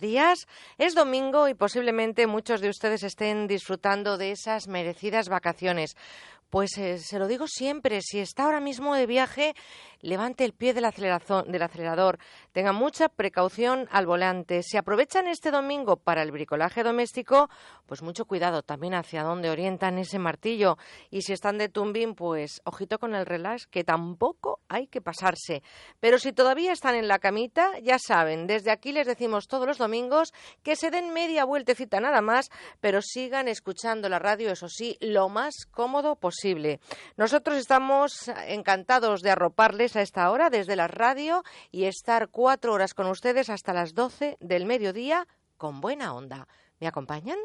días. Es domingo y posiblemente muchos de ustedes estén disfrutando de esas merecidas vacaciones. Pues eh, se lo digo siempre, si está ahora mismo de viaje, levante el pie del, del acelerador, tenga mucha precaución al volante. Si aprovechan este domingo para el bricolaje doméstico, pues mucho cuidado también hacia dónde orientan ese martillo. Y si están de tumbing, pues ojito con el relax, que tampoco hay que pasarse. Pero si todavía están en la camita, ya saben, desde aquí les decimos todos los domingos que se den media vueltecita nada más, pero sigan escuchando la radio, eso sí, lo más cómodo posible nosotros estamos encantados de arroparles a esta hora desde la radio y estar cuatro horas con ustedes hasta las doce del mediodía con buena onda. ¿Me acompañan?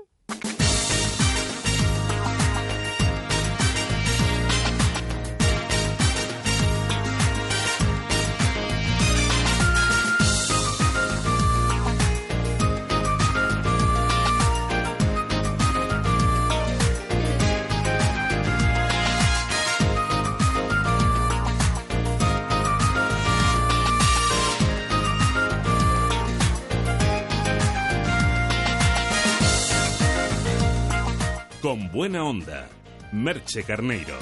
Con buena onda, Merche Carneiro.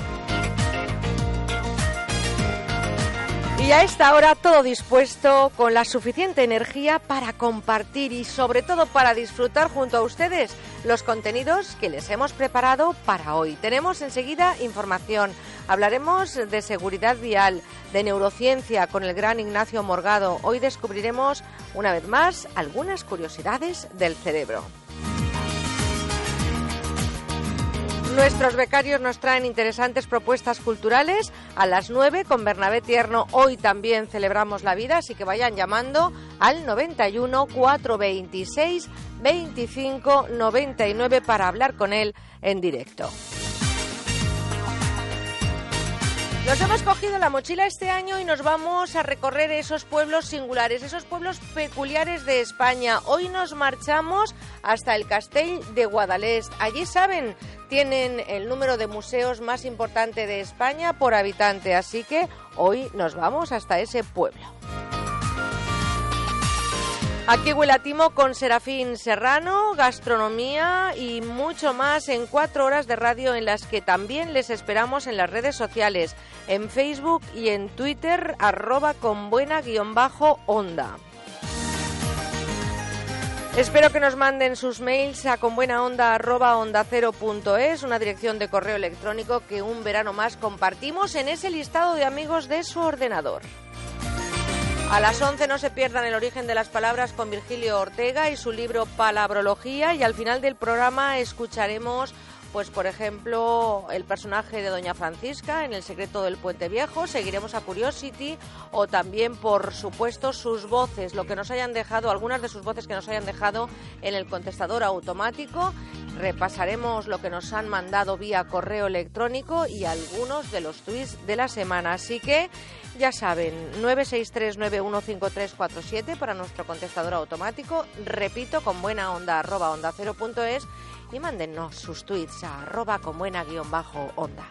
Y a esta hora todo dispuesto con la suficiente energía para compartir y sobre todo para disfrutar junto a ustedes los contenidos que les hemos preparado para hoy. Tenemos enseguida información, hablaremos de seguridad vial, de neurociencia con el gran Ignacio Morgado. Hoy descubriremos una vez más algunas curiosidades del cerebro. Nuestros becarios nos traen interesantes propuestas culturales a las 9 con Bernabé Tierno. Hoy también celebramos la vida, así que vayan llamando al 91 426 25 99 para hablar con él en directo. Nos hemos cogido la mochila este año y nos vamos a recorrer esos pueblos singulares, esos pueblos peculiares de España. Hoy nos marchamos hasta el Castell de Guadalest. Allí saben, tienen el número de museos más importante de España por habitante, así que hoy nos vamos hasta ese pueblo. Aquí huele a timo con Serafín Serrano, gastronomía y mucho más en cuatro horas de radio en las que también les esperamos en las redes sociales, en Facebook y en Twitter, arroba con buena guion bajo onda. Espero que nos manden sus mails a conbuenaonda arroba onda cero punto es, una dirección de correo electrónico que un verano más compartimos en ese listado de amigos de su ordenador. A las 11 no se pierdan el origen de las palabras con Virgilio Ortega y su libro Palabrología y al final del programa escucharemos pues por ejemplo el personaje de Doña Francisca en El secreto del puente viejo, seguiremos a Curiosity o también por supuesto sus voces, lo que nos hayan dejado, algunas de sus voces que nos hayan dejado en el contestador automático, repasaremos lo que nos han mandado vía correo electrónico y algunos de los tweets de la semana, así que ya saben, 963915347 para nuestro contestador automático. Repito, con buena onda, arroba onda cero punto es y mándennos sus tweets a arroba con guion bajo onda.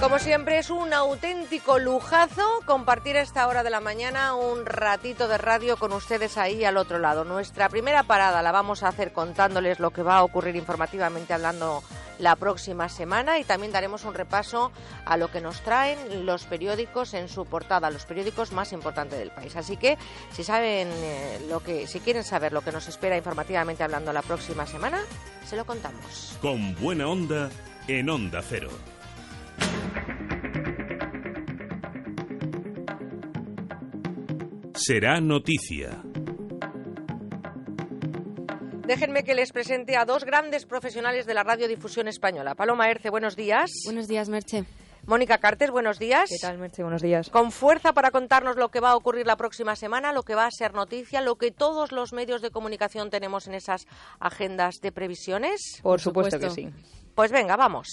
Como siempre es un auténtico lujazo compartir a esta hora de la mañana un ratito de radio con ustedes ahí al otro lado. Nuestra primera parada la vamos a hacer contándoles lo que va a ocurrir informativamente hablando la próxima semana y también daremos un repaso a lo que nos traen los periódicos en su portada, los periódicos más importantes del país. Así que si saben eh, lo que, si quieren saber lo que nos espera informativamente hablando la próxima semana, se lo contamos. Con buena onda en Onda Cero. Será noticia. Déjenme que les presente a dos grandes profesionales de la radiodifusión española. Paloma Erce, buenos días. Buenos días, Merche. Mónica Carter, buenos días. ¿Qué tal, Merche? Buenos días. Con fuerza para contarnos lo que va a ocurrir la próxima semana, lo que va a ser noticia, lo que todos los medios de comunicación tenemos en esas agendas de previsiones. Por, supuesto que sí. Pues venga, vamos.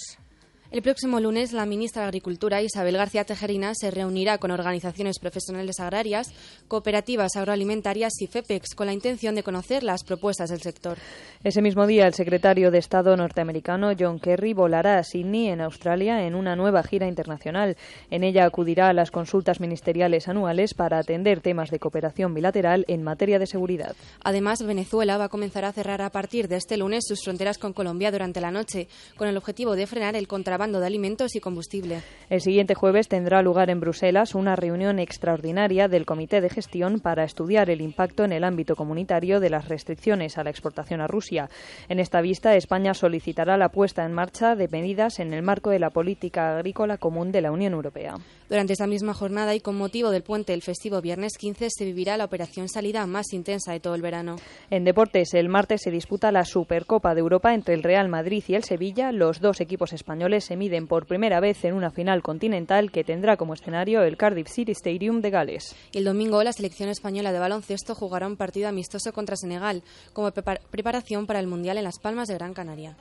El próximo lunes, la ministra de Agricultura, Isabel García Tejerina, se reunirá con organizaciones profesionales agrarias, cooperativas agroalimentarias y FEPEX con la intención de conocer las propuestas del sector. Ese mismo día, el secretario de Estado norteamericano John Kerry volará a Sydney, en Australia, en una nueva gira internacional. En ella acudirá a las consultas ministeriales anuales para atender temas de cooperación bilateral en materia de seguridad. Además, Venezuela va a comenzar a cerrar a partir de este lunes sus fronteras con Colombia durante la noche, con el objetivo de frenar el contrabando de alimentos y combustible. El siguiente jueves tendrá lugar en Bruselas una reunión extraordinaria del Comité de Gestión para estudiar el impacto en el ámbito comunitario de las restricciones a la exportación a Rusia. En esta vista, España solicitará la puesta en marcha de medidas en el marco de la política agrícola común de la Unión Europea. Durante esta misma jornada y con motivo del puente del festivo viernes 15 se vivirá la operación salida más intensa de todo el verano. En deportes, el martes se disputa la Supercopa de Europa entre el Real Madrid y el Sevilla. Los dos equipos españoles se miden por primera vez en una final continental que tendrá como escenario el Cardiff City Stadium de Gales. El domingo la selección española de baloncesto jugará un partido amistoso contra Senegal como preparación para el Mundial en Las Palmas de Gran Canaria.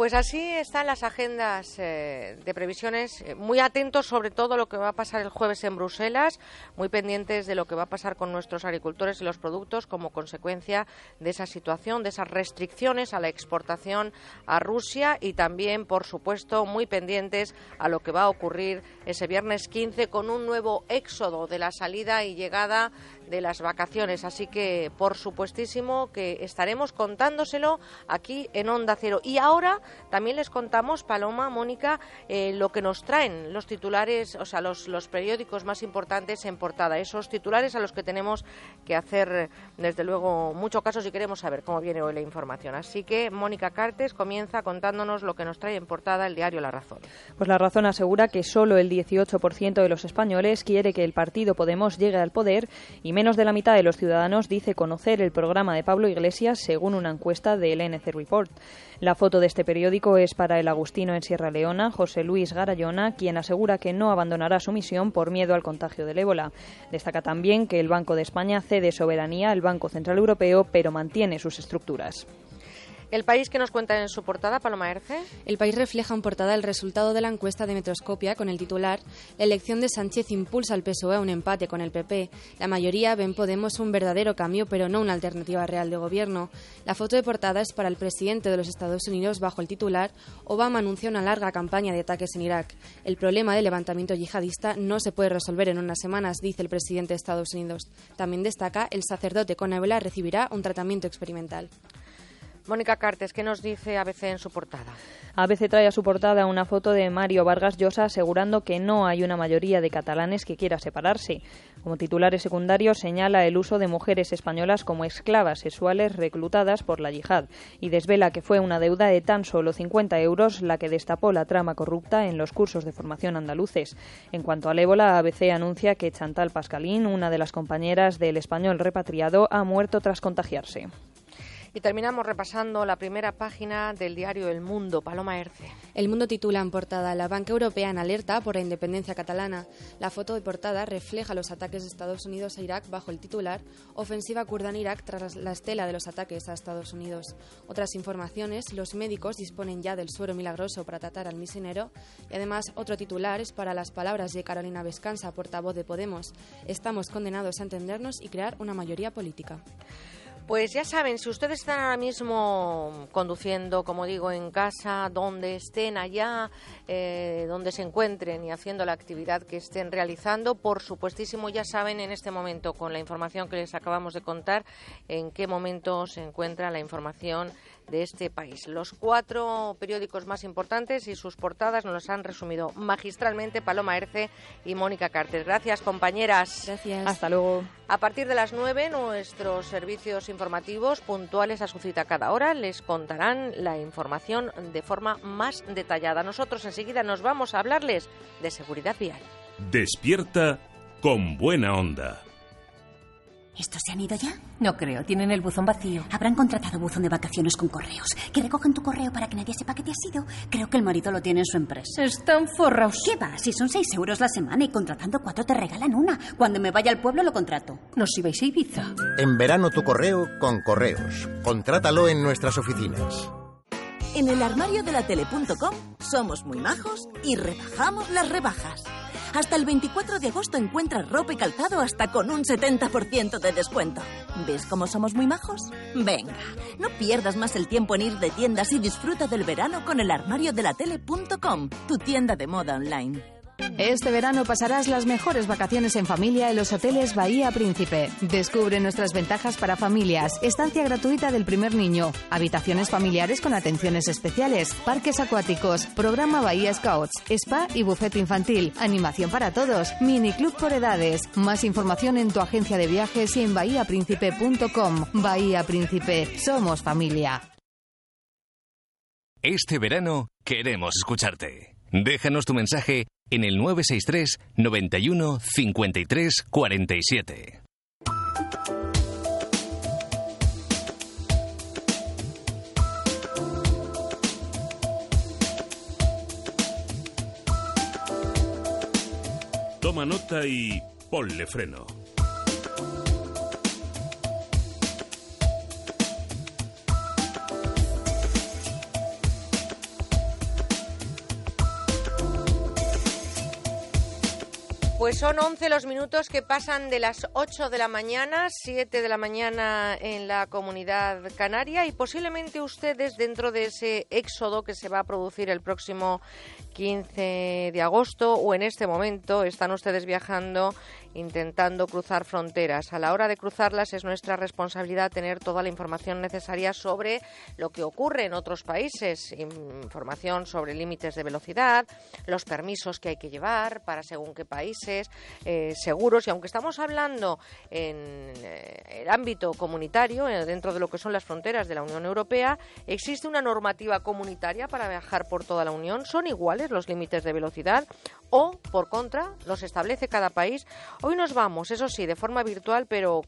Pues así están las agendas eh, de previsiones, eh, muy atentos sobre todo a lo que va a pasar el jueves en Bruselas, muy pendientes de lo que va a pasar con nuestros agricultores y los productos como consecuencia de esa situación, de esas restricciones a la exportación a Rusia y también, por supuesto, muy pendientes a lo que va a ocurrir ese viernes 15 con un nuevo éxodo de la salida y llegada de las vacaciones. Así que, por supuestísimo, que estaremos contándoselo aquí en Onda Cero. Y ahora también les contamos, Paloma, Mónica, eh, lo que nos traen los titulares, o sea, los, los periódicos más importantes en portada. Esos titulares a los que tenemos que hacer, desde luego, mucho caso si queremos saber cómo viene hoy la información. Así que Mónica Cartes comienza contándonos lo que nos trae en portada el diario La Razón. Pues La Razón asegura que solo el 18% de los españoles quiere que el partido Podemos llegue al poder y Menos de la mitad de los ciudadanos dice conocer el programa de Pablo Iglesias según una encuesta del NC Report. La foto de este periódico es para el agustino en Sierra Leona, José Luis Garayona, quien asegura que no abandonará su misión por miedo al contagio del ébola. Destaca también que el Banco de España cede soberanía al Banco Central Europeo, pero mantiene sus estructuras. El país que nos cuenta en su portada, Paloma Erce. El país refleja en portada el resultado de la encuesta de Metroscopia con el titular La elección de Sánchez impulsa al PSOE a un empate con el PP. La mayoría ven Podemos un verdadero cambio, pero no una alternativa real de gobierno. La foto de portada es para el presidente de los Estados Unidos bajo el titular Obama anuncia una larga campaña de ataques en Irak. El problema del levantamiento yihadista no se puede resolver en unas semanas, dice el presidente de Estados Unidos. También destaca el sacerdote con recibirá un tratamiento experimental. Mónica Cartes, ¿qué nos dice ABC en su portada? ABC trae a su portada una foto de Mario Vargas Llosa asegurando que no hay una mayoría de catalanes que quiera separarse. Como titulares secundarios señala el uso de mujeres españolas como esclavas sexuales reclutadas por la yihad y desvela que fue una deuda de tan solo 50 euros la que destapó la trama corrupta en los cursos de formación andaluces. En cuanto al ébola, ABC anuncia que Chantal Pascalín, una de las compañeras del español repatriado, ha muerto tras contagiarse. Y terminamos repasando la primera página del diario El Mundo. Paloma Erce. El Mundo titula en portada La Banca Europea en alerta por la independencia catalana. La foto de portada refleja los ataques de Estados Unidos a Irak bajo el titular Ofensiva kurda en Irak tras la estela de los ataques a Estados Unidos. Otras informaciones, los médicos disponen ya del suero milagroso para tratar al misionero y además otro titular es para las palabras de Carolina Vescanza, portavoz de Podemos. Estamos condenados a entendernos y crear una mayoría política. Pues ya saben, si ustedes están ahora mismo conduciendo, como digo, en casa, donde estén allá, eh, donde se encuentren y haciendo la actividad que estén realizando, por supuestísimo ya saben en este momento, con la información que les acabamos de contar, en qué momento se encuentra la información de este país. Los cuatro periódicos más importantes y sus portadas nos los han resumido magistralmente Paloma Erce y Mónica Cartes. Gracias, compañeras. Gracias. Hasta luego. A partir de las nueve, nuestros servicios informativos puntuales a su cita cada hora les contarán la información de forma más detallada. Nosotros enseguida nos vamos a hablarles de seguridad vial. Despierta con buena onda. ¿Estos se han ido ya? No creo, tienen el buzón vacío. Habrán contratado buzón de vacaciones con correos. Que recogen tu correo para que nadie sepa que te has ido. Creo que el marido lo tiene en su empresa. Están forrados. ¿Qué va? Si son seis euros la semana y contratando cuatro te regalan una. Cuando me vaya al pueblo lo contrato. Nos ibais a Ibiza. En verano tu correo con correos. Contrátalo en nuestras oficinas. En el armario de la tele.com somos muy majos y rebajamos las rebajas. Hasta el 24 de agosto encuentras ropa y calzado hasta con un 70% de descuento. ¿Ves cómo somos muy majos? Venga, no pierdas más el tiempo en ir de tiendas y disfruta del verano con el armario de la tele.com, tu tienda de moda online. Este verano pasarás las mejores vacaciones en familia en los hoteles Bahía Príncipe. Descubre nuestras ventajas para familias, estancia gratuita del primer niño, habitaciones familiares con atenciones especiales, parques acuáticos, programa Bahía Scouts, spa y bufete infantil, animación para todos, mini club por edades. Más información en tu agencia de viajes y en bahiapríncipe.com. Bahía Príncipe, somos familia. Este verano queremos escucharte. Déjanos tu mensaje en el 963 91 53 47. Toma nota y ponle freno. Pues son 11 los minutos que pasan de las 8 de la mañana, 7 de la mañana en la comunidad canaria y posiblemente ustedes dentro de ese éxodo que se va a producir el próximo 15 de agosto o en este momento. Están ustedes viajando intentando cruzar fronteras. A la hora de cruzarlas es nuestra responsabilidad tener toda la información necesaria sobre lo que ocurre en otros países, información sobre límites de velocidad, los permisos que hay que llevar para según qué países, eh, seguros. Y aunque estamos hablando en eh, el ámbito comunitario, eh, dentro de lo que son las fronteras de la Unión Europea, existe una normativa comunitaria para viajar por toda la Unión. Son iguales los límites de velocidad o, por contra, los establece cada país Hoy nos vamos, eso sí, de forma virtual, pero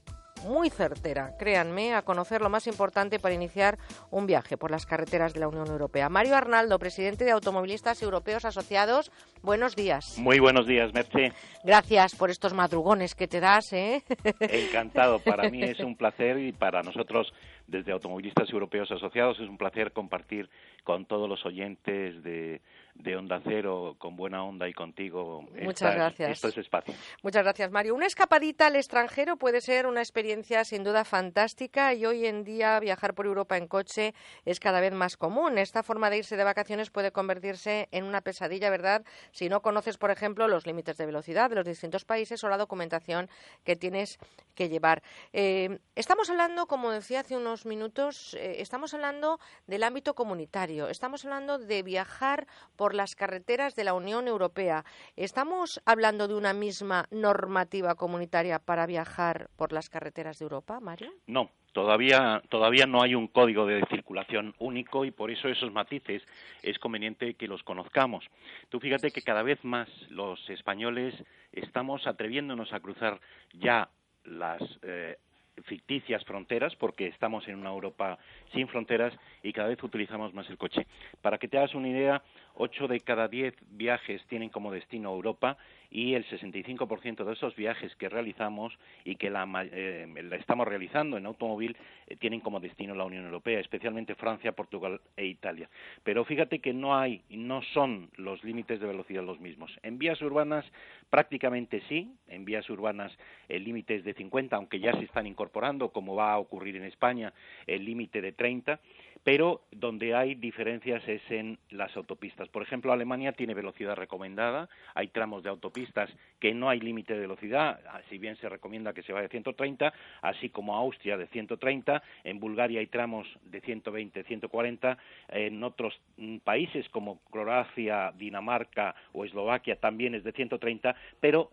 muy certera, créanme, a conocer lo más importante para iniciar un viaje por las carreteras de la Unión Europea. Mario Arnaldo, presidente de Automovilistas Europeos Asociados, buenos días. Muy buenos días, Merche. Gracias por estos madrugones que te das. ¿eh? Encantado, para mí es un placer y para nosotros desde Automovilistas Europeos Asociados es un placer compartir con todos los oyentes de de Onda Cero con buena onda y contigo. Muchas gracias. Esto es espacio. Muchas gracias, Mario. Una escapadita al extranjero puede ser una experiencia sin duda fantástica y hoy en día viajar por Europa en coche es cada vez más común. Esta forma de irse de vacaciones puede convertirse en una pesadilla, ¿verdad? Si no conoces, por ejemplo, los límites de velocidad de los distintos países o la documentación que tienes que llevar. Eh, estamos hablando, como decía hace unos minutos, eh, estamos hablando del ámbito comunitario. Estamos hablando de viajar por las carreteras de la Unión Europea. ¿Estamos hablando de una misma normativa comunitaria para viajar por las carreteras de Europa, Mario? No, Todavía, todavía no hay un código de circulación único y por eso esos matices es conveniente que los conozcamos. Tú fíjate que cada vez más los españoles estamos atreviéndonos a cruzar ya las eh, ficticias fronteras porque estamos en una Europa sin fronteras y cada vez utilizamos más el coche. Para que te hagas una idea, ocho de cada diez viajes tienen como destino Europa y el 65% de esos viajes que realizamos y que la, eh, estamos realizando en automóvil eh, tienen como destino la Unión Europea, especialmente Francia, Portugal e Italia. Pero fíjate que no hay, no son los límites de velocidad los mismos. En vías urbanas prácticamente sí, en vías urbanas el límite es de 50, aunque ya se están incorporando, como va a ocurrir en España, el límite de 30 pero donde hay diferencias es en las autopistas. Por ejemplo, Alemania tiene velocidad recomendada, hay tramos de autopistas que no hay límite de velocidad, si bien se recomienda que se vaya de 130, así como Austria de 130, en Bulgaria hay tramos de 120, 140, en otros mm, países como Croacia, Dinamarca o Eslovaquia también es de 130, pero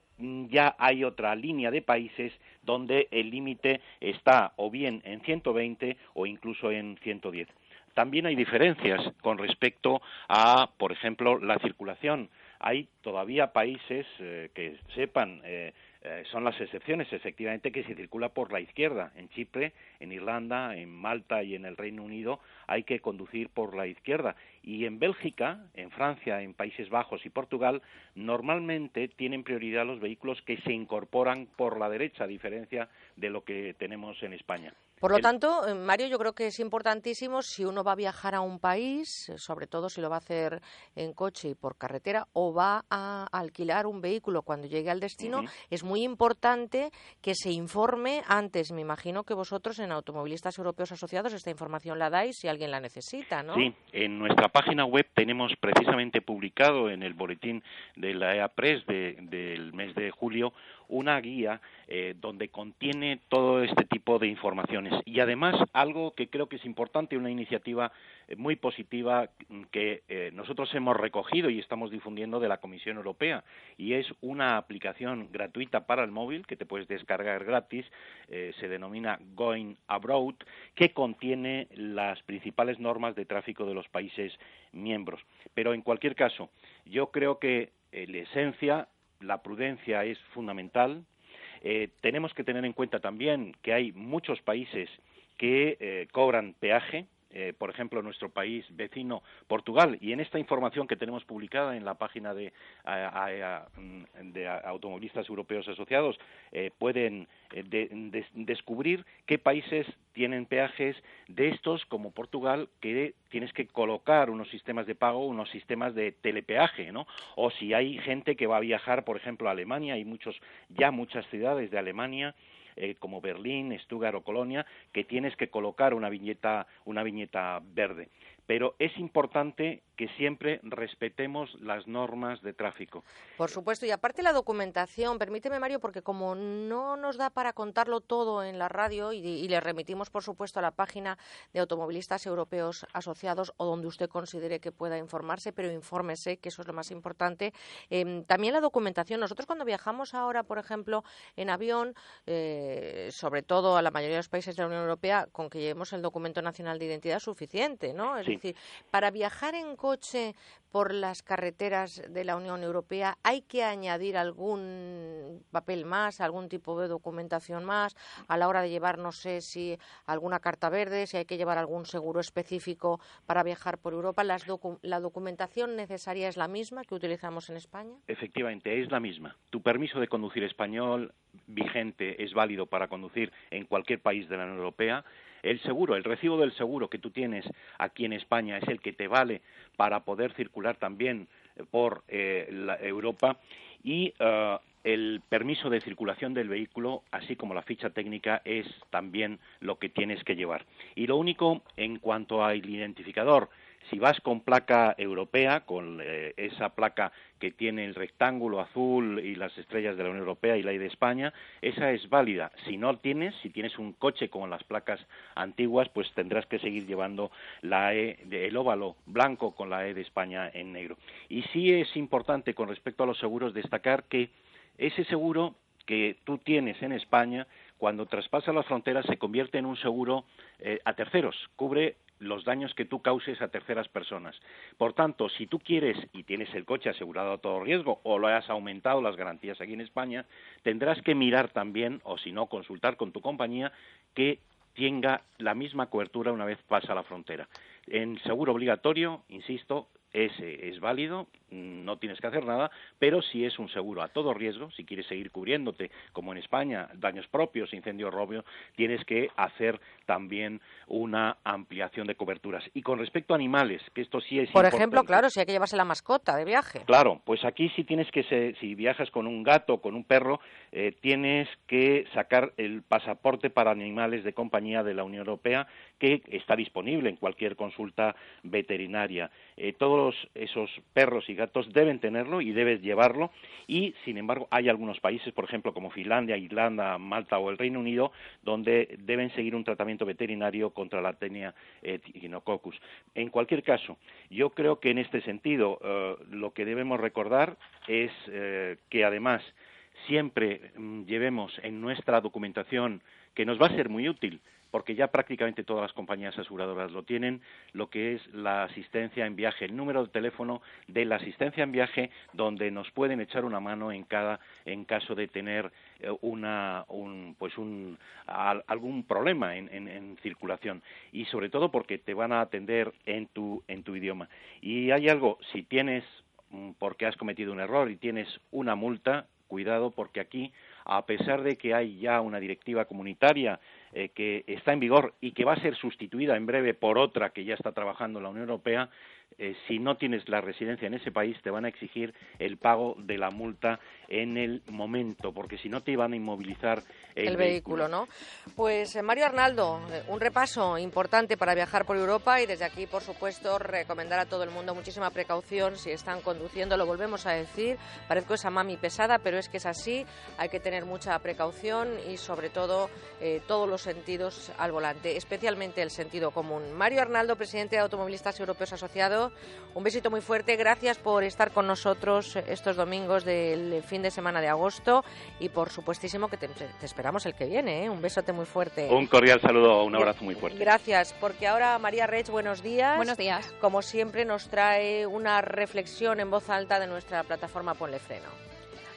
ya hay otra línea de países donde el límite está o bien en 120 o incluso en 110. También hay diferencias con respecto a, por ejemplo, la circulación. Hay todavía países eh, que sepan eh, eh, son las excepciones, efectivamente, que se circula por la izquierda. En Chipre, en Irlanda, en Malta y en el Reino Unido hay que conducir por la izquierda. Y en Bélgica, en Francia, en Países Bajos y Portugal, normalmente tienen prioridad los vehículos que se incorporan por la derecha, a diferencia de lo que tenemos en España. Por lo tanto, eh, Mario, yo creo que es importantísimo si uno va a viajar a un país, eh, sobre todo si lo va a hacer en coche y por carretera, o va a alquilar un vehículo cuando llegue al destino, es muy importante que se informe antes. Me imagino que vosotros en Automovilistas Europeos Asociados esta información la dais si alguien la necesita, ¿no? Sí, en nuestra página web tenemos precisamente publicado en el boletín de la EA Press del mes de julio una guía eh, donde contiene todo este tipo de informaciones. Y además, algo que creo que es importante, una iniciativa eh, muy positiva que eh, nosotros hemos recogido y estamos difundiendo de la Comisión Europea, y es una aplicación gratuita para el móvil que te puedes descargar gratis, se denomina Going Abroad, que contiene las principales normas de tráfico de los países miembros. Pero en cualquier caso, yo creo que la esencia la prudencia es fundamental. Eh, tenemos que tener en cuenta también que hay muchos países que eh, cobran peaje, eh, por ejemplo, nuestro país vecino Portugal. Y en esta información que tenemos publicada en la página de, de Automovilistas Europeos Asociados, eh, pueden eh, descubrir qué países tienen peajes de estos, como Portugal, que tienes que colocar unos sistemas de pago, unos sistemas de telepeaje, ¿no? O si hay gente que va a viajar, por ejemplo, a Alemania, hay muchos, ya muchas ciudades de Alemania eh, como Berlín, Stuttgart o Colonia, que tienes que colocar una viñeta, una viñeta verde. Pero es importante que siempre respetemos las normas de tráfico. Por supuesto, y aparte la documentación, permíteme Mario, porque como no nos da para contarlo todo en la radio y, le remitimos, por supuesto, a la página de automovilistas europeos asociados o donde usted considere que pueda informarse, pero infórmese, que eso es lo más importante. Em, también la documentación. Nosotros cuando viajamos ahora, por ejemplo, en avión, eh, sobre todo a la mayoría de los países de la Unión Europea, con que llevemos el documento nacional de identidad es suficiente, ¿no? Es decir, para viajar en coche por las carreteras de la Unión Europea, ¿hay que añadir algún papel más, algún tipo de documentación más a la hora de llevar, no sé si alguna carta verde, si hay que llevar algún seguro específico para viajar por Europa? ¿La documentación necesaria es la misma que utilizamos en España? Efectivamente, es la misma. Tu permiso de conducir español vigente es válido para conducir en cualquier país de la Unión Europea el seguro, el recibo del seguro que tú tienes aquí en España es el que te vale para poder circular también eh, por eh, Europa y eh, el permiso de circulación del vehículo, así como la ficha técnica, es también lo que tienes que llevar. Y lo único en cuanto al identificador, si vas con placa europea, con eh, esa placa que tiene el rectángulo azul y las estrellas de la Unión Europea y la E de España, esa es válida. Si no tienes, si tienes un coche con las placas antiguas, pues tendrás que seguir llevando la E, el óvalo blanco con la E de España en negro. Y sí es importante con respecto a los seguros destacar que ese seguro que tú tienes en España, cuando traspasa las fronteras, se convierte en un seguro eh, a terceros, cubre los daños que tú causes a terceras personas. Por tanto, si tú quieres y tienes el coche asegurado a todo riesgo o lo has aumentado las garantías aquí en España, tendrás que mirar también, o si no, consultar con tu compañía que tenga la misma cobertura una vez pasa la frontera. En seguro obligatorio, insisto, ese es válido, no tienes que hacer nada, pero si es un seguro a todo riesgo, si quieres seguir cubriéndote, como en España, daños propios, incendios robios, tienes que hacer también una ampliación de coberturas. Y con respecto a animales, que esto sí es Por ejemplo, claro, si hay que llevarse la mascota de viaje. Claro, pues aquí sí tienes que, si viajas con un gato o con un perro, eh, tienes que sacar el pasaporte para animales de compañía de la Unión Europea, que está disponible en cualquier consulta veterinaria. Eh, todos esos perros y gatos deben tenerlo y debes llevarlo y, sin embargo, hay algunos países, por ejemplo, como Finlandia, Irlanda, Malta o el Reino Unido, donde deben seguir un tratamiento veterinario contra la tenia echinococcus. En cualquier caso, yo creo que en este sentido eh, lo que debemos recordar es eh, que además siempre mm, llevemos en nuestra documentación que nos va a ser muy útil porque ya prácticamente todas las compañías aseguradoras lo tienen, lo que es la asistencia en viaje, el número de teléfono de la asistencia en viaje, donde nos pueden echar una mano en cada, en caso de tener eh, una, un, pues un, algún problema en, en, circulación y sobre todo porque te van a atender en tu, en tu idioma. Y hay algo, si tienes, mm, porque has cometido un error y tienes una multa, cuidado porque aquí a pesar de que hay ya una directiva comunitaria eh, que está en vigor y que va a ser sustituida en breve por otra que ya está trabajando la Unión Europea, eh, si no tienes la residencia en ese país, te van a exigir el pago de la multa en el momento, porque si no te iban a inmovilizar el, vehículo. ¿no? Pues eh, Mario Arnaldo, eh, un repaso importante para viajar por Europa y desde aquí, por supuesto, recomendar a todo el mundo muchísima precaución si están conduciendo, lo volvemos a decir, parezco esa mami pesada, pero es que es así, hay que tener mucha precaución y sobre todo todos los sentidos al volante, especialmente el sentido común. Mario Arnaldo, presidente de Automovilistas Europeos Asociados, un besito muy fuerte. Gracias por estar con nosotros estos domingos del fin de semana de agosto y por supuestísimo que te, esperamos el que viene. ¿eh? Un besote muy fuerte. Un cordial saludo, un abrazo muy fuerte. Gracias, porque ahora María Rech, buenos días. Buenos días. Como siempre nos trae una reflexión en voz alta de nuestra plataforma Ponle Freno.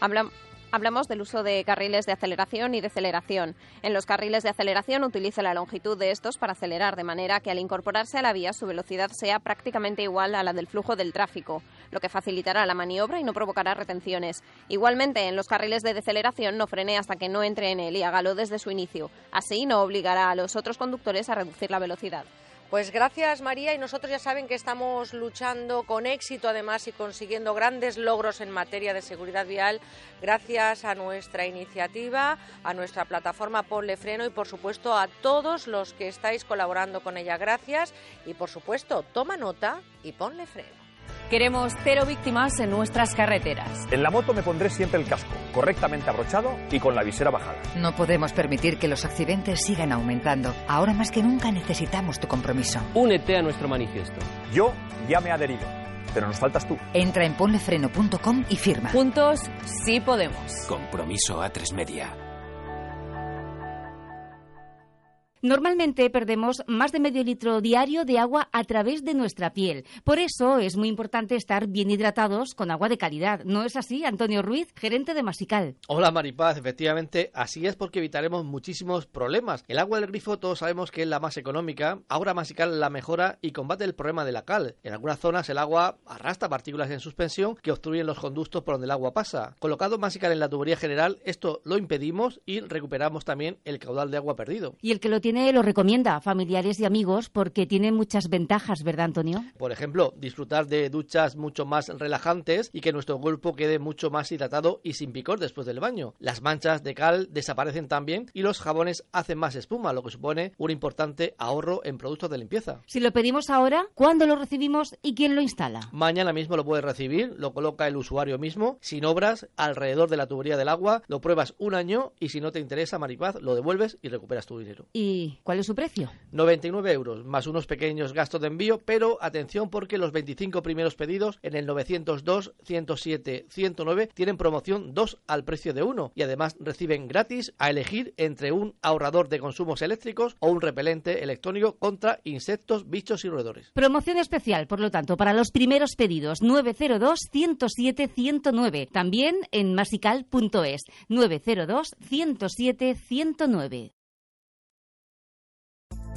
Hablamos Hablamos del uso de carriles de aceleración y deceleración. En los carriles de aceleración utiliza la longitud de estos para acelerar, de manera que al incorporarse a la vía su velocidad sea prácticamente igual a la del flujo del tráfico, lo que facilitará la maniobra y no provocará retenciones. Igualmente, en los carriles de deceleración no frene hasta que no entre en él y hágalo desde su inicio. Así no obligará a los otros conductores a reducir la velocidad. Pues gracias María y nosotros ya saben que estamos luchando con éxito además y consiguiendo grandes logros en materia de seguridad vial gracias a nuestra iniciativa, a nuestra plataforma Ponle Freno y por supuesto a todos los que estáis colaborando con ella. Gracias y por supuesto toma nota y ponle freno. Queremos cero víctimas en nuestras carreteras. En la moto me pondré siempre el casco, correctamente abrochado y con la visera bajada. No podemos permitir que los accidentes sigan aumentando. Ahora más que nunca necesitamos tu compromiso. Únete a nuestro manifiesto. Yo ya me he adherido, pero nos faltas tú. Entra en ponlefreno.com y firma. Juntos sí podemos. Compromiso a tres media. Normalmente perdemos más de medio litro diario de agua a través de nuestra piel. Por eso es muy importante estar bien hidratados con agua de calidad. ¿No es así, Antonio Ruiz, gerente de Masical? Hola Maripaz, efectivamente así es porque evitaremos muchísimos problemas. El agua del grifo todos sabemos que es la más económica. Ahora Masical la mejora y combate el problema de la cal. En algunas zonas el agua arrastra partículas en suspensión que obstruyen los conductos por donde el agua pasa. Colocado Masical en la tubería general, esto lo impedimos y recuperamos también el caudal de agua perdido. Y el que lo tiene lo recomienda a familiares y amigos porque tiene muchas ventajas, ¿verdad, Antonio? Por ejemplo, disfrutar de duchas mucho más relajantes y que nuestro cuerpo quede mucho más hidratado y sin picor después del baño. Las manchas de cal desaparecen también y los jabones hacen más espuma, lo que supone un importante ahorro en productos de limpieza. Si lo pedimos ahora, ¿cuándo lo recibimos y quién lo instala? Mañana mismo lo puedes recibir, lo coloca el usuario mismo, sin obras, alrededor de la tubería del agua, lo pruebas un año y si no te interesa, Maripaz, lo devuelves y recuperas tu dinero. ¿Y cuál es su precio? 99 euros, más unos pequeños gastos de envío, pero atención porque los 25 primeros pedidos en el 902, 107, 109 tienen promoción 2 al precio de 1 y además reciben gratis a elegir entre un ahorrador de consumos eléctricos o un repelente electrónico contra insectos, bichos y roedores. Promoción especial, por lo tanto, para los primeros pedidos 902 107 109, también en masical.es 902 107 109.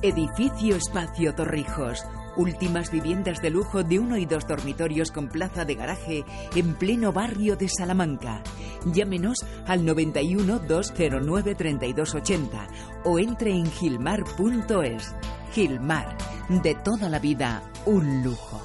Edificio Espacio Torrijos. Últimas viviendas de lujo de uno y dos dormitorios con plaza de garaje en pleno barrio de Salamanca. Llámenos al 91 209 3280 o entre en gilmar.es. Gilmar, de toda la vida, un lujo.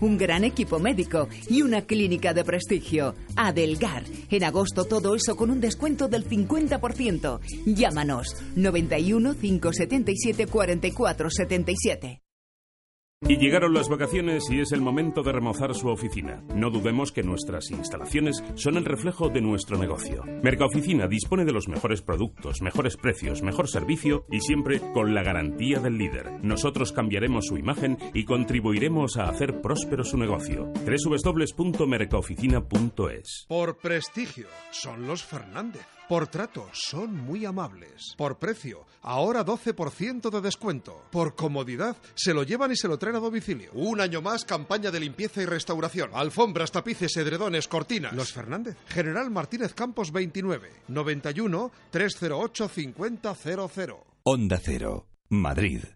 un gran equipo médico y una clínica de prestigio. Adelgar. En agosto todo eso con un descuento del 50%. Llámanos 91 577 44 77. Y llegaron las vacaciones y es el momento de remozar su oficina. No dudemos que nuestras instalaciones son el reflejo de nuestro negocio. Mercaoficina dispone de los mejores productos, mejores precios, mejor servicio y siempre con la garantía del líder. Nosotros cambiaremos su imagen y contribuiremos a hacer próspero su negocio. www.mercaoficina.es Por prestigio, son los Fernández. Por trato, son muy amables. Por precio, ahora 12% de descuento. Por comodidad, se lo llevan y se lo traen a domicilio. Un año más, campaña de limpieza y restauración. Alfombras, tapices, edredones, cortinas. Los Fernández. General Martínez Campos 29. 91 308 5000. Onda Cero, Madrid.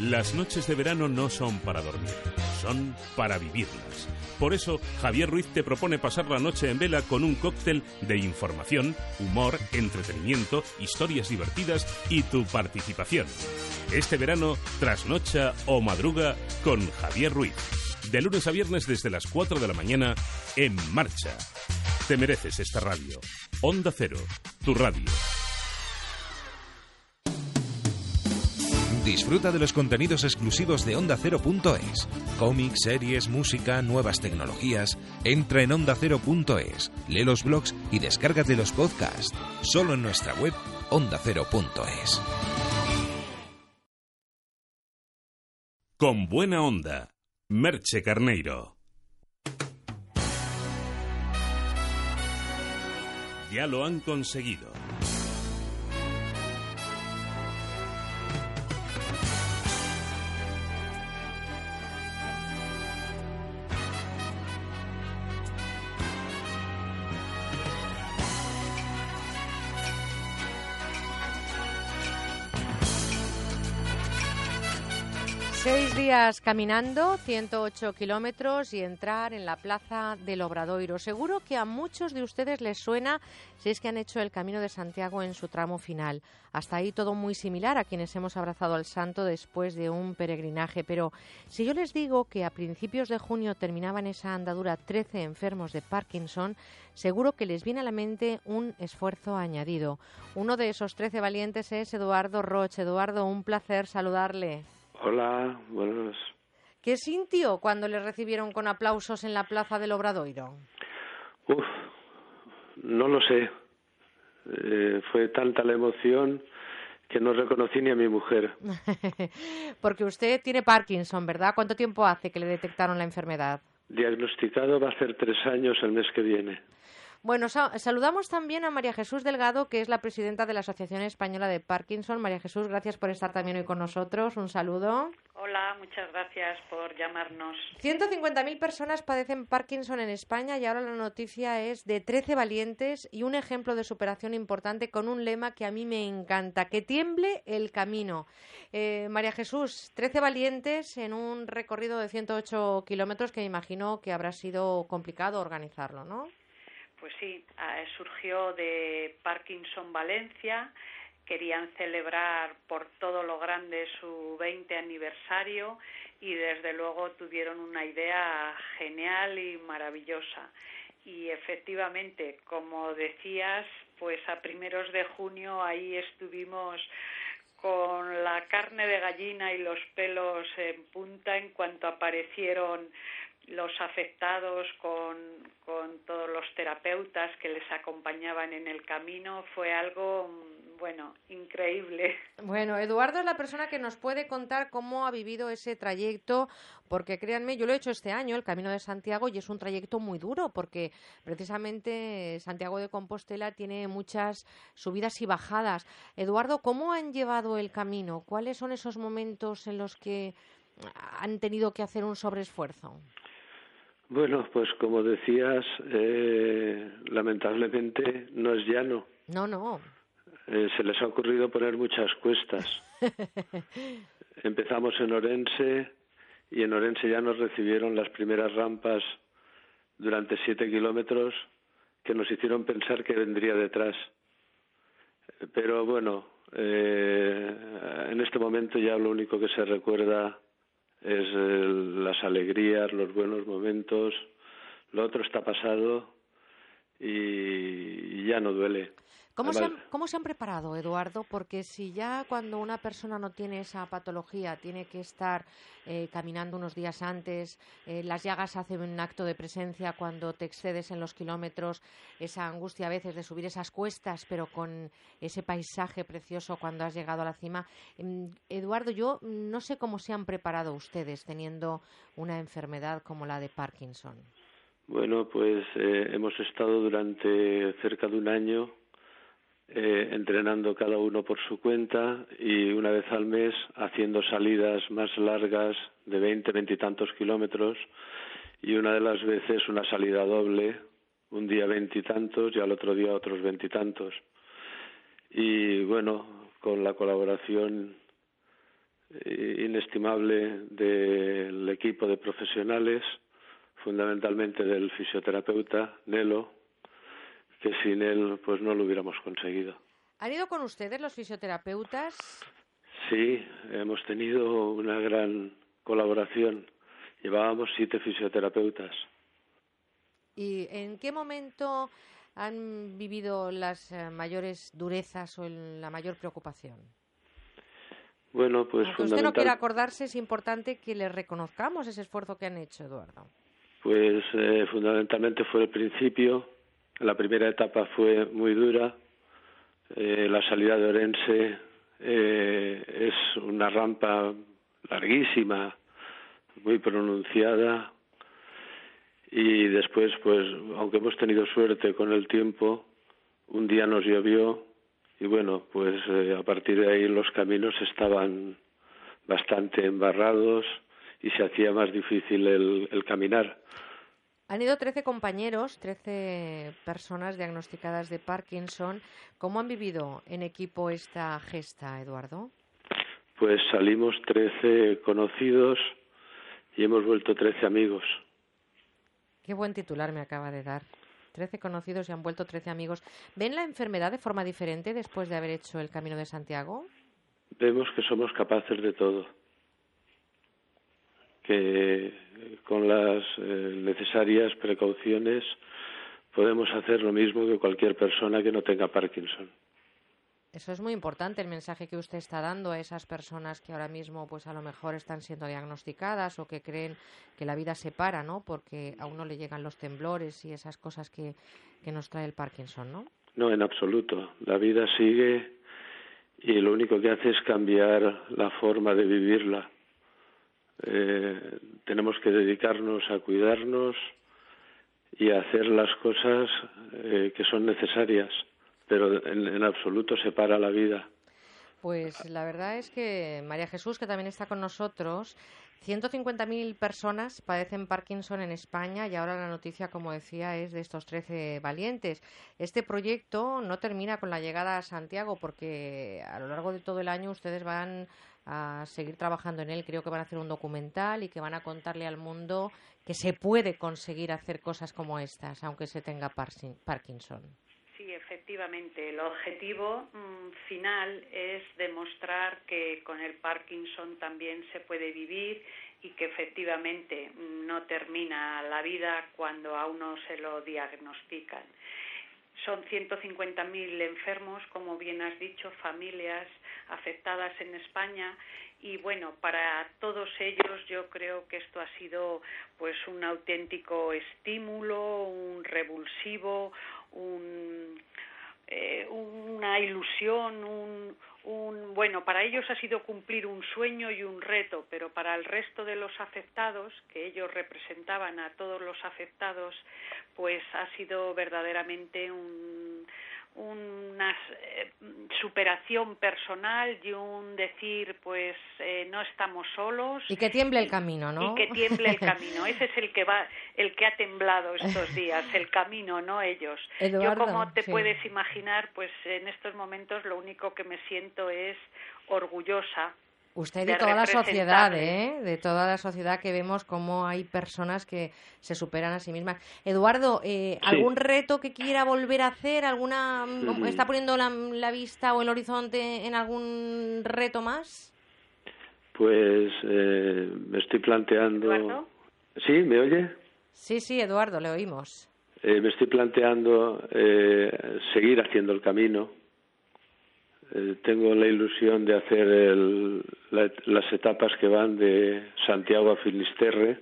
Las noches de verano no son para dormir, son para vivirlas. Por eso, Javier Ruiz te propone pasar la noche en vela con un cóctel de información, humor, entretenimiento, historias divertidas y tu participación. Este verano, trasnocha o madruga con Javier Ruiz. De lunes a viernes desde las 4 de la mañana, en marcha. Te mereces esta radio. Onda Cero, tu radio. Disfruta de los contenidos exclusivos de OndaCero.es. Cómics, series, música, nuevas tecnologías. Entra en OndaCero.es, lee los blogs y descárgate los podcasts. Solo en nuestra web OndaCero.es. Con buena onda, Merche Carneiro. Ya lo han conseguido. Caminando, 108 kilómetros y entrar en la plaza del Obradoiro. Seguro que a muchos de ustedes les suena si es que han hecho el Camino de Santiago en su tramo final. Hasta ahí todo muy similar a quienes hemos abrazado al santo después de un peregrinaje. Pero si yo les digo que a principios de junio terminaban esa andadura 13 enfermos de Parkinson, seguro que les viene a la mente un esfuerzo añadido. Uno de esos 13 valientes es Eduardo Roche. Eduardo, un placer saludarle. Hola, buenos. ¿Qué sintió cuando le recibieron con aplausos en la plaza del Obradoiro? Uf, no lo sé. Eh, fue tanta la emoción que no reconocí ni a mi mujer. Porque usted tiene Parkinson, ¿verdad? ¿Cuánto tiempo hace que le detectaron la enfermedad? Diagnosticado va a ser tres años el mes que viene. Bueno, saludamos también a María Jesús Delgado, que es la presidenta de la Asociación Española de Parkinson. María Jesús, gracias por estar también hoy con nosotros. Un saludo. Hola, muchas gracias por llamarnos. 150.000 personas padecen Parkinson en España y ahora la noticia es de 13 valientes y un ejemplo de superación importante con un lema que a mí me encanta, que tiemble el camino. Eh, María Jesús, 13 valientes en un recorrido de 108 kilómetros que me imagino que habrá sido complicado organizarlo, ¿no? Pues sí, ah, surgió de Parkinson Valencia, querían celebrar por todo lo grande su 20 aniversario y desde luego tuvieron una idea genial y maravillosa. Y efectivamente, como decías, pues a primeros de junio ahí estuvimos con la carne de gallina y los pelos en punta en cuanto aparecieron los afectados con, con todos los terapeutas que les acompañaban en el camino fue algo bueno, increíble. Bueno, Eduardo es la persona que nos puede contar cómo ha vivido ese trayecto, porque créanme, yo lo he hecho este año, el Camino de Santiago, y es un trayecto muy duro, porque precisamente Santiago de Compostela tiene muchas subidas y bajadas. Eduardo, ¿cómo han llevado el camino? ¿Cuáles son esos momentos en los que han tenido que hacer un sobreesfuerzo? Bueno, pues como decías, eh, lamentablemente no es llano. No, no. Eh, se les ha ocurrido poner muchas cuestas. Empezamos en Orense y en Orense ya nos recibieron las primeras rampas durante siete kilómetros que nos hicieron pensar que vendría detrás. Pero bueno, eh, en este momento ya lo único que se recuerda es las alegrías, los buenos momentos. Lo otro está pasado y ya no duele. ¿Cómo se, han, ¿Cómo se, han, preparado, Eduardo? Porque si ya cuando una persona no tiene esa patología tiene que estar eh, caminando unos días antes, eh, las llagas hacen un acto de presencia cuando te excedes en los kilómetros, esa angustia a veces de subir esas cuestas, pero con ese paisaje precioso cuando has llegado a la cima. Mm, Eduardo, yo no sé cómo se han preparado ustedes teniendo una enfermedad como la de Parkinson. Bueno, pues eh, hemos estado durante cerca de un año eh, entrenando cada uno por su cuenta y una vez al mes haciendo salidas más largas de 20, 20 y tantos kilómetros y una de las veces una salida doble, un día veintitantos y, y al otro día otros veintitantos. Y, bueno, con la colaboración eh, inestimable del equipo de profesionales, fundamentalmente del fisioterapeuta Nelo, que sin él pues no lo hubiéramos conseguido. ¿Han ido con ustedes los fisioterapeutas? Sí, hemos tenido una gran colaboración. Llevábamos siete fisioterapeutas. ¿Y en qué momento han vivido las eh, mayores durezas o la mayor preocupación? Bueno, pues Aunque usted no quiera acordarse, es importante que le reconozcamos ese esfuerzo que han hecho, Eduardo. Pues eh, fundamentalmente fue el principio, la primera etapa fue muy dura. Eh, la salida de Orense eh, es una rampa larguísima, muy pronunciada. Y después, pues, aunque hemos tenido suerte con el tiempo, un día nos llovió y bueno, pues eh, a partir de ahí los caminos estaban bastante embarrados y se hacía más difícil el, el caminar. Han ido 13 compañeros, 13 personas diagnosticadas de Parkinson. ¿Cómo han vivido en equipo esta gesta, Eduardo? Pues salimos 13 conocidos y hemos vuelto 13 amigos. Qué buen titular me acaba de dar. 13 conocidos y han vuelto 13 amigos. ¿Ven la enfermedad de forma diferente después de haber hecho el Camino de Santiago? Vemos que somos capaces de todo que con las eh, necesarias precauciones podemos hacer lo mismo que cualquier persona que no tenga Parkinson. Eso es muy importante el mensaje que usted está dando a esas personas que ahora mismo pues a lo mejor están siendo diagnosticadas o que creen que la vida se para, ¿no? Porque a uno le llegan los temblores y esas cosas que, que nos trae el Parkinson, ¿no? No, en absoluto. La vida sigue y lo único que hace es cambiar la forma de vivirla eh, tenemos que dedicarnos a cuidarnos y a hacer las cosas eh, que son necesarias, pero en, en absoluto separa la vida. Pues la verdad es que María Jesús, que también está con nosotros, 150.000 personas padecen Parkinson en España y ahora la noticia, como decía, es de estos 13 valientes. Este proyecto no termina con la llegada a Santiago porque a lo largo de todo el año ustedes van a seguir trabajando en él. Creo que van a hacer un documental y que van a contarle al mundo que se puede conseguir hacer cosas como estas, aunque se tenga Parkinson. Sí, efectivamente. El objetivo mm, final es demostrar que con el Parkinson también se puede vivir y que efectivamente mm, no termina la vida cuando a uno se lo diagnostican. Son 150.000 enfermos, como bien has dicho, familias afectadas en España. Y bueno, para todos ellos yo creo que esto ha sido pues un auténtico estímulo, un revulsivo, un, eh, una ilusión, un, un, bueno, para ellos ha sido cumplir un sueño y un reto, pero para el resto de los afectados, que ellos representaban a todos los afectados, pues ha sido verdaderamente un, una eh, superación personal y un decir, pues eh, no estamos solos. Y que tiemble el camino, ¿no? Y que tiemble el camino. Ese es el que va, el que ha temblado estos días, el camino, no ellos. Yo, como te puedes imaginar, pues en estos momentos lo único que me siento es orgullosa Usted de, toda la sociedad, ¿eh? De toda la sociedad que vemos cómo hay personas que se superan a sí mismas. Eduardo, eh, ¿algún reto que quiera volver a hacer? ¿Alguna está poniendo la, vista o el horizonte en algún reto más? Pues eh, me estoy planteando. ¿Eduardo? ¿Sí? ¿Me oye? Sí, sí, Eduardo, le oímos. Eh, me estoy planteando seguir haciendo el camino eh, tengo la ilusión de hacer las etapas que van de Santiago a Finisterre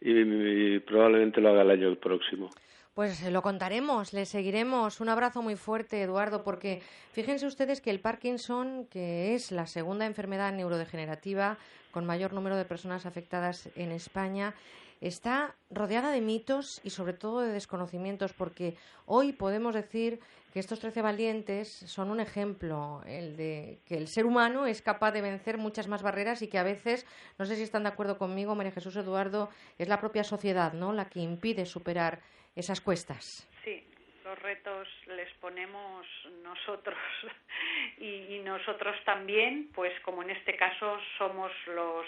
y, probablemente lo haga el año próximo. Pues lo contaremos, le seguiremos. Un abrazo muy fuerte, Eduardo, porque fíjense ustedes que el Parkinson, que es la segunda enfermedad neurodegenerativa con mayor número de personas afectadas en España, está rodeada de mitos y sobre todo de desconocimientos, porque hoy podemos decir que estos trece valientes son un ejemplo, el de que el ser humano es capaz de vencer muchas más barreras y que a veces, no sé si están de acuerdo conmigo, María Jesús Eduardo, es la propia sociedad, ¿no?, la que impide superar esas cuestas. Sí, los retos les ponemos nosotros y, y nosotros también, pues como en este caso somos los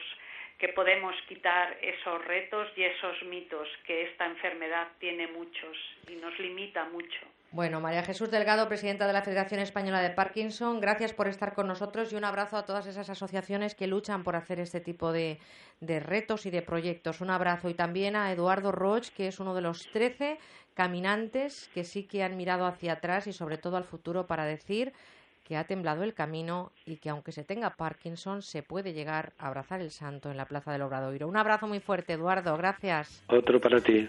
que podemos quitar esos retos y esos mitos que esta enfermedad tiene muchos y nos limita mucho. Bueno, María Jesús Delgado, presidenta de la Federación Española de Parkinson, gracias por estar con nosotros y un abrazo a todas esas asociaciones que luchan por hacer este tipo de, retos y de proyectos. Un abrazo y también a Eduardo Roch, que es uno de los 13 caminantes que sí que han mirado hacia atrás y sobre todo al futuro para decir que ha temblado el camino y que aunque se tenga Parkinson se puede llegar a abrazar el santo en la Plaza del Obradoiro. Un abrazo muy fuerte, Eduardo. Gracias. Otro para ti.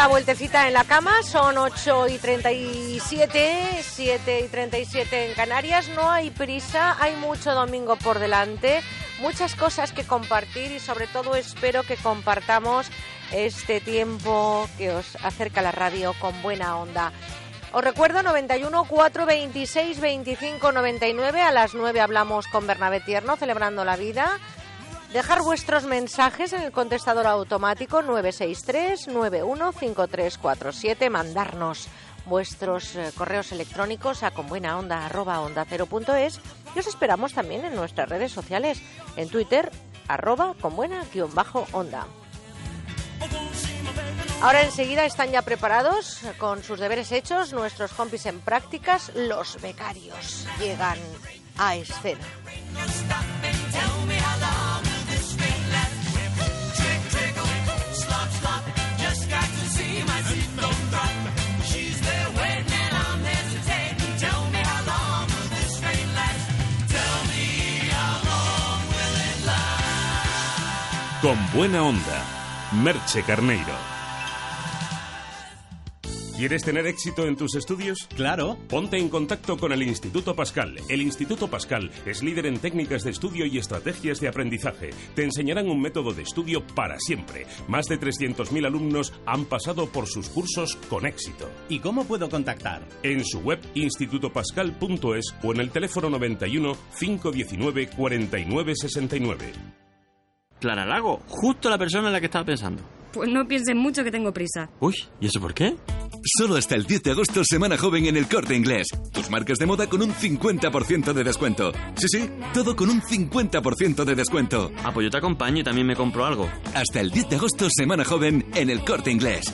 Otra vueltecita en la cama, son 8 y 37, 7 y 37 en Canarias. No hay prisa, hay mucho domingo por delante, muchas cosas que compartir y sobre todo espero que compartamos este tiempo que os acerca la radio con buena onda. Os recuerdo 91 426 25 99 a las 9 hablamos con Bernabé Tierno celebrando la vida. Dejar vuestros mensajes en el contestador automático 963-915347. Mandarnos vuestros eh, correos electrónicos a conbuenaonda y os esperamos también en nuestras redes sociales, en Twitter arroba con buena guion bajo onda. Ahora enseguida están ya preparados con sus deberes hechos nuestros compis en prácticas, los becarios. Llegan a escena. Con buena onda, Merche Carneiro. ¿Quieres tener éxito en tus estudios? Claro. Ponte en contacto con el Instituto Pascal. El Instituto Pascal es líder en técnicas de estudio y estrategias de aprendizaje. Te enseñarán un método de estudio para siempre. Más de 300.000 alumnos han pasado por sus cursos con éxito. ¿Y cómo puedo contactar? En su web institutopascal.es o en el teléfono 91 519 49 69. Clara Lago, justo la persona en la que estaba pensando. Pues no pienses mucho que tengo prisa. Uy, ¿y eso por qué? Solo hasta el 10 de agosto, Semana Joven en el Corte Inglés. Tus marcas de moda con un 50% de descuento. Sí, sí, todo con un 50% de descuento. Ah, pues yo te acompaño y también me compro algo. Hasta el 10 de agosto, Semana Joven en el Corte Inglés.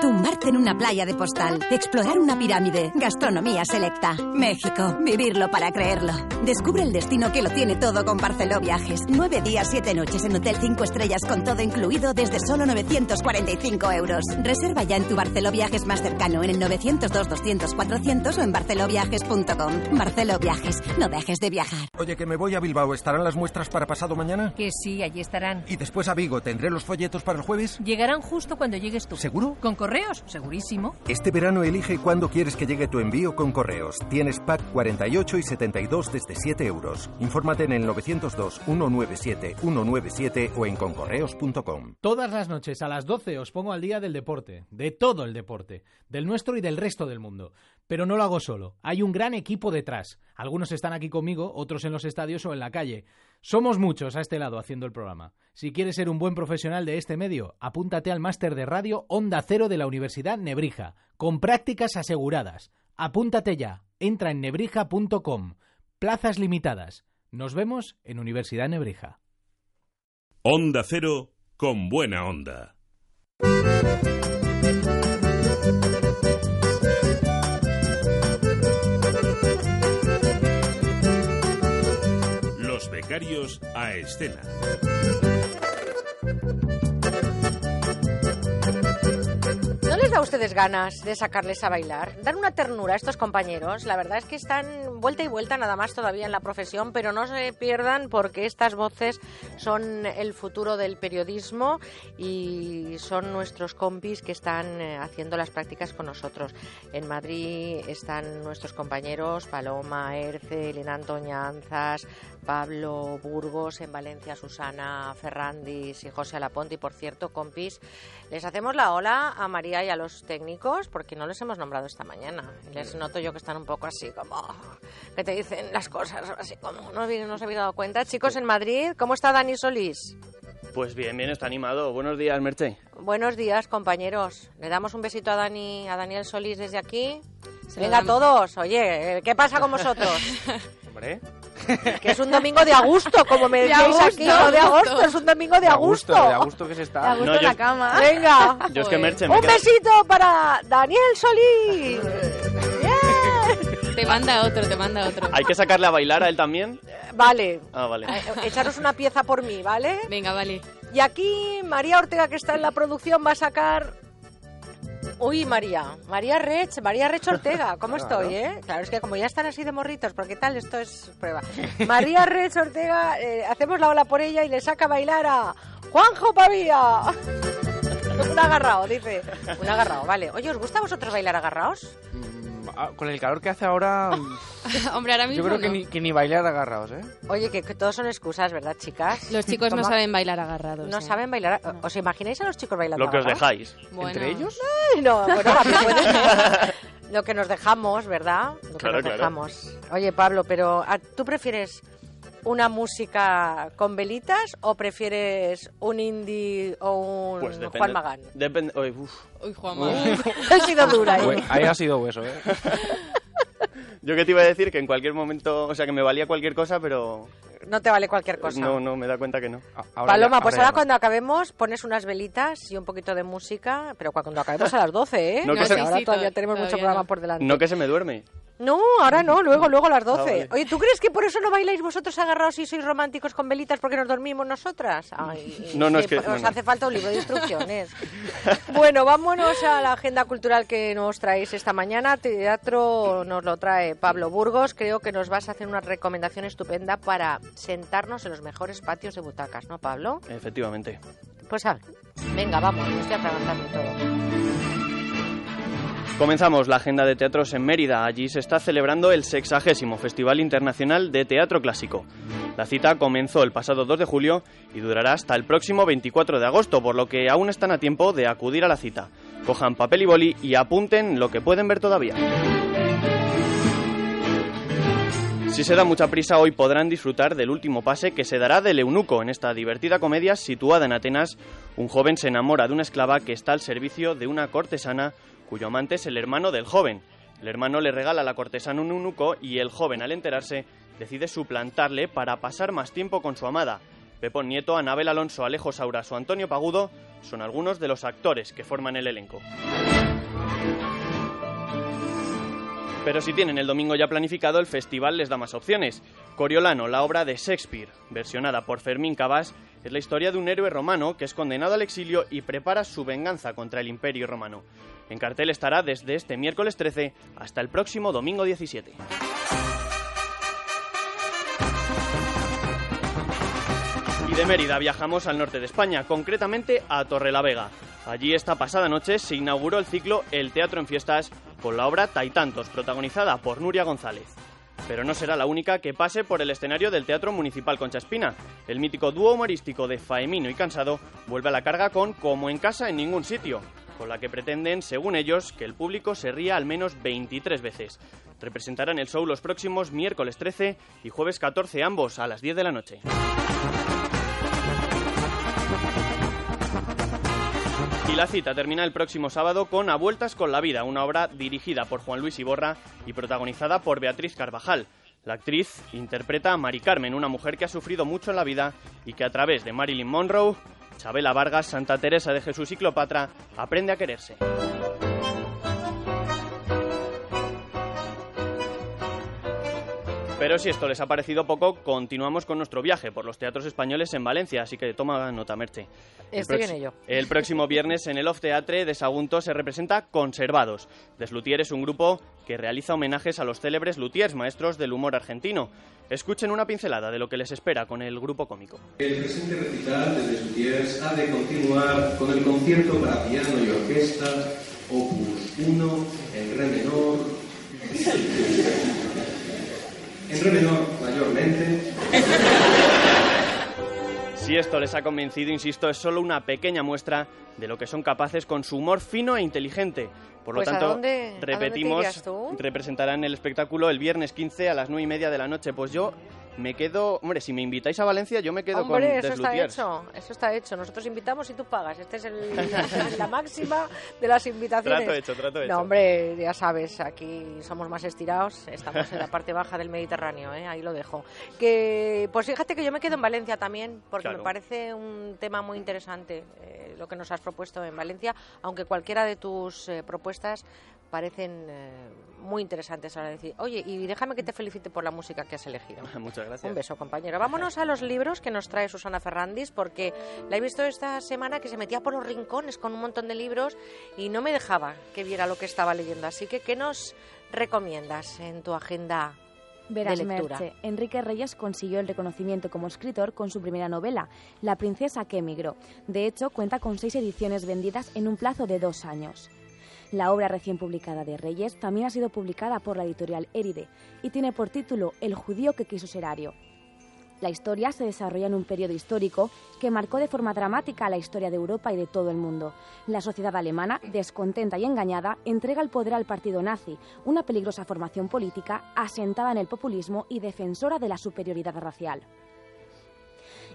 Tumbarte en una playa de postal, explorar una pirámide, gastronomía selecta. México, vivirlo para creerlo. Descubre el destino que lo tiene todo con Barceló Viajes. Nueve días, siete noches en Hotel 5 Estrellas con todo incluido desde solo 945 euros. Reserva ya en tu Barceló Viajes más cercano en el 902-200-400 o en barceloviajes.com. Barceló Viajes, no dejes de viajar. Oye, que me voy a Bilbao. ¿Estarán las muestras para pasado mañana? Que sí, allí estarán. Y después a Vigo. ¿Tendré los folletos para el jueves? Llegarán justo cuando llegues tú. ¿Seguro? Con correos, segurísimo. Este verano elige cuándo quieres que llegue tu envío con correos. Tienes pack 48 y 72 desde 7 euros. Infórmate en el 902-197-197 o en concorreos.com. Todas las noches a las 12 os pongo al día del deporte, de todo el deporte, del nuestro y del resto del mundo. Pero no lo hago solo, hay un gran equipo detrás. Algunos están aquí conmigo, otros en los estadios o en la calle. Somos muchos a este lado haciendo el programa. Si quieres ser un buen profesional de este medio, apúntate al máster de radio Onda Cero de la Universidad Nebrija, con prácticas aseguradas. Apúntate ya, entra en nebrija.com. Plazas limitadas. Nos vemos en Universidad Nebrija. Onda Cero con buena onda. Los becarios a escena. Da a ustedes ganas de sacarles a bailar? Dan una ternura a estos compañeros. La verdad es que están vuelta y vuelta nada más todavía en la profesión, pero no se pierdan porque estas voces son el futuro del periodismo y son nuestros compis que están eh, haciendo las prácticas con nosotros. En Madrid están nuestros compañeros Paloma Erce, Elena Antoñanzas, Pablo Burgos, en Valencia Susana Ferrandis y José Alaponte. Y por cierto, compis, les hacemos la ola a María y a los técnicos porque no les hemos nombrado esta mañana. Les noto yo que están un poco así como que te dicen las cosas así como no, no se había dado cuenta. Chicos, en Madrid, ¿cómo está Dani Solís? Pues bien, bien, está animado. Buenos días, Merche. Buenos días, compañeros. Le damos un besito a Dani, a Daniel Solís desde aquí. Se Venga todos, oye, ¿qué pasa con vosotros? Hombre. que es un domingo de agosto, como me De decíais agosto. aquí, no de agosto, es un domingo de agosto. de agosto que se está. De agosto No, en yo- la cama. Venga. Yo es que Merche me Un queda- besito para Daniel Solís. Te manda otro, te manda otro. ¿Hay que sacarle a bailar a él también? Vale. Ah, vale. Eh, Echaros una pieza por mí, ¿vale? Venga, vale. Y aquí María Ortega, que está en la producción, va a sacar... Uy, María. María Rech, María Rech Ortega. ¿Cómo Claro. estoy, eh? Claro, es que como ya están así de morritos, porque tal, esto es prueba. María Rech Ortega, eh, hacemos la ola por ella y le saca a bailar a Juanjo Pavía. Un agarrado, dice. Un agarrado, vale. Oye, ¿os gusta a vosotros bailar agarrados? Ah, Con el calor que hace ahora, Hombre, ahora mismo yo creo que ni, que ni bailar agarrados, ¿eh? Oye, que, que todos son excusas, ¿verdad, chicas? Los chicos no saben bailar agarrados. No ¿eh? saben bailar. ¿Os imagináis a los chicos bailando Lo que os dejáis. Bueno. ¿Entre ellos? Ay, no, bueno, a mí puede ser. Lo que nos dejamos, ¿verdad? Lo que Claro, nos claro. dejamos. Oye, Pablo, pero ¿a- ¿tú prefieres una música con velitas o prefieres un indie o un Pues depende. Juan Magán? Depende. Uy, uf. Uy, Juan Uf. Ha sido dura, ¿eh? Pues ahí ha sido hueso, ¿eh? Yo que te iba a decir que en cualquier momento, o sea, que me valía cualquier cosa, pero No te vale cualquier cosa. no, no, me da cuenta que no. Paloma, pues ahora cuando acabemos pones unas velitas y un poquito de música, pero cuando acabemos a las 12, ¿eh? No, que se- ahora sí, todavía to- tenemos mucho todavía programa no. por delante. No que se me duerme. No, ahora no, luego, luego a las 12. Ah, vale. Oye, ¿tú crees que por eso no bailáis vosotros agarrados y sois románticos con velitas porque nos dormimos nosotras? Ay, No, no, es que- Os bueno. hace falta un libro de instrucciones. bueno, vámonos a la agenda cultural que nos traéis esta mañana. Teatro nos lo trae Pablo Burgos. Creo que nos vas a hacer una recomendación estupenda para sentarnos en los mejores patios de butacas, ¿no, Pablo? Efectivamente. Pues a ver, venga, vamos, me estoy atragantando todo. Comenzamos la agenda de teatros en Mérida. Allí se está celebrando el 60 Festival Internacional de Teatro Clásico. La cita comenzó el pasado 2 de julio y durará hasta el próximo 24 de agosto, por lo que aún están a tiempo de acudir a la cita. Cojan papel y boli y apunten lo que pueden ver todavía. Si se da mucha prisa, hoy podrán disfrutar del último pase que se dará del eunuco. En esta divertida comedia situada en Atenas, un joven se enamora de una esclava que está al servicio de una cortesana cuyo amante es el hermano del joven. El hermano le regala a la cortesana un eunuco y el joven, al enterarse, decide suplantarle para pasar más tiempo con su amada. Pepón Nieto, Anabel Alonso, Alejo Sauras o Antonio Pagudo son algunos de los actores que forman el elenco. Pero si tienen el domingo ya planificado, el festival les da más opciones. Coriolano, la obra de Shakespeare, versionada por Fermín Cabas, es la historia de un héroe romano que es condenado al exilio y prepara su venganza contra el imperio romano. En cartel estará desde este miércoles 13 hasta el próximo domingo 17. De Mérida viajamos al norte de España, concretamente a Torrelavega. Allí esta pasada noche se inauguró el ciclo El Teatro en Fiestas con la obra Taitantos, protagonizada por Nuria González. Pero no será la única que pase por el escenario del Teatro Municipal Conchaspina. El mítico dúo humorístico de Faemino y Cansado vuelve a la carga con Como en casa en ningún sitio, con la que pretenden, según ellos, que el público se ría al menos 23 veces. Representarán el show los próximos miércoles 13 y jueves 14 ambos a las 10 de la noche. Y la cita termina el próximo sábado con A Vueltas con la Vida, una obra dirigida por Juan Luis Iborra y protagonizada por Beatriz Carvajal. La actriz interpreta a Mari Carmen, una mujer que ha sufrido mucho en la vida y que a través de Marilyn Monroe, Chabela Vargas, Santa Teresa de Jesús y Cleopatra aprende a quererse. Pero si esto les ha parecido poco, continuamos con nuestro viaje por los teatros españoles en Valencia, así que toma nota, Merche. Estoy el en ello. El próximo viernes en el Off Teatre de Sagunto se representa Conservados. Deslutier es un grupo que realiza homenajes a los célebres luthiers, maestros del humor argentino. Escuchen una pincelada de lo que les espera con el grupo cómico. El presente recital de Les Luthiers ha de continuar con el concierto para piano y orquesta, opus 1, en re menor, en re menor mayormente. Si esto les ha convencido, insisto, es solo una pequeña muestra de lo que son capaces con su humor fino e inteligente. Por lo Pues, ¿a tanto, dónde- a dónde te repetimos, irías tú? representarán el espectáculo el viernes 15 a las 9 y media de la noche. Pues yo me quedo, hombre, si me invitáis a Valencia, yo me quedo Hombre, con eso está hecho, eso está hecho. Nosotros invitamos y tú pagas. Esta es el- la máxima de las invitaciones. Trato hecho, trato hecho. No, hombre, ya sabes, aquí somos más estirados. Estamos en la parte baja del Mediterráneo, ¿eh? ahí lo dejo. Que, pues fíjate que yo me quedo en Valencia también, porque Claro. me parece un tema muy interesante eh, lo que nos has propuesto en Valencia, aunque cualquiera de tus eh, propuestas parecen eh, muy interesantes ahora decir. Oye, y déjame que te felicite por la música que has elegido. Muchas gracias. Un beso, compañero. Vámonos a los libros que nos trae Susana Ferrandis, porque la he visto esta semana que se metía por los rincones con un montón de libros y no me dejaba que viera lo que estaba leyendo. Así que, ¿qué nos recomiendas en tu agenda Verás, de lectura? Merche, Enrique Reyes consiguió el reconocimiento como escritor con su primera novela, La princesa que emigró. De hecho, cuenta con seis ediciones vendidas en un plazo de dos años. La obra recién publicada de Reyes también ha sido publicada por la editorial Éride y tiene por título El judío que quiso ser ario. La historia se desarrolla en un periodo histórico que marcó de forma dramática la historia de Europa y de todo el mundo. La sociedad alemana, descontenta y engañada, entrega el poder al partido nazi, una peligrosa formación política asentada en el populismo y defensora de la superioridad racial.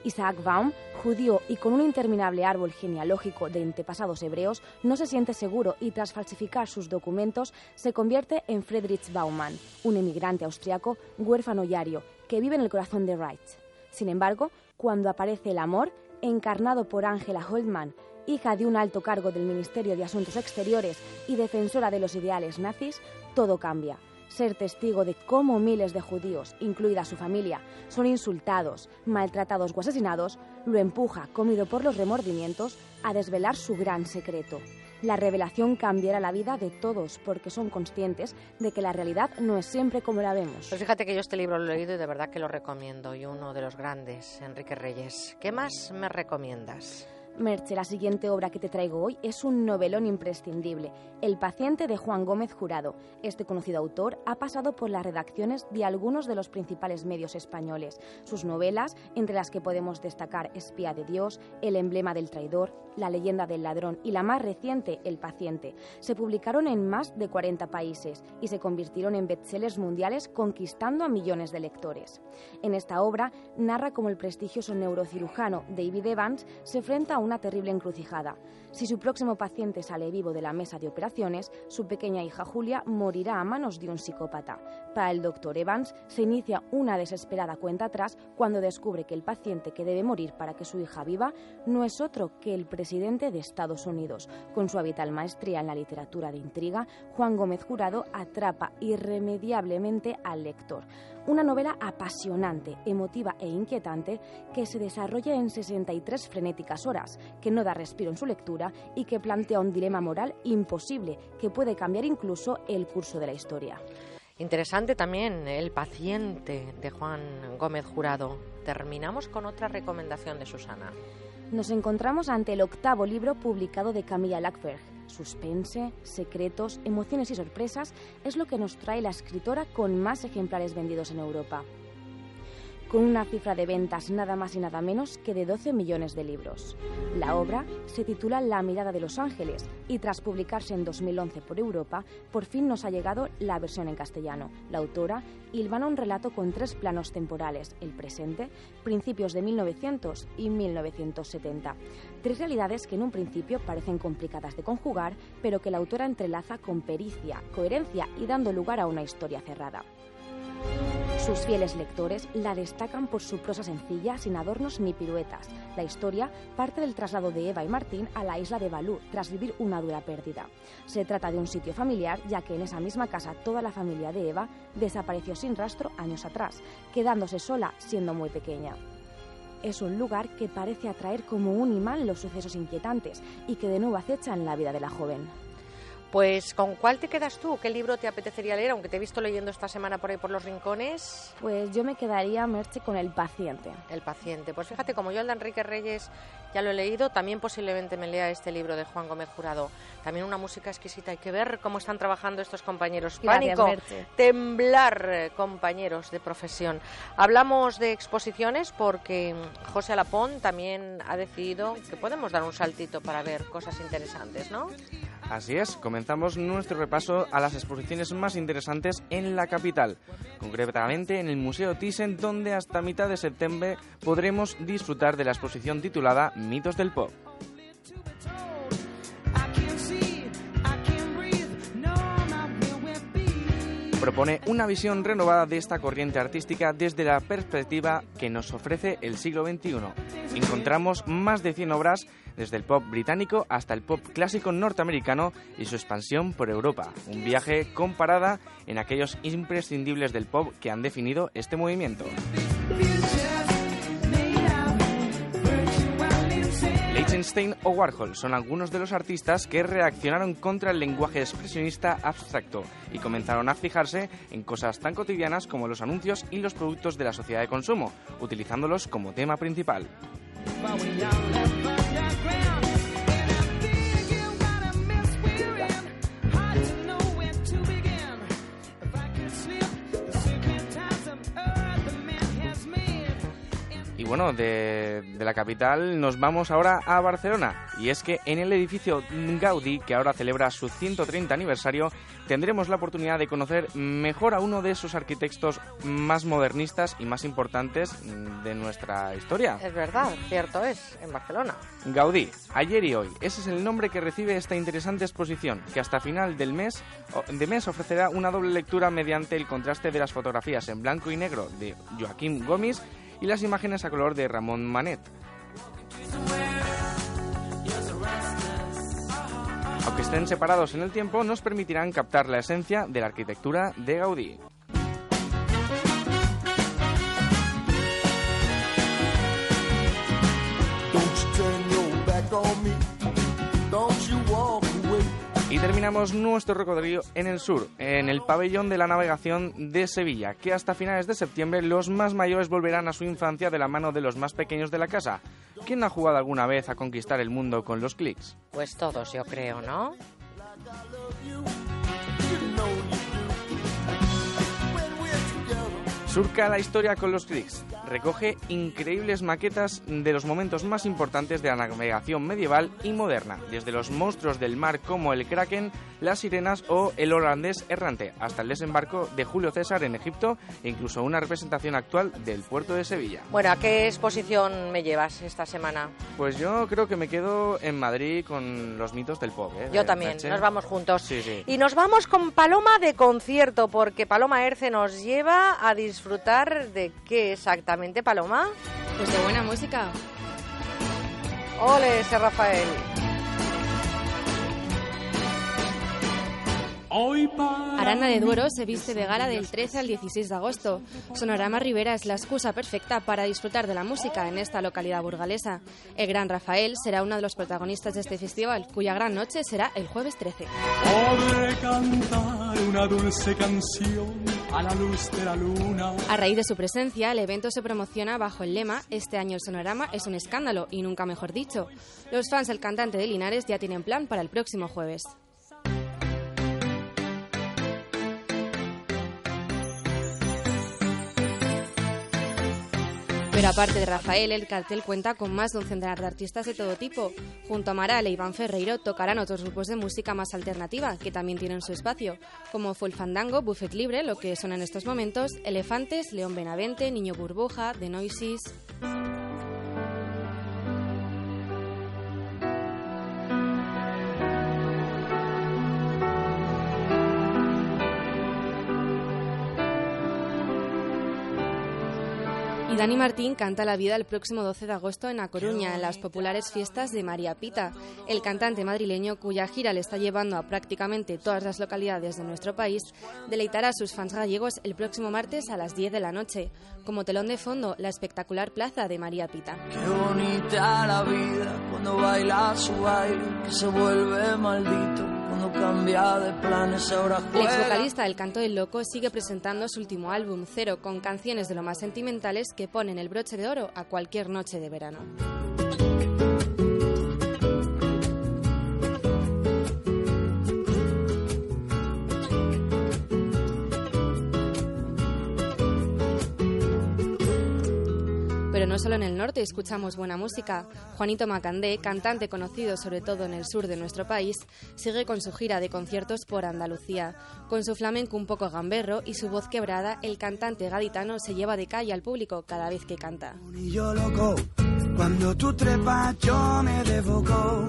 Isaac Baum, judío y con un interminable árbol genealógico de antepasados hebreos, no se siente seguro y tras falsificar sus documentos se convierte en Friedrich Baumann, un emigrante austriaco huérfano y ario que vive en el corazón de Reich. Sin embargo, cuando aparece el amor, encarnado por Angela Holtmann, hija de un alto cargo del Ministerio de Asuntos Exteriores y defensora de los ideales nazis, todo cambia. Ser testigo de cómo miles de judíos, incluida su familia, son insultados, maltratados o asesinados, lo empuja, comido por los remordimientos, a desvelar su gran secreto. La revelación cambiará la vida de todos porque son conscientes de que la realidad no es siempre como la vemos. Pues fíjate que yo este libro lo he leído y de verdad que lo recomiendo. Y uno de los grandes, Enrique Reyes. ¿Qué más me recomiendas? Merche, la siguiente obra que te traigo hoy es un novelón imprescindible, El paciente de Juan Gómez Jurado. Este conocido autor ha pasado por las redacciones de algunos de los principales medios españoles. Sus novelas, entre las que podemos destacar Espía de Dios, El emblema del traidor, La leyenda del ladrón y la más reciente, El paciente, se publicaron en más de 40 países y se convirtieron en bestsellers mundiales conquistando a millones de lectores. En esta obra narra cómo el prestigioso neurocirujano David Evans se enfrenta a una terrible encrucijada. Si su próximo paciente sale vivo de la mesa de operaciones, su pequeña hija Julia morirá a manos de un psicópata. Para el doctor Evans se inicia una desesperada cuenta atrás cuando descubre que el paciente que debe morir para que su hija viva no es otro que el presidente de Estados Unidos. Con su habitual maestría en la literatura de intriga, Juan Gómez Jurado atrapa irremediablemente al lector. Una novela apasionante, emotiva e inquietante que se desarrolla en 63 frenéticas horas, que no da respiro en su lectura y que plantea un dilema moral imposible que puede cambiar incluso el curso de la historia. Interesante también El paciente de Juan Gómez Jurado. Terminamos con otra recomendación de Susana. Nos encontramos ante el octavo libro publicado de Camilla Lackberg. Suspense, secretos, emociones y sorpresas es lo que nos trae la escritora con más ejemplares vendidos en Europa con una cifra de ventas nada más y nada menos que de 12 millones de libros. La obra se titula La mirada de los ángeles y tras publicarse en 2011 por Europa, por fin nos ha llegado la versión en castellano. La autora hilvana un relato con tres planos temporales, el presente, principios de 1900 y 1970. Tres realidades que en un principio parecen complicadas de conjugar, pero que la autora entrelaza con pericia, coherencia y dando lugar a una historia cerrada. Sus fieles lectores la destacan por su prosa sencilla, sin adornos ni piruetas. La historia parte del traslado de Eva y Martín a la isla de Balú tras vivir una dura pérdida. Se trata de un sitio familiar, ya que en esa misma casa toda la familia de Eva desapareció sin rastro años atrás, quedándose sola siendo muy pequeña. Es un lugar que parece atraer como un imán los sucesos inquietantes y que de nuevo acechan la vida de la joven. Pues, ¿con cuál te quedas tú? ¿Qué libro te apetecería leer? Aunque te he visto leyendo esta semana por ahí por los rincones. Pues yo me quedaría, Merche, con El paciente. El paciente. Pues fíjate, como yo el de Enrique Reyes ya lo he leído, también posiblemente me lea este libro de Juan Gómez Jurado. También una música exquisita. Hay que ver cómo están trabajando estos compañeros. Pánico, temblar, compañeros de profesión. Hablamos de exposiciones porque José Alapón también ha decidido que podemos dar un saltito para ver cosas interesantes, ¿no? Así es, comenzamos nuestro repaso a las exposiciones más interesantes en la capital, concretamente en el Museo Thyssen, donde hasta mitad de septiembre podremos disfrutar de la exposición titulada Mitos del Pop. Propone una visión renovada de esta corriente artística desde la perspectiva que nos ofrece el siglo XXI. Encontramos más de 100 obras desde el pop británico hasta el pop clásico norteamericano y su expansión por Europa. Un viaje comparada en aquellos imprescindibles del pop que han definido este movimiento. Lichtenstein o Warhol son algunos de los artistas que reaccionaron contra el lenguaje expresionista abstracto y comenzaron a fijarse en cosas tan cotidianas como los anuncios y los productos de la sociedad de consumo, utilizándolos como tema principal. Bueno, de, la capital nos vamos ahora a Barcelona. Y es que en el edificio Gaudí, que ahora celebra su 130 aniversario, tendremos la oportunidad de conocer mejor a uno de sus arquitectos más modernistas y más importantes de nuestra historia. Es verdad, cierto es, en Barcelona. Gaudí, ayer y hoy. Ese es el nombre que recibe esta interesante exposición, que hasta final del mes, de mes ofrecerá una doble lectura mediante el contraste de las fotografías en blanco y negro de Joaquín Gómez y las imágenes a color de Ramón Manet. Aunque estén separados en el tiempo, nos permitirán captar la esencia de la arquitectura de Gaudí. Terminamos nuestro recorrido en el sur, en el pabellón de la navegación de Sevilla, que hasta finales de septiembre los más mayores volverán a su infancia de la mano de los más pequeños de la casa. ¿Quién ha jugado alguna vez a conquistar el mundo con los clics? Pues todos, yo creo, ¿no? Surca la historia con los clics. Recoge increíbles maquetas de los momentos más importantes de la navegación medieval y moderna, desde los monstruos del mar como el Kraken, las sirenas o el holandés errante, hasta el desembarco de Julio César en Egipto e incluso una representación actual del puerto de Sevilla. Bueno, ¿a qué exposición me llevas esta semana? Pues yo creo que me quedo en Madrid con los mitos del pop. ¿eh? Yo también, nos vamos juntos. Sí, sí. Y nos vamos con Paloma de concierto, porque Paloma Erce nos lleva a disfrutar de qué exactamente, Paloma. Pues de buena música. Ole, ese Rafael. Arana de Duero se viste de gala del 13 al 16 de agosto. Sonorama Rivera es la excusa perfecta para disfrutar de la música en esta localidad burgalesa. El gran Rafael será uno de los protagonistas de este festival, cuya gran noche será el jueves 13. Podré cantar una dulce canción a la luz de la luna. A raíz de su presencia, el evento se promociona bajo el lema Este año el sonorama es un escándalo y nunca mejor dicho. Los fans del cantante de Linares ya tienen plan para el próximo jueves. Pero aparte de Rafael, el cartel cuenta con más de un centenar de artistas de todo tipo. Junto a Amaral e Iván Ferreiro tocarán otros grupos de música más alternativa, que también tienen su espacio, como Full Fandango, Buffet Libre, lo que son en estos momentos, Elefantes, León Benavente, Niño Burbuja, The Noises... Dani Martín canta la vida el próximo 12 de agosto en A Coruña, en las populares fiestas de María Pita. El cantante madrileño, cuya gira le está llevando a prácticamente todas las localidades de nuestro país, deleitará a sus fans gallegos el próximo martes a las 10 de la noche. Como telón de fondo, la espectacular plaza de María Pita. Qué bonita la vida cuando baila su baile, que se vuelve maldito cuando cambia de planes ahora El ex vocalista del Canto del Loco sigue presentando su último álbum, Cero, con canciones de lo más sentimentales que ponen el broche de oro a cualquier noche de verano. Pero no solo en el norte escuchamos buena música. Juanito Macandé, cantante conocido sobre todo en el sur de nuestro país, sigue con su gira de conciertos por Andalucía. Con su flamenco un poco gamberro y su voz quebrada, el cantante gaditano se lleva de calle al público cada vez que canta. Cuando tú trepas yo me devoco.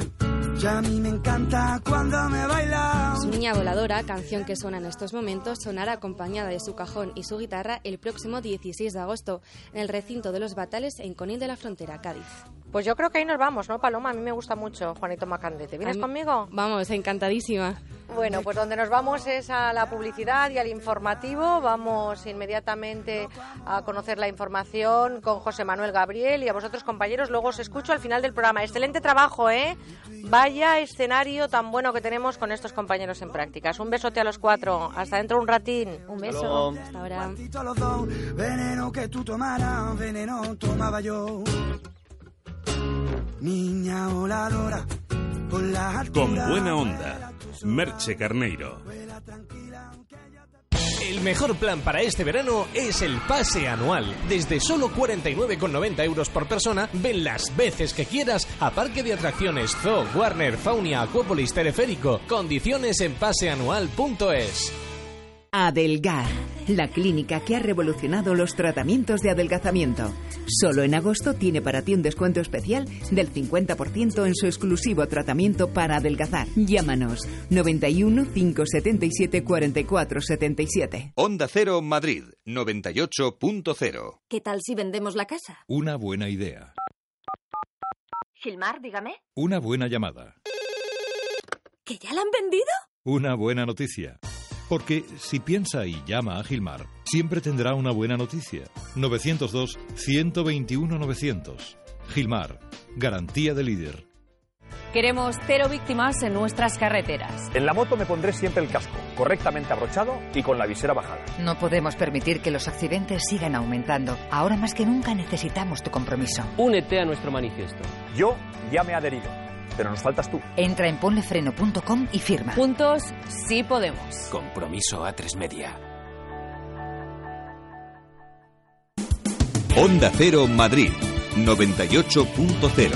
Ya a mí me encanta cuando me bailas. Su niña voladora, canción que suena en estos momentos, sonará acompañada de su cajón y su guitarra el próximo 16 de agosto en el recinto de los Batales en Conil de la Frontera, Cádiz. Pues yo creo que ahí nos vamos, ¿no, Paloma? A mí me gusta mucho Juanito Macandé. ¿Te vienes mí- conmigo? Vamos, encantadísima. Bueno, pues donde nos vamos es a la publicidad y al informativo. Vamos inmediatamente a conocer la información con José Manuel Gabriel y a vosotros, compañeros. Luego os escucho al final del programa. Excelente trabajo, ¿eh? Vaya escenario tan bueno que tenemos con estos compañeros en prácticas. Un besote a los cuatro. Hasta dentro de un ratín. Un beso. Hasta ahora. Veneno que tú tomaras, veneno tomaba yo. Niña voladora, por. Con buena onda. Merche Carneiro. El mejor plan para este verano es el pase anual. Desde solo 49,90 euros por persona, ven las veces que quieras a Parque de Atracciones Zoo, Warner, Faunia, Acuópolis, Teleférico. Condiciones en paseanual.es. Adelgar, la clínica que ha revolucionado los tratamientos de adelgazamiento. Solo en agosto tiene para ti un descuento especial del 50% en su exclusivo tratamiento para adelgazar. Llámanos 91 577 44 77. Onda Cero Madrid 98.0. ¿Qué tal si vendemos la casa? Una buena idea. Gilmar, dígame. Una buena llamada. ¿Que ya la han vendido? Una buena noticia. Porque si piensa y llama a Gilmar, siempre tendrá una buena noticia. 902-121-900. Gilmar, garantía de líder. Queremos cero víctimas en nuestras carreteras. En la moto me pondré siempre el casco, correctamente abrochado y con la visera bajada. No podemos permitir que los accidentes sigan aumentando. Ahora más que nunca necesitamos tu compromiso. Únete a nuestro manifiesto. Yo ya me he adherido, pero nos faltas tú. Entra en ponlefreno.com y firma. Juntos sí podemos. Compromiso A3 Media. Onda Cero Madrid 98.0.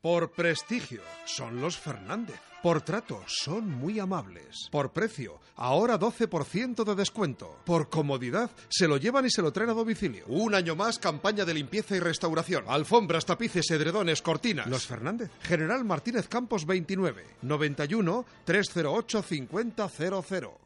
Por prestigio, son los Fernández. Por trato, son muy amables. Por precio, ahora 12% de descuento. Por comodidad, se lo llevan y se lo traen a domicilio. Un año más, campaña de limpieza y restauración. Alfombras, tapices, edredones, cortinas. Los Fernández. General Martínez Campos 29. 91 308 5000.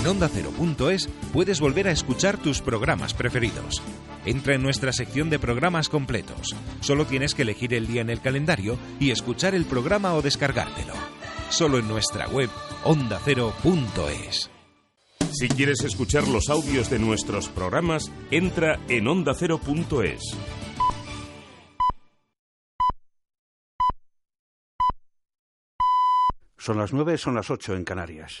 En OndaCero.es puedes volver a escuchar tus programas preferidos. Entra en nuestra sección de programas completos. Solo tienes que elegir el día en el calendario y escuchar el programa o descargártelo. Solo en nuestra web ondacero.es. Si quieres escuchar los audios de nuestros programas, entra en ondacero.es. Son las nueve, son las ocho en Canarias.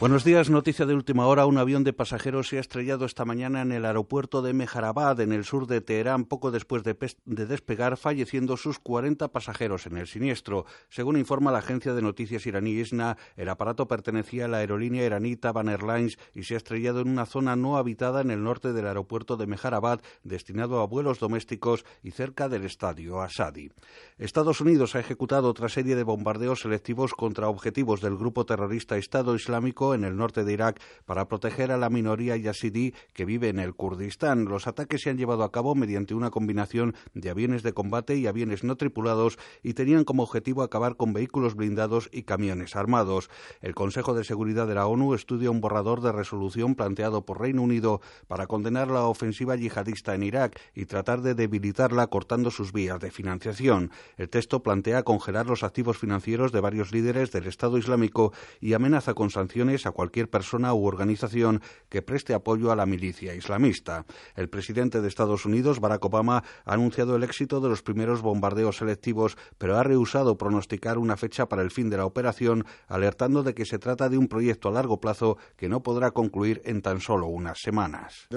Buenos días, noticia de última hora. Un avión de pasajeros se ha estrellado esta mañana en el aeropuerto de Mejarabad, en el sur de Teherán, poco después de, de, despegar, falleciendo sus 40 pasajeros en el siniestro. Según informa la agencia de noticias iraní ISNA, el aparato pertenecía a la aerolínea iraní Taban Airlines y se ha estrellado en una zona no habitada en el norte del aeropuerto de Mejarabad, destinado a vuelos domésticos y cerca del estadio Asadi. Estados Unidos ha ejecutado otra serie de bombardeos selectivos contra objetivos del grupo terrorista Estado Islámico en el norte de Irak para proteger a la minoría yazidí que vive en el Kurdistán. Los ataques se han llevado a cabo mediante una combinación de aviones de combate y aviones no tripulados y tenían como objetivo acabar con vehículos blindados y camiones armados. El Consejo de Seguridad de la ONU estudia un borrador de resolución planteado por Reino Unido para condenar la ofensiva yihadista en Irak y tratar de debilitarla cortando sus vías de financiación. El texto plantea congelar los activos financieros de varios líderes del Estado Islámico y amenaza con sanciones a cualquier persona u organización que preste apoyo a la milicia islamista. El presidente de Estados Unidos, Barack Obama, ha anunciado el éxito de los primeros bombardeos selectivos, pero ha rehusado pronosticar una fecha para el fin de la operación, alertando de que se trata de un proyecto a largo plazo que no podrá concluir en tan solo unas semanas.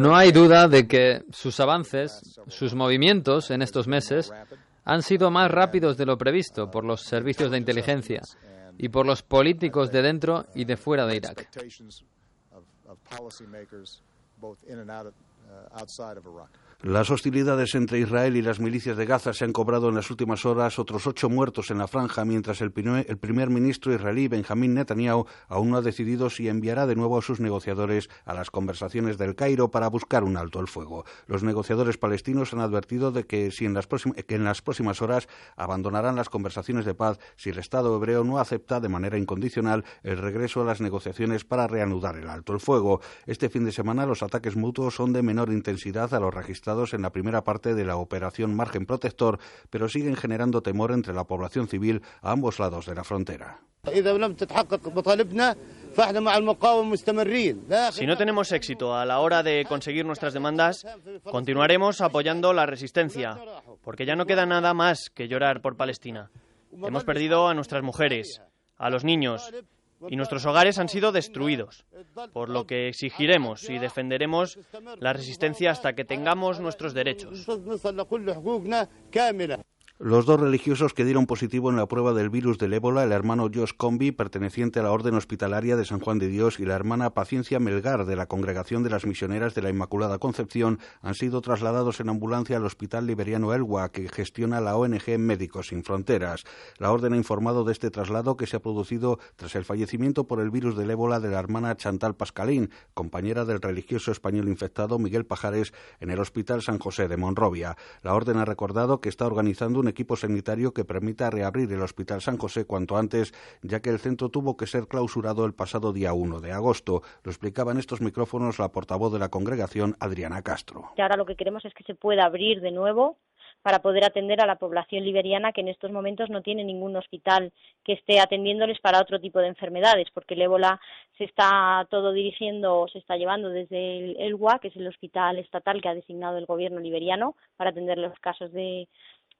No hay duda de que sus avances, sus movimientos en estos meses han sido más rápidos de lo previsto por los servicios de inteligencia y por los políticos de dentro y de fuera de Irak. Las hostilidades entre Israel y las milicias de Gaza se han cobrado en las últimas horas otros ocho muertos en la franja, mientras el primer, el primer, ministro israelí Benjamín Netanyahu aún no ha decidido si enviará de nuevo a sus negociadores a las conversaciones del Cairo para buscar un alto el fuego. Los negociadores palestinos han advertido de que, si en las que en las próximas horas abandonarán las conversaciones de paz si el Estado hebreo no acepta de manera incondicional el regreso a las negociaciones para reanudar el alto el fuego. Este fin de semana los ataques mutuos son de menor intensidad a los registrados en la primera parte de la operación Margen Protector, pero siguen generando temor entre la población civil a ambos lados de la frontera. Si no tenemos éxito a la hora de conseguir nuestras demandas, continuaremos apoyando la resistencia, porque ya no queda nada más que llorar por Palestina. Hemos perdido a nuestras mujeres, a los niños, y nuestros hogares han sido destruidos, por lo que exigiremos y defenderemos la resistencia hasta que tengamos nuestros derechos. Los dos religiosos que dieron positivo en la prueba del virus del ébola, el hermano Josh Combi, perteneciente a la Orden Hospitalaria de San Juan de Dios, y la hermana Paciencia Melgar, de la Congregación de las Misioneras de la Inmaculada Concepción, han sido trasladados en ambulancia al Hospital Liberiano Elwa, que gestiona la ONG Médicos Sin Fronteras. La Orden ha informado de este traslado que se ha producido tras el fallecimiento por el virus del ébola de la hermana Chantal Pascalín, compañera del religioso español infectado Miguel Pajares, en el Hospital San José de Monrovia. La Orden ha recordado que está organizando un equipo sanitario que permita reabrir el Hospital San José cuanto antes, ya que el centro tuvo que ser clausurado el pasado día 1 de agosto. Lo explicaba en estos micrófonos la portavoz de la congregación, Adriana Castro. ahora lo que queremos es que se pueda abrir de nuevo para poder atender a la población liberiana que en estos momentos no tiene ningún hospital que esté atendiéndoles para otro tipo de enfermedades, porque el ébola se está todo dirigiendo, se está llevando desde el ELWA, que es el hospital estatal que ha designado el gobierno liberiano para atender los casos de,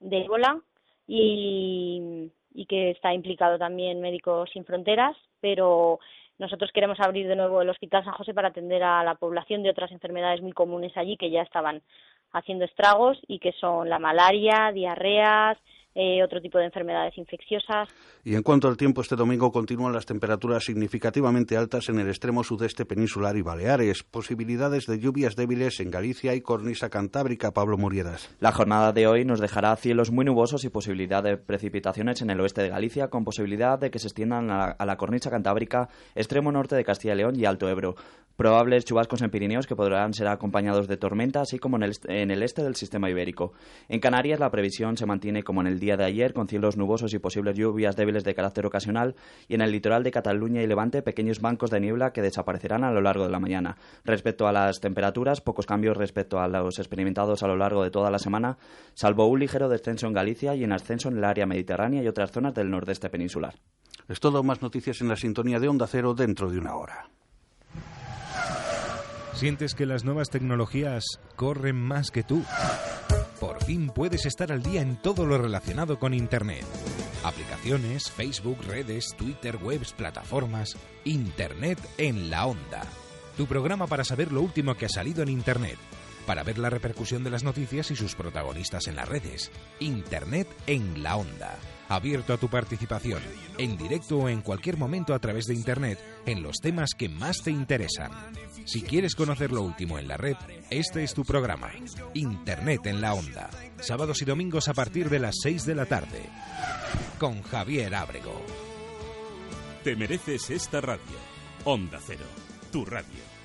de ébola y, y que está implicado también Médicos Sin Fronteras, pero nosotros queremos abrir de nuevo el Hospital San José para atender a la población de otras enfermedades muy comunes allí que ya estaban haciendo estragos y que son la malaria, diarreas, eh, otro tipo de enfermedades infecciosas. Y en cuanto al tiempo, este domingo continúan las temperaturas significativamente altas en el extremo sudeste peninsular y Baleares. Posibilidades de lluvias débiles en Galicia y cornisa cantábrica. Pablo Muriedas. La jornada de hoy nos dejará cielos muy nubosos y posibilidad de precipitaciones en el oeste de Galicia, con posibilidad de que se extiendan a la cornisa cantábrica, extremo norte de Castilla y León y Alto Ebro. Probables chubascos en Pirineos que podrán ser acompañados de tormenta, así como en el, en el este del sistema ibérico. En Canarias la previsión se mantiene como en el día de ayer, con cielos nubosos y posibles lluvias débiles de carácter ocasional, y en el litoral de Cataluña y Levante pequeños bancos de niebla que desaparecerán a lo largo de la mañana. Respecto a las temperaturas, pocos cambios respecto a los experimentados a lo largo de toda la semana, salvo un ligero descenso en Galicia y en ascenso en el área mediterránea y otras zonas del nordeste peninsular. Es todo, más noticias en la sintonía de Onda Cero dentro de una hora. ¿Sientes que las nuevas tecnologías corren más que tú? Por fin puedes estar al día en todo lo relacionado con Internet. Aplicaciones, Facebook, redes, Twitter, webs, plataformas. Internet en la onda. Tu programa para saber lo último que ha salido en Internet. Para ver la repercusión de las noticias y sus protagonistas en las redes. Internet en la onda abierto a tu participación, en directo o en cualquier momento a través de Internet, en los temas que más te interesan. Si quieres conocer lo último en la red, este es tu programa, Internet en la Onda, sábados y domingos a partir de las 6 de la tarde, con Javier Ábrego. Te mereces esta radio, Onda Cero, tu radio.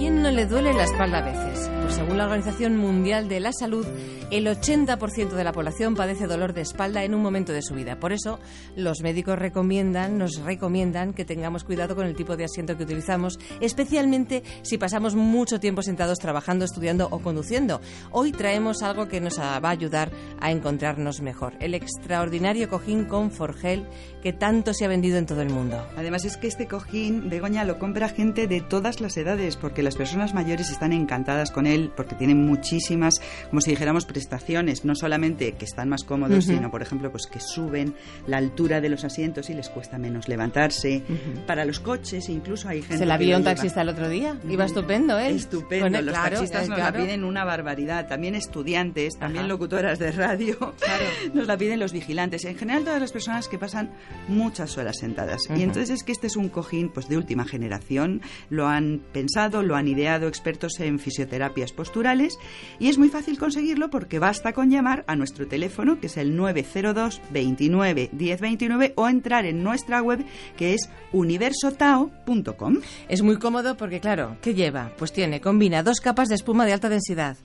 Quién no le duele la espalda a veces? Pues según la Organización Mundial de la Salud, el 80% de la población padece dolor de espalda en un momento de su vida. Por eso, los médicos recomiendan, nos recomiendan que tengamos cuidado con el tipo de asiento que utilizamos, especialmente si pasamos mucho tiempo sentados trabajando, estudiando o conduciendo. Hoy traemos algo que nos va a ayudar a encontrarnos mejor, el extraordinario cojín con Forgel que tanto se ha vendido en todo el mundo. Además es que este cojín, Begoña, lo compra gente de todas las edades, porque las personas mayores están encantadas con él, porque tienen muchísimas, como si dijéramos, prestaciones, no solamente que están más cómodos, sino, por ejemplo, pues que suben la altura de los asientos y les cuesta menos levantarse. Para los coches, incluso hay gente... Se la vio un taxista el otro día, iba estupendo, ¿eh? Estupendo, los taxistas nos la piden una barbaridad, también estudiantes, también locutoras de radio, nos la piden los vigilantes, en general todas las personas que pasan muchas horas sentadas. Y entonces es que este es un cojín pues de última generación, lo han pensado, lo han ideado expertos en fisioterapias posturales y es muy fácil conseguirlo porque basta con llamar a nuestro teléfono que es el 902 29 1029 o entrar en nuestra web que es universotao.com. Es muy cómodo porque claro, ¿qué lleva? Pues tiene, combina dos capas de espuma de alta densidad,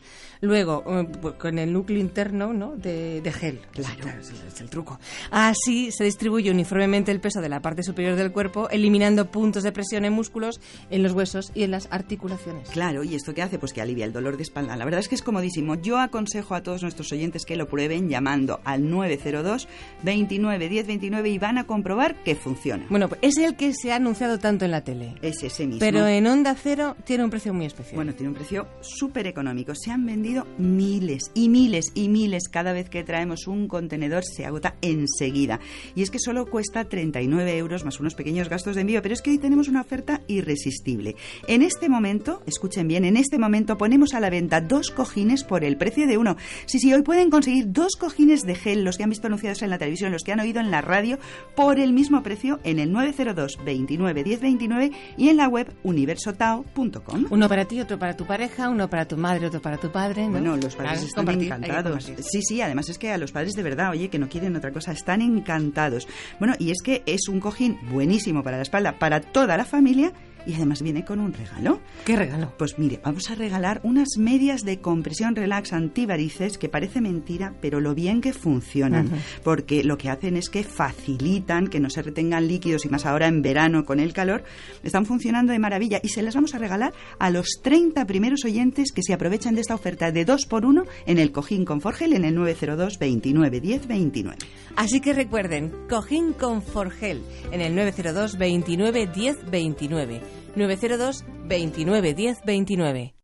luego eh, con el núcleo interno ¿no? de, gel. Claro, es el truco. Así se distribuye uniformemente el peso de la parte superior del cuerpo, eliminando puntos de presión en músculos, en los huesos y en las articulaciones. Claro, ¿y esto qué hace? Pues que alivia el dolor de espalda. La verdad es que es comodísimo. Yo aconsejo a todos nuestros oyentes que lo prueben llamando al 902 29 10 29 y van a comprobar que funciona. Bueno, pues es el que se ha anunciado tanto en la tele. Es ese mismo. Pero en Onda Cero tiene un precio muy especial. Bueno, tiene un precio súper económico. Se han vendido miles y miles y miles. Cada vez que traemos un contenedor se agota enseguida. Y es que solo cuesta 39 euros más unos pequeños gastos de envío, pero es que hoy tenemos una oferta irresistible. En este momento, escuchen bien, en este momento ponemos a la venta dos cojines por el precio de uno. Sí, sí, hoy pueden conseguir dos cojines de gel, los que han visto anunciados en la televisión, los que han oído en la radio, por el mismo precio en el 902 29 10 29 y en la web universotao.com. Uno para ti, otro para tu pareja, uno para tu madre, otro para tu padre. ¿No? Bueno, los padres Claro, están encantados. Sí, sí, además es que a los padres de verdad, oye, que no quieren otra cosa, están encantados. Bueno, y es que es un cojín buenísimo para la espalda, para toda la familia. Y además viene con un regalo. ¿Qué regalo? Pues mire, vamos a regalar unas medias de compresión relax antivarices que parece mentira, pero lo bien que funcionan. Porque lo que hacen es que facilitan que no se retengan líquidos y más ahora en verano con el calor. Están funcionando de maravilla y se las vamos a regalar a los 30 primeros oyentes que se aprovechan de esta oferta de 2 por 1 en el cojín con Forgel en el 902 29 10 29. Así que recuerden, cojín con Forgel en el 902 29 10 29. 902 29 10 29.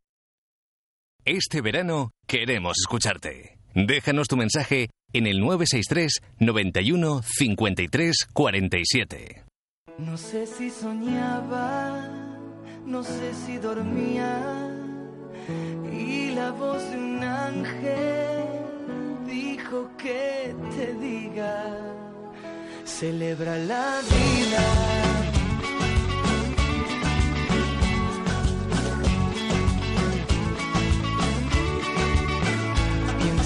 Este verano queremos escucharte. Déjanos tu mensaje en el 963 91 53 47. No sé si soñaba, no sé si dormía. Y la voz de un ángel dijo que te diga, celebra la vida.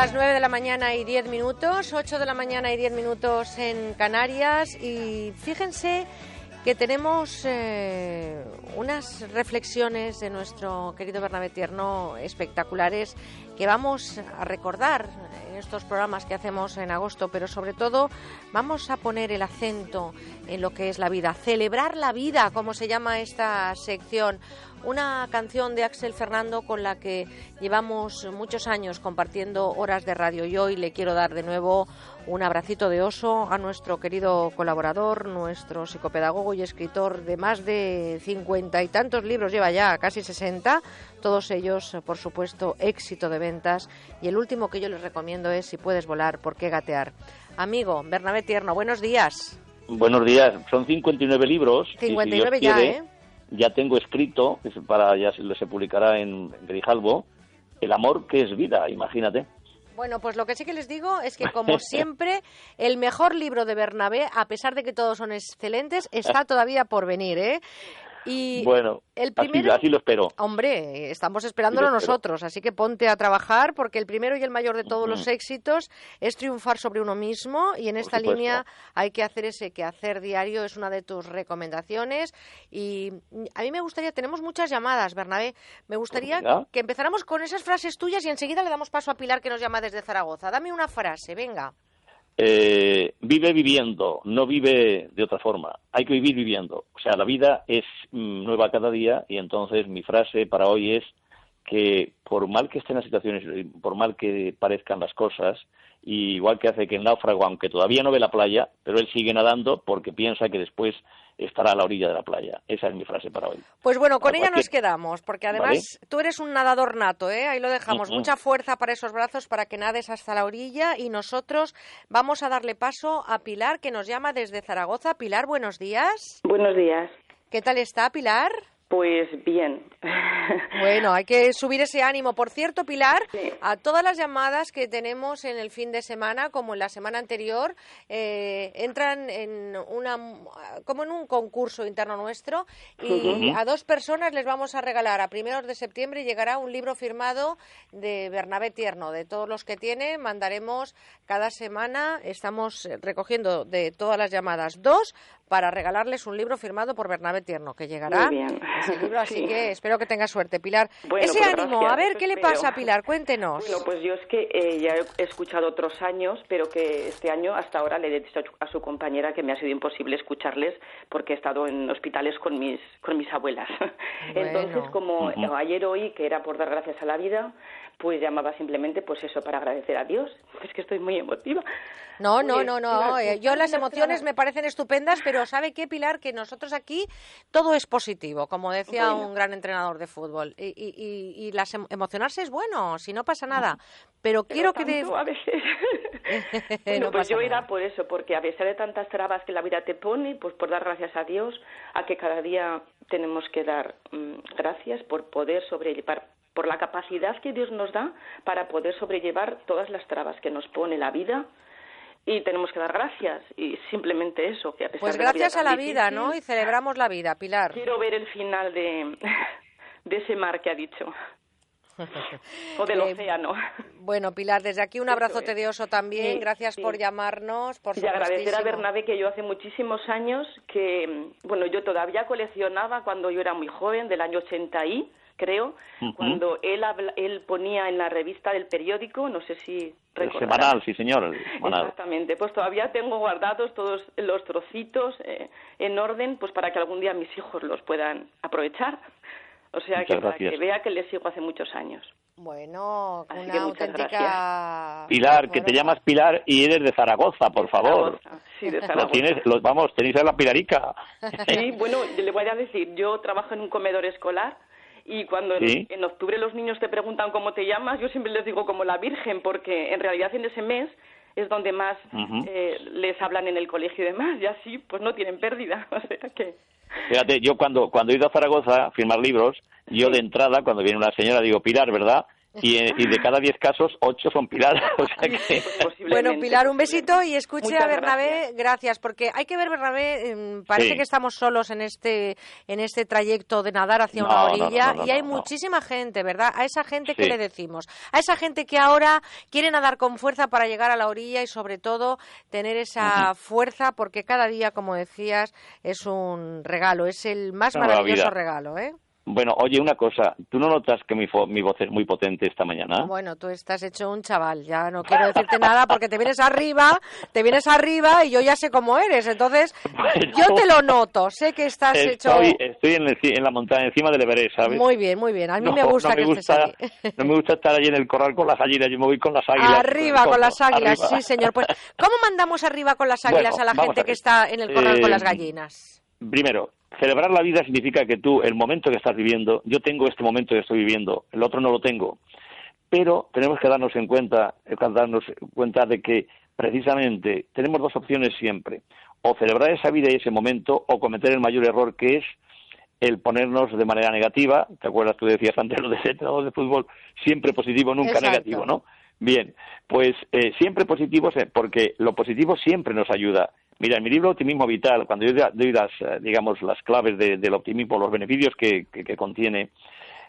Las 9 de la mañana y 10 minutos, 8 de la mañana y 10 minutos en Canarias y fíjense que tenemos eh, unas reflexiones de nuestro querido Bernabé Tierno espectaculares que vamos a recordar en estos programas que hacemos en agosto, pero sobre todo vamos a poner el acento en lo que es la vida, celebrar la vida, como se llama esta sección. Una canción de Axel Fernando con la que llevamos muchos años compartiendo horas de radio y hoy le quiero dar de nuevo un abracito de oso a nuestro querido colaborador, nuestro psicopedagogo y escritor de más de cincuenta y tantos libros, lleva ya casi sesenta, todos ellos, por supuesto, éxito de ventas. Y el último que yo les recomiendo es Si puedes volar, ¿por qué gatear? Amigo, Bernabé Tierno, buenos días. Buenos días, son 59 libros. y si 59 ya, quiere, ¿eh? Ya tengo escrito, para ya se, se publicará en, en Grijalbo, El amor que es vida, imagínate. Bueno, pues lo que sí que les digo es que, como siempre, el mejor libro de Bernabé, a pesar de que todos son excelentes, está todavía por venir, ¿eh? Y bueno, el así- primero- así, lo espero. Hombre, estamos esperándolo Sí, nosotros, así que ponte a trabajar porque el primero y el mayor de todos los éxitos es triunfar sobre uno mismo y en esta supuesto. línea hay que hacer ese quehacer diario, es una de tus recomendaciones y a mí me gustaría, tenemos muchas llamadas, Bernabé, me gustaría venga. que empezáramos con esas frases tuyas y enseguida le damos paso a Pilar que nos llama desde Zaragoza. Dame una frase, venga. Eh, vive viviendo, no vive de otra forma. Hay que vivir viviendo. O sea, la vida es mm, nueva cada día y entonces mi frase para hoy es que por mal que estén las situaciones, por mal que parezcan las cosas, y igual que hace que el náufrago, aunque todavía no ve la playa, pero él sigue nadando porque piensa que después estará a la orilla de la playa. Esa es mi frase para hoy. Pues bueno, con ella nos quedamos, porque además tú eres un nadador nato, ¿eh? Ahí lo dejamos. Mucha fuerza para esos brazos para que nades hasta la orilla y nosotros vamos a darle paso a Pilar, que nos llama desde Zaragoza. Pilar, buenos días. Buenos días. ¿Qué tal está, Pilar? Pues bien. Bueno, hay que subir ese ánimo. Por cierto, Pilar, a todas las llamadas que tenemos en el fin de semana, como en la semana anterior, eh, entran en una, como en un concurso interno nuestro y a dos personas les vamos a regalar a primeros de septiembre llegará un libro firmado de Bernabé Tierno. De todos los que tiene, mandaremos cada semana, estamos recogiendo de todas las llamadas dos para regalarles un libro firmado por Bernabé Tierno, que llegará Muy bien. ese libro, así Sí. que espero que tenga suerte, Pilar. Bueno, ese pues ánimo, gracias, a ver, ¿qué le pasa, Pilar? Cuéntenos. Bueno, pues yo es que eh, ya he escuchado otros años, pero que este año hasta ahora le he dicho a su compañera que me ha sido imposible escucharles porque he estado en hospitales con mis, con mis abuelas. Entonces, como Ujú. ayer oí que era por dar gracias a la vida, pues llamaba simplemente pues eso para agradecer a Dios. Es que estoy muy emotiva. No, no, Pues, no, no. Eh, Yo las emociones me parecen estupendas, pero ¿sabe qué, Pilar? Que nosotros aquí todo es positivo, como decía Bueno. un gran entrenador de fútbol. Y, y, y- y las em- emocionarse es bueno, si no pasa nada. Pero, quiero que... de- a veces. Bueno, No pues yo nada. era por eso, porque a pesar de tantas trabas que la vida te pone, pues por dar gracias a Dios, a que cada día tenemos que dar mm, gracias por poder sobrellevar, por la capacidad que Dios nos da para poder sobrellevar todas las trabas que nos pone la vida. Y tenemos que dar gracias, y simplemente eso, que a pesar Pues de la vida gracias a tan la vida, difícil, ¿no? Y celebramos la vida, Pilar. Quiero ver el final de, de ese mar que ha dicho, o del Eh, océano. Bueno, Pilar, desde aquí un abrazote de oso también. Sí, Gracias sí. por llamarnos, por y agradecer a. Bernabé que yo hace muchísimos años que, bueno, yo todavía coleccionaba cuando yo era muy joven, del año 80 y, creo, Ujú. cuando él, habla- él ponía en la revista del periódico, no sé si El recordarás. semanal, sí señor, el semanal. Exactamente, pues todavía tengo guardados todos los trocitos eh, en orden, pues para que algún día mis hijos los puedan aprovechar. O sea, Muchas que para gracias. que vea que les sigo hace muchos años. Bueno, Así una auténtica... Pilar, que te llamas Pilar y eres de Zaragoza, por favor. Sí, de Lo Zaragoza. tienes, lo- vamos, tenéis a la Pilarica. Sí, bueno, le voy a decir, yo trabajo en un comedor escolar y cuando en- Sí. en, octubre los niños te preguntan cómo te llamas, yo siempre les digo como la Virgen, porque en realidad en ese mes es donde más eh, les hablan en el colegio y demás, y así pues no tienen pérdida, o sea que... Fíjate, yo cuando, cuando he ido a Zaragoza a firmar libros, yo de entrada, cuando viene una señora, digo Pilar, ¿verdad? Y, eh, y de cada diez casos, ocho son Pilar. O sea que... Bueno, Pilar, un besito y escuche Muchas a Bernabé, gracias. porque hay que ver, Bernabé, em, parece Sí. que estamos solos en este en este trayecto de nadar hacia una No, no, no, orilla no, no, y hay no, no. muchísima gente, ¿verdad? A esa gente que le decimos, a esa gente que ahora quiere nadar con fuerza para llegar a la orilla y sobre todo tener esa fuerza porque cada día, como decías, es un regalo, es el más maravilloso regalo, ¿eh? Bueno, oye, una cosa, ¿tú no notas que mi, fo- mi voz es muy potente esta mañana? Bueno, tú estás hecho un chaval, ya no quiero decirte nada porque te vienes arriba, te vienes arriba y yo ya sé cómo eres, entonces yo te lo noto, sé que estás hecho Estoy, en, el ci- en la montaña, encima del Everest, ¿sabes? muy bien, muy bien, a mí No, me gusta no que me estés gusta, ahí. No me gusta estar allí en el corral con las gallinas, yo me voy con las águilas. Arriba con las águilas, Arriba. sí señor. Pues, ¿cómo mandamos arriba con las águilas Bueno, a la gente a que está en el corral con Eh, las gallinas? Primero, celebrar la vida significa que tú, el momento que estás viviendo, yo tengo este momento que estoy viviendo, el otro no lo tengo. Pero tenemos que darnos en cuenta, eh, darnos cuenta de que precisamente tenemos dos opciones siempre. O celebrar esa vida y ese momento, o cometer el mayor error que es el ponernos de manera negativa. ¿Te acuerdas? Tú decías antes lo de entrenador de fútbol, siempre positivo, nunca Exacto. negativo, ¿no? Bien, pues eh, siempre positivos, porque lo positivo siempre nos ayuda. Mira, en mi libro Optimismo Vital, cuando yo doy las, eh, digamos, las claves de- del optimismo, los beneficios que, que- que contiene,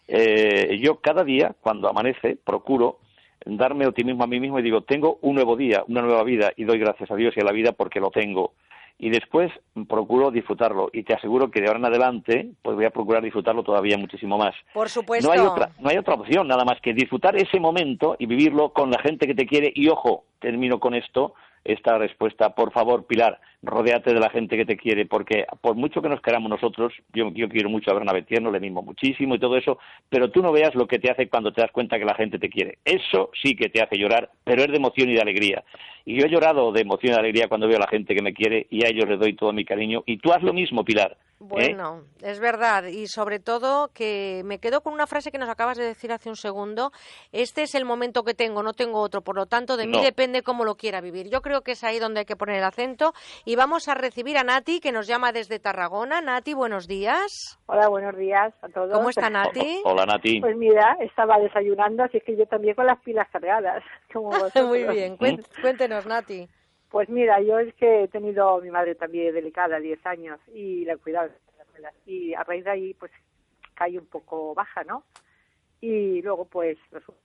eh, yo cada día, cuando amanece, procuro darme optimismo a mí mismo y digo, tengo un nuevo día, una nueva vida, y doy gracias a Dios y a la vida porque lo tengo. Y después procuro disfrutarlo, y te aseguro que de ahora en adelante, pues voy a procurar disfrutarlo todavía muchísimo más. Por supuesto. No hay otra, no hay otra opción nada más que disfrutar ese momento y vivirlo con la gente que te quiere. Y ojo, termino con esto, esta respuesta. Por favor, Pilar, rodéate de la gente que te quiere, porque por mucho que nos queramos nosotros, yo, yo quiero mucho a Bernabé Tierno, le mismo muchísimo y todo eso, pero tú no veas lo que te hace cuando te das cuenta que la gente te quiere. Eso sí que te hace llorar, pero es de emoción y de alegría. Y yo he llorado de emoción y de alegría cuando veo a la gente que me quiere y a ellos les doy todo mi cariño. Y tú haz lo mismo, Pilar. ¿eh? Bueno, es verdad. Y sobre todo que me quedo con una frase que nos acabas de decir hace un segundo. Este es el momento que tengo, no tengo otro. Por lo tanto, de mí No. depende cómo lo quiera vivir. Yo creo que es ahí donde hay que poner el acento. Y vamos a recibir a Nati, que nos llama desde Tarragona. Nati, buenos días. Hola, buenos días a todos. ¿Cómo está Nati? Hola, Nati. Pues mira, estaba desayunando, así que yo también con las pilas cargadas. Como. Muy bien. Cuen- Cuéntenos, Nati. Pues mira, yo es que he tenido mi madre también delicada, 10 años, y la he cuidado. Y a raíz de ahí, pues caí un poco baja, ¿no? Y luego, pues, resulta-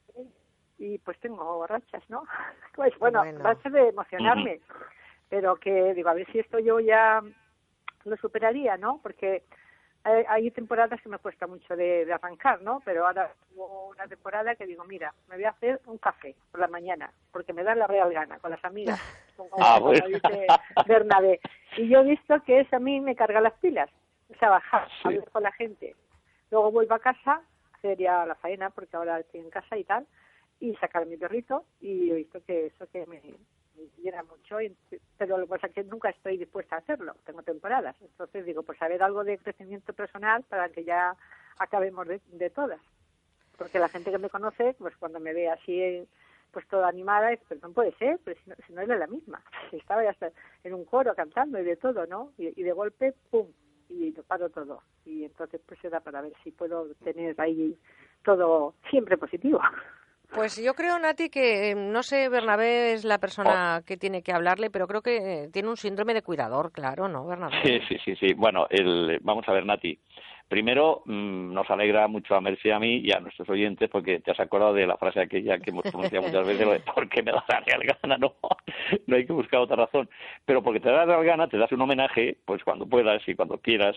y pues tengo rachas, ¿no? Pues bueno, Bueno. de emocionarme, pero que digo, a ver si esto yo ya lo superaría, ¿no? Porque hay, temporadas que me cuesta mucho de, arrancar, ¿no? Pero ahora hubo una temporada que digo, mira, me voy a hacer un café por la mañana, porque me da la real gana con las amigas, como, ah, dice Bernabé. Y yo he visto que eso a mí me carga las pilas, o sea, bajar, hablar con la gente. Luego vuelvo a casa, hacer ya la faena, porque ahora estoy en casa y tal, y sacar a mi perrito, y he visto que eso que me, llena mucho, pero lo que pasa es que nunca estoy dispuesta a hacerlo, tengo temporadas. Entonces digo, pues a algo de crecimiento personal para que ya acabemos de, todas. Porque la gente que me conoce, pues cuando me ve así, pues toda animada, es, pero no puede ser, pues si no, si no es la misma. Estaba ya en un coro cantando y de todo, ¿no? Y, de golpe, ¡pum! Y lo paro todo. Y entonces pues se da para ver si puedo tener ahí todo siempre positivo. Pues yo creo, Nati, que eh, no sé, Bernabé es la persona oh. que tiene que hablarle, pero creo que eh, tiene un síndrome de cuidador, claro, ¿no, Bernabé? Sí, sí, sí, sí. Bueno, el, vamos a ver, Nati. Primero, mm, nos alegra mucho a Mercy y a mí y a nuestros oyentes porque te has acordado de la frase aquella que hemos pronunciado muchas veces, de porque me da la real gana, no, no hay que buscar otra razón. Pero porque te da la real gana, te das un homenaje, pues cuando puedas y cuando quieras.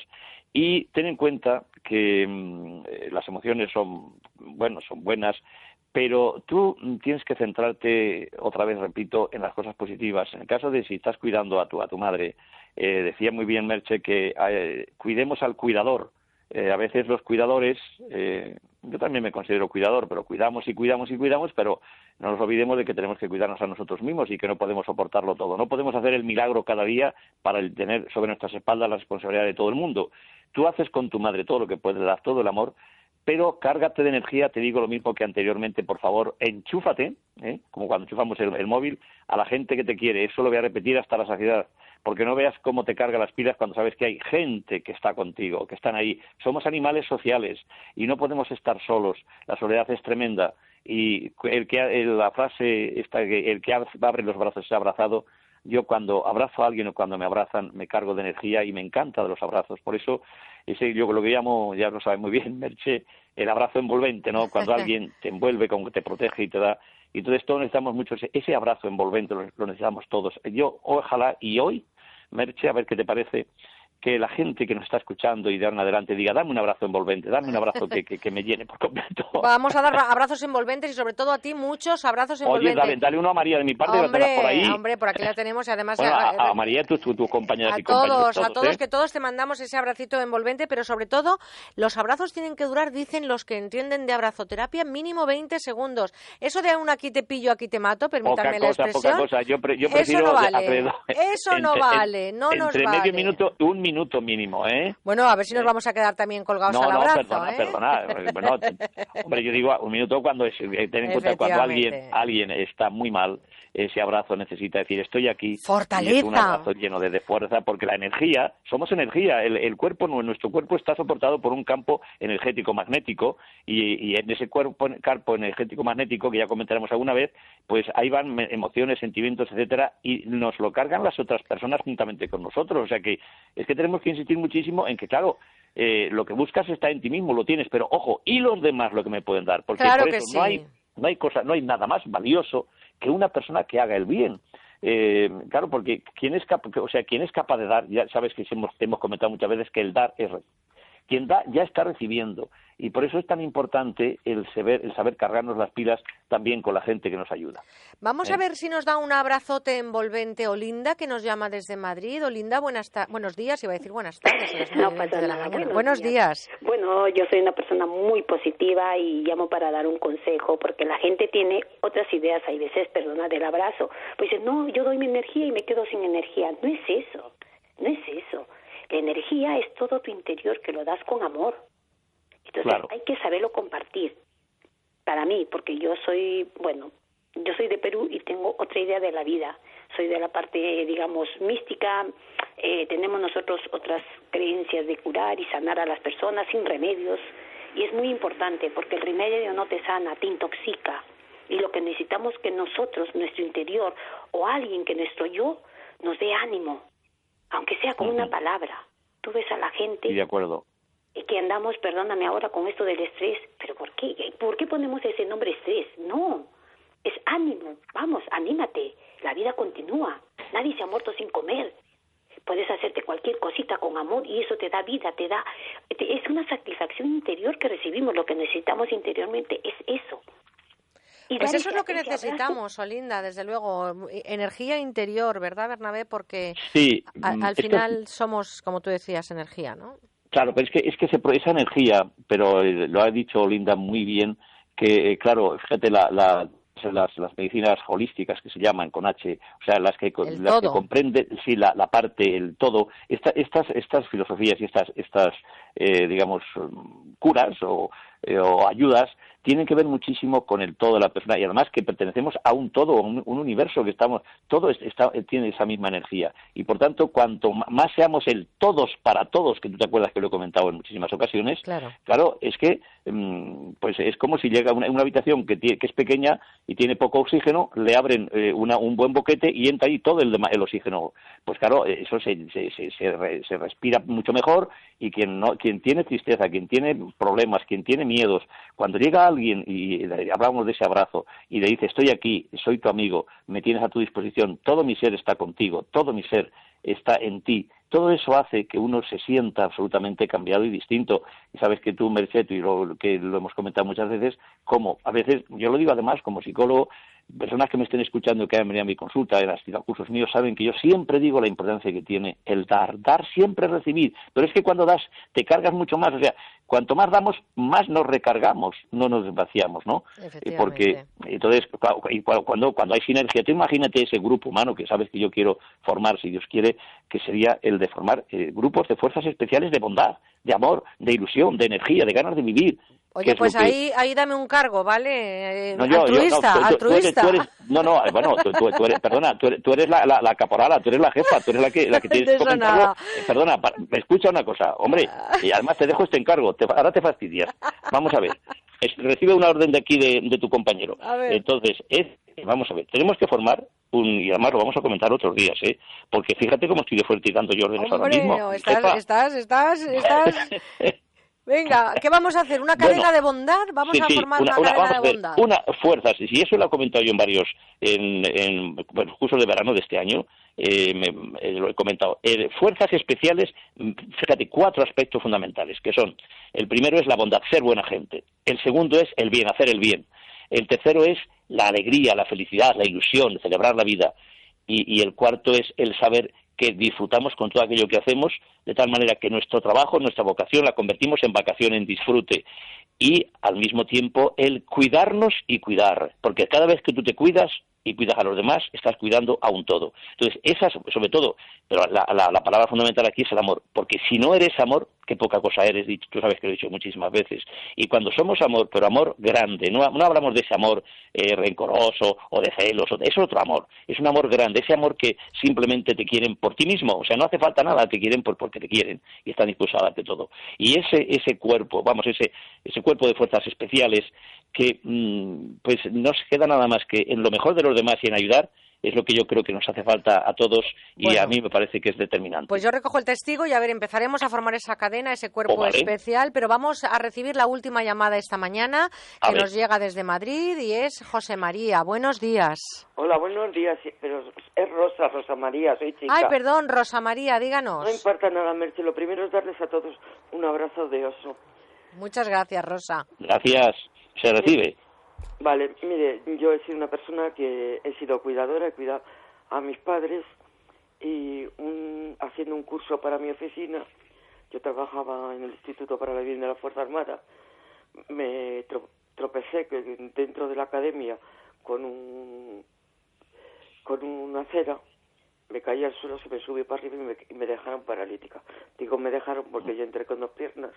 Y ten en cuenta que mm, eh, las emociones son, bueno, son buenas, pero tú tienes que centrarte, otra vez repito, en las cosas positivas. En el caso de si estás cuidando a tu, a tu madre, eh, decía muy bien Merche que eh, cuidemos al cuidador. Eh, a veces los cuidadores, yo también me considero cuidador, pero cuidamos y cuidamos y cuidamos, pero no nos olvidemos de que tenemos que cuidarnos a nosotros mismos y que no podemos soportarlo todo. No podemos hacer el milagro cada día para tener sobre nuestras espaldas la responsabilidad de todo el mundo. Tú haces con tu madre todo lo que puedes, dar todo el amor, pero cárgate de energía, te digo lo mismo que anteriormente, por favor, enchúfate, ¿eh? como cuando enchufamos el, móvil, a la gente que te quiere, eso lo voy a repetir hasta la saciedad, porque no veas cómo te carga las pilas cuando sabes que hay gente que está contigo, que están ahí. Somos animales sociales y no podemos estar solos, la soledad es tremenda y el que la frase esta, el que abre los brazos es abrazado yo cuando abrazo a alguien o cuando me abrazan me cargo de energía y me encanta de los abrazos. Por eso, ese yo lo que llamo, ya lo sabe muy bien, Merche, el abrazo envolvente, ¿no? Cuando alguien te envuelve, como que te protege y te da. Y entonces todos necesitamos mucho ese, ese abrazo envolvente, lo necesitamos todos. Yo, ojalá, y hoy, Merche, a ver qué te parece, que la gente que nos está escuchando y de ahora en adelante diga, dame un abrazo envolvente, dame un abrazo que, que, me llene por completo. Vamos a dar abrazos envolventes y sobre todo a ti muchos abrazos envolventes. Oye, dale, uno a María de mi parte, hombre, por ahí. Hombre, por aquí la tenemos y además... a, María, tu, tu, compañera a y todos, A todos, ¿eh? que todos te mandamos ese abracito envolvente, pero sobre todo los abrazos tienen que durar, dicen los que entienden de abrazoterapia, mínimo 20 segundos. Eso de un aquí te pillo, aquí te mato, permítanme la expresión. Poca cosa. Yo, yo eso no vale, eso no vale, no nos entre medio minuto, un minuto mínimo, ¿eh? Bueno, a ver si nos vamos a quedar también colgados al abrazo, perdona, ¿eh? perdona. hombre, yo digo un minuto cuando es, eh, ten en cuenta cuando alguien, alguien está muy mal, ese abrazo necesita decir estoy aquí. Fortaleza. un abrazo lleno de, fuerza, porque la energía, somos energía, el, el, cuerpo, nuestro cuerpo está soportado por un campo energético magnético y, y en ese cuerpo, campo energético magnético que ya comentaremos alguna vez, pues ahí van emociones, sentimientos, etcétera, y nos lo cargan las otras personas juntamente con nosotros. O sea que es que tenemos que insistir muchísimo en que, claro, eh, lo que buscas está en ti mismo, lo tienes, pero ojo, y los demás lo que me pueden dar, porque por eso no hay no hay cosa, no hay nada más valioso que una persona que haga el bien. Eh, claro, porque quién es capaz, o sea, quién es capaz de dar, ya sabes que hemos, hemos comentado muchas veces que el dar es quien da ya está recibiendo y por eso es tan importante el saber, el saber cargarnos las pilas también con la gente que nos ayuda. Vamos a ¿Eh? ver si nos da un abrazote envolvente Olinda, que nos llama desde Madrid. Olinda, buenas buenos días, iba a decir buenas tardes. no pasa nada. Buenos, días. Bueno, yo soy una persona muy positiva y llamo para dar un consejo, porque la gente tiene otras ideas, hay veces, perdona, del abrazo. Pues dice, no, yo doy mi energía y me quedo sin energía. No es eso, no es eso. La energía es todo tu interior que lo das con amor entonces hay que saberlo compartir. Para mí, porque yo soy, bueno, yo soy de Perú y tengo otra idea de la vida. Soy de la parte, digamos, mística. Eh, tenemos nosotros otras creencias de curar y sanar a las personas sin remedios. Y es muy importante porque el remedio no te sana, te intoxica. Y lo que necesitamos es que nosotros, nuestro interior o alguien que nuestro yo, nos dé ánimo, aunque sea con una palabra. Tú ves a la gente. de acuerdo que andamos, perdóname ahora con esto del estrés, pero ¿por qué? ¿Por qué ponemos ese nombre estrés? No, es ánimo, vamos, anímate, la vida continúa, nadie se ha muerto sin comer. puedes hacerte cualquier cosita con amor y eso te da vida, te da, es una satisfacción interior que recibimos, lo que necesitamos interiormente es eso. Y pues eso es lo que necesitamos, Olinda, desde luego, energía interior, ¿verdad, Bernabé? Porque sí, al final somos, como tú decías, energía, ¿no? Claro, pero es que, es que esa energía, pero eh, lo ha dicho Olinda muy bien, que, eh, claro, fíjate, la, la las, las, medicinas holísticas que se llaman con H, o sea, las que, las que comprenden, sí, la, la, parte, el todo, esta, estas, estas filosofías y estas, estas eh, digamos, curas o, o ayudas tienen que ver muchísimo con el todo de la persona y además que pertenecemos a un todo, a un, universo que estamos, todo está, tiene esa misma energía y por tanto cuanto más seamos el todos para todos, que tú te acuerdas que lo he comentado en muchísimas ocasiones, claro, claro es que mm, pues es como si llega una, una habitación que, que es pequeña y tiene poco oxígeno, le abren eh, una, un buen boquete y entra ahí todo el, el oxígeno. Pues claro, eso se, se, se, se, respira mucho mejor y quien, no, quien tiene tristeza, quien tiene problemas, quien tiene miedos, cuando llega alguien y hablamos de ese abrazo y le dice estoy aquí, soy tu amigo, me tienes a tu disposición, todo mi ser está contigo, todo mi ser está en ti. Todo eso hace que uno se sienta absolutamente cambiado y distinto. Y sabes que tú, Merced, y lo, que lo hemos comentado muchas veces, como a veces, yo lo digo además como psicólogo, personas que me estén escuchando que han venido a mi consulta, en los cursos míos, saben que yo siempre digo la importancia que tiene el dar. Dar siempre recibir. Pero es que cuando das, te cargas mucho más. O sea, cuanto más damos, más nos recargamos, no nos vaciamos, ¿no? Porque, entonces, cuando, cuando hay sinergia, tú imagínate ese grupo humano que sabes que yo quiero formar, si Dios quiere, que sería el de formar eh, grupos de fuerzas especiales de bondad, de amor, de ilusión, de energía, de ganas de vivir, Oye, pues ahí, ahí dame un cargo, ¿vale? no, altruista, no, altruista. no, no, bueno, tú, eres, perdona, tú eres, tú eres la, la, caporala, tú eres la jefa, tú eres la que, la que tienes que. Eh, perdona, me escucha una cosa, hombre, y además te dejo este encargo, ahora te fastidias. Vamos a ver, recibe una orden de aquí de, de tu compañero. Entonces, es, vamos a ver, tenemos que formar un, y además lo vamos a comentar otros días, ¿eh? Porque fíjate cómo estoy de fuerte y dando yo órdenes ahora mismo. Estás, estás, estás, estás, Venga, ¿qué vamos a hacer? ¿Una cadena de bondad? Vamos a formar una, cadena de bondad. Una fuerza, y eso lo he comentado yo en varios, en, en bueno, cursos de verano de este año, eh, eh, lo he comentado. Eh, fuerzas especiales, fíjate, cuatro aspectos fundamentales, que son, el primero es la bondad, ser buena gente. El segundo es el bien, hacer el bien. El tercero es la alegría, la felicidad, la ilusión, celebrar la vida. y el cuarto es el saber que disfrutamos con todo aquello que hacemos, de tal manera que nuestro trabajo, nuestra vocación la convertimos en vacación, en disfrute. Y al mismo tiempo el cuidarnos y cuidar, porque cada vez que tú te cuidas, y cuidas a los demás, estás cuidando a un todo. Entonces, esas, sobre todo, pero la, la, palabra fundamental aquí es el amor, porque si no eres amor, qué poca cosa eres, tú sabes que lo he dicho muchísimas veces. Y cuando somos amor, pero amor grande, no, no hablamos de ese amor eh, rencoroso o de celos, es otro amor, es un amor grande, ese amor que simplemente te quieren por ti mismo, o sea, no hace falta nada, te quieren por, porque te quieren y están dispuestos a darte todo. Y ese, ese cuerpo, vamos, ese, ese cuerpo de fuerzas especiales que mm, pues no se queda nada más que en lo mejor de los demás y en ayudar, es lo que yo creo que nos hace falta a todos y a mí me parece que es determinante. Pues yo recojo el testigo y a ver, empezaremos a formar esa cadena, ese cuerpo oh, especial, pero vamos a recibir la última llamada esta mañana que nos llega desde Madrid y es José María. Buenos días. Hola, buenos días, pero es Rosa, Rosa María, soy chica. Ay, perdón, Rosa María, díganos. No importa nada, Merche, lo primero es darles a todos un abrazo de oso. Muchas gracias, Rosa. Gracias, se. Vale, mire, yo he sido una persona que he sido cuidadora, he cuidado a mis padres y un, haciendo un curso para mi oficina, yo trabajaba en el Instituto para la Vida de la Fuerza Armada, me tropecé dentro de la academia con un con una acera, me caí al suelo, se me subió para arriba y me, y me dejaron paralítica. Digo, me dejaron porque yo entré con dos piernas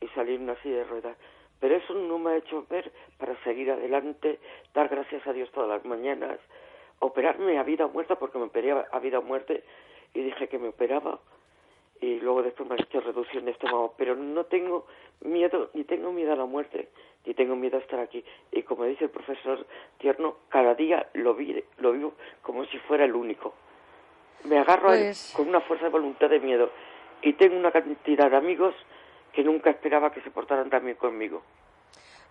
y salí en una silla de ruedas pero eso no me ha hecho ver para seguir adelante, dar gracias a Dios todas las mañanas, operarme a vida o muerta porque me operé a vida o muerte y dije que me operaba y luego después me han hecho reducción de estómago, pero no tengo miedo, ni tengo miedo a la muerte, ni tengo miedo a estar aquí. Y como dice el profesor Tierno, cada día lo, lo vivo como si fuera el único. Me agarro pues con una fuerza de voluntad de miedo y tengo una cantidad de amigos que nunca esperaba que se portaran también conmigo.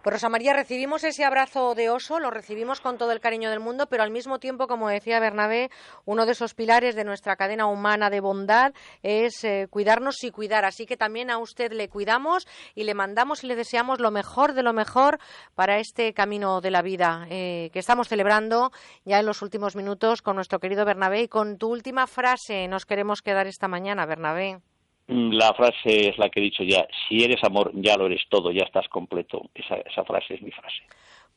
Pues Rosa María, recibimos ese abrazo de oso, lo recibimos con todo el cariño del mundo, pero al mismo tiempo, como decía Bernabé, uno de esos pilares de nuestra cadena humana de bondad es eh, cuidarnos y cuidar. Así que también a usted le cuidamos y le mandamos y le deseamos lo mejor de lo mejor para este camino de la vida eh, que estamos celebrando ya en los últimos minutos con nuestro querido Bernabé. Y con tu última frase nos queremos quedar esta mañana, Bernabé. Mm, la frase es la que he dicho ya, si eres amor, ya lo eres todo, ya estás completo. Esa, esa frase es mi frase.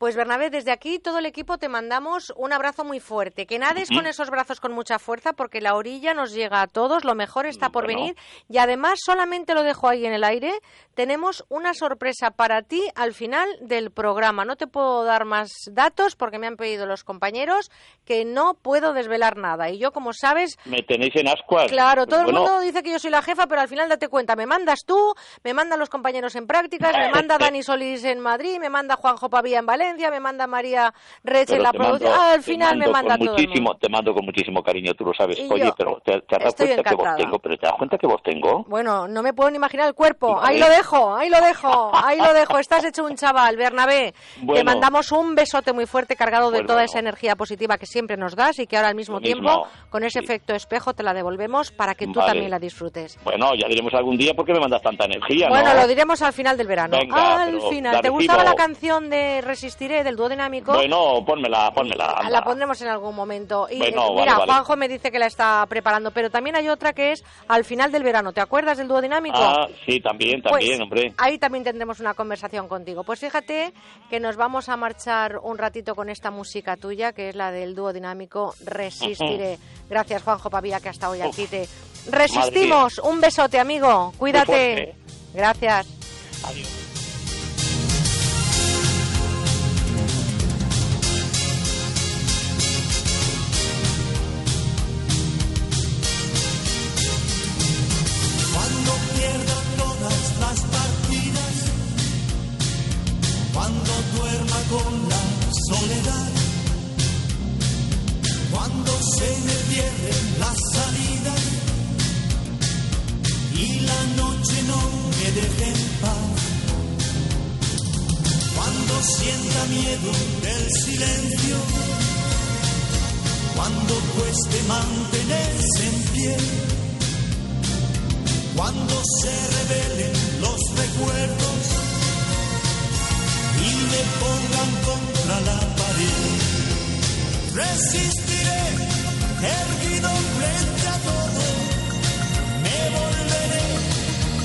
Pues Bernabé, desde aquí todo el equipo te mandamos un abrazo muy fuerte. Que nades con esos brazos con mucha fuerza porque la orilla nos llega a todos, lo mejor está por venir. Y además, solamente lo dejo ahí en el aire, tenemos una sorpresa para ti al final del programa. No te puedo dar más datos porque me han pedido los compañeros que no puedo desvelar nada. Y yo, como sabes... Me tenéis en ascuas. Claro, todo el mundo dice que yo soy la jefa, pero al final date cuenta, me mandas tú, me mandan los compañeros en prácticas, me manda Dani Solís en Madrid, me manda Juanjo Pavía en Valencia me manda María Reche la producción. al final me manda todo. Muchísimo, te mando con muchísimo cariño, tú lo sabes. Oye, pero ¿te, te das cuenta que vos tengo? ¿Pero te das cuenta que vos tengo? Bueno, no me puedo ni imaginar el cuerpo. Ahí lo dejo, ahí lo dejo, ahí lo dejo. Estás hecho un chaval, Bernabé. te mandamos un besote muy fuerte cargado de pues toda esa energía positiva que siempre nos das y que ahora al mismo tiempo, con ese efecto espejo, te la devolvemos para que tú también la disfrutes. Bueno, ya diremos algún día por qué me mandas tanta energía, Bueno, lo diremos al final del verano. al final. ¿Te gustaba la canción de Del dúo dinámico. Bueno, pónmela, pónmela. La pondremos en algún momento. Y mira, Juanjo me dice que la está preparando, pero también hay otra que es al final del verano. ¿Te acuerdas del dúo dinámico? Ah, sí, también, pues también, hombre. Ahí también tendremos una conversación contigo. Pues fíjate que nos vamos a marchar un ratito con esta música tuya, que es la del dúo dinámico Resistiré. Gracias, Juanjo Pavía, que hasta hoy aquí te resistimos. Un besote, amigo. Cuídate. Gracias. Adiós. Con la soledad, cuando se me pierden las salidas y la noche no me deje en paz, cuando sienta miedo del silencio, cuando cueste mantenerse en pie, cuando se revelen los recuerdos me pongan contra la pared. Resistiré, erguido frente a todo, me volveré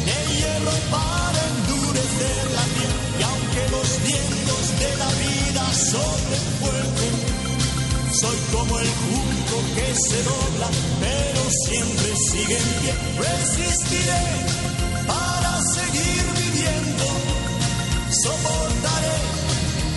de hierro para endurecer la piel. Y aunque los vientos de la vida soplen fuerte, soy como el junco que se dobla, pero siempre sigue en pie. Resistiré para seguir viviendo, soportar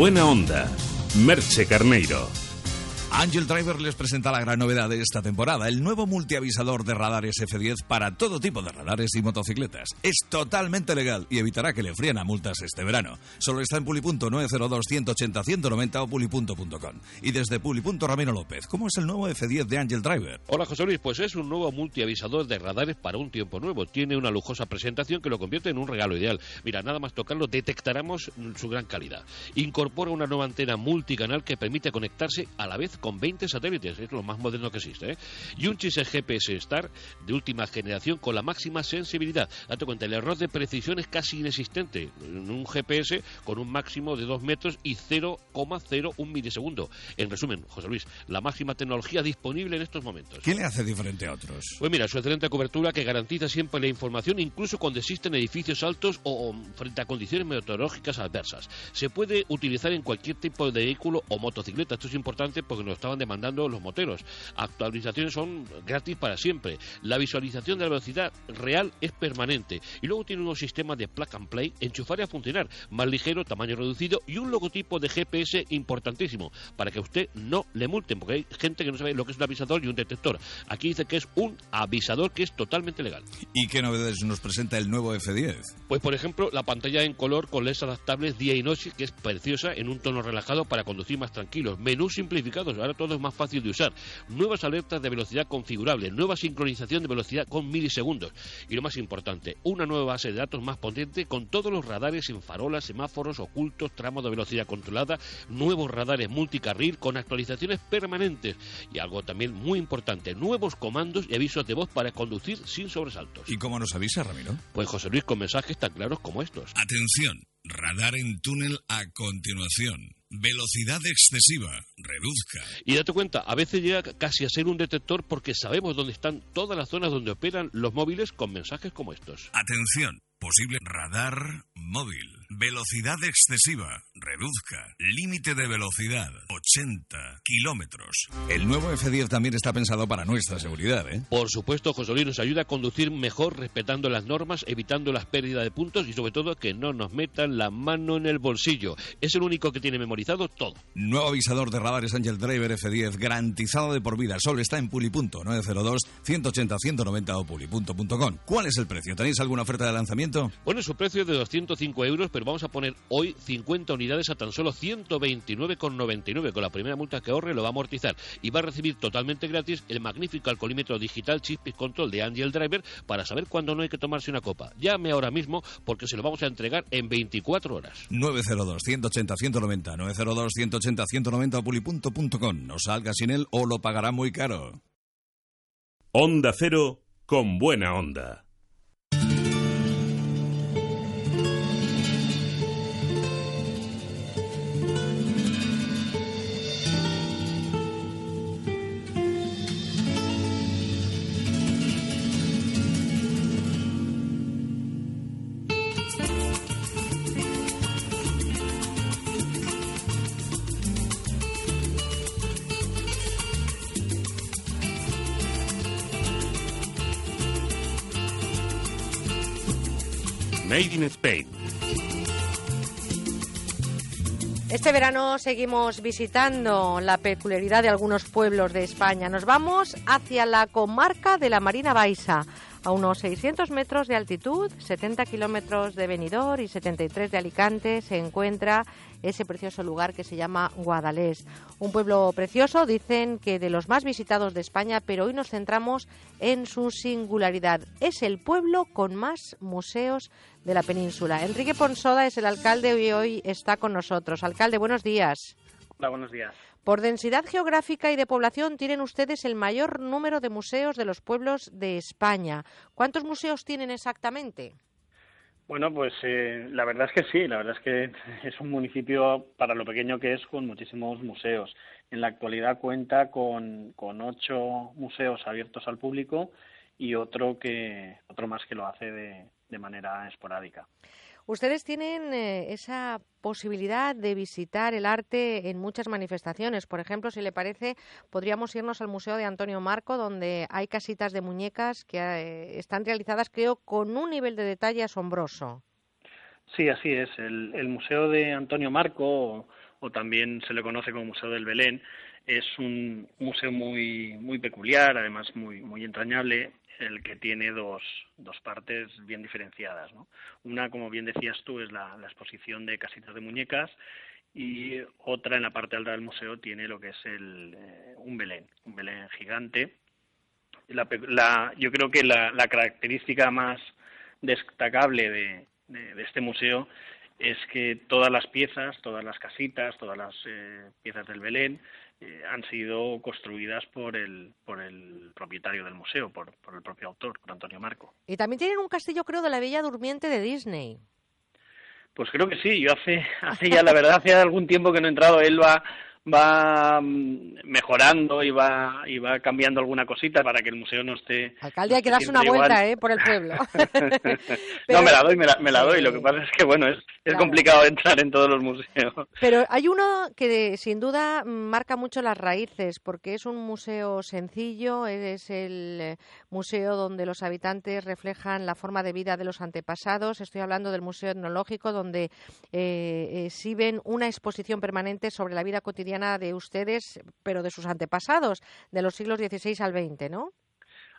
Buena onda, Merche Carneiro. Angel Driver les presenta la gran novedad de esta temporada, el nuevo multiavisador de radares F10 para todo tipo de radares y motocicletas. Es totalmente legal y evitará que le fríen a multas este verano. Solo está en Pulipunto 902 180 190 o pulipunto.com. Y desde Pulipunto Ramiro López, ¿cómo es el nuevo F10 de Angel Driver? Hola José Luis, pues es un nuevo multiavisador de radares para un tiempo nuevo. Tiene una lujosa presentación que lo convierte en un regalo ideal. Mira, nada más tocarlo detectaremos su gran calidad. Incorpora una nueva antena multicanal que permite conectarse a la vez con 20 satélites, es lo más moderno que existe, ¿eh? y un chip GPS Star de última generación con la máxima sensibilidad. Date cuenta, el error de precisión es casi inexistente en un GPS con un máximo de 2 metros y 0,01 milisegundo. En resumen, José Luis, la máxima tecnología disponible en estos momentos. ¿Qué le hace diferente a otros? Pues mira, su excelente cobertura que garantiza siempre la información incluso cuando existen edificios altos o, o frente a condiciones meteorológicas adversas. Se puede utilizar en cualquier tipo de vehículo o motocicleta. Esto es importante porque nos estaban demandando los moteros. Actualizaciones son gratis para siempre. La visualización de la velocidad real es permanente. Y luego tiene unos sistemas de plug and play, enchufar y a funcionar, más ligero, tamaño reducido y un logotipo de GPS importantísimo para que a usted no le multen, porque hay gente que no sabe lo que es un avisador y un detector. Aquí dice que es un avisador que es totalmente legal. ¿Y qué novedades nos presenta el nuevo F10? Pues por ejemplo, la pantalla en color con LEDs adaptables día y noche, que es preciosa en un tono relajado para conducir más tranquilos. Menús simplificados, ahora todo es más fácil de usar. Nuevas alertas de velocidad configurable, nueva sincronización de velocidad con milisegundos. Y lo más importante, una nueva base de datos más potente con todos los radares en farolas, semáforos, ocultos, tramos de velocidad controlada, nuevos radares multicarril con actualizaciones permanentes. Y algo también muy importante, nuevos comandos y avisos de voz para conducir sin sobresaltos. ¿Y cómo nos avisa, Ramiro? Pues José Luis con mensajes tan claros como estos. Atención, radar en túnel a continuación. Velocidad excesiva, reduzca. Y date cuenta, a veces llega casi a ser un detector porque sabemos dónde están todas las zonas donde operan los móviles con mensajes como estos. Atención, posible radar móvil. Velocidad excesiva, reduzca. Límite de velocidad, 80 kilómetros. El nuevo F10 también está pensado para nuestra seguridad, ¿eh? Por supuesto, José Luis nos ayuda a conducir mejor respetando las normas, evitando las pérdidas de puntos y sobre todo que no nos metan la mano en el bolsillo. Es el único que tiene memorizado todo. Nuevo avisador de radares Angel Driver F10, garantizado de por vida. Solo está en Pulipunto, 902 180 190 o pulipunto.com. ¿Cuál es el precio? ¿Tenéis alguna oferta de lanzamiento? Bueno, su precio es de 205 euros, pero vamos a poner hoy 50 unidades a tan solo 129,99. Con la primera multa que ahorre lo va a amortizar y va a recibir totalmente gratis el magnífico alcoholímetro digital Chip Control de Angel Driver para saber cuándo no hay que tomarse una copa. Llame ahora mismo porque se lo vamos a entregar en 24 horas. 902 180 190 902 180 190 o pulipunto.com. No salga sin él o lo pagará muy caro. Onda Cero con buena onda. Este verano seguimos visitando la peculiaridad de algunos pueblos de España. Nos vamos hacia la comarca de la Marina Baixa, a unos 600 metros de altitud, 70 kilómetros de Benidorm y 73 de Alicante, se encuentra ese precioso lugar que se llama Guadalés. Un pueblo precioso, dicen que de los más visitados de España, pero hoy nos centramos en su singularidad. Es el pueblo con más museos de la península. Enrique Ponsoda es el alcalde y hoy está con nosotros. Alcalde, buenos días. Hola, buenos días. Por densidad geográfica y de población tienen ustedes el mayor número de museos de los pueblos de España. ¿Cuántos museos tienen exactamente? Bueno, pues eh, la verdad es que sí, la verdad es que es un municipio, para lo pequeño que es, con muchísimos museos. En la actualidad cuenta con, con ocho museos abiertos al público y otro, que, otro más que lo hace de, de manera esporádica. Ustedes tienen eh, esa posibilidad de visitar el arte en muchas manifestaciones. Por ejemplo, si le parece, podríamos irnos al Museo de Antonio Marco, donde hay casitas de muñecas que eh, están realizadas, creo, con un nivel de detalle asombroso. Sí, así es. El, Museo de Antonio Marco, o, también se le conoce como Museo del Belén, es un museo muy muy peculiar, además muy muy entrañable el que tiene dos, dos partes bien diferenciadas. ¿no? Una, como bien decías tú, es la, exposición de casitas de muñecas y otra en la parte alta del museo tiene lo que es el, eh, un Belén, un Belén gigante. Yo creo que la, característica más destacable de, de, este museo es que todas las piezas, todas las casitas, todas las eh, piezas del Belén eh, han sido construidas por el, por el propietario del museo, por, por el propio autor, por Antonio Marco. Y también tienen un castillo, creo, de la Bella Durmiente de Disney. Pues creo que sí, yo hace, hace ya, la verdad, hace algún tiempo que no he entrado. Él va, va mm, mejorando y va, y va cambiando alguna cosita para que el museo no esté. Alcalde, hay que darse una vuelta ¿eh? por el pueblo. No, me la doy, me la, me la doy. Lo que pasa es que, bueno, es, es complicado entrar en todos los museos. Pero hay uno que sin duda marca mucho las raíces, porque es un museo sencillo, es el eh, museo donde los habitantes reflejan la forma de vida de los antepasados. Estoy hablando del Museo Etnológico, donde eh, exhiben una exposición permanente sobre la vida cotidiana de ustedes, pero de sus antepasados, de los siglos XVI al XX, ¿no?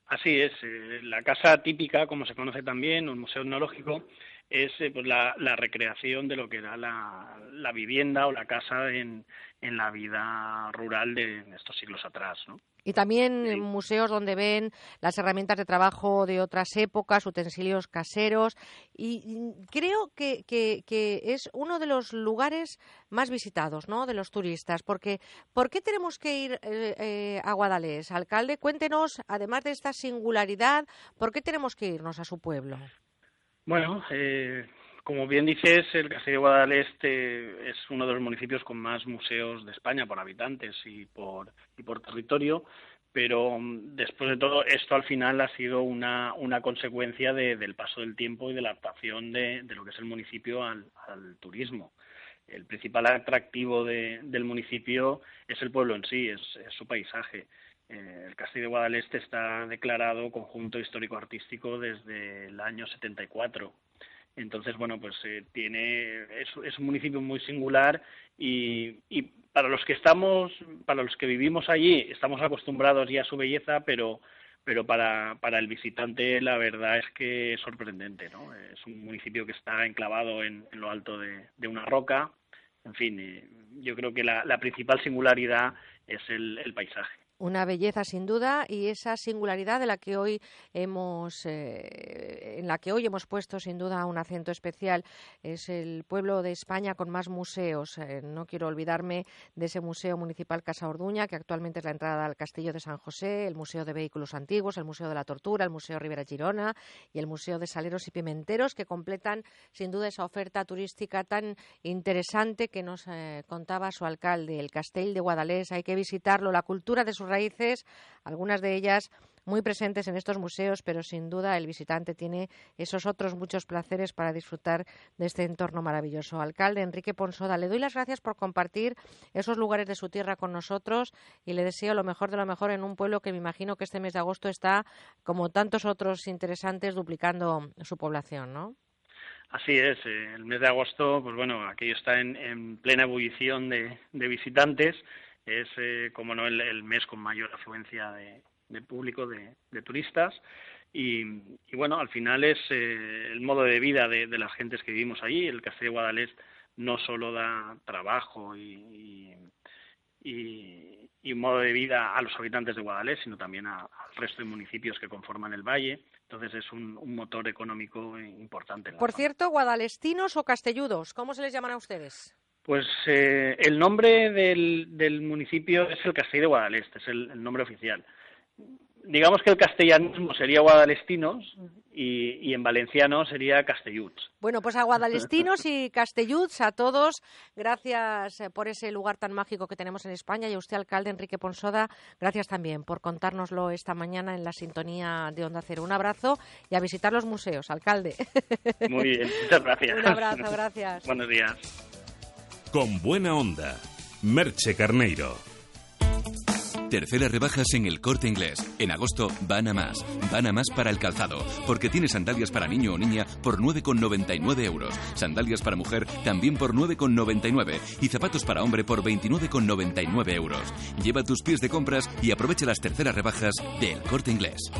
Así es, eh, la casa típica, como se conoce también, un museo etnológico, es eh, pues la, recreación de lo que era la, vivienda o la casa en, en, la vida rural de estos siglos atrás, ¿no? Y también museos donde ven las herramientas de trabajo de otras épocas, utensilios caseros. Y creo que, que, es uno de los lugares más visitados ¿no? de los turistas. Porque, ¿Por qué tenemos que ir eh, eh, a Guadalés? Alcalde, cuéntenos, además de esta singularidad, ¿por qué tenemos que irnos a su pueblo? Bueno, eh, como bien dices, el Castillo de Guadaleste es uno de los municipios con más museos de España por habitantes y por, y por territorio, pero mm, después de todo esto al final ha sido una, consecuencia del paso del tiempo y de la adaptación de, lo que es el municipio al, turismo. El principal atractivo del municipio es el pueblo en sí, es, su paisaje. Eh, el Castillo de Guadaleste está declarado conjunto histórico-artístico desde el año 74 entonces, bueno, pues eh, tiene es, un municipio muy singular y, y, para los que estamos, para los que vivimos allí, estamos acostumbrados ya a su belleza, pero pero para, para el visitante la verdad es que es sorprendente, ¿no? Es un municipio que está enclavado en, lo alto de, de, una roca. En fin, eh, yo creo que la, la principal singularidad es el paisaje. Una belleza sin duda y esa singularidad de la que hoy hemos, eh, en la que hoy hemos puesto sin duda un acento especial es el pueblo de España con más museos. Eh, no quiero olvidarme de ese museo municipal Casa Orduña que actualmente es la entrada al Castillo de San José, el Museo de Vehículos Antiguos, el Museo de la Tortura, el Museo Rivera Girona y el Museo de Saleros y Pimenteros que completan sin duda esa oferta turística tan interesante que nos eh, contaba su alcalde, el Castell de Guadalés. Hay que visitarlo, la cultura de sus raíces, algunas de ellas muy presentes en estos museos, pero sin duda el visitante tiene esos otros muchos placeres para disfrutar de este entorno maravilloso. Alcalde Enrique Ponsoda, le doy las gracias por compartir esos lugares de su tierra con nosotros y le deseo lo mejor de lo mejor en un pueblo que me imagino que este mes de agosto está, como tantos otros interesantes, duplicando su población, ¿no? Así es, eh, el mes de agosto, pues bueno, aquello está en, plena ebullición de visitantes es, eh, como no, el, mes con mayor afluencia de, público, de, turistas. Y, bueno, al final es eh, el modo de vida de, las gentes que vivimos allí. El Castillo de Guadalest no solo da trabajo y, y, y, modo de vida a los habitantes de Guadalest, sino también al resto de municipios que conforman el valle. Entonces es un, motor económico importante. Por cierto, guadalestinos o castelludos, ¿cómo se les llaman a ustedes? Pues eh, el nombre del, municipio es el Castillo de Guadaleste, es el, nombre oficial. Digamos que el castellanismo sería guadalestinos y, en valenciano sería Castelluts. Bueno, pues a guadalestinos y castelluts, a todos, gracias eh, por ese lugar tan mágico que tenemos en España y a usted, alcalde Enrique Ponsoda, gracias también por contárnoslo esta mañana en la sintonía de Onda Cero. Un abrazo y a visitar los museos, alcalde. Muy bien, muchas gracias. Un abrazo, gracias. Buenos días. Con buena onda, Merche Carneiro. Terceras rebajas en el corte inglés. En agosto van a más. Van a más para el calzado. Porque tiene sandalias para niño o niña por 9,99 euros. Sandalias para mujer también por 9,99. Y zapatos para hombre por 29,99 euros. Lleva tus pies de compras y aprovecha las terceras rebajas del corte inglés.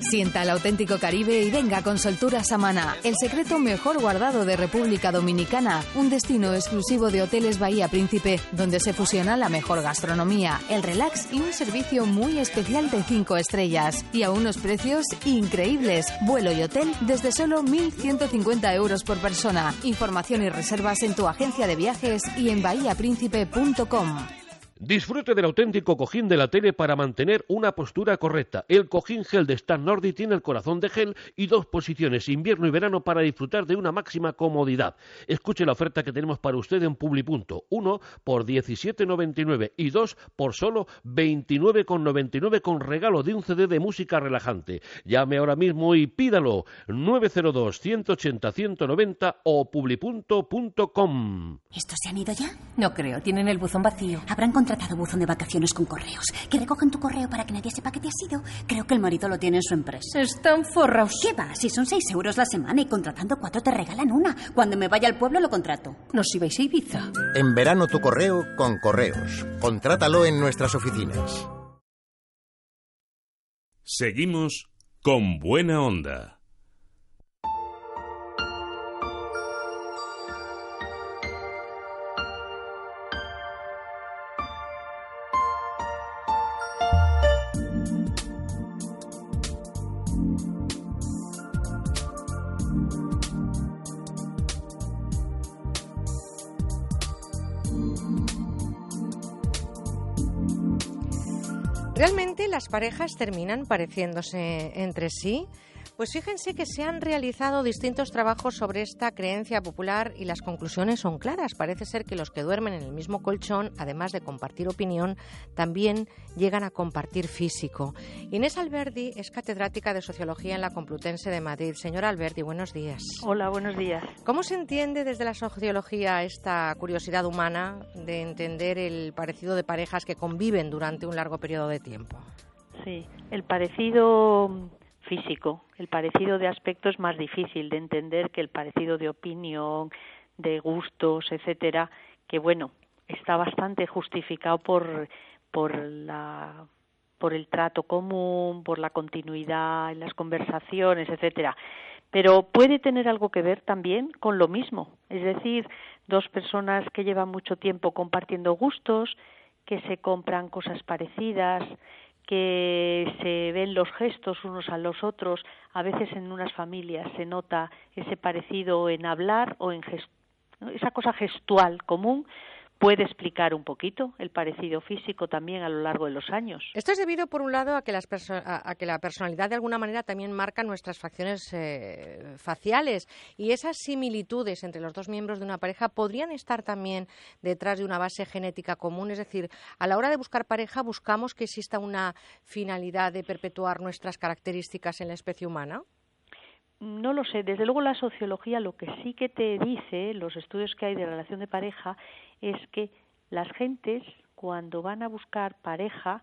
Sienta el auténtico Caribe y venga con soltura Samana, el secreto mejor guardado de República Dominicana, un destino exclusivo de Hoteles Bahía Príncipe, donde se fusiona la mejor gastronomía, el relax y un servicio muy especial de 5 estrellas. Y a unos precios increíbles. Vuelo y hotel desde solo 1.150 euros por persona. Información y reservas en tu agencia de viajes y en bahiapríncipe.com. Disfrute del auténtico cojín de la tele para mantener una postura correcta. El cojín gel de Stan Nordi tiene el corazón de gel y dos posiciones, invierno y verano, para disfrutar de una máxima comodidad. Escuche la oferta que tenemos para usted en Publipunto. Uno por 17,99 y dos por solo 29,99 con regalo de un CD de música relajante. Llame ahora mismo y pídalo. 902 180 190 o publipunto.com. ¿Estos se han ido ya? No creo, tienen el buzón vacío. Habrán contratado buzón de vacaciones con correos. Que recogen tu correo para que nadie sepa que te has ido. Creo que el marido lo tiene en su empresa. Están forrados. ¿Qué va? Si son seis euros la semana y contratando cuatro te regalan una. Cuando me vaya al pueblo lo contrato. Nos ibais a Ibiza. En verano tu correo con correos. Contrátalo en nuestras oficinas. Seguimos con buena onda. ¿Realmente las parejas terminan pareciéndose entre sí? Pues fíjense que se han realizado distintos trabajos sobre esta creencia popular y las conclusiones son claras. Parece ser que los que duermen en el mismo colchón, además de compartir opinión, también llegan a compartir físico. Inés Alberdi es catedrática de Sociología en la Complutense de Madrid. Señora Alberdi, buenos días. Hola, buenos días. ¿Cómo se entiende desde la sociología esta curiosidad humana de entender el parecido de parejas que conviven durante un largo periodo de tiempo? Sí, el parecido físico. El parecido de aspecto es más difícil de entender que el parecido de opinión, de gustos, etcétera, que bueno, está bastante justificado por por la por el trato común, por la continuidad en las conversaciones, etcétera. Pero puede tener algo que ver también con lo mismo, es decir, dos personas que llevan mucho tiempo compartiendo gustos, que se compran cosas parecidas, que se ven los gestos unos a los otros, a veces en unas familias se nota ese parecido en hablar o en esa cosa gestual común puede explicar un poquito el parecido físico también a lo largo de los años. Esto es debido, por un lado, a que, las a, que la personalidad de alguna manera también marca nuestras facciones eh, faciales y esas similitudes entre los dos miembros de una pareja podrían estar también detrás de una base genética común. Es decir, a la hora de buscar pareja buscamos que exista una finalidad de perpetuar nuestras características en la especie humana. No lo sé. Desde luego la sociología lo que sí que te dice, los estudios que hay de relación de pareja, es que las gentes cuando van a buscar pareja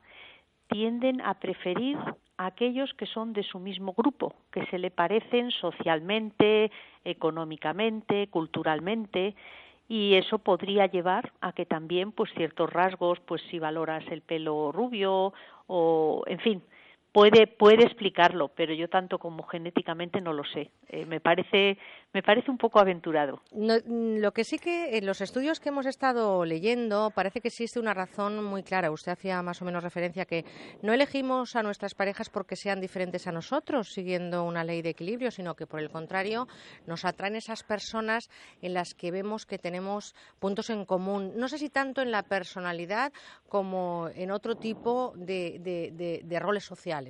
tienden a preferir a aquellos que son de su mismo grupo, que se le parecen socialmente, económicamente, culturalmente, y eso podría llevar a que también pues ciertos rasgos, pues si valoras el pelo rubio o en fin, puede puede explicarlo, pero yo tanto como genéticamente no lo sé. Eh, me parece me parece un poco aventurado. Mm, lo que sí que en los estudios que hemos estado leyendo parece que existe una razón muy clara. Usted hacía más o menos referencia que no elegimos a nuestras parejas porque sean diferentes a nosotros, siguiendo una ley de equilibrio, sino que por el contrario nos atraen esas personas en las que vemos que tenemos puntos en común. No sé si tanto en la personalidad como en otro tipo de roles sociales.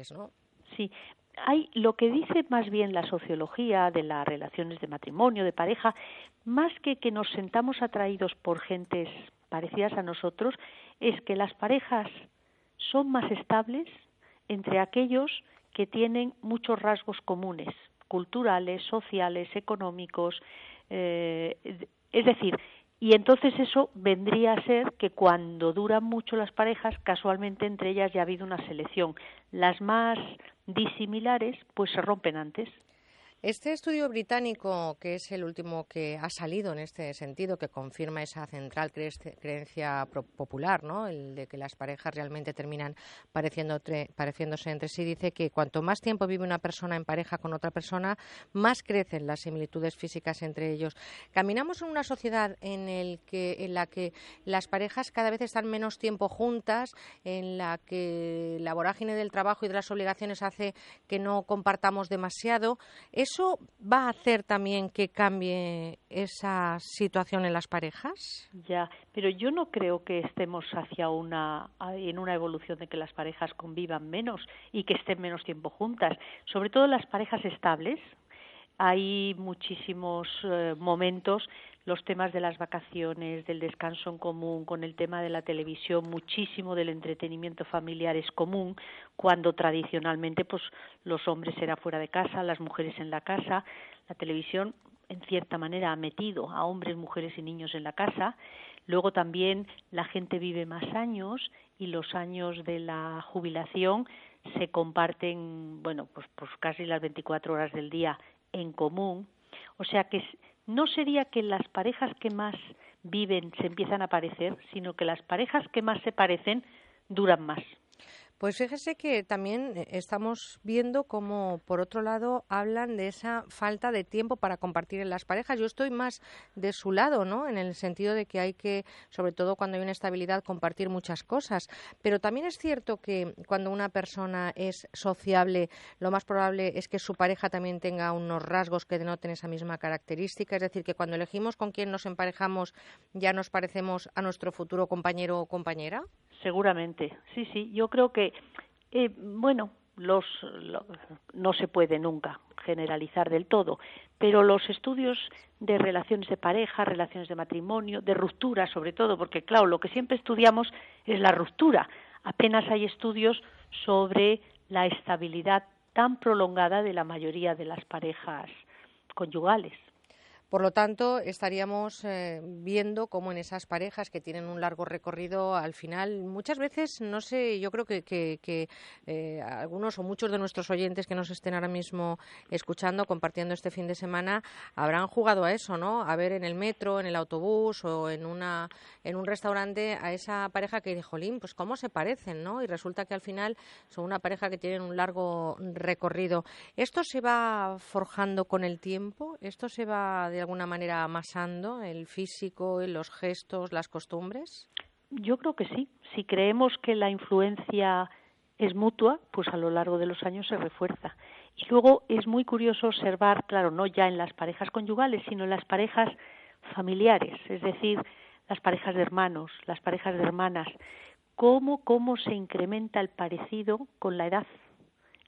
Sí, hay lo que dice más bien la sociología de las relaciones de matrimonio, de pareja, más que que nos sentamos atraídos por gentes parecidas a nosotros, es que las parejas son más estables entre aquellos que tienen muchos rasgos comunes, culturales, sociales, económicos, eh, es decir, y entonces eso vendría a ser que cuando duran mucho las parejas, casualmente entre ellas ya ha habido una selección. Las más disimilares, pues se rompen antes. Este estudio británico, que es el último que ha salido en este sentido, que confirma esa central creencia popular, ¿no? el de que las parejas realmente terminan pareciéndose entre sí, dice que cuanto más tiempo vive una persona en pareja con otra persona, más crecen las similitudes físicas entre ellos. Caminamos en una sociedad en, la que las parejas cada vez están menos tiempo juntas, en la que la vorágine del trabajo y de las obligaciones hace que no compartamos demasiado. ¿Eso va a hacer también que cambie esa situación en las parejas? Ya, pero yo no creo que estemos hacia una en una evolución de que las parejas convivan menos y que estén menos tiempo juntas, sobre todo las parejas estables. Hay muchísimos eh, momentos los temas de las vacaciones, del descanso en común, con el tema de la televisión, muchísimo del entretenimiento familiar es común, cuando tradicionalmente pues los hombres eran fuera de casa, las mujeres en la casa, la televisión en cierta manera ha metido a hombres, mujeres y niños en la casa. Luego también la gente vive más años y los años de la jubilación se comparten, bueno, pues, pues casi las 24 horas del día en común. O sea que no sería que las parejas que más viven se empiezan a parecer, sino que las parejas que más se parecen duran más. Pues fíjese que también eh, estamos viendo cómo, por otro lado, hablan de esa falta de tiempo para compartir en las parejas. Yo estoy más de su lado, ¿no? En el sentido de que hay que, sobre todo cuando hay una estabilidad, compartir muchas cosas. Pero también es cierto que cuando una persona es sociable, lo más probable es que su pareja también tenga unos rasgos que denoten esa misma característica. Es decir, que cuando elegimos con quién nos emparejamos, ya nos parecemos a nuestro futuro compañero o compañera. Seguramente, sí, sí. Yo creo que, eh, bueno, los, no se puede nunca generalizar del todo, pero los estudios de relaciones de pareja, relaciones de matrimonio, de ruptura sobre todo, porque claro, lo que siempre estudiamos es la ruptura. Apenas hay estudios sobre la estabilidad tan prolongada de la mayoría de las parejas conyugales. Por lo tanto, estaríamos eh, viendo cómo en esas parejas que tienen un largo recorrido, al final, muchas veces, no sé, yo creo que, eh, algunos o muchos de nuestros oyentes que nos estén ahora mismo escuchando, compartiendo este fin de semana, habrán jugado a eso, ¿no? A ver en el metro, en el autobús o en, una, en un restaurante a esa pareja que dijo, Jolín, pues cómo se parecen, ¿no? Y resulta que al final son una pareja que tienen un largo recorrido. ¿Esto se va forjando con el tiempo? ¿Esto se va de alguna manera amasando el físico, los gestos, las costumbres? Yo creo que sí. Si creemos que la influencia es mutua, pues a lo largo de los años se refuerza. Y luego es muy curioso observar, claro, no ya en las parejas conyugales, sino en las parejas familiares, es decir, las parejas de hermanos, las parejas de hermanas, cómo, cómo se incrementa el parecido con la edad.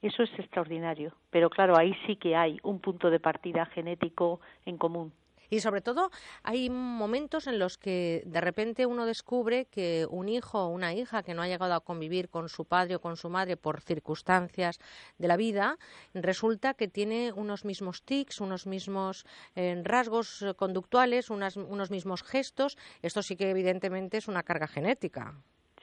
Eso es extraordinario. Pero claro, ahí sí que hay un punto de partida genético en común. Y sobre todo hay momentos en los que de repente uno descubre que un hijo o una hija que no ha llegado a convivir con su padre o con su madre por circunstancias de la vida, resulta que tiene unos mismos tics, unos mismos eh, rasgos conductuales, unos mismos gestos. Esto sí que evidentemente es una carga genética.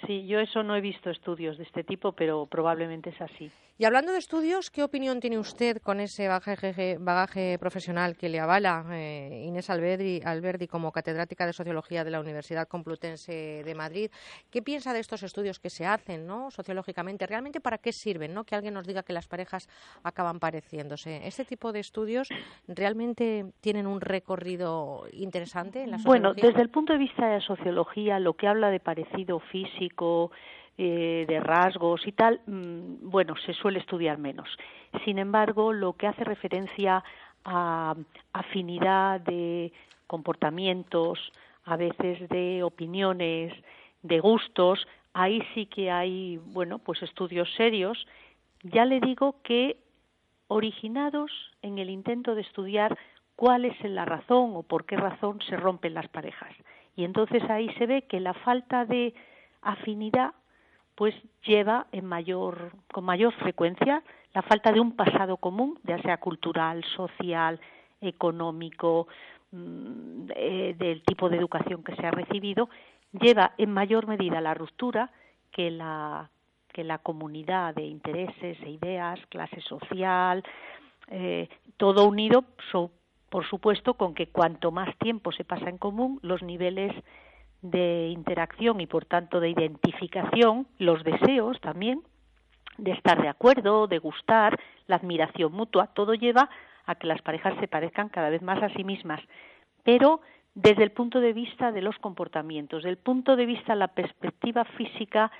Sí, yo eso no he visto estudios de este tipo, pero probablemente es así. Y hablando de estudios, ¿qué opinión tiene usted con ese bagaje, bagaje profesional que le avala eh, Inés Alberdi, Alberdi como catedrática de Sociología de la Universidad Complutense de Madrid? ¿Qué piensa de estos estudios que se hacen ¿no? sociológicamente? ¿Realmente para qué sirven? ¿no? Que alguien nos diga que las parejas acaban pareciéndose. ¿Este tipo de estudios realmente tienen un recorrido interesante en la sociología? Bueno, desde el punto de vista de la sociología, lo que habla de parecido físico, eh, de rasgos y tal, mm, bueno, se suele estudiar menos. Sin embargo, lo que hace referencia a afinidad de comportamientos, a veces de opiniones, de gustos, ahí sí que hay, bueno, pues estudios serios. Ya le digo que originados en el intento de estudiar cuál es la razón o por qué razón se rompen las parejas. Y entonces ahí se ve que la falta de afinidad pues lleva en mayor, con mayor frecuencia la falta de un pasado común, ya sea cultural, social, económico, mm, del tipo de educación que se ha recibido, lleva en mayor medida la ruptura que la, que la comunidad de intereses e ideas, clase social, eh, todo unido, por supuesto, con que cuanto más tiempo se pasa en común, los niveles de interacción y por tanto de identificación, los deseos también, de estar de acuerdo, de gustar, la admiración mutua, todo lleva a que las parejas se parezcan cada vez más a sí mismas, pero desde el punto de vista de los comportamientos, desde el punto de vista de la perspectiva física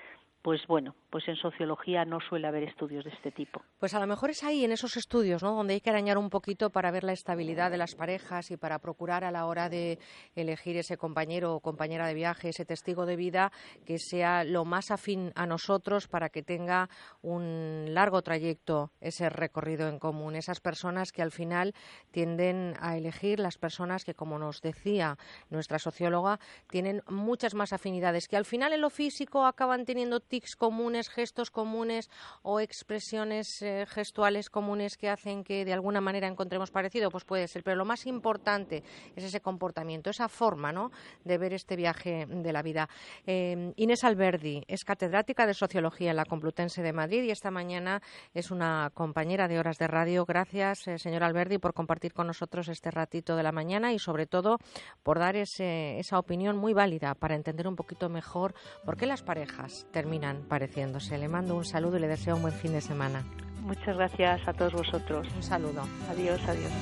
pues bueno, pues en sociología no suele haber estudios de este tipo. Pues a lo mejor es ahí, en esos estudios, ¿no? Donde hay que arañar un poquito para ver la estabilidad de las parejas y para procurar a la hora de elegir ese compañero o compañera de viaje, ese testigo de vida, que sea lo más afín a nosotros para que tenga un largo trayecto ese recorrido en común. Esas personas que al final tienden a elegir las personas que, como nos decía nuestra socióloga, tienen muchas más afinidades, que al final en lo físico acaban teniendo comunes, gestos comunes o expresiones eh, gestuales comunes que hacen que de alguna manera encontremos parecido, pues puede ser. Pero lo más importante es ese comportamiento, esa forma ¿no? de ver este viaje de la vida. Eh, Inés Alberdi es catedrática de Sociología en la Complutense de Madrid y esta mañana es una compañera de horas de radio. Gracias, eh, señor Alberdi, por compartir con nosotros este ratito de la mañana y sobre todo por dar esa opinión muy válida para entender un poquito mejor por qué las parejas terminan pareciéndose. Le mando un saludo y le deseo un buen fin de semana. Muchas gracias a todos vosotros. Un saludo. Adiós, adiós.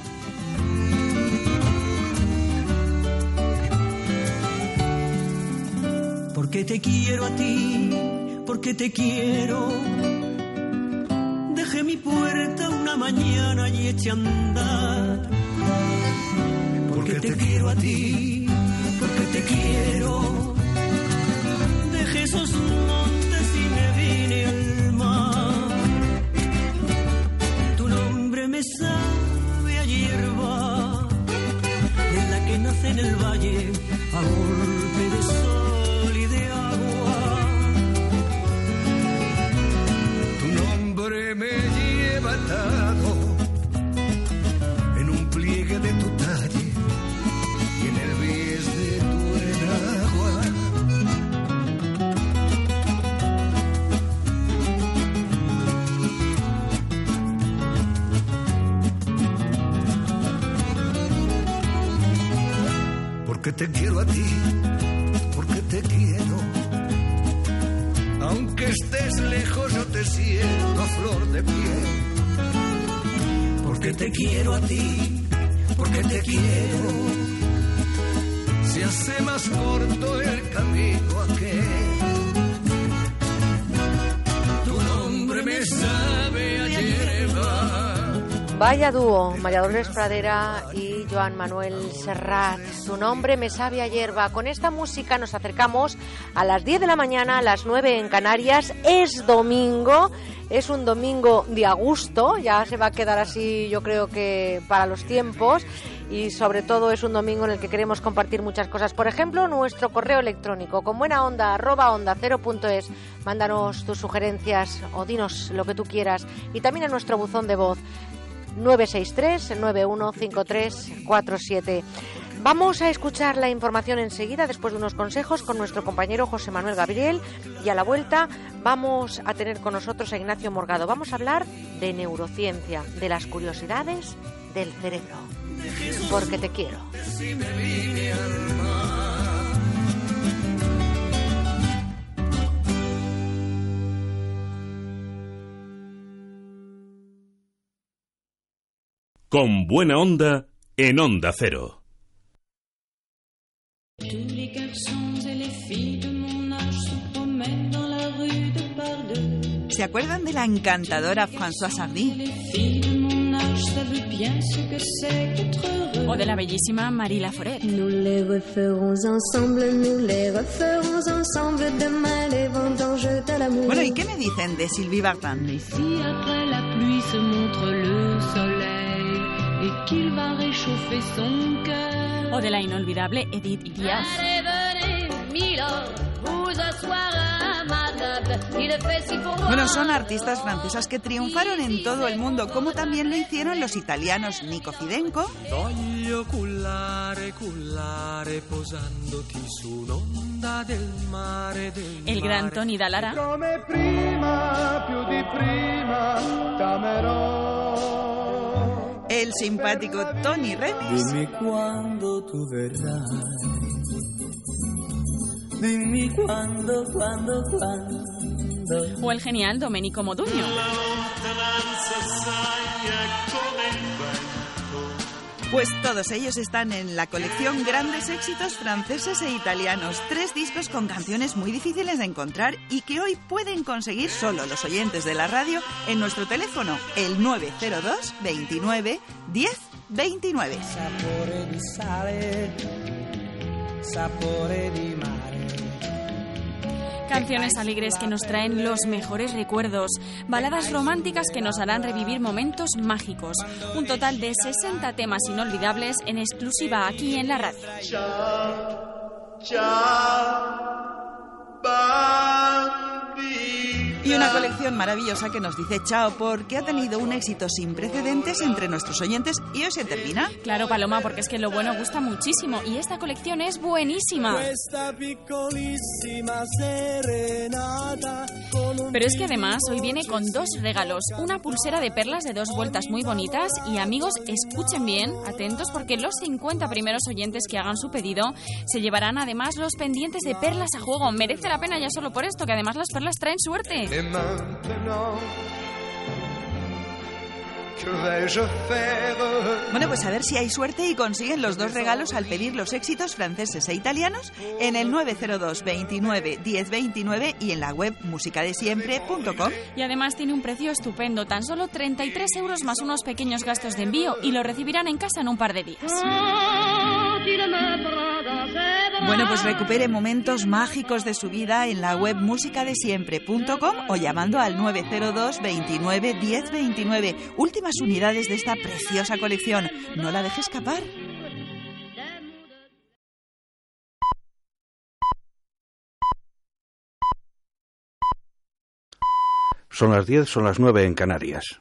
Porque te quiero a ti, porque te quiero. Dejé mi puerta una mañana y eché a andar. Porque te quiero a ti, porque te quiero. Dejé esos sabe a hierba, en la que nace en el valle a golpe porque te quiero a ti, porque te quiero. Aunque estés lejos, yo te siento a flor de piel. Porque te quiero a ti, porque te quiero. Se hace más corto el camino aquel. Tu nombre me a hierba Vaya dúo, María Pradera y Joan Manuel Serrat. Su nombre me sabe a hierba. Con esta música nos acercamos a las 10 de la mañana, a las 9 en Canarias. Es domingo, es un domingo de agosto, ya se va a quedar así yo creo que para los tiempos y sobre todo es un domingo en el que queremos compartir muchas cosas. Por ejemplo, nuestro correo electrónico con buena onda onda cero punto es. Mándanos tus sugerencias o dinos lo que tú quieras y también en nuestro buzón de voz 963-915347. Vamos a escuchar la información enseguida, después de unos consejos, con nuestro compañero José Manuel Gabriel. Y a la vuelta vamos a tener con nosotros a Ignacio Morgado. Vamos a hablar de neurociencia, de las curiosidades del cerebro. Porque te quiero. Con buena onda en Onda Cero. ¿Se acuerdan de la encantadora Françoise Hardy? O de la bellísima Marie Laforet. Bueno, ¿y qué me dicen de Sylvie Vartan? O de la inolvidable Edith Díaz. Bueno, son artistas francesas que triunfaron en todo el mundo, como también lo hicieron los italianos Nico Fidenco. Voglio cullare, cullare posandoti su un'onda del mare del El gran Tony Dallara. El simpático Tony Remis. Dimmi quando tu verrai. Dimmi quando, quando, quando. O el genial Domenico Modugno. Pues todos ellos están en la colección Grandes Éxitos Franceses e Italianos. Tres discos con canciones muy difíciles de encontrar y que hoy pueden conseguir solo los oyentes de la radio en nuestro teléfono, el 902 29 10 29. Sapore di. Canciones alegres que nos traen los mejores recuerdos, baladas románticas que nos harán revivir momentos mágicos. Un total de 60 temas inolvidables en exclusiva aquí en la radio. Y una colección maravillosa que nos dice chao porque ha tenido un éxito sin precedentes entre nuestros oyentes y hoy se termina. Claro, Paloma, porque es que lo bueno gusta muchísimo y esta colección es buenísima. Pero es que además hoy viene con dos regalos, una pulsera de perlas de dos vueltas muy bonitas y amigos, escuchen bien, atentos porque los 50 primeros oyentes que hagan su pedido se llevarán además los pendientes de perlas a juego. Merece la pena ya solo por esto, que además las perlas traen suerte. Et maintenant, que vais-je faire Bueno, pues a ver si hay suerte y consiguen los dos regalos al pedir los éxitos franceses e italianos en el 902 29 10 29 y en la web musicadesiempre.com. Y además tiene un precio estupendo, tan solo 33 euros más unos pequeños gastos de envío y lo recibirán en casa en un par de días. Bueno, pues recupere momentos mágicos de su vida en la web musicadesiempre.com o llamando al 902 29 10 29. Últimas unidades de esta preciosa colección. No la deje escapar. Son las 10, son las 9 en Canarias.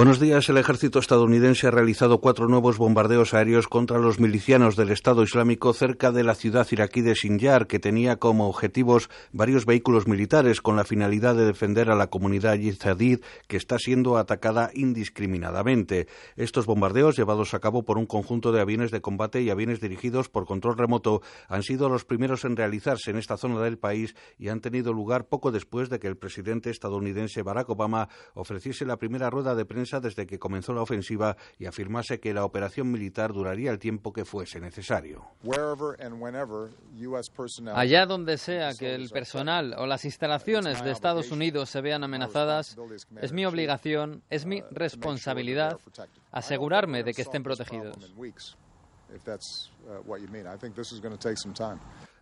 Buenos días. El ejército estadounidense ha realizado cuatro nuevos bombardeos aéreos contra los milicianos del Estado Islámico cerca de la ciudad iraquí de Sinjar, que tenía como objetivos varios vehículos militares con la finalidad de defender a la comunidad yizadid que está siendo atacada indiscriminadamente. Estos bombardeos, llevados a cabo por un conjunto de aviones de combate y aviones dirigidos por control remoto, han sido los primeros en realizarse en esta zona del país y han tenido lugar poco después de que el presidente estadounidense Barack Obama ofreciese la primera rueda de prensa desde que comenzó la ofensiva y afirmase que la operación militar duraría el tiempo que fuese necesario. Allá donde sea que el personal o las instalaciones de Estados Unidos se vean amenazadas, es mi obligación, es mi responsabilidad asegurarme de que estén protegidos.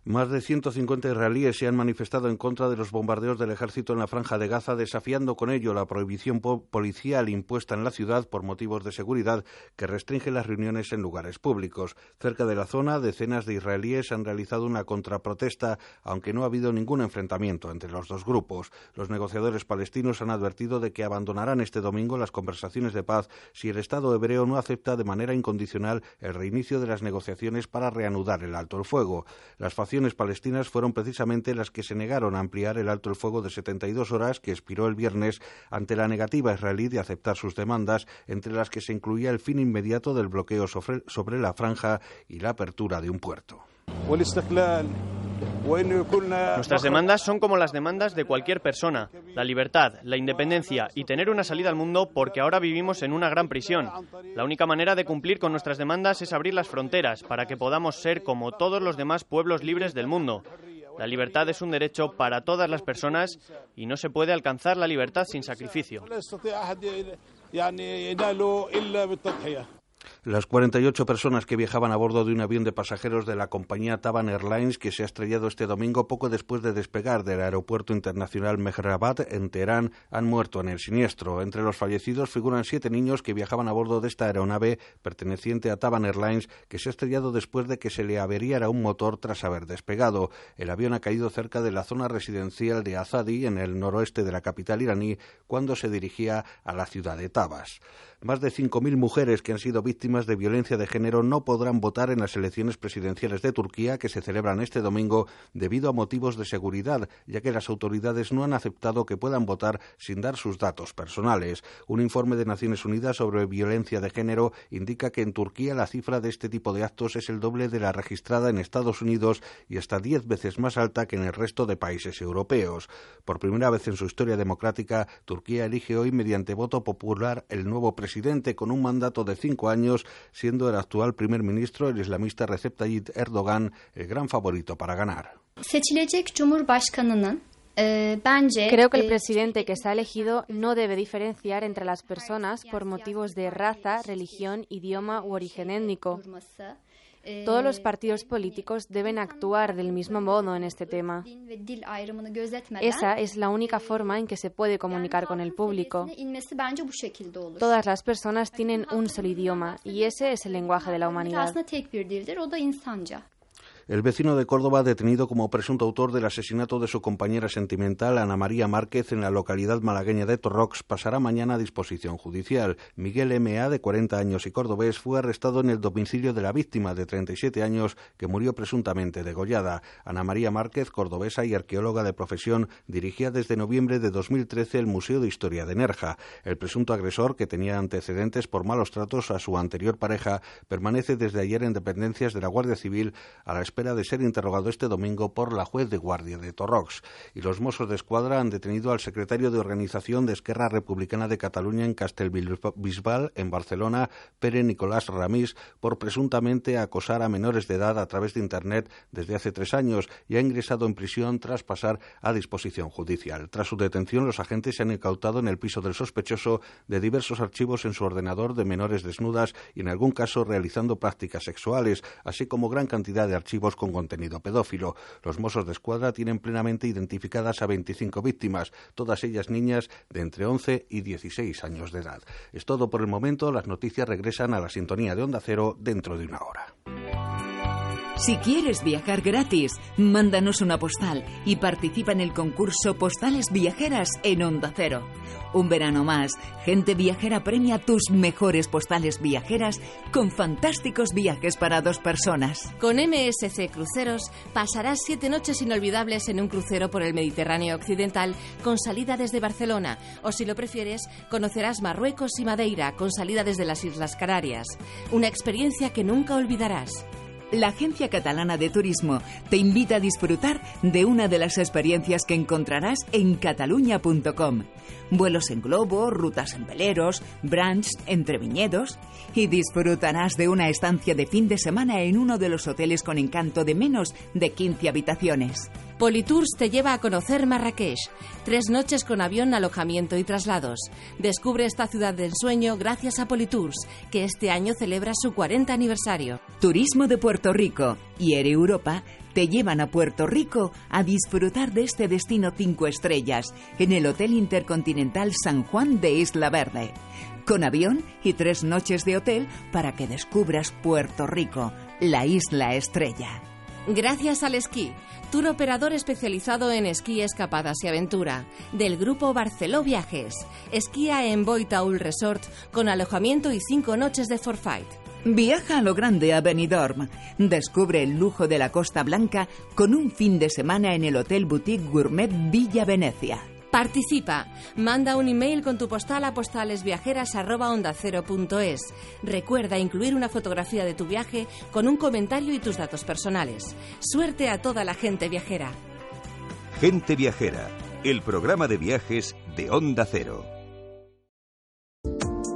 Más de 150 israelíes se han manifestado en contra de los bombardeos del ejército en la franja de Gaza, desafiando con ello la prohibición po- policial impuesta en la ciudad por motivos de seguridad que restringe las reuniones en lugares públicos. Cerca de la zona, decenas de israelíes han realizado una contraprotesta, aunque no ha habido ningún enfrentamiento entre los dos grupos. Los negociadores palestinos han advertido de que abandonarán este domingo las conversaciones de paz si el Estado hebreo no acepta de manera incondicional el reinicio de las negociaciones para reanudar el alto el fuego. Las facciones palestinas fueron precisamente las que se negaron a ampliar el alto el fuego de 72 horas que expiró el viernes ante la negativa israelí de aceptar sus demandas, entre las que se incluía el fin inmediato del bloqueo sobre, sobre la franja y la apertura de un puerto. Nuestras demandas son como las demandas de cualquier persona. La libertad, la independencia y tener una salida al mundo porque ahora vivimos en una gran prisión. La única manera de cumplir con nuestras demandas es abrir las fronteras para que podamos ser como todos los demás pueblos libres del mundo. La libertad es un derecho para todas las personas y no se puede alcanzar la libertad sin sacrificio. Las 48 personas que viajaban a bordo de un avión de pasajeros de la compañía Taban Airlines que se ha estrellado este domingo poco después de despegar del aeropuerto internacional Mehrabad en Teherán han muerto en el siniestro. Entre los fallecidos figuran siete niños que viajaban a bordo de esta aeronave perteneciente a Taban Airlines que se ha estrellado después de que se le averiara un motor tras haber despegado. El avión ha caído cerca de la zona residencial de Azadi, en el noroeste de la capital iraní, cuando se dirigía a la ciudad de Tabas. Más de 5.000 mujeres que han sido víctimas de violencia de género no podrán votar en las elecciones presidenciales de Turquía que se celebran este domingo debido a motivos de seguridad, ya que las autoridades no han aceptado que puedan votar sin dar sus datos personales. Un informe de Naciones Unidas sobre violencia de género indica que en Turquía la cifra de este tipo de actos es el doble de la registrada en Estados Unidos y hasta diez veces más alta que en el resto de países europeos. Por primera vez en su historia democrática, Turquía elige hoy mediante voto popular el nuevo presidente con un mandato de cinco años, siendo el actual primer ministro, el islamista Recep Tayyip Erdogan, el gran favorito para ganar. Creo que el presidente que está elegido no debe diferenciar entre las personas por motivos de raza, religión, idioma u origen étnico. Todos los partidos políticos deben actuar del mismo modo en este tema. Esa es la única forma en que se puede comunicar con el público. Todas las personas tienen un solo idioma y ese es el lenguaje de la humanidad. El vecino de Córdoba, detenido como presunto autor del asesinato de su compañera sentimental, Ana María Márquez, en la localidad malagueña de Torrox, pasará mañana a disposición judicial. Miguel M.A., de 40 años y cordobés, fue arrestado en el domicilio de la víctima, de 37 años, que murió presuntamente degollada. Ana María Márquez, cordobesa y arqueóloga de profesión, dirigía desde noviembre de 2013 el Museo de Historia de Nerja. El presunto agresor, que tenía antecedentes por malos tratos a su anterior pareja, permanece desde ayer en dependencias de la Guardia Civil a la espera de ser interrogado este domingo por la juez de guardia de Torrox. Y los Mossos de Escuadra han detenido al secretario de organización de Esquerra Republicana de Cataluña en Castelbisbal, en Barcelona, Pere Nicolás Ramís, por presuntamente acosar a menores de edad a través de Internet desde hace tres años y ha ingresado en prisión tras pasar a disposición judicial. Tras su detención, los agentes se han incautado en el piso del sospechoso de diversos archivos en su ordenador de menores desnudas y en algún caso realizando prácticas sexuales, así como gran cantidad de archivos con contenido pedófilo. Los Mossos de Escuadra tienen plenamente identificadas a 25 víctimas, todas ellas niñas de entre 11 y 16 años de edad. Es todo por el momento. Las noticias regresan a la sintonía de Onda Cero dentro de una hora. Si quieres viajar gratis, mándanos una postal y participa en el concurso Postales Viajeras en Onda Cero. Un verano más, Gente Viajera premia tus mejores postales viajeras con fantásticos viajes para dos personas. Con MSC Cruceros pasarás siete noches inolvidables en un crucero por el Mediterráneo Occidental con salida desde Barcelona o si lo prefieres, conocerás Marruecos y Madeira con salida desde las Islas Canarias. Una experiencia que nunca olvidarás. La Agencia Catalana de Turismo te invita a disfrutar de una de las experiencias que encontrarás en cataluña.com. Vuelos en globo, rutas en veleros, brunch entre viñedos y disfrutarás de una estancia de fin de semana en uno de los hoteles con encanto de menos de 15 habitaciones. Politours te lleva a conocer Marrakech. Tres noches con avión, alojamiento y traslados. Descubre esta ciudad de ensueño gracias a Politours, que este año celebra su 40 aniversario. Turismo de Puerto Rico y Air Europa te llevan a Puerto Rico a disfrutar de este destino cinco estrellas en el Hotel Intercontinental San Juan de Isla Verde. Con avión y tres noches de hotel para que descubras Puerto Rico, la isla estrella. Gracias al esquí, tour operador especializado en esquí, escapadas y aventura, del grupo Barceló Viajes. Esquía en Boitaul Resort con alojamiento y cinco noches de forfait. Viaja a lo grande a Benidorm. Descubre el lujo de la Costa Blanca con un fin de semana en el Hotel Boutique Gourmet Villa Venecia. Participa. Manda un email con tu postal a postalesviajeras@ondacero.es. Recuerda incluir una fotografía de tu viaje con un comentario y tus datos personales. Suerte a toda la gente viajera. Gente Viajera, el programa de viajes de Onda Cero.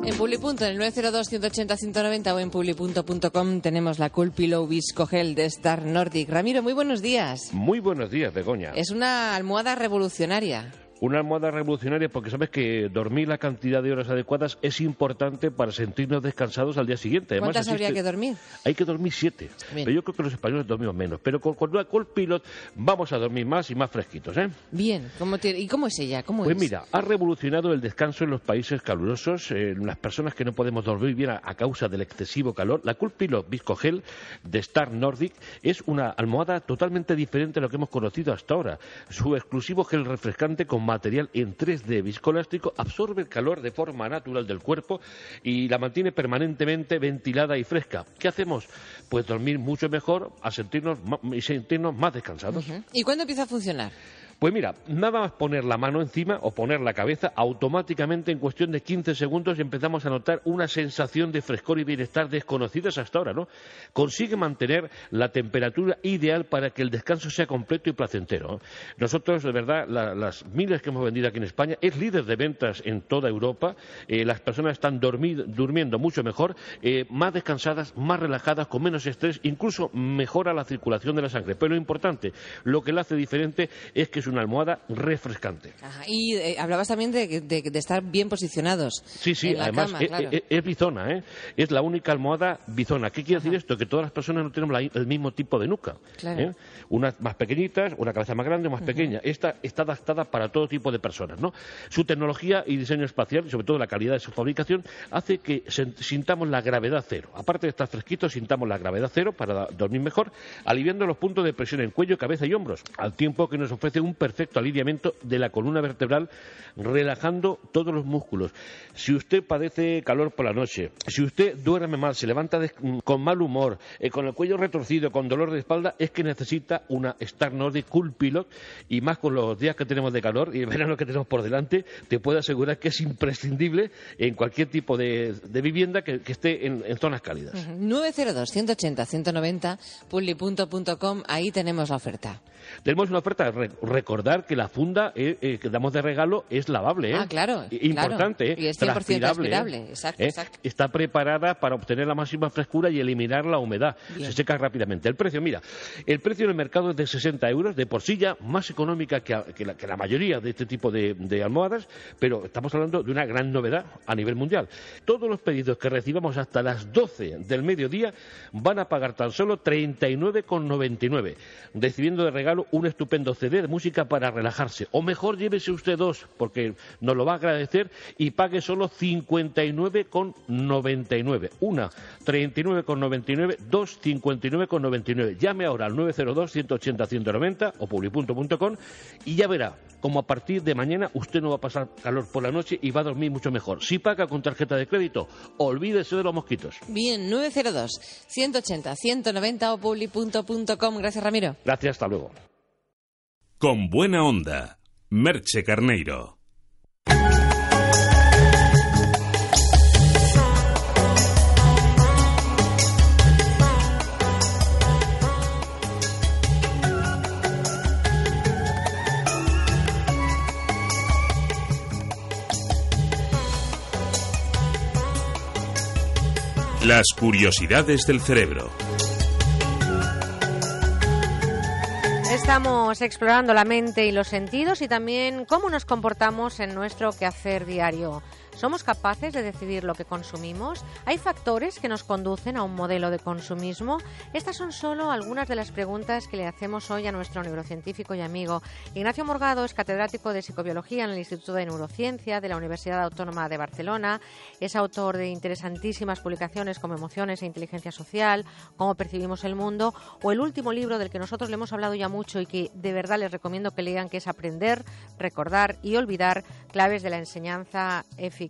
En Publipunto, en el 902-180-190 o en publipunto.com tenemos la Cool Pillow Visco Gel de Star Nordic. Ramiro, muy buenos días. Muy buenos días, Begoña. Es una almohada revolucionaria. Una almohada revolucionaria porque sabes que dormir la cantidad de horas adecuadas es importante para sentirnos descansados al día siguiente. ¿Cuántas habría que dormir? Hay que dormir siete. Pero yo creo que los españoles dormimos menos. Pero con, con una Pilot vamos a dormir más y más fresquitos, ¿eh? Bien. ¿Y cómo es ella? ¿Cómo pues mira, ha revolucionado el descanso en los países calurosos, en las personas que no podemos dormir bien a, causa del excesivo calor. La Cool Pilot Viscogel de Star Nordic es una almohada totalmente diferente a lo que hemos conocido hasta ahora. Su exclusivo gel refrescante con material en 3D viscoelástico absorbe el calor de forma natural del cuerpo y la mantiene permanentemente ventilada y fresca. ¿Qué hacemos? Pues dormir mucho mejor a sentirnos y sentirnos más descansados. ¿Y cuándo empieza a funcionar? Pues mira, nada más poner la mano encima o poner la cabeza, automáticamente en cuestión de 15 segundos empezamos a notar una sensación de frescor y bienestar desconocidas hasta ahora, ¿no? Consigue mantener la temperatura ideal para que el descanso sea completo y placentero. Nosotros, de verdad, las miles que hemos vendido aquí en España, es líder de ventas en toda Europa. Eh, las personas están durmiendo mucho mejor, eh, más descansadas, más relajadas, con menos estrés, incluso mejora la circulación de la sangre. Pero lo importante, lo que la hace diferente es que es una almohada refrescante. y eh, hablabas también de, estar bien posicionados. Sí, sí, además es, bizona, ¿eh? es la única almohada bizona. ¿Qué quiere decir esto? Que todas las personas no tenemos el mismo tipo de nuca. ¿eh? Unas más pequeñitas, una cabeza más grande, más pequeña. Esta está adaptada para todo tipo de personas. ¿no? Su tecnología y diseño espacial, y sobre todo la calidad de su fabricación, hace que sintamos la gravedad cero. Aparte de estar fresquitos, sintamos la gravedad cero para dormir mejor, aliviando los puntos de presión en cuello, cabeza y hombros, al tiempo que nos ofrece un perfecto alineamiento de la columna vertebral, relajando todos los músculos. Si usted padece calor por la noche, si usted duerme mal, se levanta con mal humor, eh, con el cuello retorcido, con dolor de espalda, es que necesita una Star Nordic Cool Pilot y más con los días que tenemos de calor y el verano que tenemos por delante, te puedo asegurar que es imprescindible en cualquier tipo de, vivienda que, esté en, zonas cálidas. 902 180 190 pulli.com, ahí tenemos la oferta. Tenemos una oferta, recordar que la funda eh, eh, que damos de regalo es lavable. ¿eh? Ah, claro. Importante. Y es 100% transpirable. Exacto, exacto, Está preparada para obtener la máxima frescura y eliminar la humedad. Se seca rápidamente. El precio, mira, el precio en el mercado es de 60 euros, de por sí ya más económica que, la, mayoría de este tipo de, de, almohadas, pero estamos hablando de una gran novedad a nivel mundial. Todos los pedidos que recibamos hasta las 12 del mediodía van a pagar tan solo 39,99, recibiendo de regalo un estupendo CD de música para relajarse. O mejor, llévese usted dos, porque nos lo va a agradecer y pague solo 59,99. Una, 39,99, dos, 59,99. Llame ahora al 902-180-190 o publi.com y ya verá como a partir de mañana usted no va a pasar calor por la noche y va a dormir mucho mejor. Si paga con tarjeta de crédito, olvídese de los mosquitos. Bien, 902 180 190 o publi.com. Gracias, Ramiro. Gracias, hasta luego. Con buena onda, Merche Carneiro. Las curiosidades del cerebro. Estamos explorando la mente y los sentidos y también cómo nos comportamos en nuestro quehacer diario. ¿Somos capaces de decidir lo que consumimos? ¿Hay factores que nos conducen a un modelo de consumismo? Estas son solo algunas de las preguntas que le hacemos hoy a nuestro neurocientífico y amigo. Ignacio Morgado es catedrático de psicobiología en el Instituto de Neurociencia de la Universidad Autónoma de Barcelona. Es autor de interesantísimas publicaciones como Emociones e Inteligencia Social, Cómo percibimos el mundo o el último libro del que nosotros le hemos hablado ya mucho y que de verdad les recomiendo que lean, que es Aprender, Recordar y Olvidar, claves de la enseñanza eficaz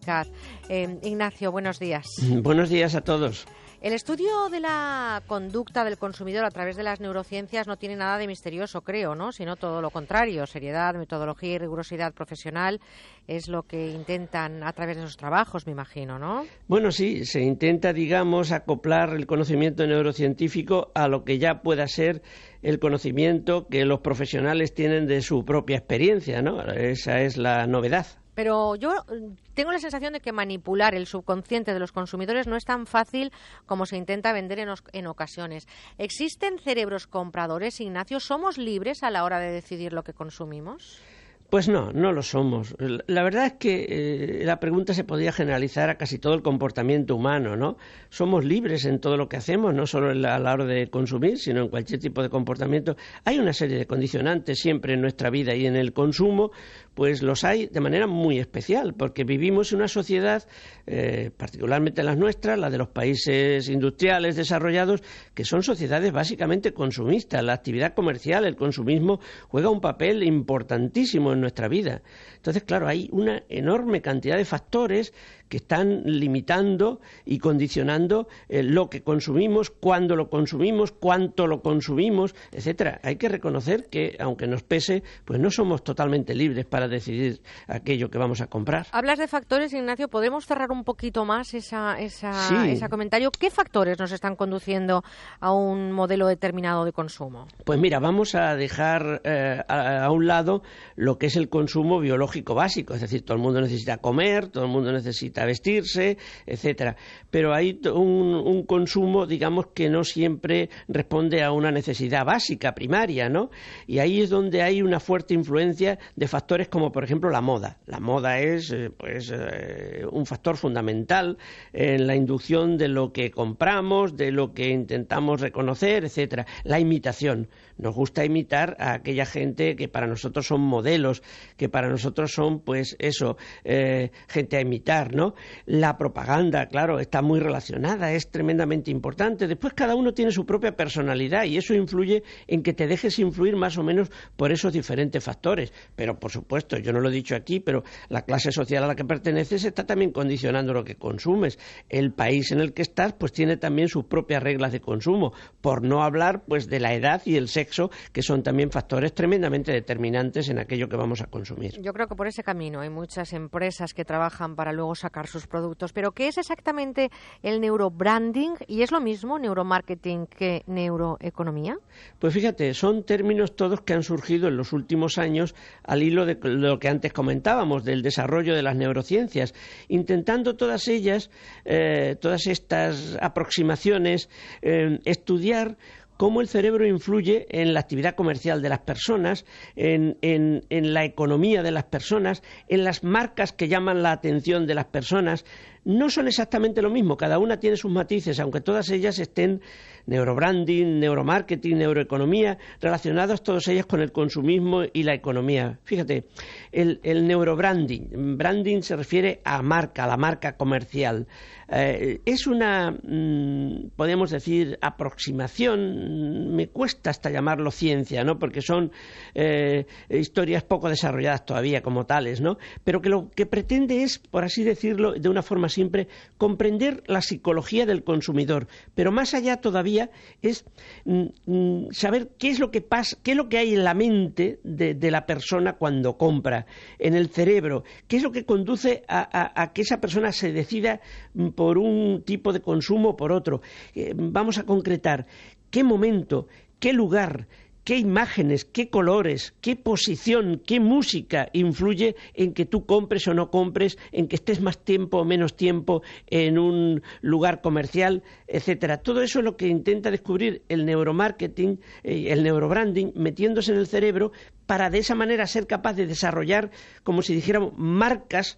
eh, Ignacio, buenos días. Buenos días a todos. El estudio de la conducta del consumidor a través de las neurociencias no tiene nada de misterioso, creo, ¿no? Sino todo lo contrario. Seriedad, metodología y rigurosidad profesional es lo que intentan a través de sus trabajos, me imagino, ¿no? Bueno, sí, se intenta, digamos, acoplar el conocimiento neurocientífico a lo que ya pueda ser el conocimiento que los profesionales tienen de su propia experiencia, ¿no? Esa es la novedad. Pero yo mm, tengo la sensación de que manipular el subconsciente de los consumidores no es tan fácil como se intenta vender en, ocasiones. ¿Existen cerebros compradores, Ignacio? ¿Somos libres a la hora de decidir lo que consumimos? Pues no, no lo somos. La verdad es que eh, la pregunta se podría generalizar a casi todo el comportamiento humano, ¿no? Somos libres en todo lo que hacemos, no solo a la hora de consumir, sino en cualquier tipo de comportamiento. Hay una serie de condicionantes siempre en nuestra vida y en el consumo, pues los hay de manera muy especial, porque vivimos en una sociedad, eh, particularmente la nuestra, la de los países industriales desarrollados, que son sociedades básicamente consumistas. La actividad comercial, el consumismo, juega un papel importantísimo en nuestra vida. Entonces, claro, hay una enorme cantidad de factores que están limitando y condicionando eh, lo que consumimos, cuándo lo consumimos, cuánto lo consumimos, etcétera. Hay que reconocer que, aunque nos pese, pues no somos totalmente libres para decidir aquello que vamos a comprar. Hablas de factores, Ignacio. ¿Podemos cerrar un poquito más esa, esa, ese comentario? ¿Qué factores nos están conduciendo a un modelo determinado de consumo? Pues mira, vamos a dejar eh, a, a un lado lo que es el consumo biológico básico. Es decir, todo el mundo necesita comer, todo el mundo necesita vestirse, etcétera. Pero hay un, consumo, digamos, que no siempre responde a una necesidad básica, primaria, ¿no? Y ahí es donde hay una fuerte influencia de factores como, por ejemplo, la moda. La moda es, eh, pues, eh, un factor fundamental en la inducción de lo que compramos, de lo que intentamos reconocer, etcétera. La imitación. Nos gusta imitar a aquella gente que para nosotros son modelos, que para nosotros son, pues, eso, eh, gente a imitar, ¿no? La propaganda, claro, está muy relacionada, es tremendamente importante. Después cada uno tiene su propia personalidad y eso influye en que te dejes influir más o menos por esos diferentes factores. Pero, por supuesto, yo no lo he dicho aquí, pero la clase social a la que perteneces está también condicionando lo que consumes. El país en el que estás, pues tiene también sus propias reglas de consumo. Por no hablar, pues, de la edad y el sexo, que son también factores tremendamente determinantes en aquello que vamos a consumir. Yo creo que por ese camino hay muchas empresas que trabajan para luego sacar sus productos. Pero ¿qué es exactamente el neurobranding? ¿Y es lo mismo neuromarketing que neuroeconomía? Pues fíjate, son términos todos que han surgido en los últimos años al hilo de lo que antes comentábamos, del desarrollo de las neurociencias, intentando todas ellas, eh, todas estas aproximaciones, eh, estudiar cómo el cerebro influye en la actividad comercial de las personas, en, la economía de las personas, en las marcas que llaman la atención de las personas. No son exactamente lo mismo, cada una tiene sus matices, aunque todas ellas estén neurobranding, neuromarketing, neuroeconomía, relacionadas todas ellas con el consumismo y la economía. Fíjate, el, el neurobranding, branding se refiere a marca, a la marca comercial. Eh, es una, mm, podemos decir, aproximación, me cuesta hasta llamarlo ciencia, ¿no? Porque son eh, historias poco desarrolladas todavía como tales, ¿no? Pero que lo que pretende es, por así decirlo, de una forma simple, comprender la psicología del consumidor. Pero más allá todavía es mm, mm, saber qué es lo que pasa, qué es lo que hay en la mente de, la persona cuando compra, en el cerebro, qué es lo que conduce a, que esa persona se decida un tipo de consumo por otro. Eh, vamos a concretar qué momento, qué lugar, qué imágenes, qué colores, qué posición, qué música influye en que tú compres o no compres, en que estés más tiempo o menos tiempo en un lugar comercial, etcétera. Todo eso es lo que intenta descubrir el neuromarketing, eh, el neurobranding, metiéndose en el cerebro para de esa manera ser capaz de desarrollar, como si dijéramos, marcas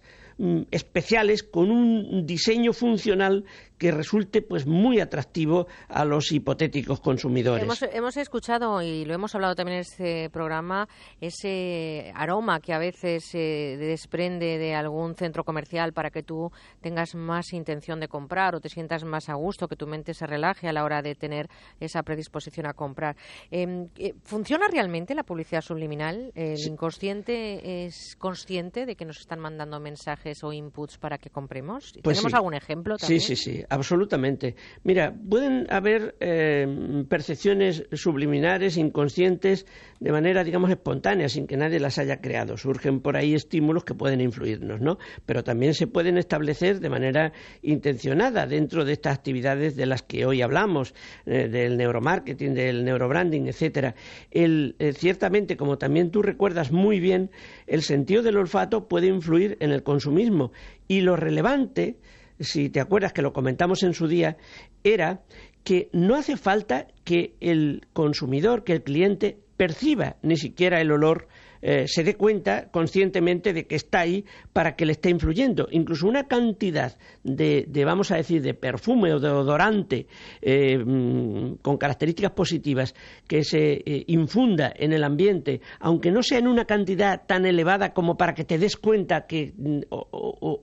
especiales con un diseño funcional que resulte pues muy atractivo a los hipotéticos consumidores. Hemos, escuchado y lo hemos hablado también en este programa ese aroma que a veces se desprende de algún centro comercial para que tú tengas más intención de comprar o te sientas más a gusto, que tu mente se relaje a la hora de tener esa predisposición a comprar. Em, eh, ¿Funciona realmente la publicidad subliminal? ¿El inconsciente es consciente de que nos están mandando mensajes o inputs para que compremos? Pues ¿Tenemos algún ejemplo también? Sí, sí, sí absolutamente. Mira, pueden haber eh, percepciones subliminares, inconscientes, de manera, digamos, espontánea, sin que nadie las haya creado. Surgen por ahí estímulos que pueden influirnos, ¿no? Pero también se pueden establecer de manera intencionada dentro de estas actividades de las que hoy hablamos, eh, del neuromarketing, del neurobranding, etcétera. El, eh, ciertamente, como también tú recuerdas muy bien, el sentido del olfato puede influir en el consumismo y lo relevante si te acuerdas que lo comentamos en su día, era que no hace falta que el consumidor, que el cliente perciba ni siquiera el olor eh, se dé cuenta conscientemente de que está ahí para que le esté influyendo. Incluso una cantidad de, vamos a decir, de perfume o de odorante eh, mm, con características positivas que se eh, infunda en el ambiente, aunque no sea en una cantidad tan elevada como para que te des cuenta que mm,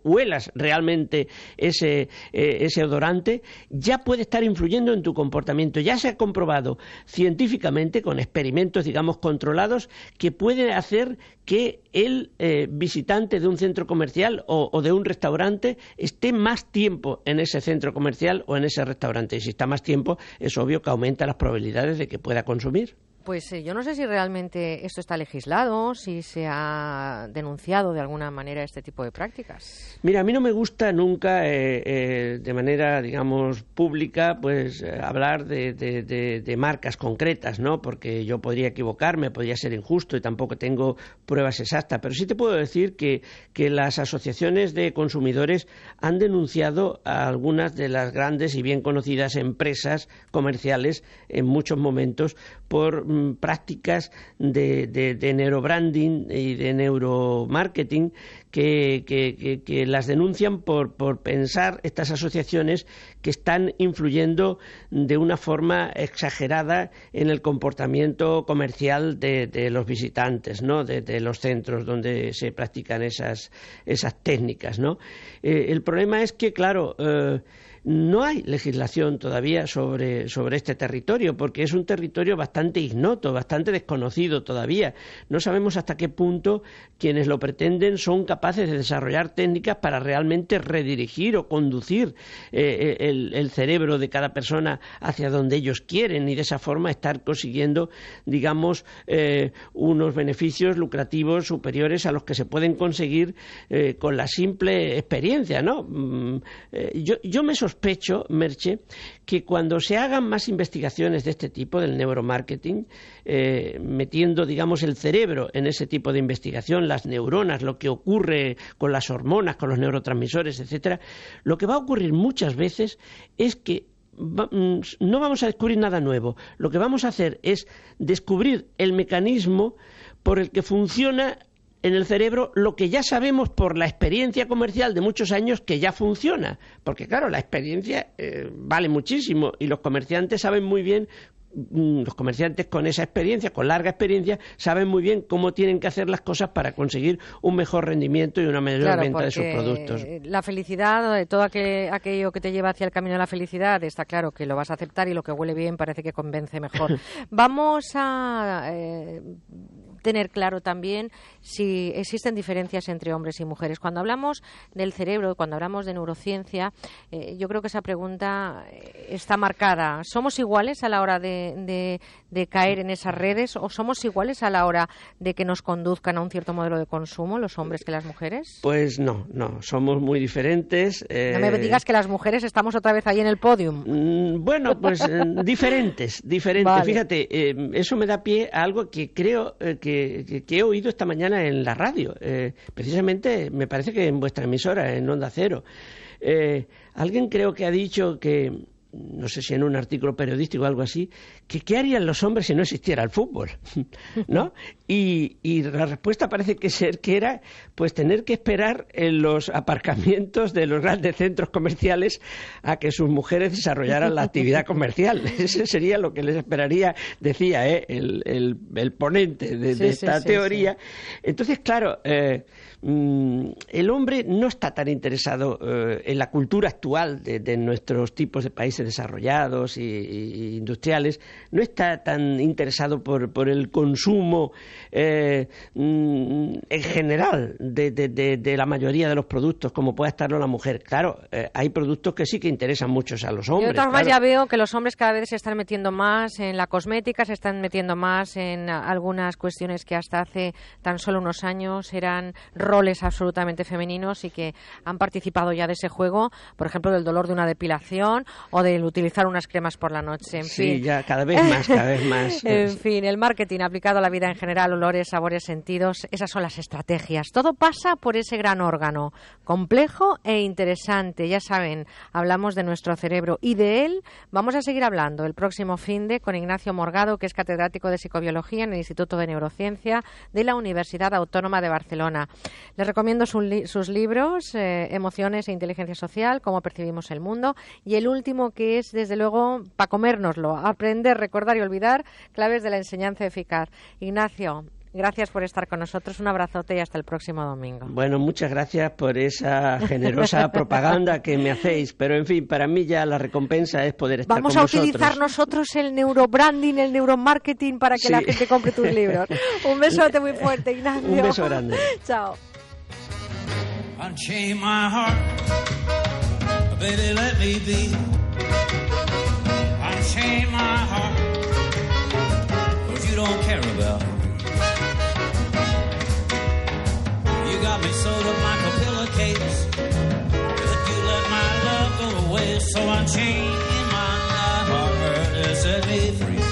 huelas realmente ese, ese odorante, ya puede estar influyendo en tu comportamiento. Ya se ha comprobado científicamente con experimentos, digamos, controlados, que puede hacer que el eh, visitante de un centro comercial o, de un restaurante esté más tiempo en ese centro comercial o en ese restaurante. Y si está más tiempo, es obvio que aumenta las probabilidades de que pueda consumir. Pues eh, yo no sé si realmente esto está legislado, si se ha denunciado de alguna manera este tipo de prácticas. Mira, a mí no me gusta nunca, eh, eh, de manera, digamos, pública, pues hablar de, marcas concretas, ¿no? Porque yo podría equivocarme, podría ser injusto y tampoco tengo pruebas exactas. Pero sí te puedo decir que, que las asociaciones de consumidores han denunciado a algunas de las grandes y bien conocidas empresas comerciales en muchos momentos por Mm, prácticas de, de, neurobranding y de neuromarketing que, las denuncian por, por, pensar estas asociaciones que están influyendo de una forma exagerada en el comportamiento comercial de, los visitantes, ¿no? de, los centros donde se practican esas, esas técnicas. ¿no? Eh, el problema es que, claro, eh, no hay legislación todavía sobre, este territorio, porque es un territorio bastante ignoto, bastante desconocido todavía. No sabemos hasta qué punto quienes lo pretenden son capaces de desarrollar técnicas para realmente redirigir o conducir eh, eh, el, cerebro de cada persona hacia donde ellos quieren y de esa forma estar consiguiendo, digamos, eh, unos beneficios lucrativos superiores a los que se pueden conseguir con la simple experiencia, ¿no? Mm, yo, yo me sospecho, Merche, que cuando se hagan más investigaciones de este tipo, del neuromarketing, eh, metiendo, digamos, el cerebro en ese tipo de investigación, las neuronas, lo que ocurre con las hormonas, con los neurotransmisores, etcétera, lo que va a ocurrir muchas veces es que mm, no vamos a descubrir nada nuevo. Lo que vamos a hacer es descubrir el mecanismo por el que funciona en el cerebro lo que ya sabemos por la experiencia comercial de muchos años que ya funciona. Porque claro, la experiencia eh, vale muchísimo y los comerciantes saben muy bien mm, los comerciantes con esa experiencia, con larga experiencia, saben muy bien cómo tienen que hacer las cosas para conseguir un mejor rendimiento y una mayor venta de sus productos. La felicidad, todo aquello que te lleva hacia el camino de la felicidad, está claro que lo vas a aceptar y lo que huele bien parece que convence mejor. Vamos a eh, tener claro también si existen diferencias entre hombres y mujeres. Cuando hablamos del cerebro, cuando hablamos de neurociencia, eh, yo creo que esa pregunta eh, está marcada. ¿Somos iguales a la hora de, caer en esas redes o somos iguales a la hora de que nos conduzcan a un cierto modelo de consumo los hombres que las mujeres? Pues no, no, somos muy diferentes. No me eh, digas que las mujeres estamos otra vez ahí en el podium. Mm, bueno, pues diferentes, diferentes. Fíjate, eso me da pie a algo que creo que que, he oído esta mañana en la radio. Eh, precisamente, me parece que en vuestra emisora, en Onda Cero. Eh, alguien creo que ha dicho que no sé si en un artículo periodístico o algo así, que qué harían los hombres si no existiera el fútbol, ¿no? Y, la respuesta parece que ser que era, pues tener que esperar en los aparcamientos de los grandes centros comerciales a que sus mujeres desarrollaran la actividad comercial. Ese sería lo que les esperaría, decía ¿eh? el, ponente de, esta teoría. Entonces, claro, eh, mm, el hombre no está tan interesado eh, en la cultura actual de, nuestros tipos de países desarrollados e industriales, no está tan interesado por, por el consumo eh, mm, en general de, de, la mayoría de los productos como puede estarlo la mujer. Claro, eh, hay productos que sí que interesan mucho a los hombres. Yo de ya veo que los hombres cada vez se están metiendo más en la cosmética, se están metiendo más en algunas cuestiones que hasta hace tan solo unos años eran roles absolutamente femeninos y que han participado ya de ese juego, por ejemplo, del dolor de una depilación o del utilizar unas cremas por la noche. En sí, ya cada cada vez más, cada vez más. en fin, el marketing aplicado a la vida en general, olores, sabores, sentidos, esas son las estrategias. Todo pasa por ese gran órgano, complejo e interesante. Ya saben, hablamos de nuestro cerebro y de él vamos a seguir hablando el próximo fin de con Ignacio Morgado, que es catedrático de psicobiología en el Instituto de Neurociencia de la Universidad Autónoma de Barcelona. Les recomiendo sus libros, eh, Emociones e Inteligencia Social, Cómo percibimos el mundo, y el último que es, desde luego, para comérnoslo, aprender, recordar y olvidar, claves de la enseñanza eficaz. Ignacio, Gracias por estar con nosotros. Un abrazote y hasta el próximo domingo. Bueno, muchas gracias por esa generosa propaganda que me hacéis. Pero, en fin, para mí ya la recompensa es poder estar Vamos con vosotros. Vamos a utilizar nosotros el neurobranding, el neuromarketing para que la gente compre tus libros. Un besote muy fuerte, Ignacio. Un beso grande. Chao. change my heart. Cause you don't care about me. You got me sold up like a pillowcase. But you let my love go away. So I chain my heart to set me free.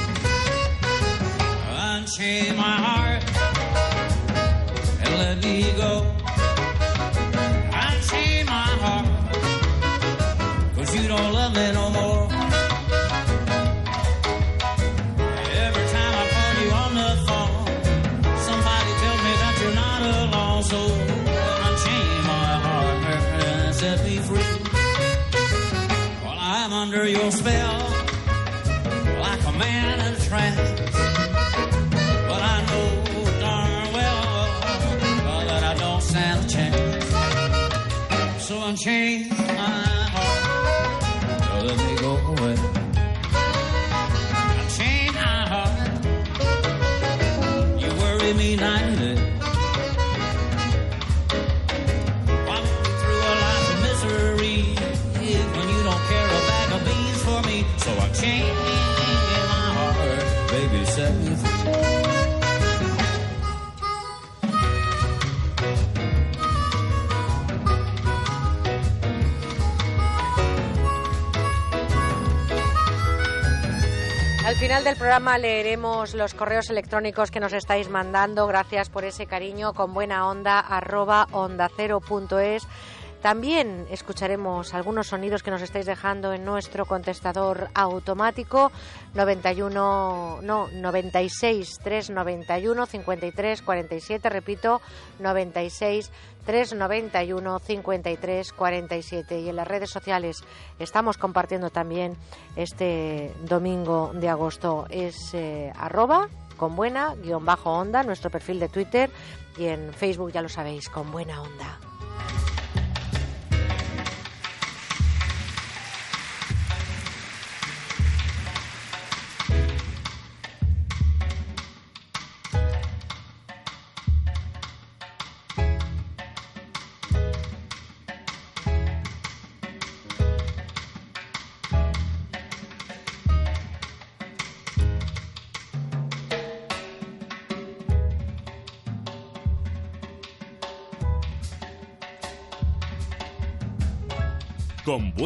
Unchain my heart. Final del programa leeremos los correos electrónicos que nos estáis mandando. Gracias por ese cariño con buena onda arroba onda cero punto es. También escucharemos algunos sonidos que nos estáis dejando en nuestro contestador automático 91 no 96 391 53 47, repito, 96 391 53 47 y en las redes sociales estamos compartiendo también este domingo de agosto. Es eh, arroba con buena guion bajo onda nuestro perfil de Twitter. Y en Facebook ya lo sabéis con buena onda.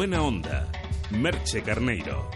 Buena onda, Merche Carneiro.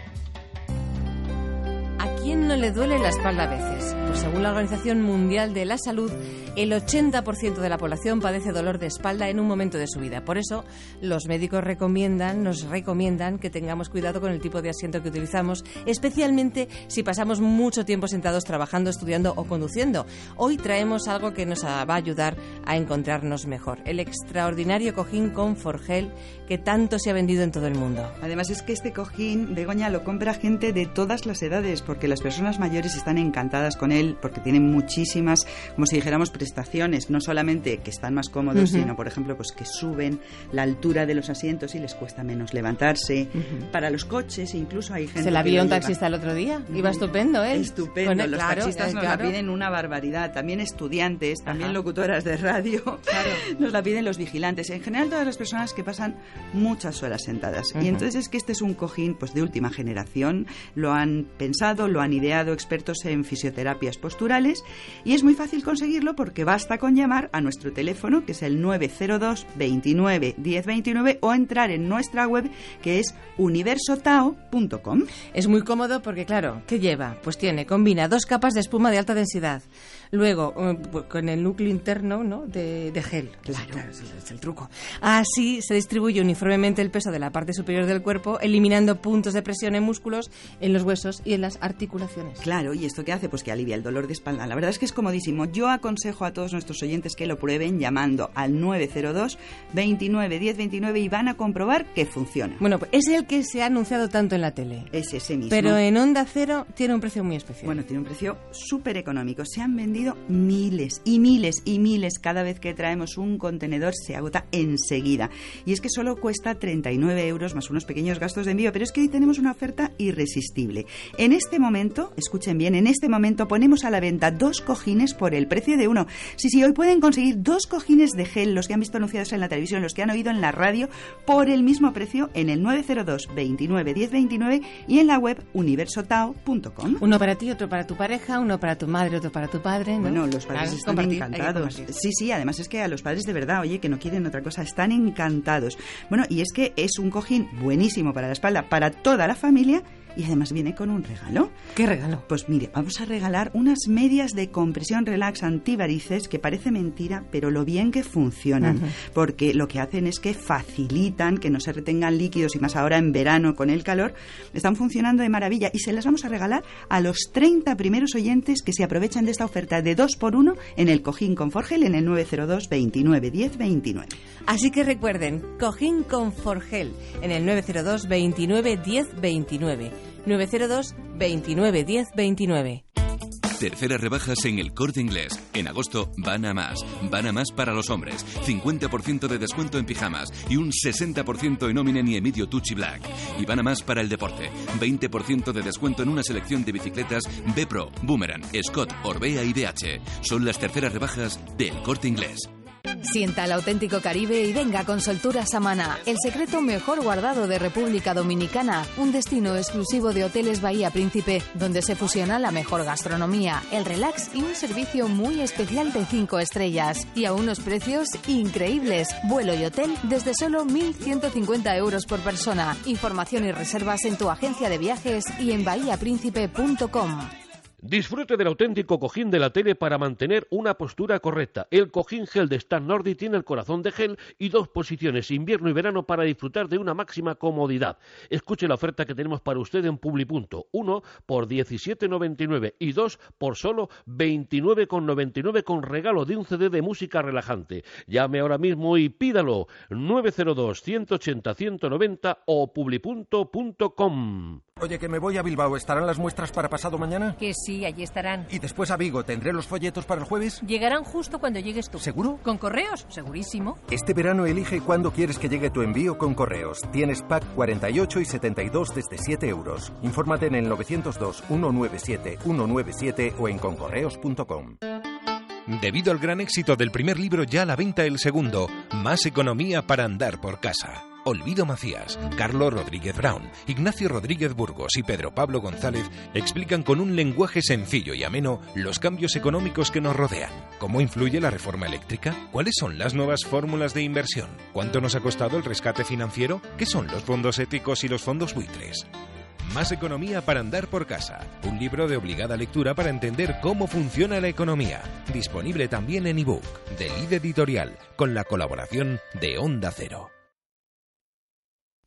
¿A quién no le duele la espalda a veces? Según la Organización Mundial de la Salud, el 80% de la población padece dolor de espalda en un momento de su vida. Por eso, los médicos recomiendan, nos recomiendan que tengamos cuidado con el tipo de asiento que utilizamos, especialmente si pasamos mucho tiempo sentados trabajando, estudiando o conduciendo. Hoy traemos algo que nos va a ayudar a encontrarnos mejor. El extraordinario cojín Conforgel que tanto se ha vendido en todo el mundo. Además es que este cojín, Begoña, lo compra gente de todas las edades, porque las personas mayores están encantadas con él, porque tienen muchísimas, como si dijéramos, prestaciones, no solamente que están más cómodos, sino, por ejemplo, pues que suben la altura de los asientos y les cuesta menos levantarse. Para los coches, incluso hay gente Se la vio un taxista el otro día. Iba estupendo, ¿eh? Estupendo. Los claro, taxistas eh, nos claro. la piden una barbaridad. También estudiantes, también Ajá. locutoras de radio. Nos la piden los vigilantes. En general, todas las personas que pasan muchas horas sentadas. Y entonces es que este es un cojín pues de última generación. Lo han pensado, lo han ideado expertos en fisioterapias posturales y es muy fácil conseguirlo porque basta con llamar a nuestro teléfono que es el 902 29 1029 o entrar en nuestra web que es universotao.com. Es muy cómodo porque claro, ¿qué lleva? Pues tiene, combina dos capas de espuma de alta densidad. Luego, eh, pues, con el núcleo interno ¿no? de, gel. Claro. es, el truco. Así se distribuye uniformemente el peso de la parte superior del cuerpo, eliminando puntos de presión en músculos, en los huesos y en las articulaciones. Claro, ¿y esto qué hace? Pues que alivia el dolor de espalda. La verdad es que es comodísimo. Yo aconsejo a todos nuestros oyentes que lo prueben llamando al 902 29 10 29 y van a comprobar que funciona. Bueno, pues es el que se ha anunciado tanto en la tele. Es ese mismo. Pero en Onda Cero tiene un precio muy especial. Bueno, tiene un precio súper económico. Se han vendido miles y miles y miles. Cada vez que traemos un contenedor se agota enseguida. Y es que solo cuesta 39 euros más unos pequeños gastos de envío, pero es que hoy tenemos una oferta irresistible. En este momento, escuchen bien, en este momento ponemos a la venta dos cojines por el precio de uno. Sí, sí, hoy pueden conseguir dos cojines de gel, los que han visto anunciados en la televisión, los que han oído en la radio, por el mismo precio en el 902 29 10 29 y en la web universotao.com. Uno para ti, otro para tu pareja, uno para tu madre, otro para tu padre. Bueno, los padres están encantados. Sí, sí, además es que a los padres de verdad, oye, que no quieren otra cosa, están encantados. Bueno, y es que es un cojín buenísimo para la espalda, para toda la familia y además viene con un regalo. ¿Qué regalo? Pues mire, vamos a regalar unas medias de compresión relax antivarices que parece mentira, pero lo bien que funcionan, porque lo que hacen es que facilitan que no se retengan líquidos y más ahora en verano con el calor, están funcionando de maravilla y se las vamos a regalar a los 30 primeros oyentes que se aprovechan de esta oferta de 2 por 1 en el cojín con Forgel en el 902 29 10 29. Así que recuerden, cojín con Forgel en el 902 29 10 29. 902 29 10 29. Terceras rebajas en el corte inglés. En agosto van a más. Van a más para los hombres. 50% de descuento en pijamas y un 60% en Ominen y Emidio Tucci Black. Y van a más para el deporte. 20% de descuento en una selección de bicicletas B-Pro, Boomerang, Scott, Orbea y DH. Son las terceras rebajas del corte inglés. Sienta el auténtico Caribe y venga con Soltura Samana, el secreto mejor guardado de República Dominicana, un destino exclusivo de Hoteles Bahía Príncipe, donde se fusiona la mejor gastronomía, el relax y un servicio muy especial de 5 estrellas. Y a unos precios increíbles. Vuelo y hotel desde solo 1.150 euros por persona. Información y reservas en tu agencia de viajes y en bahiapríncipe.com. Disfrute del auténtico cojín de la tele para mantener una postura correcta. El cojín gel de Stan Nordi tiene el corazón de gel y dos posiciones, invierno y verano, para disfrutar de una máxima comodidad. Escuche la oferta que tenemos para usted en Publipunto. Uno por 17,99 y dos por solo 29,99 con regalo de un CD de música relajante. Llame ahora mismo y pídalo. 902 180 190 o publipunto.com. Oye, que me voy a Bilbao. ¿Estarán las muestras para pasado mañana? Que sí, allí estarán. ¿Y después a Vigo? ¿Tendré los folletos para el jueves? Llegarán justo cuando llegues tú. ¿Seguro? ¿Con correos? Segurísimo. Este verano elige cuándo quieres que llegue tu envío con correos. Tienes pack 48 y 72 desde 7 euros. Infórmate en el 902 197 197 o en concorreos.com. Debido al gran éxito del primer libro, ya a la venta el segundo, Más economía para andar por casa. Olvido Macías, Carlos Rodríguez Brown, Ignacio Rodríguez Burgos y Pedro Pablo González explican con un lenguaje sencillo y ameno los cambios económicos que nos rodean. ¿Cómo influye la reforma eléctrica? ¿Cuáles son las nuevas fórmulas de inversión? ¿Cuánto nos ha costado el rescate financiero? ¿Qué son los fondos éticos y los fondos buitres? Más economía para andar por casa. Un libro de obligada lectura para entender cómo funciona la economía. Disponible también en ebook de Lid Editorial con la colaboración de Onda Cero.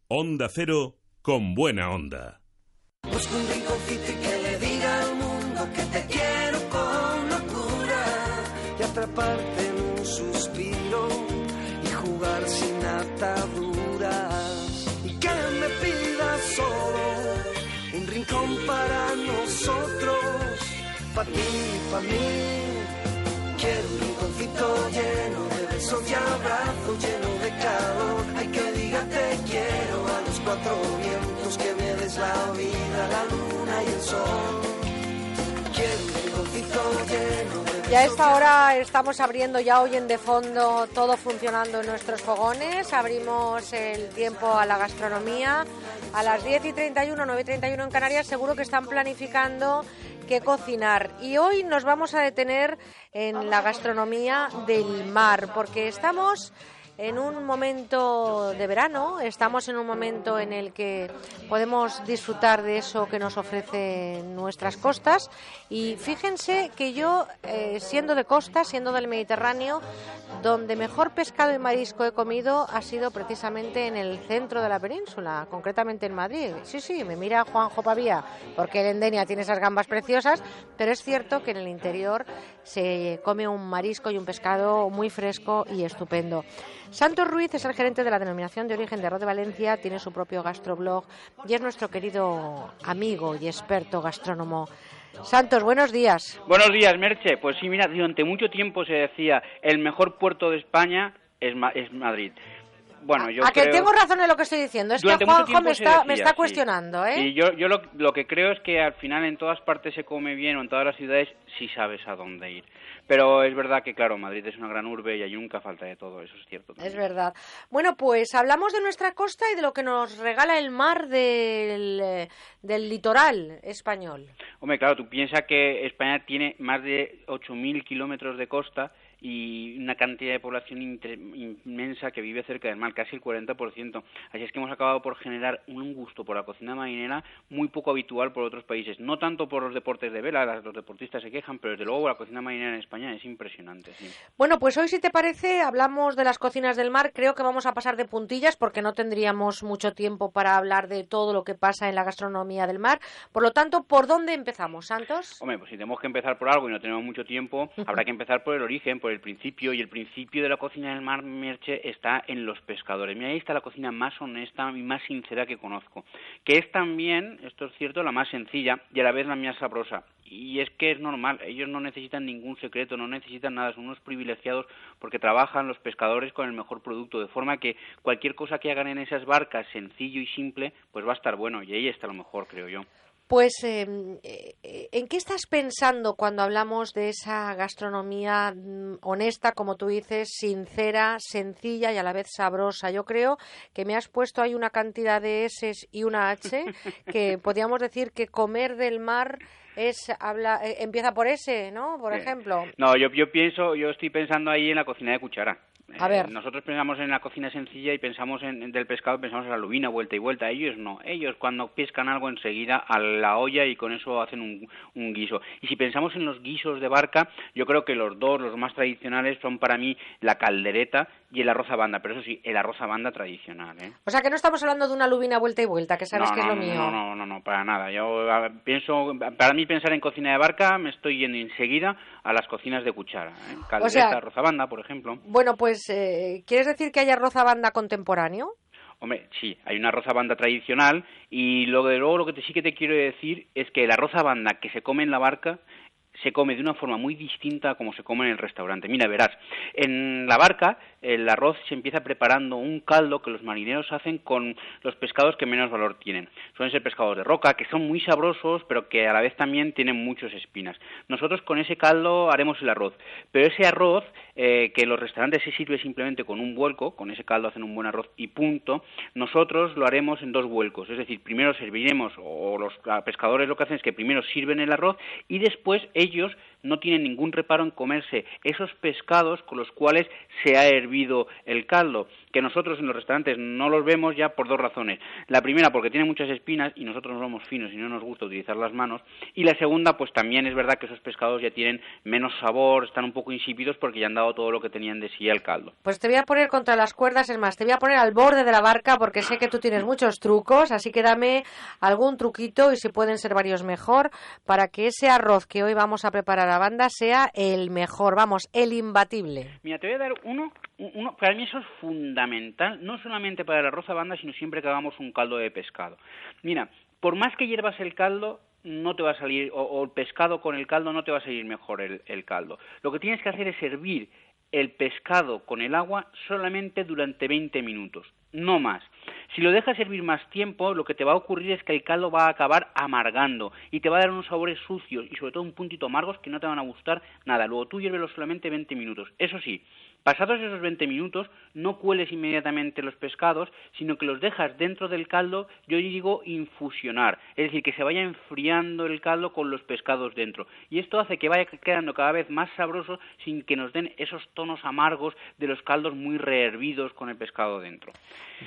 Onda Cero con buena onda. Busco un rinconcito y que le diga al mundo que te quiero con locura y atraparte en un suspiro y jugar sin ataduras y que me pidas solo un rincón para nosotros, para ti para mí. Quiero un rinconcito lleno de besos y abrazos, lleno de calor. Hay que cuatro vientos, que me des la vida, la luna y el sol. Quiero un rinconcito lleno de Y a esta hora estamos abriendo ya hoy en de fondo todo funcionando en nuestros fogones. Abrimos el tiempo a la gastronomía. A las 10 y 31, 9 y 31 en Canarias seguro que están planificando que cocinar. Y hoy nos vamos a detener en la gastronomía del mar, porque estamos en un momento de verano, estamos en un momento en el que podemos disfrutar de eso que nos ofrecen nuestras costas y fíjense que yo, eh, siendo de costa, siendo del Mediterráneo, donde mejor pescado y marisco he comido ha sido precisamente en el centro de la península, concretamente en Madrid. Sí, sí, me mira Juanjo Pavía, porque el Endenia tiene esas gambas preciosas, pero es cierto que en el interior se come un marisco y un pescado muy fresco y estupendo. Santos Ruiz es el gerente de la denominación de origen de Arroz de Valencia, tiene su propio gastroblog y es nuestro querido amigo y experto gastrónomo. Santos, buenos días. Buenos días, Merche. Pues sí, mira, durante mucho tiempo se decía el mejor puerto de España es, es Madrid. Bueno, yo a que tengo razón en lo que estoy diciendo. Es que Juanjo me está, me está cuestionando, ¿eh? Y yo, yo lo, lo, que creo es que al final en todas partes se come bien o en todas las ciudades si sabes a dónde ir. Pero es verdad que, claro, Madrid es una gran urbe y hay nunca falta de todo, eso es cierto. Es verdad. Bueno, pues hablamos de nuestra costa y de lo que nos regala el mar del, eh, del litoral español. Hombre, claro, tú piensas que España tiene más de 8.000 kilómetros de costa y una cantidad de población inmensa que vive cerca del mar, casi el 40%. Así es que hemos acabado por generar un gusto por la cocina marinera muy poco habitual por otros países. No tanto por los deportes de vela, los deportistas se quejan, pero desde luego la cocina marinera en España es impresionante. Bueno, pues hoy, si te parece, hablamos de las cocinas del mar. Creo que vamos a pasar de puntillas porque no tendríamos mucho tiempo para hablar de todo lo que pasa en la gastronomía del mar. Por lo tanto, ¿por dónde empezamos, Santos? Hombre, pues si tenemos que empezar por algo y no tenemos mucho tiempo, habrá que empezar por el origen, por el principio, y el principio de la cocina del mar, Merche, está en los pescadores. Mira, ahí está la cocina más honesta y más sincera que conozco, que es también, esto es cierto, la más sencilla y a la vez la más sabrosa. Y es que es normal, ellos no necesitan ningún secreto, no necesitan nada, son unos privilegiados porque trabajan los pescadores con el mejor producto, de forma que cualquier cosa que hagan en esas barcas, sencillo y simple, pues va a estar bueno, y ahí está lo mejor, creo yo. Pues, em, eh, ¿en qué estás pensando cuando hablamos de esa gastronomía mm, honesta, como tú dices, sincera, sencilla y a la vez sabrosa? Yo creo que me has puesto ahí una cantidad de S y una H que podríamos decir que comer del mar es habla eh, empieza por S, ¿no? Por ejemplo. No, yo, yo pienso, yo estoy pensando ahí en la cocina de cuchara. A ver. Eh, nosotros pensamos en la cocina sencilla y pensamos en, del pescado, pensamos en la lubina, vuelta y vuelta. Ellos no. Ellos cuando pescan algo enseguida a la olla y con eso hacen un, un, guiso. Y si pensamos en los guisos de barca, yo creo que los dos, los más tradicionales, son para mí la caldereta y el arroz a banda. Pero eso sí, el arroz a banda tradicional. ¿eh? O sea que no estamos hablando de una lubina vuelta y vuelta, que sabes que es lo mío. No, no, no, no, para nada. Yo pienso, para mí pensar en cocina de barca me estoy yendo enseguida a las cocinas de cuchara. ¿eh? Caldereta, arroz a banda, por ejemplo. Bueno, pues eh, ¿quieres decir que hay arroz a banda contemporáneo? Hombre, sí, hay una arroz a banda tradicional y luego de luego lo que sí que te quiero decir es que el arroz a banda que se come en la barca se come de una forma muy distinta a como se come en el restaurante. Mira, verás, en la barca el arroz se empieza preparando un caldo que los marineros hacen con los pescados que menos valor tienen. Suelen ser pescados de roca, que son muy sabrosos, pero que a la vez también tienen muchas espinas. Nosotros con ese caldo haremos el arroz, pero ese arroz eh, que los restaurantes se sirve simplemente con un vuelco, con ese caldo hacen un buen arroz y punto, nosotros lo haremos en dos vuelcos, es decir, primero serviremos, o los pescadores lo que hacen es que primero sirven el arroz y después ellos no tienen ningún reparo en comerse esos pescados con los cuales se ha hervido el caldo, que nosotros en los restaurantes no los vemos ya por dos razones. La primera, porque tiene muchas espinas y nosotros no somos finos y no nos gusta utilizar las manos. Y la segunda, pues también es verdad que esos pescados ya tienen menos sabor, están un poco insípidos porque ya han dado todo lo que tenían de sí al caldo. Pues te voy a poner contra las cuerdas, es más, te voy a poner al borde de la barca porque sé que tú tienes muchos trucos, así que dame algún truquito y si pueden ser varios mejor para que ese arroz que hoy vamos a preparar a banda sea el mejor, vamos, el imbatible. Mira, te voy a dar uno, uno para mí eso es fundamental, no solamente para el arroz a banda, sino siempre que hagamos un caldo de pescado. Mira, por más que hiervas el caldo, no te va a salir, o, el pescado con el caldo no te va a salir mejor el, caldo. Lo que tienes que hacer es servir el pescado con el agua solamente durante 20 minutos no más. Si lo dejas servir más tiempo, lo que te va a ocurrir es que el caldo va a acabar amargando y te va a dar unos sabores sucios y sobre todo un puntito amargos que no te van a gustar nada. Luego tú hiervelo solamente 20 minutos. Eso sí, Pasados esos 20 minutos, no cueles inmediatamente los pescados, sino que los dejas dentro del caldo, yo digo infusionar, es decir, que se vaya enfriando el caldo con los pescados dentro. Y esto hace que vaya quedando cada vez más sabroso sin que nos den esos tonos amargos de los caldos muy rehervidos con el pescado dentro.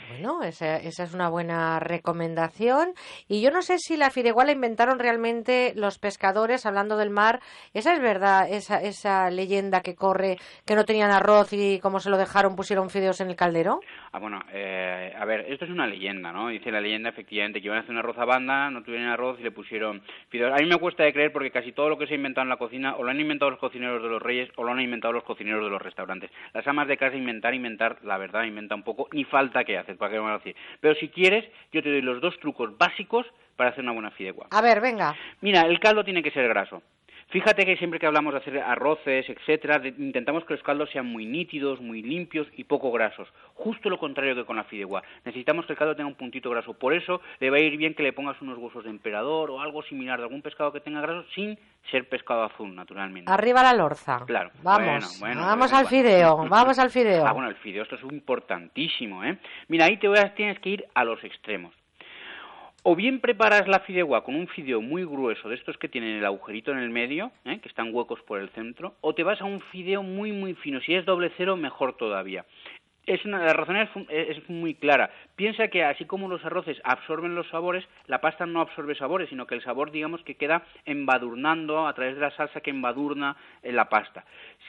Bueno, esa, esa es una buena recomendación. Y yo no sé si la fideuá la inventaron realmente los pescadores, hablando del mar. Esa es verdad, esa, esa leyenda que corre, que no tenían arroz y como se lo dejaron pusieron fideos en el caldero? Ah, bueno, eh, a ver, esto es una leyenda, ¿no? Dice la leyenda efectivamente que iban a hacer una arroz a banda, no tuvieron arroz y le pusieron fideos. A mí me cuesta de creer porque casi todo lo que se ha inventado en la cocina o lo han inventado los cocineros de los reyes o lo han inventado los cocineros de los restaurantes. Las amas de casa inventar, inventar, la verdad, inventa un poco, ni falta que hacer, para me lo decir. Pero si quieres, yo te doy los dos trucos básicos para hacer una buena fideuá. A ver, venga. Mira, el caldo tiene que ser graso. Fíjate que siempre que hablamos de hacer arroces, etcétera, intentamos que los caldos sean muy nítidos, muy limpios y poco grasos. Justo lo contrario que con la fideuá. Necesitamos que el caldo tenga un puntito graso. Por eso le va a ir bien que le pongas unos huesos de emperador o algo similar de algún pescado que tenga graso sin ser pescado azul, naturalmente. Arriba la lorza. Claro. Vamos, vamos al fideo, vamos al fideo. Ah, bueno, el fideo, esto es importantísimo, ¿eh? Mira, ahí te voy a, tienes que ir a los extremos. O bien preparas la fideuá con un fideo muy grueso, de estos que tienen el agujerito en el medio, ¿eh? que están huecos por el centro, o te vas a un fideo muy, muy fino. Si es doble cero, mejor todavía. Es una, la razón es, es, muy clara. Piensa que así como los arroces absorben los sabores, la pasta no absorbe sabores, sino que el sabor, digamos, que queda embadurnando a través de la salsa que embadurna en la pasta.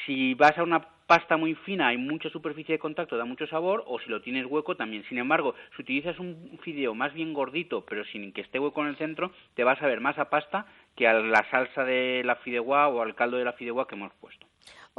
Si vas a una pasta muy fina, hay mucha superficie de contacto, da mucho sabor, o si lo tienes hueco también. Sin embargo, si utilizas un fideo más bien gordito, pero sin que esté hueco en el centro, te vas a ver más a pasta que a la salsa de la fideuá o al caldo de la fideuá que hemos puesto.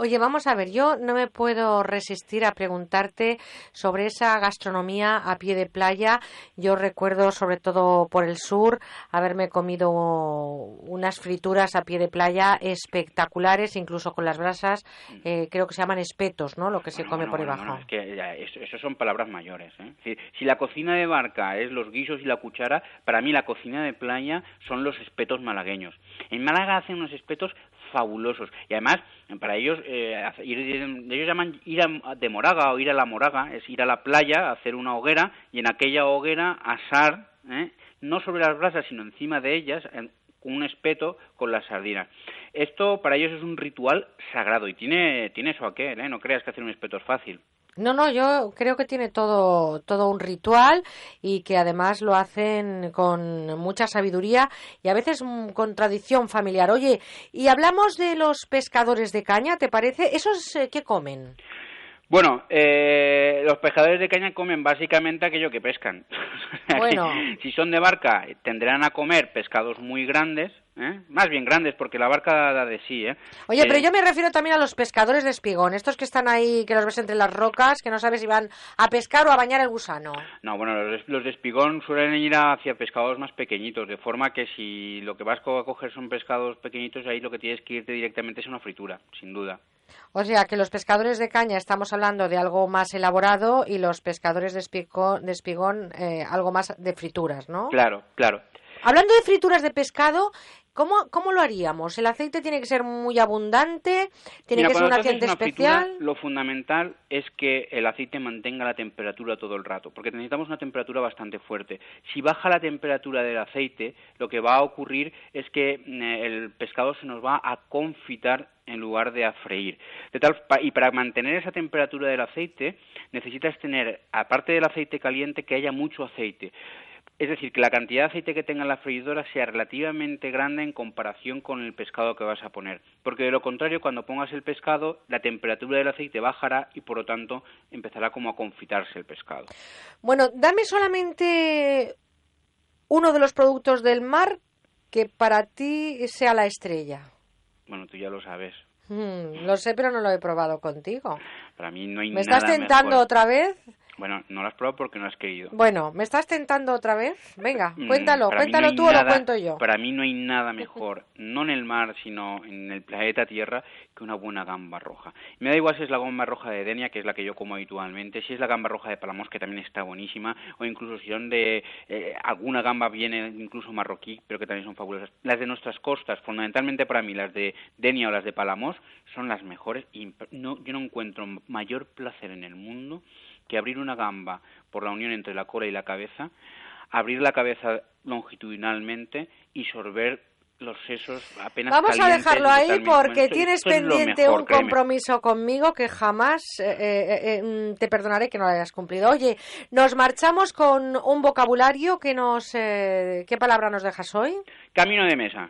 Oye, vamos a ver, yo no me puedo resistir a preguntarte sobre esa gastronomía a pie de playa. Yo recuerdo, sobre todo por el sur, haberme comido unas frituras a pie de playa espectaculares, incluso con las brasas, eh, creo que se llaman espetos, ¿no? Lo que se come por debajo. es que eso, son palabras mayores. ¿eh? Si, la cocina de barca es los guisos y la cuchara, para mí la cocina de playa son los espetos malagueños. En Málaga hacen unos espetos fabulosos y además para ellos eh, ellos llaman ir a, de moraga o ir a la moraga es ir a la playa hacer una hoguera y en aquella hoguera asar ¿eh? no sobre las brasas sino encima de ellas en, un espeto con las sardinas. Esto para ellos es un ritual sagrado y tiene, tiene eso aquel, ¿eh? no creas que hacer un espeto es fácil. No, no, yo creo que tiene todo, todo un ritual y que además lo hacen con mucha sabiduría y a veces con tradición familiar. Oye, y hablamos de los pescadores de caña, ¿te parece? ¿Esos eh, qué comen? Bueno, eh, los pescadores de caña comen básicamente aquello que pescan. Bueno. si son de barca, tendrán a comer pescados muy grandes, ¿eh? más bien grandes, porque la barca da de sí. ¿eh? Oye, pero yo me refiero también a los pescadores de espigón, estos que están ahí, que los ves entre las rocas, que no sabes si van a pescar o a bañar el gusano. No, bueno, los, de espigón suelen ir hacia pescados más pequeñitos, de forma que si lo que vas a coger son pescados pequeñitos, ahí lo que tienes que irte directamente es una fritura, sin duda. O sea, que los pescadores de caña estamos hablando de algo más elaborado y los pescadores de espigón, de espigón eh, algo más de frituras, ¿no? Claro, claro. Hablando de frituras de pescado, ¿cómo, ¿cómo lo haríamos? ¿El aceite tiene que ser muy abundante? ¿Tiene que ser un aceite especial? lo fundamental es que el aceite mantenga la temperatura todo el rato, porque necesitamos una temperatura bastante fuerte. Si baja la temperatura del aceite, lo que va a ocurrir es que mm, el pescado se nos va a confitar en lugar de a freír. De tal, y para mantener esa temperatura del aceite necesitas tener, aparte del aceite caliente, que haya mucho aceite. Es decir, que la cantidad de aceite que tenga la freidora sea relativamente grande en comparación con el pescado que vas a poner. Porque de lo contrario, cuando pongas el pescado, la temperatura del aceite bajará y por lo tanto empezará como a confitarse el pescado. Bueno, dame solamente uno de los productos del mar que para ti sea la estrella. Bueno, tú ya lo sabes. Mm, lo sé, pero no lo he probado contigo. Para mí no hay ¿Me estás tentando otra vez? Bueno, no lo has probado porque no has querido. Bueno, ¿me estás tentando otra vez? Venga, Mm, cuéntalo, para cuéntalo no tú o lo cuento yo. Para mí no hay nada mejor, no en el mar, sino en el planeta Tierra, que una buena gamba roja. Me da igual si es la gamba roja de Denia, que es la que yo como habitualmente, si es la gamba roja de Palamos, que también está buenísima, o incluso si son de eh, alguna gamba viene incluso marroquí, pero que también son fabulosas. Las de nuestras costas, fundamentalmente para mí, las de Denia o las de Palamos, son las mejores y no, yo no encuentro mayor placer en el mundo que abrir una gamba por la unión entre la cola y la cabeza, abrir la cabeza longitudinalmente y sorber los sesos apenas Vamos a dejarlo ahí porque tienes esto pendiente mejor, un créeme. compromiso conmigo que jamás eh, eh, eh, mm, te perdonaré que no lo hayas cumplido. Oye, nos marchamos con un vocabulario que nos... eh, ¿Qué palabra nos dejas hoy? Camino de mesa,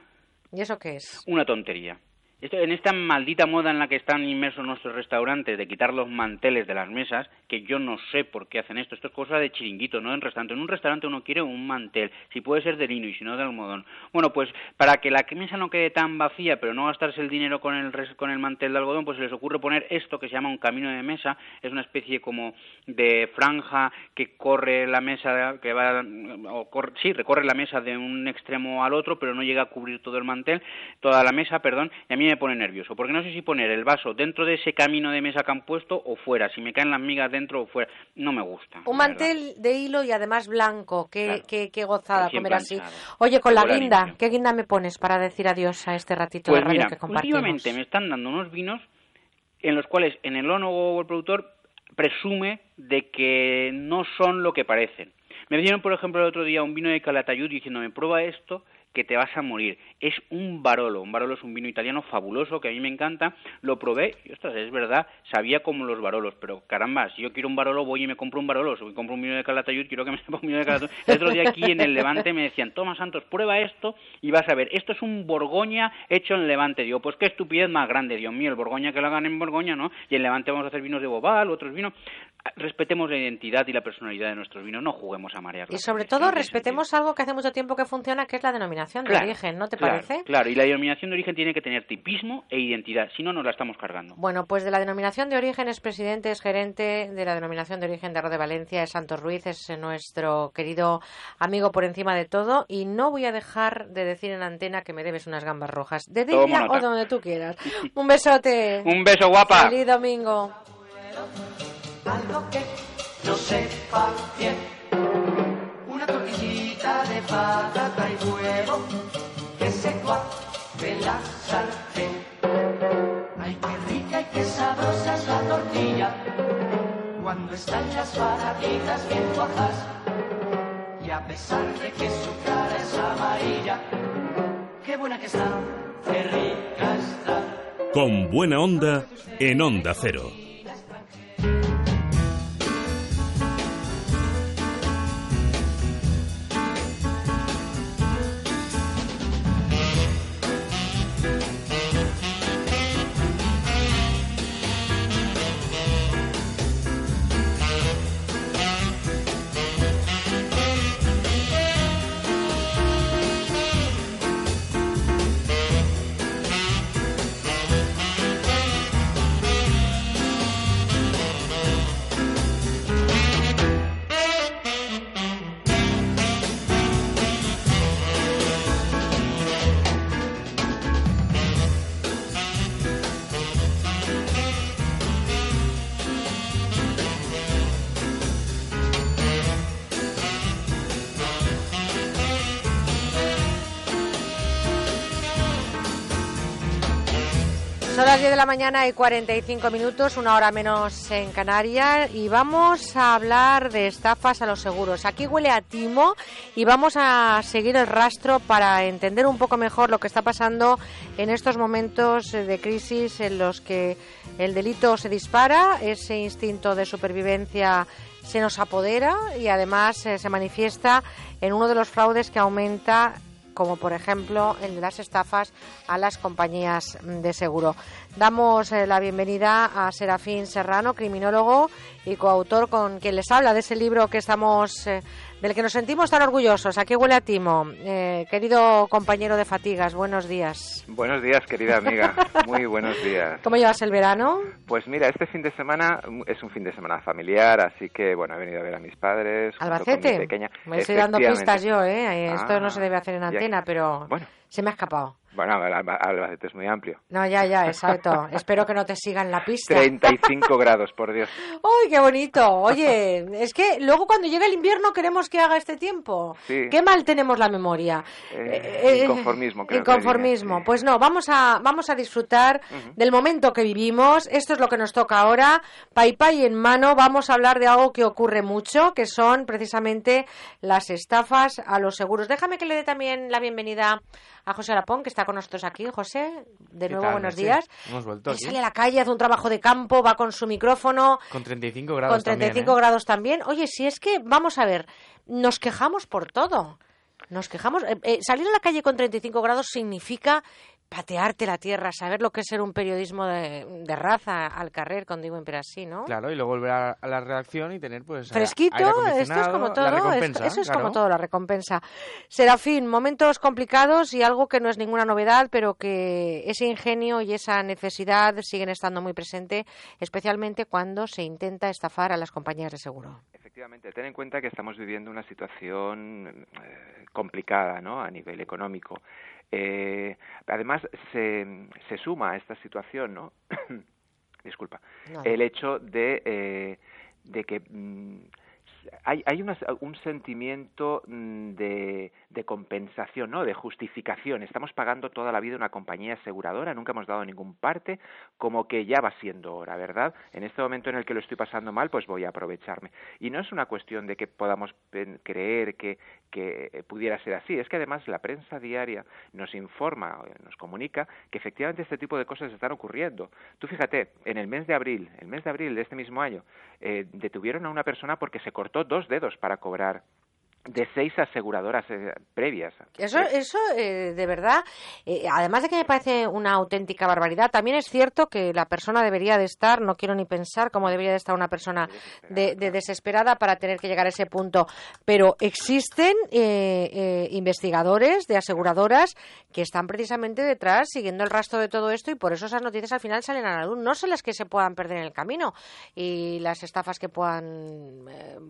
¿Y eso qué es? una tontería. Esto, en esta maldita moda en la que están inmersos nuestros restaurantes de quitar los manteles de las mesas, que yo no sé por qué hacen esto, esto es cosa de chiringuito, no en restaurante. En un restaurante uno quiere un mantel, si puede ser de lino y si no de algodón. Bueno, pues para que la mesa no quede tan vacía, pero no gastarse el dinero con el, con el mantel de algodón, pues se les ocurre poner esto que se llama un camino de mesa, es una especie como de franja que corre la mesa, que va, o cor- sí, recorre la mesa de un extremo al otro, pero no llega a cubrir todo el mantel, toda la mesa, perdón, y a mí me pone nervioso, porque no sé si poner el vaso dentro de ese camino de mesa que han puesto o fuera, si me caen las migas dentro o fuera, no me gusta. Un mantel de hilo y además blanco. Qué, Claro. qué, qué gozada comer así. Oye, con la guinda. ¿qué guinda me pones para decir adiós a este ratito Pues de radio mira, que compartimos? últimamente me están dando unos vinos en los cuales en el ónogo o el productor presume de que no son lo que parecen. Me dieron, por ejemplo, el otro día un vino de Calatayud diciéndome, prueba esto que te vas a morir. Es un Barolo. Un Barolo es un vino italiano fabuloso que a mí me encanta. Lo probé y, ostras, es verdad, sabía como los Barolos, pero caramba, si yo quiero un Barolo voy y me compro un Barolo. Si compro un vino de Calatayud, quiero que me sepa un vino de Calatayud. El otro día aquí en el Levante me decían, toma Santos, prueba esto y vas a ver, esto es un Borgoña hecho en Levante. Digo, pues qué estupidez más grande, Dios mío, el Borgoña que lo hagan en Borgoña, ¿no? Y en Levante vamos a hacer vinos de Bobal, otros vinos. Respetemos la identidad y la personalidad de nuestros vinos, no juguemos a marear. Y sobre todo respetemos algo que hace mucho tiempo que funciona, que es la denominación de Claro, origen, ¿no te claro, parece? Claro, y la denominación de origen tiene que tener tipismo e identidad, si no nos la estamos cargando. Bueno, pues de la denominación de origen es presidente, es gerente de la denominación de origen de Arroz de Valencia, es Santos Ruiz, es nuestro querido amigo por encima de todo. Y no voy a dejar de decir en antena que me debes unas gambas rojas, de nota. o donde tú quieras. Un besote. Un beso, guapa. Feliz domingo. Algo que no sepa bien. Una tortillita de patata y huevo que se cuace en la sartén. Ay, qué rica y qué sabrosa es la tortilla cuando están las patatitas bien cuajas. Y a pesar de que su cara es amarilla, qué buena que está, qué rica está. Con buena onda en Onda Cero. La mañana y 45 minutos, una hora menos en Canarias, y vamos a hablar de estafas a los seguros. Aquí huele a timo y vamos a seguir el rastro para entender un poco mejor lo que está pasando en estos momentos de crisis en los que el delito se dispara, ese instinto de supervivencia se nos apodera y además eh, se manifiesta en uno de los fraudes que aumenta como por ejemplo el de las estafas a las compañías de seguro. Damos eh, la bienvenida a Serafín Serrano, criminólogo y coautor con quien les habla de ese libro que estamos eh, del que nos sentimos tan orgullosos. Aquí huele a timo. Eh, querido compañero de fatigas, buenos días. Buenos días, querida amiga. Muy buenos días. ¿Cómo llevas el verano? Pues mira, este fin de semana es un fin de semana familiar, así que bueno, he venido a ver a mis padres. Albacete. Pequeña. Me estoy dando pistas yo, ¿eh? Esto no se debe hacer en antena, pero bueno. se me ha escapado. Bueno, Albacete es muy amplio. No, ya, ya, exacto. Espero que no te sigan la pista. 35 grados, por Dios. ¡Uy, qué bonito! Oye, es que luego cuando llega el invierno queremos que haga este tiempo. Sí. Qué mal tenemos la memoria. Eh, eh, inconformismo, creo Inconformismo. Pues no, vamos a, vamos a disfrutar del momento que vivimos. Esto es lo que nos toca ahora. Pai Pai en mano, vamos a hablar de algo que ocurre mucho, que son precisamente las estafas a los seguros. Déjame que le dé también la bienvenida a José Arapón, que está con nosotros aquí. José, de nuevo, buenos días. Hemos vuelto. Sale a la calle, hace un trabajo de campo, va con su micrófono. Con 35 grados Con 35 también, ¿eh? grados también. Oye, si es que, vamos a ver, nos quejamos por todo. Nos quejamos. Eh, eh, salir a la calle con 35 grados significa patearte la tierra, saber lo que es ser un periodismo de, de raza al carrer, con digo pero así, ¿no? Claro, y luego volver a, a, la redacción y tener pues fresquito, esto es como todo, esto, eso es claro. como todo la recompensa. Serafín, momentos complicados y algo que no es ninguna novedad, pero que ese ingenio y esa necesidad siguen estando muy presente, especialmente cuando se intenta estafar a las compañías de seguro. Efectivamente, ten en cuenta que estamos viviendo una situación eh, complicada, ¿no? A nivel económico. Eh, además, se, se, suma a esta situación, ¿no? Disculpa. No. El hecho de, eh, de que mm, hay, hay una, un sentimiento mm, de, de, compensación, ¿no? De justificación. Estamos pagando toda la vida una compañía aseguradora, nunca hemos dado ningún parte, como que ya va siendo hora, ¿verdad? En este momento en el que lo estoy pasando mal, pues voy a aprovecharme. Y no es una cuestión de que podamos creer que, pudiera ser así, es que además la prensa diaria nos informa, nos comunica que efectivamente este tipo de cosas están ocurriendo. Tú fíjate, en el mes de abril, el mes de abril de este mismo año, eh, detuvieron a una persona porque se cortó dos dedos para cobrar de seis aseguradoras eh, previas. Eso, eso eh, de verdad, eh, además de que me parece una auténtica barbaridad, también es cierto que la persona debería de estar, no quiero ni pensar cómo debería de estar una persona de, de desesperada para tener que llegar a ese punto, pero existen investigadores de aseguradoras que están precisamente detrás siguiendo el rastro de todo esto y por eso esas noticias al final salen a la luz. No son las que se puedan perder en el camino y las estafas que puedan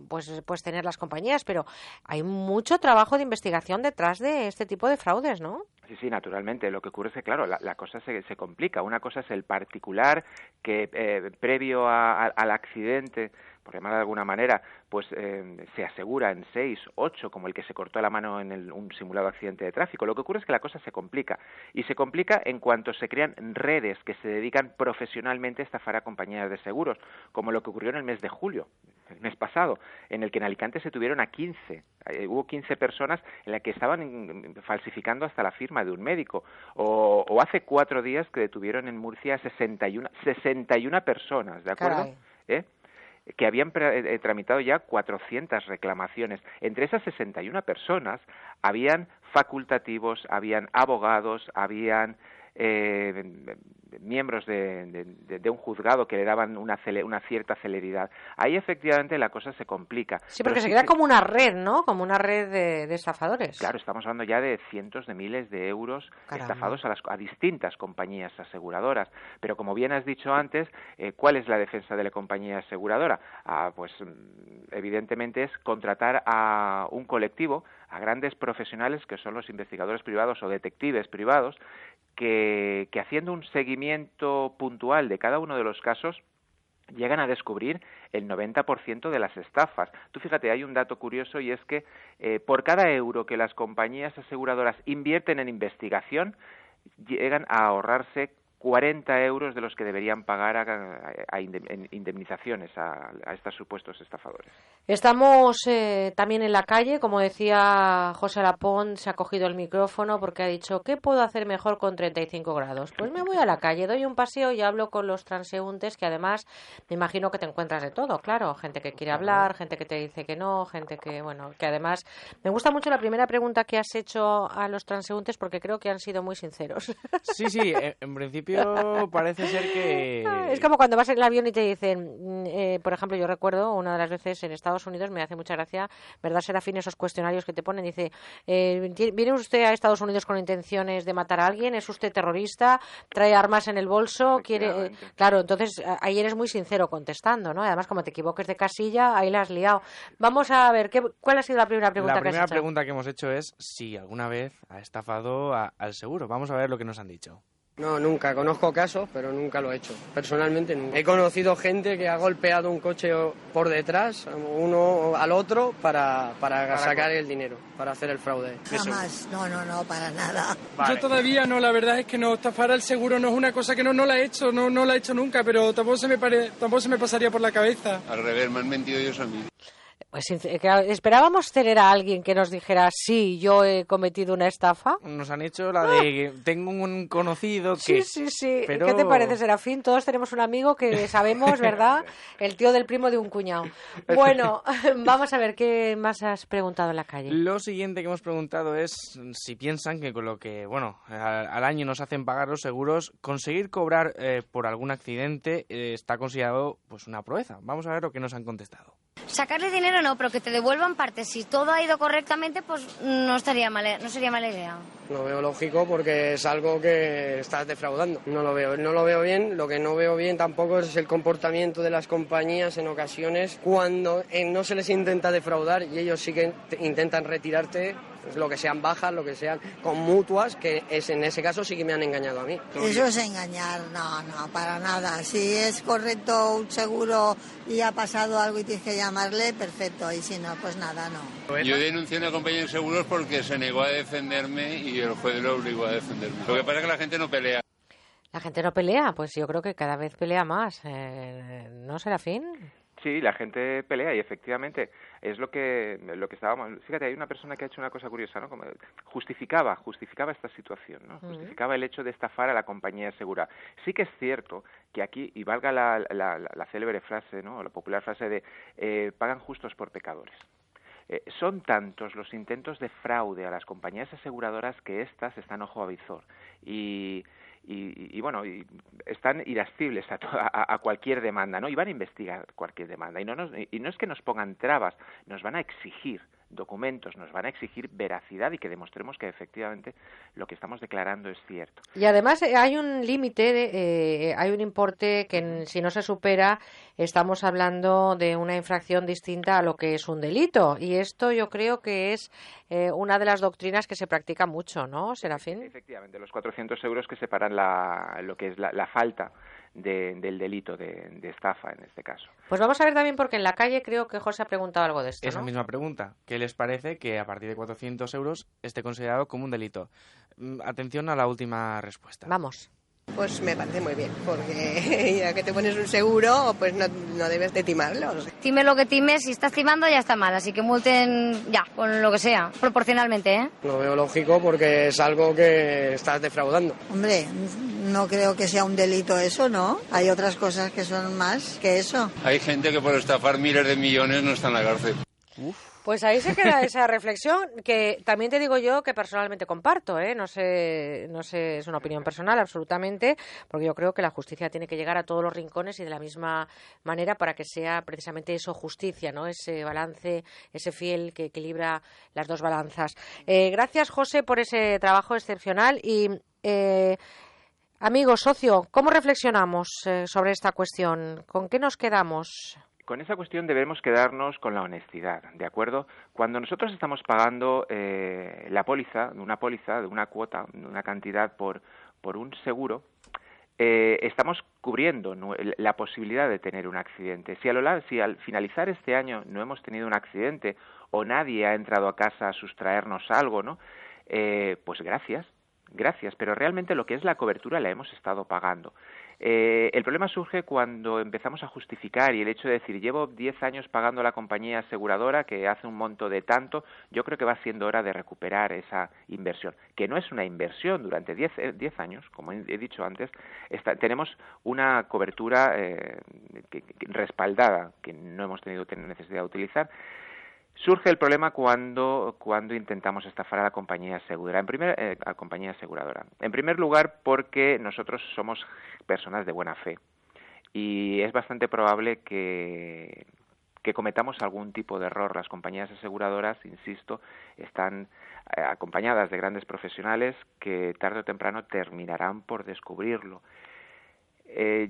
pues, pues tener las compañías, pero hay mucho trabajo de investigación detrás de este tipo de fraudes, ¿no? Sí, sí, naturalmente. Lo que ocurre es que, claro, la, cosa se, se, complica. Una cosa es el particular que, eh, previo a, al accidente, por llamar de alguna manera, pues eh, se asegura en seis, ocho, como el que se cortó la mano en el, un simulado accidente de tráfico. Lo que ocurre es que la cosa se complica. Y se complica en cuanto se crean redes que se dedican profesionalmente a estafar a compañías de seguros, como lo que ocurrió en el mes de julio, el mes pasado, en el que en Alicante se tuvieron a 15. Eh, hubo 15 personas en las que estaban falsificando hasta la firma de un médico. O, o hace cuatro días que detuvieron en Murcia a 61, 61 personas, ¿de acuerdo? ¿Eh? Que habían eh, tramitado ya 400 reclamaciones. Entre esas 61 personas habían facultativos, habían abogados, habían eh, miembros de, de, de, un juzgado que le daban una, una, cierta celeridad. Ahí efectivamente la cosa se complica. Sí, porque Pero se sí crea como una red, ¿no? Como una red de, de, estafadores. Claro, estamos hablando ya de cientos de miles de euros Caramba. estafados a, las, a, distintas compañías aseguradoras. Pero como bien has dicho antes, eh, ¿cuál es la defensa de la compañía aseguradora? Ah, pues evidentemente es contratar a un colectivo, a grandes profesionales que son los investigadores privados o detectives privados, que, que, haciendo un seguimiento puntual de cada uno de los casos llegan a descubrir el 90% de las estafas. Tú fíjate, hay un dato curioso y es que eh, por cada euro que las compañías aseguradoras invierten en investigación, llegan a ahorrarse 40 euros de los que deberían pagar a, a, a indemnizaciones a, a, estos supuestos estafadores. Estamos eh, también en la calle, como decía José Lapón, se ha cogido el micrófono porque ha dicho, ¿qué puedo hacer mejor con 35 grados? Pues me voy a la calle, doy un paseo y hablo con los transeúntes, que además me imagino que te encuentras de todo, claro, gente que quiere hablar, gente que te dice que no, gente que, bueno, que además me gusta mucho la primera pregunta que has hecho a los transeúntes porque creo que han sido muy sinceros. Sí, sí, en principio principio parece ser que... Es como cuando vas en el avión y te dicen, mm, eh, por ejemplo, yo recuerdo una de las veces en Estados Unidos, me hace mucha gracia, ¿verdad, Serafín? Esos cuestionarios que te ponen, dice, eh, ¿viene usted a Estados Unidos con intenciones de matar a alguien? ¿Es usted terrorista? ¿Trae armas en el bolso? ¿Quiere...? eh, Claro, entonces ahí eres muy sincero contestando, ¿no? Además, como te equivoques de casilla, ahí la has liado. Vamos a ver, ¿qué, ¿cuál ha sido la primera pregunta La que has primera hecho? pregunta que hemos hecho es si alguna vez ha estafado a- al seguro. Vamos a ver lo que nos han dicho. No, nunca. Conozco casos, pero nunca lo he hecho. Personalmente nunca. He conocido gente que ha golpeado un coche por detrás, uno al otro, para, para, Para sacar el dinero, para hacer el fraude. Jamás, no, no, no, para nada. Vale. Yo todavía no, la verdad es que no, estafar al seguro no es una cosa que no, no la he hecho, no, no la he hecho nunca, pero tampoco se me pare- tampoco se me pasaría por la cabeza. Al revés, me han mentido ellos a mí. Pues que esperábamos tener a alguien que nos dijera, sí, yo he cometido una estafa. Nos han hecho la de tengo un conocido que... Sí, sí, sí. Pero- ¿Qué te parece, Serafín? Todos tenemos un amigo que sabemos, ¿verdad? El tío del primo de un cuñado. Bueno, vamos a ver qué más has preguntado en la calle. Lo siguiente que hemos preguntado es si piensan que con lo que, bueno, al, al año nos hacen pagar los seguros, conseguir cobrar eh, por algún accidente eh, está considerado pues una proeza. Vamos a ver lo que nos han contestado. Sacarle dinero no, pero que te devuelvan parte. Si todo ha ido correctamente, pues no estaría mal, no sería mala idea. No veo lógico porque es algo que estás defraudando. No lo veo, no lo veo bien. Lo que no veo bien tampoco es el comportamiento de las compañías en ocasiones cuando eh, no se les intenta defraudar y ellos sí que te- intentan retirarte pues, lo que sean bajas, lo que sean con mutuas, que es en ese caso sí que me han engañado a mí. Eso es engañar, no, no, para nada. Si es correcto un seguro y ha pasado algo y tienes que llamarle, perfecto. Y si no, pues nada, no. Yo denuncié a una compañía de seguros porque se negó a defenderme y el juez lo obligó a defenderme. Lo que pasa es que la gente no pelea. ¿La gente no pelea? Pues yo creo que cada vez pelea más. Eh, ¿No, Serafín? Sí, la gente pelea y efectivamente es lo que lo que estábamos. Fíjate, hay una persona que ha hecho una cosa curiosa, ¿no? Como justificaba, justificaba esta situación, ¿no? Justificaba el hecho de estafar a la compañía segura. Sí que es cierto que aquí y valga la, la, la- la célebre frase, ¿no? O la popular frase de eh, pagan justos por pecadores. Eh, son tantos los intentos de fraude a las compañías aseguradoras que éstas están ojo a visor y, y, y, bueno y están irascibles a, a cualquier demanda no y van a investigar cualquier demanda. Y no nos- y no es que nos pongan trabas nos van a exigir documentos nos van a exigir veracidad y que demostremos que efectivamente lo que estamos declarando es cierto Y además eh, hay un límite, eh, hay un importe que si no se supera estamos hablando de una infracción distinta a lo que es un delito. Y esto yo creo que es eh, una de las doctrinas que se practica mucho, ¿no, Serafín? efectivamente los 400 euros que separan la, lo que es la, la falta de- del delito de, de estafa en este caso Pues vamos a ver también porque en la calle creo que José ha preguntado algo de esto, Esa ¿no? misma pregunta. ¿Qué les parece que a partir de 400 euros esté considerado como un delito? Mm, Atención a la última respuesta. Vamos. Pues me parece muy bien, porque ya que te pones un seguro, pues no, no debes de timarlos. Time lo que times, si estás timando ya está mal, así que multen ya, con lo que sea, proporcionalmente, ¿eh? No veo lógico porque es algo que estás defraudando. Hombre, no creo que sea un delito eso, ¿no? Hay otras cosas que son más que eso. Hay gente que por estafar miles de millones no está en la cárcel. Pues ahí se queda esa reflexión que también te digo yo que personalmente comparto, ¿eh? No sé, no sé, es una opinión personal absolutamente, porque yo creo que la justicia tiene que llegar a todos los rincones y de la misma manera para que sea precisamente eso justicia, ¿no? Ese balance, ese fiel que equilibra las dos balanzas. Eh, gracias, José, por ese trabajo excepcional y eh, amigo, socio, ¿cómo reflexionamos eh, sobre esta cuestión? ¿Con qué nos quedamos? Con esa cuestión debemos quedarnos con la honestidad, ¿de acuerdo? Cuando nosotros estamos pagando eh, la póliza, una póliza, de una cuota, de una cantidad por, por un seguro, eh, estamos cubriendo la posibilidad de tener un accidente. Si, a lo si al finalizar este año no hemos tenido un accidente o nadie ha entrado a casa a sustraernos algo, ¿no? Eh, pues gracias, gracias, pero realmente lo que es la cobertura la hemos estado pagando. Eh, el problema surge cuando empezamos a justificar y el hecho de decir llevo 10 años pagando a la compañía aseguradora que hace un monto de tanto, yo creo que va siendo hora de recuperar esa inversión, que no es una inversión durante 10, eh, 10 años, como he dicho antes, está- tenemos una cobertura eh, que- respaldada que no hemos tenido ten- necesidad de utilizar Surge el problema cuando, cuando intentamos estafar a la compañía aseguradora. En primer, eh, a la compañía aseguradora. En primer lugar, porque nosotros somos personas de buena fe y es bastante probable que, cometamos algún tipo de error. Las compañías aseguradoras, insisto, están eh, acompañadas de grandes profesionales que tarde o temprano terminarán por descubrirlo. Eh,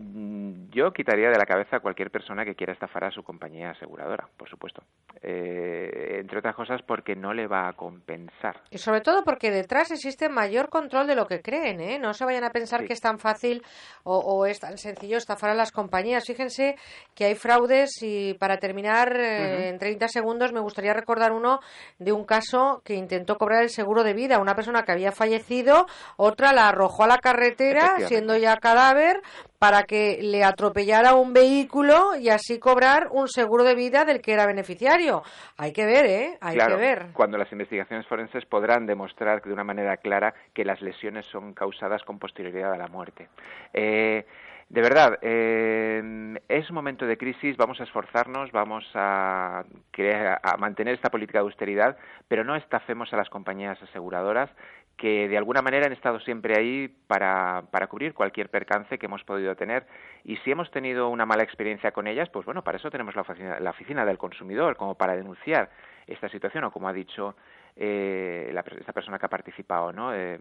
yo quitaría de la cabeza a cualquier persona que quiera estafar a su compañía aseguradora, por supuesto. Eh, entre otras cosas porque no le va a compensar. Y sobre todo porque detrás existe mayor control de lo que creen, ¿eh? No se vayan a pensar que es tan fácil o, es tan sencillo estafar a las compañías. Fíjense que hay fraudes y para terminar eh, en 30 segundos me gustaría recordar uno de un caso que intentó cobrar el seguro de vida. Una persona que había fallecido, otra la arrojó a la carretera siendo ya cadáver para que le atropellara un vehículo y así cobrar un seguro de vida del que era beneficiario. Hay que ver, ¿eh? Hay claro, que ver. Cuando las investigaciones forenses podrán demostrar de una manera clara que las lesiones son causadas con posterioridad a la muerte. Eh, de verdad, eh, es un momento de crisis, vamos a esforzarnos, vamos a, a mantener esta política de austeridad, pero no estafemos a las compañías aseguradoras que de alguna manera han estado siempre ahí para, para cubrir cualquier percance que hemos podido tener. Y si hemos tenido una mala experiencia con ellas, pues bueno, para eso tenemos la oficina, la oficina del consumidor, como para denunciar esta situación o como ha dicho eh, la, esta persona que ha participado, ¿no? Eh,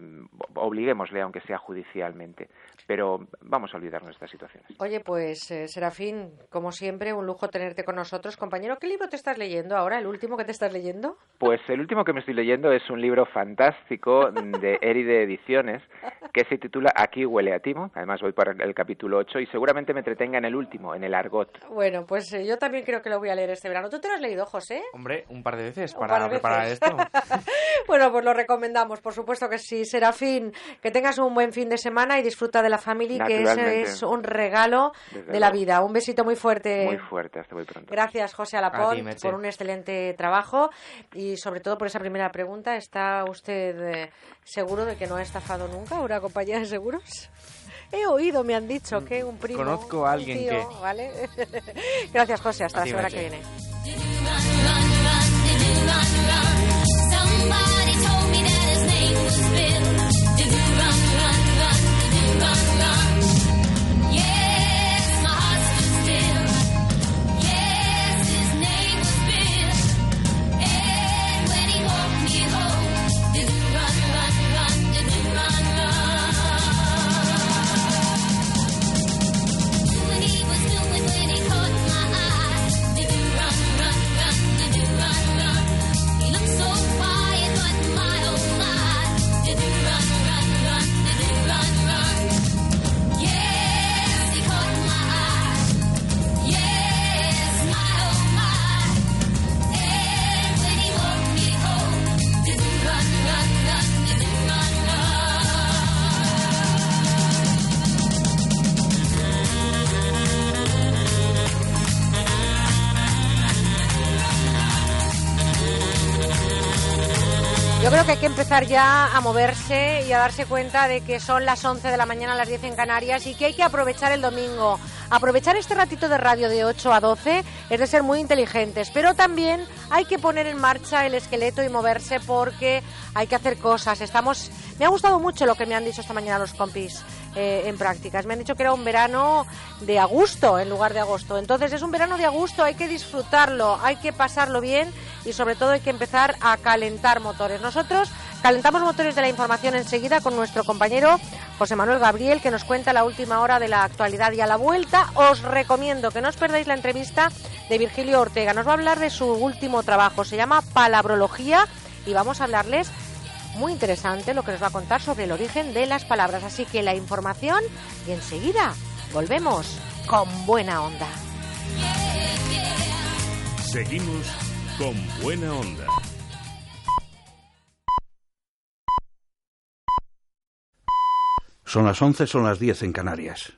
obliguémosle, aunque sea judicialmente. Pero vamos a olvidarnos de estas situaciones. Oye, pues eh, Serafín, como siempre, un lujo tenerte con nosotros. Compañero, ¿qué libro te estás leyendo ahora? ¿El último que te estás leyendo? Pues el último que me estoy leyendo es un libro fantástico de Eride Ediciones que se titula Aquí huele a timo. Además voy por el capítulo 8 y seguramente me entretenga en el último, en el argot. Bueno, pues eh, yo también creo que lo voy a leer este verano. ¿Tú te lo has leído, José? Hombre, un par de veces para preparar esto. bueno, pues lo recomendamos, por supuesto que sí. Serafín, que tengas un buen fin de semana y disfruta de la familia, que ese es un regalo de la vida. Un besito muy fuerte. Muy fuerte, hasta muy pronto. Gracias, José Alapont, por un excelente trabajo y sobre todo por esa primera pregunta. ¿Está usted eh, seguro de que no ha estafado nunca una compañía de seguros? He oído, me han dicho que un primo. Conozco a alguien que. ¿vale? Gracias, José. Hasta la semana que viene. my ya a moverse y a darse cuenta de que son las 11 de la mañana, las 10 en Canarias y que hay que aprovechar el domingo. Aprovechar este ratito de radio de 8 a 12 es de ser muy inteligentes, pero también hay que poner en marcha el esqueleto y moverse porque hay que hacer cosas. Estamos me ha gustado mucho lo que me han dicho esta mañana los compis eh, en prácticas. Me han dicho que era un verano de agosto en lugar de agosto. Entonces es un verano de agosto, hay que disfrutarlo, hay que pasarlo bien y sobre todo hay que empezar a calentar motores. Nosotros calentamos motores de la información enseguida con nuestro compañero José Manuel Gabriel que nos cuenta la última hora de la actualidad y a la vuelta os recomiendo que no os perdáis la entrevista de Virgilio Ortega. Nos va a hablar de su último trabajo, se llama Palabrología y vamos a hablarles muy interesante lo que nos va a contar sobre el origen de las palabras. Así que la información y enseguida volvemos con buena onda. Seguimos con buena onda. Son las 11, son las 10 en Canarias.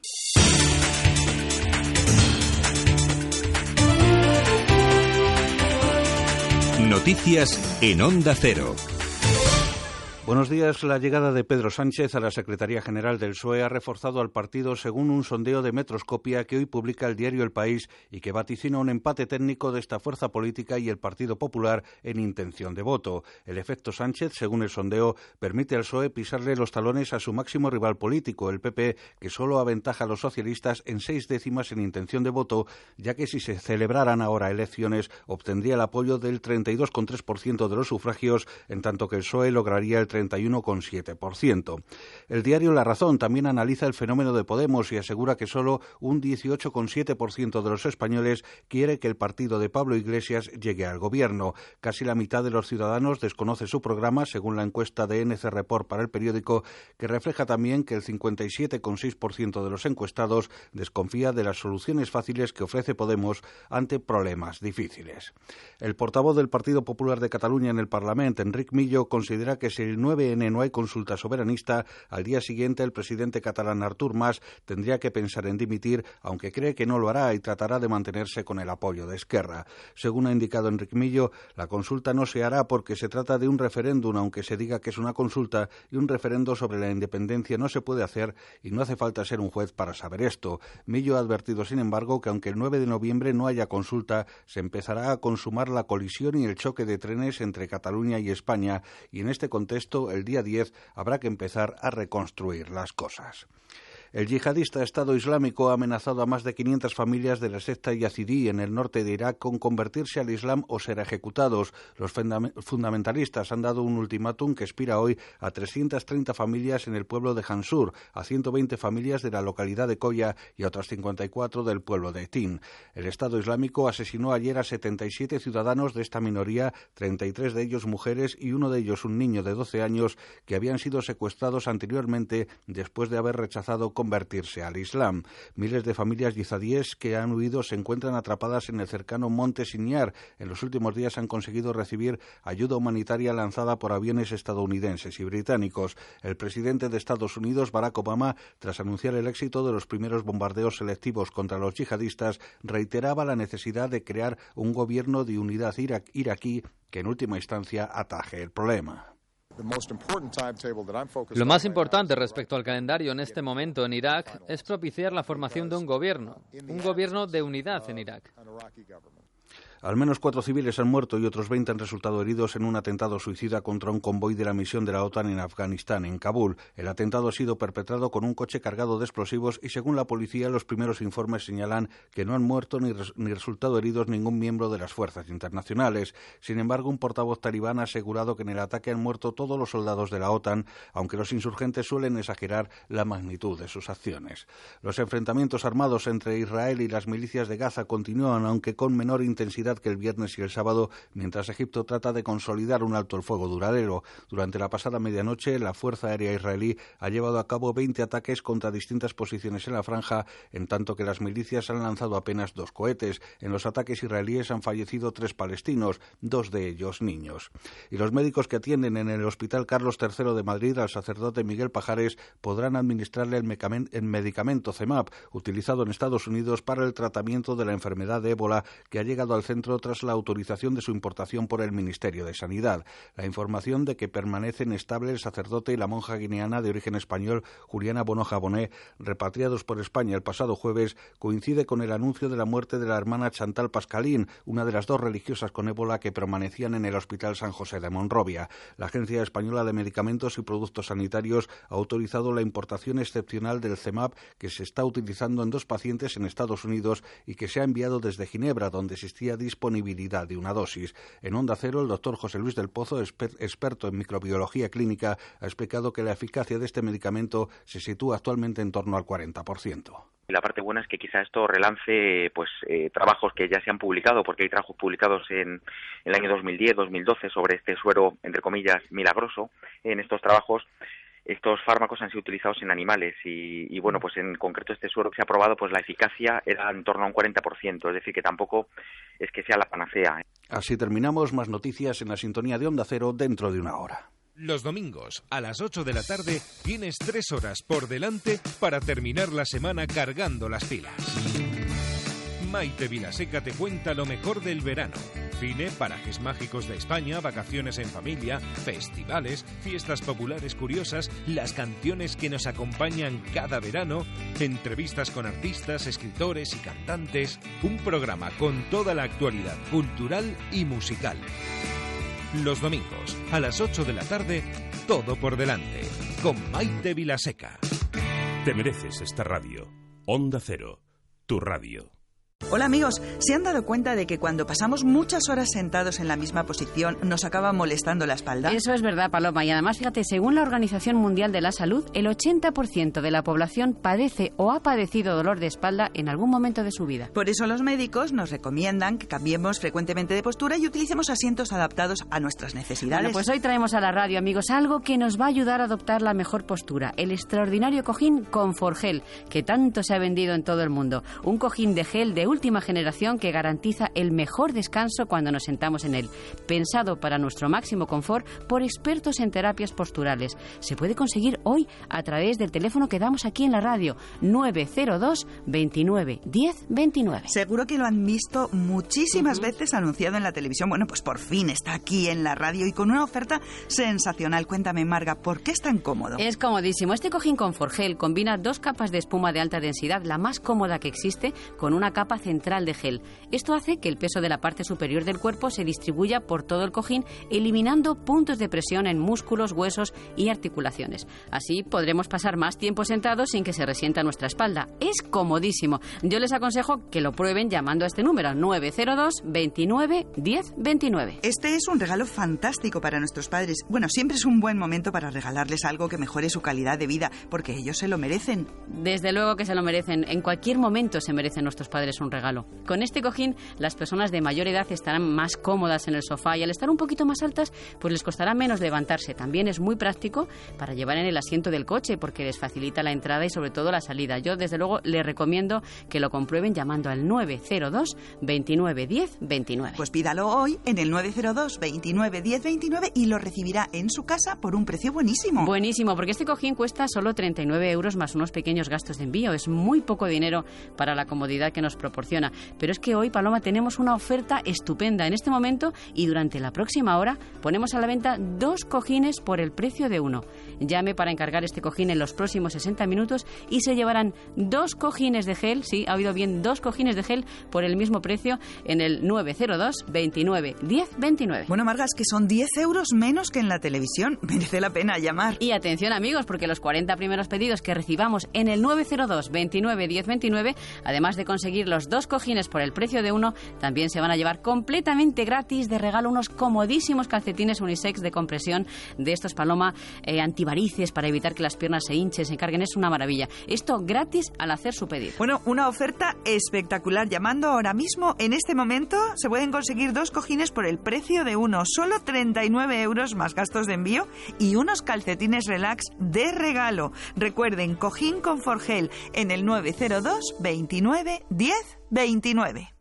Noticias en Onda Cero. Buenos días. La llegada de Pedro Sánchez a la Secretaría General del PSOE ha reforzado al partido según un sondeo de Metroscopia que hoy publica el diario El País y que vaticina un empate técnico de esta fuerza política y el Partido Popular en intención de voto. El efecto Sánchez, según el sondeo, permite al PSOE pisarle los talones a su máximo rival político, el PP, que solo aventaja a los socialistas en seis décimas en intención de voto, ya que si se celebraran ahora elecciones obtendría el apoyo del 32,3% de los sufragios, en tanto que el PSOE lograría el 31,7%. El diario La Razón también analiza el fenómeno de Podemos y asegura que solo un 18,7% de los españoles quiere que el partido de Pablo Iglesias llegue al gobierno. Casi la mitad de los ciudadanos desconoce su programa, según la encuesta de NC Report para el periódico, que refleja también que el 57,6% de los encuestados desconfía de las soluciones fáciles que ofrece Podemos ante problemas difíciles. El portavoz del Partido Popular de Cataluña en el Parlamento, Enric Millo, considera que si el 9N no hay consulta soberanista, al día siguiente el presidente catalán Artur Mas tendría que pensar en dimitir, aunque cree que no lo hará y tratará de mantenerse con el apoyo de Esquerra. Según ha indicado Enrique Millo, la consulta no se hará porque se trata de un referéndum, aunque se diga que es una consulta, y un referendo sobre la independencia no se puede hacer y no hace falta ser un juez para saber esto. Millo ha advertido, sin embargo, que aunque el 9 de noviembre no haya consulta, se empezará a consumar la colisión y el choque de trenes entre Cataluña y España, y en este contexto, el día 10 habrá que empezar a reconstruir las cosas. El yihadista Estado Islámico ha amenazado a más de 500 familias de la secta yazidí en el norte de Irak con convertirse al Islam o ser ejecutados. Los fundamentalistas han dado un ultimátum que expira hoy a 330 familias en el pueblo de Hansur, a 120 familias de la localidad de Koya y a otras 54 del pueblo de Tin. El Estado Islámico asesinó ayer a 77 ciudadanos de esta minoría, 33 de ellos mujeres y uno de ellos un niño de 12 años que habían sido secuestrados anteriormente después de haber rechazado convertirse al Islam. Miles de familias yizadíes que han huido se encuentran atrapadas en el cercano monte Sinjar. En los últimos días han conseguido recibir ayuda humanitaria lanzada por aviones estadounidenses y británicos. El presidente de Estados Unidos, Barack Obama, tras anunciar el éxito de los primeros bombardeos selectivos contra los yihadistas, reiteraba la necesidad de crear un gobierno de unidad iraquí que en última instancia ataje el problema. Lo más importante respecto al calendario en este momento en Irak es propiciar la formación de un gobierno, un gobierno de unidad en Irak. Al menos cuatro civiles han muerto y otros 20 han resultado heridos en un atentado suicida contra un convoy de la misión de la OTAN en Afganistán, en Kabul. El atentado ha sido perpetrado con un coche cargado de explosivos y, según la policía, los primeros informes señalan que no han muerto ni, ni resultado heridos ningún miembro de las fuerzas internacionales. Sin embargo, un portavoz talibán ha asegurado que en el ataque han muerto todos los soldados de la OTAN, aunque los insurgentes suelen exagerar la magnitud de sus acciones. Los enfrentamientos armados entre Israel y las milicias de Gaza continúan, aunque con menor intensidad que el viernes y el sábado, mientras Egipto trata de consolidar un alto el fuego duradero. Durante la pasada medianoche, la Fuerza Aérea Israelí ha llevado a cabo 20 ataques contra distintas posiciones en la franja, en tanto que las milicias han lanzado apenas dos cohetes. En los ataques israelíes han fallecido tres palestinos, dos de ellos niños. Y los médicos que atienden en el Hospital Carlos III de Madrid al sacerdote Miguel Pajares podrán administrarle el medicamento CEMAP, utilizado en Estados Unidos para el tratamiento de la enfermedad de ébola que ha llegado al centro tras la autorización de su importación por el Ministerio de Sanidad. La información de que permanecen estables el sacerdote y la monja guineana de origen español Juliana Bonoja Bonet, repatriados por España el pasado jueves, coincide con el anuncio de la muerte de la hermana Chantal Pascalín, una de las dos religiosas con ébola que permanecían en el Hospital San José de Monrovia. La Agencia Española de Medicamentos y Productos Sanitarios ha autorizado la importación excepcional del CEMAP que se está utilizando en dos pacientes en Estados Unidos y que se ha enviado desde Ginebra, donde existía disponibilidad de una dosis. En Onda Cero, el doctor José Luis del Pozo, experto en microbiología clínica, ha explicado que la eficacia de este medicamento se sitúa actualmente en torno al 40%. La parte buena es que quizá esto relance pues eh, trabajos que ya se han publicado, porque hay trabajos publicados en, el año 2010, 2012 sobre este suero, entre comillas, milagroso. En estos trabajos estos fármacos han sido utilizados en animales y, bueno, pues en concreto este suero que se ha probado, pues la eficacia era en torno a un 40%, es decir, que tampoco es que sea la panacea. Así terminamos, más noticias en la sintonía de Onda Cero dentro de una hora. Los domingos a las 8 de la tarde tienes tres horas por delante para terminar la semana cargando las pilas. Maite Vilaseca te cuenta lo mejor del verano cine, parajes mágicos de España, vacaciones en familia, festivales, fiestas populares curiosas, las canciones que nos acompañan cada verano, entrevistas con artistas, escritores y cantantes, un programa con toda la actualidad cultural y musical. Los domingos, a las 8 de la tarde, todo por delante, con Maite Vilaseca. Te mereces esta radio. Onda Cero, tu radio. Hola amigos, ¿se han dado cuenta de que cuando pasamos muchas horas sentados en la misma posición nos acaba molestando la espalda? Eso es verdad, Paloma. Y además, fíjate, según la Organización Mundial de la Salud, el 80% de la población padece o ha padecido dolor de espalda en algún momento de su vida. Por eso los médicos nos recomiendan que cambiemos frecuentemente de postura y utilicemos asientos adaptados a nuestras necesidades. Bueno, pues hoy traemos a la radio, amigos, algo que nos va a ayudar a adoptar la mejor postura. El extraordinario cojín Conforgel, que tanto se ha vendido en todo el mundo. Un cojín de gel de última generación que garantiza el mejor descanso cuando nos sentamos en él, pensado para nuestro máximo confort por expertos en terapias posturales. Se puede conseguir hoy a través del teléfono que damos aquí en la radio 902 29 10 29. Seguro que lo han visto muchísimas veces anunciado en la televisión. Bueno, pues por fin está aquí en la radio y con una oferta sensacional. Cuéntame, Marga, ¿por qué es tan cómodo? Es comodísimo. Este cojín Conforgel combina dos capas de espuma de alta densidad, la más cómoda que existe, con una capa central de gel. Esto hace que el peso de la parte superior del cuerpo se distribuya por todo el cojín, eliminando puntos de presión en músculos, huesos y articulaciones. Así podremos pasar más tiempo sentados sin que se resienta nuestra espalda. Es comodísimo. Yo les aconsejo que lo prueben llamando a este número 902 29 10 29. Este es un regalo fantástico para nuestros padres. Bueno, siempre es un buen momento para regalarles algo que mejore su calidad de vida, porque ellos se lo merecen. Desde luego que se lo merecen. En cualquier momento se merecen nuestros padres un regalo. Con este cojín, las personas de mayor edad estarán más cómodas en el sofá y al estar un poquito más altas, pues les costará menos levantarse. También es muy práctico para llevar en el asiento del coche porque les facilita la entrada y sobre todo la salida. Yo, desde luego, les recomiendo que lo comprueben llamando al 902 29 10 29. Pues pídalo hoy en el 902 29 10 29 y lo recibirá en su casa por un precio buenísimo. Buenísimo, porque este cojín cuesta solo 39 euros más unos pequeños gastos de envío. Es muy poco dinero para la comodidad que nos proporciona. Pero es que hoy, Paloma, tenemos una oferta estupenda. En este momento y durante la próxima hora ponemos a la venta dos cojines por el precio de uno. Llame para encargar este cojín en los próximos 60 minutos y se llevarán dos cojines de gel, sí, ha oído bien, dos cojines de gel por el mismo precio en el 902 29 10 29. Bueno, Margas, que son 10 euros menos que en la televisión. Merece la pena llamar. Y atención, amigos, porque los 40 primeros pedidos que recibamos en el 902 29 10 29, además de conseguir los dos cojines por el precio de uno, también se van a llevar completamente gratis de regalo unos comodísimos calcetines unisex de compresión de estos Paloma eh, antivarices para evitar que las piernas se hinchen, se carguen. Es una maravilla. Esto gratis al hacer su pedido. Bueno, una oferta espectacular. Llamando ahora mismo, en este momento, se pueden conseguir dos cojines por el precio de uno. Solo 39 euros más gastos de envío y unos calcetines relax de regalo. Recuerden, cojín con Forgel en el 902 29 10 29.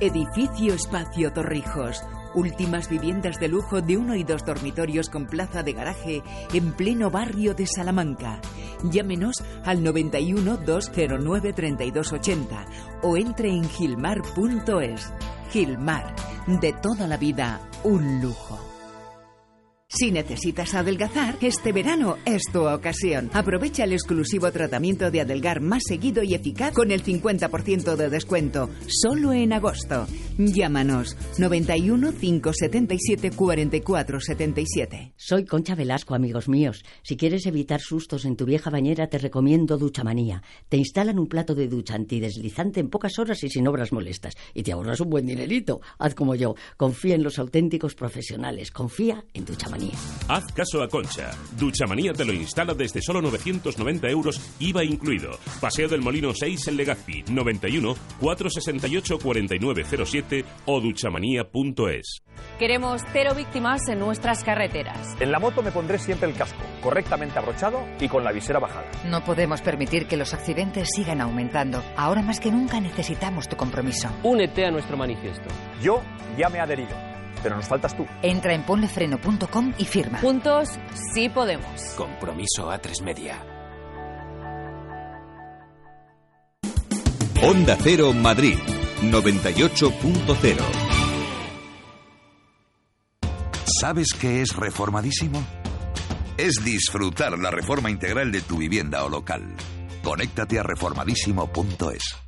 Edificio Espacio Torrijos. Últimas viviendas de lujo de uno y dos dormitorios con plaza de garaje en pleno barrio de Salamanca. Llámenos al 91 209 3280 o entre en gilmar.es. Gilmar, de toda la vida, un lujo. Si necesitas adelgazar, este verano es tu ocasión. Aprovecha el exclusivo tratamiento de adelgar más seguido y eficaz con el 50% de descuento, solo en agosto. Llámanos 91 577 44 77. Soy Concha Velasco, amigos míos. Si quieres evitar sustos en tu vieja bañera, te recomiendo Duchamanía. Te instalan un plato de ducha antideslizante en pocas horas y sin obras molestas. Y te ahorras un buen dinerito. Haz como yo. Confía en los auténticos profesionales. Confía en Duchamanía. Haz caso a Concha. Duchamanía te lo instala desde solo 990 euros, IVA incluido. Paseo del Molino 6 en Legazpi, 91 468 4907 o duchamanía.es. Queremos cero víctimas en nuestras carreteras. En la moto me pondré siempre el casco, correctamente abrochado y con la visera bajada. No podemos permitir que los accidentes sigan aumentando. Ahora más que nunca necesitamos tu compromiso. Únete a nuestro manifiesto. Yo ya me he adherido, pero nos faltas tú. Entra en ponlefreno.com y firma. Juntos sí podemos. Compromiso a tres media. Onda Cero Madrid 98.0 ¿Sabes qué es reformadísimo? Es disfrutar la reforma integral de tu vivienda o local. Conéctate a reformadísimo.es.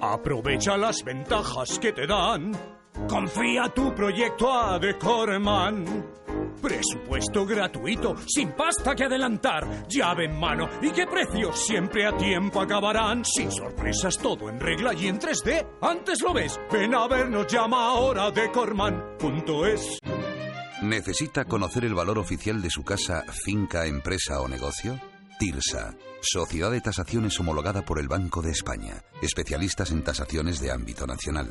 Aprovecha las ventajas que te dan. Confía tu proyecto a Decorman. Presupuesto gratuito, sin pasta que adelantar, llave en mano y qué precios siempre a tiempo acabarán. Sin sorpresas, todo en regla y en 3D. Antes lo ves, ven a vernos, llama ahora decorman.es. ¿Necesita conocer el valor oficial de su casa, finca, empresa o negocio? TIRSA, Sociedad de Tasaciones homologada por el Banco de España, especialistas en tasaciones de ámbito nacional.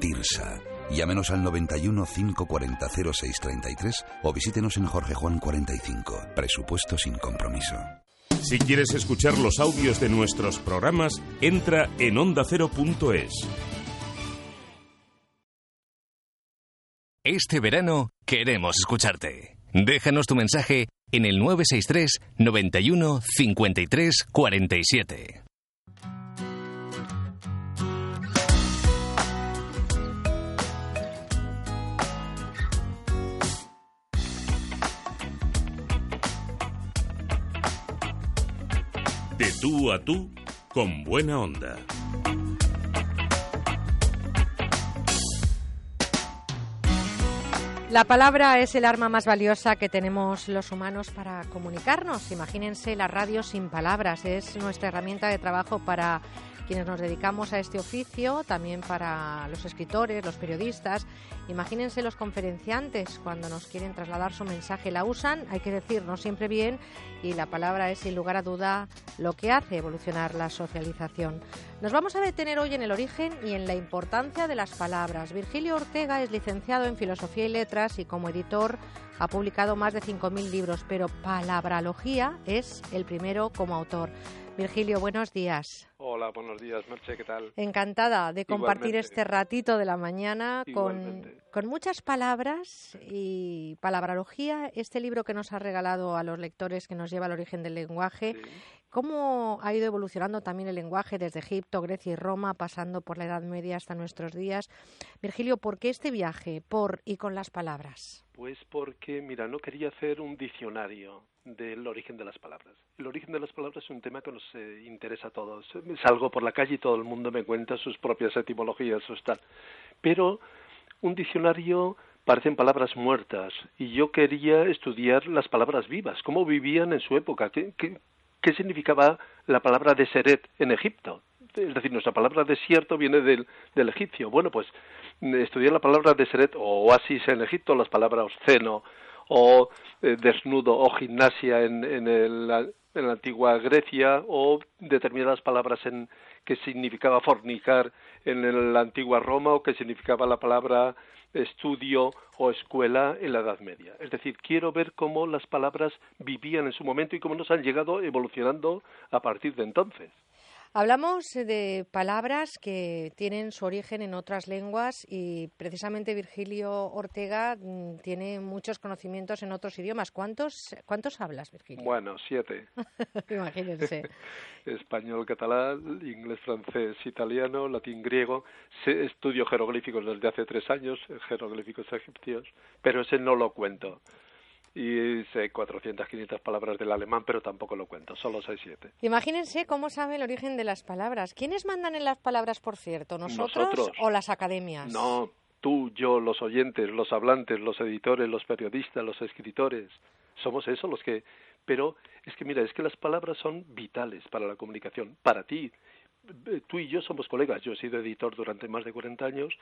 TIRSA. Llámenos al 91 540 0633 o visítenos en Jorge Juan 45. Presupuesto sin compromiso. Si quieres escuchar los audios de nuestros programas, entra en ondacero.es. Este verano queremos escucharte. Déjanos tu mensaje en el 963 91 53 47. De tú a tú, con buena onda. La palabra es el arma más valiosa que tenemos los humanos para comunicarnos. Imagínense la radio sin palabras. Es nuestra herramienta de trabajo para quienes nos dedicamos a este oficio, también para los escritores, los periodistas. Imagínense los conferenciantes cuando nos quieren trasladar su mensaje. La usan, hay que decir, no siempre bien, y la palabra es sin lugar a duda lo que hace evolucionar la socialización. Nos vamos a detener hoy en el origen y en la importancia de las palabras. Virgilio Ortega es licenciado en Filosofía y Letras y como editor ha publicado más de 5.000 libros, pero Palabralogía es el primero como autor. Virgilio, buenos días. Hola, buenos días, Merche, ¿qué tal? Encantada de compartir Igualmente. este ratito de la mañana con, muchas palabras y palabralogía, este libro que nos ha regalado a los lectores que nos lleva al origen del lenguaje. ¿Cómo ha ido evolucionando también el lenguaje desde Egipto, Grecia y Roma, pasando por la Edad Media hasta nuestros días? Virgilio, ¿por qué este viaje por y con las palabras? Pues porque, mira, no quería hacer un diccionario del origen de las palabras. El origen de las palabras es un tema que nos eh, interesa a todos. Salgo por la calle y todo el mundo me cuenta sus propias etimologías, o tal. Pero un diccionario parecen palabras muertas y yo quería estudiar las palabras vivas, cómo vivían en su época, qué, qué, significaba la palabra deseret en Egipto. Es decir, nuestra palabra desierto viene del, egipcio. Bueno, pues estudiar la palabra deseret o oasis en Egipto, las palabras obsceno o eh, desnudo o gimnasia en, en, el, en la antigua Grecia o determinadas palabras en que significaba fornicar en la antigua Roma o que significaba la palabra estudio o escuela en la Edad Media. Es decir, quiero ver cómo las palabras vivían en su momento y cómo nos han llegado evolucionando a partir de entonces. Hablamos de palabras que tienen su origen en otras lenguas y precisamente Virgilio Ortega mm, tiene muchos conocimientos en otros idiomas. ¿Cuántos, cuántos hablas, Virgilio? Bueno, siete. Imagínense. Español, catalán, inglés, francés, italiano, latín, griego. Estudio jeroglíficos desde hace tres años, jeroglíficos egipcios, pero ese no lo cuento. Y sé 400, 500 palabras del alemán, pero tampoco lo cuento, solo sé siete. Imagínense cómo sabe el origen de las palabras. ¿Quiénes mandan en las palabras, por cierto? ¿Nosotros, Nosotros. o las academias? No, tú, yo, los oyentes, los hablantes, los editores, los periodistas, los escritores, somos eso los que... Pero es que mira, es que las palabras son vitales para la comunicación, para ti. Tú y yo somos colegas, yo he sido editor durante más de 40 años,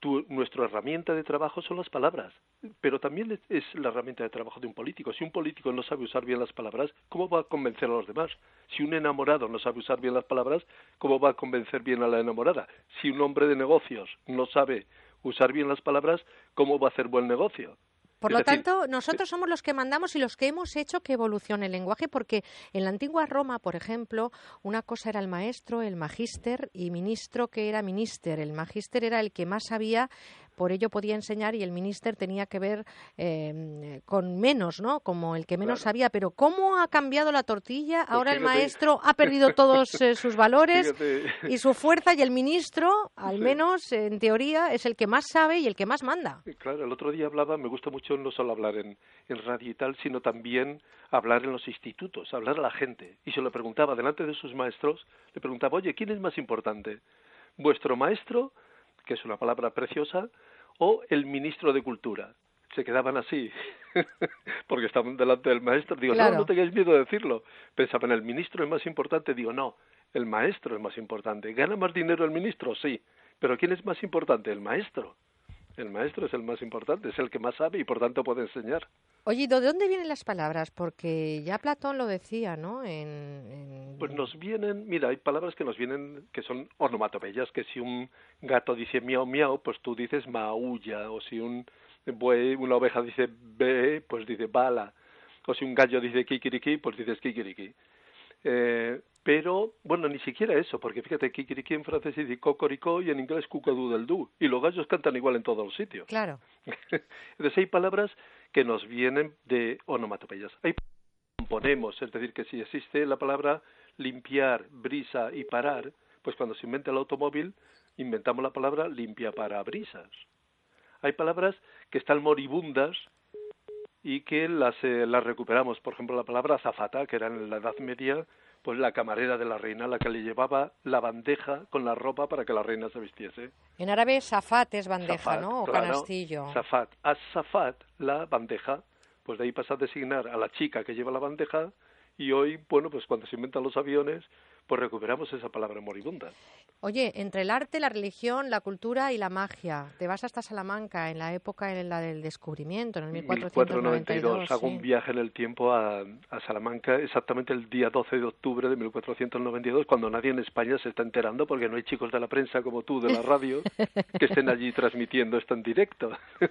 tu, nuestra herramienta de trabajo son las palabras, pero también es, la herramienta de trabajo de un político. Si un político no sabe usar bien las palabras, ¿cómo va a convencer a los demás? Si un enamorado no sabe usar bien las palabras, ¿cómo va a convencer bien a la enamorada? Si un hombre de negocios no sabe usar bien las palabras, ¿cómo va a hacer buen negocio? Por Es lo decir, tanto, nosotros somos los que mandamos y los que hemos hecho que evolucione el lenguaje, porque en la antigua Roma, por ejemplo, una cosa era el maestro, el magíster y ministro que era minister. El magíster era el que más sabía, por ello podía enseñar y el minister tenía que ver eh, con menos, ¿no? Como el que menos Claro. sabía. Pero ¿cómo ha cambiado la tortilla? Ahora el maestro ha perdido todos eh, sus valores Fíjate. y su fuerza y el ministro, al Sí. menos en teoría, es el que más sabe y el que más manda. Claro, el otro día hablaba, me gusta mucho no solo hablar en, en radio y tal, sino también hablar en los institutos, hablar a la gente. Y se lo preguntaba delante de sus maestros, le preguntaba, oye, ¿quién es más importante? ¿Vuestro maestro, que es una palabra preciosa, o el ministro de Cultura? Se quedaban así, porque estaban delante del maestro. Digo, Claro. no, no tengáis miedo de decirlo. Pensaban, el ministro es más importante. Digo, no, el maestro es más importante. ¿Gana más dinero el ministro? Sí. Pero ¿quién es más importante? El maestro. El maestro es el más importante, es el que más sabe y por tanto puede enseñar. Oye, ¿y ¿de dónde vienen las palabras? Porque ya Platón lo decía, ¿no? En, en- Pues nos vienen, mira, hay palabras que nos vienen que son onomatopeyas, que si un gato dice miau miau, pues tú dices maulla, o si un buey, una oveja dice be, pues dice bala, o si un gallo dice kikiriki, pues dices kikiriki. Eh, pero, bueno, ni siquiera eso, porque fíjate, kikiriki en francés dice cocoricó y en inglés cucadú del du, y los gallos cantan igual en todos los sitios. Claro. Entonces hay palabras que nos vienen de onomatopeyas. Hay componemos, es decir, que si existe la palabra limpiar, brisa y parar, pues cuando se inventa el automóvil, inventamos la palabra limpia para brisas. Hay palabras que están moribundas y que las, eh, las recuperamos. Por ejemplo, la palabra azafata, que era en la Edad Media, pues la camarera de la reina, la que le llevaba la bandeja con la ropa para que la reina se vistiese. En árabe, safat es bandeja, ¿no? O claro, canastillo. Zafat. As-zafat, la bandeja, pues de ahí pasa a designar a la chica que lleva la bandeja y hoy, bueno, pues cuando se inventan los aviones, pues recuperamos esa palabra moribunda. Oye, entre el arte, la religión, la cultura y la magia, te vas hasta Salamanca en la época en la del descubrimiento, en el 1492. Hago sí. un viaje en el tiempo a, a Salamanca exactamente el día 12 de octubre de 1492, cuando nadie en España se está enterando porque no hay chicos de la prensa como tú de la radio que estén allí transmitiendo esto en directo.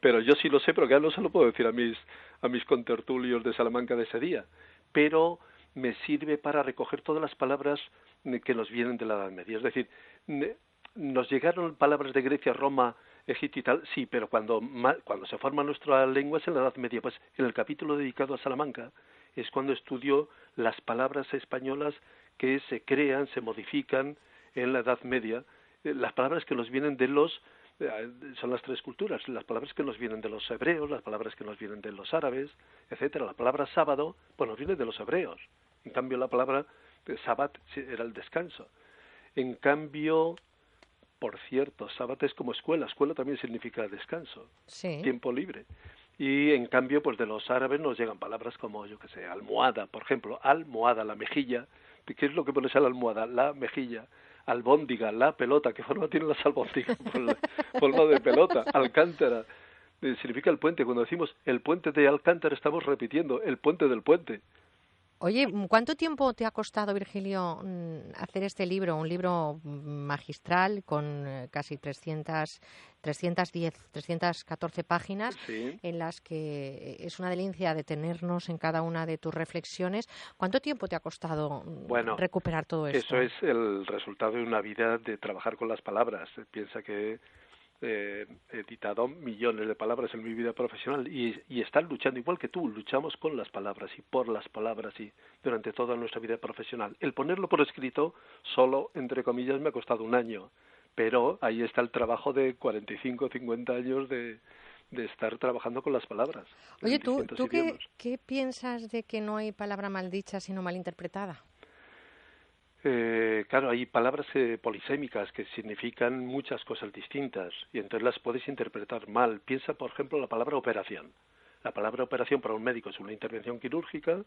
Pero yo sí lo sé, pero ya no se lo puedo decir a mis, a mis contertulios de Salamanca de ese día. Pero me sirve para recoger todas las palabras eh, que nos vienen de la Edad Media. Es decir, nos llegaron palabras de Grecia, Roma, Egipto y tal, sí, pero cuando, cuando se forma nuestra lengua es en la Edad Media. Pues en el capítulo dedicado a Salamanca es cuando estudio las palabras españolas que se crean, se modifican en la Edad Media, eh, las palabras que nos vienen de los eh, son las tres culturas, las palabras que nos vienen de los hebreos, las palabras que nos vienen de los árabes, etcétera. La palabra sábado, pues nos viene de los hebreos. En cambio, la palabra eh, sabbat era el descanso. En cambio, por cierto, sabbat es como escuela. Escuela también significa descanso, Sí. tiempo libre. Y en cambio, pues de los árabes nos llegan palabras como, yo qué sé, almohada, por ejemplo, almohada, la mejilla. ¿Qué es lo que pones a la almohada? La mejilla. Albóndiga, la pelota. ¿Qué forma tienen las albóndigas? Forma de pelota. Alcántara. Eh, Significa el puente. Cuando decimos el puente de Alcántara, estamos repitiendo el puente del puente. Oye, ¿cuánto tiempo te ha costado, Virgilio, mm, hacer este libro? Un libro mm, magistral con eh, casi 300, 310, 314 páginas Sí. en las que es una delicia detenernos en cada una de tus reflexiones. ¿Cuánto tiempo te ha costado mm, Bueno, recuperar todo esto? Eso es el resultado de una vida de trabajar con las palabras. Piensa que eh, he editado millones de palabras en mi vida profesional y, y están luchando igual que tú, luchamos con las palabras y por las palabras y durante toda nuestra vida profesional. El ponerlo por escrito solo, entre comillas, me ha costado un año, pero ahí está el trabajo de 45 50 años de, de estar trabajando con las palabras. Oye, ¿tú, ¿tú qué, qué piensas de que no hay palabra maldicha sino malinterpretada? Eh, claro, hay palabras eh, polisémicas que significan muchas cosas distintas y entonces las puedes interpretar mal. Piensa, por ejemplo, la palabra operación. La palabra operación para un médico es una intervención quirúrgica,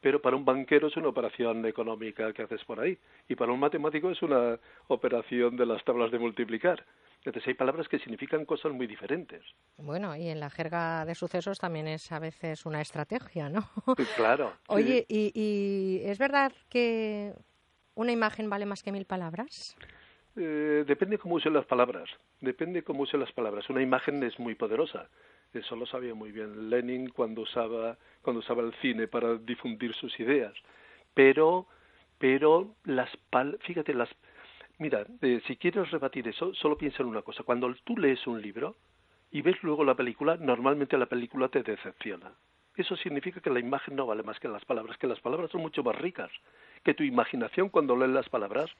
pero para un banquero es una operación económica que haces por ahí. Y para un matemático es una operación de las tablas de multiplicar. Entonces hay palabras que significan cosas muy diferentes. Bueno, y en la jerga de sucesos también es a veces una estrategia, ¿no? Claro. sí. Oye, ¿y, y es verdad que una imagen vale más que mil palabras? Eh, depende cómo use las palabras. Depende cómo use las palabras. Una imagen es muy poderosa. Eso lo sabía muy bien Lenin cuando usaba, cuando usaba el cine para difundir sus ideas. Pero, pero las pal fíjate, las, mira, eh, si quieres rebatir eso, solo piensa en una cosa. Cuando tú lees un libro y ves luego la película, normalmente la película te decepciona. Eso significa que la imagen no vale más que las palabras, que las palabras son mucho más ricas, que tu imaginación cuando lees las palabras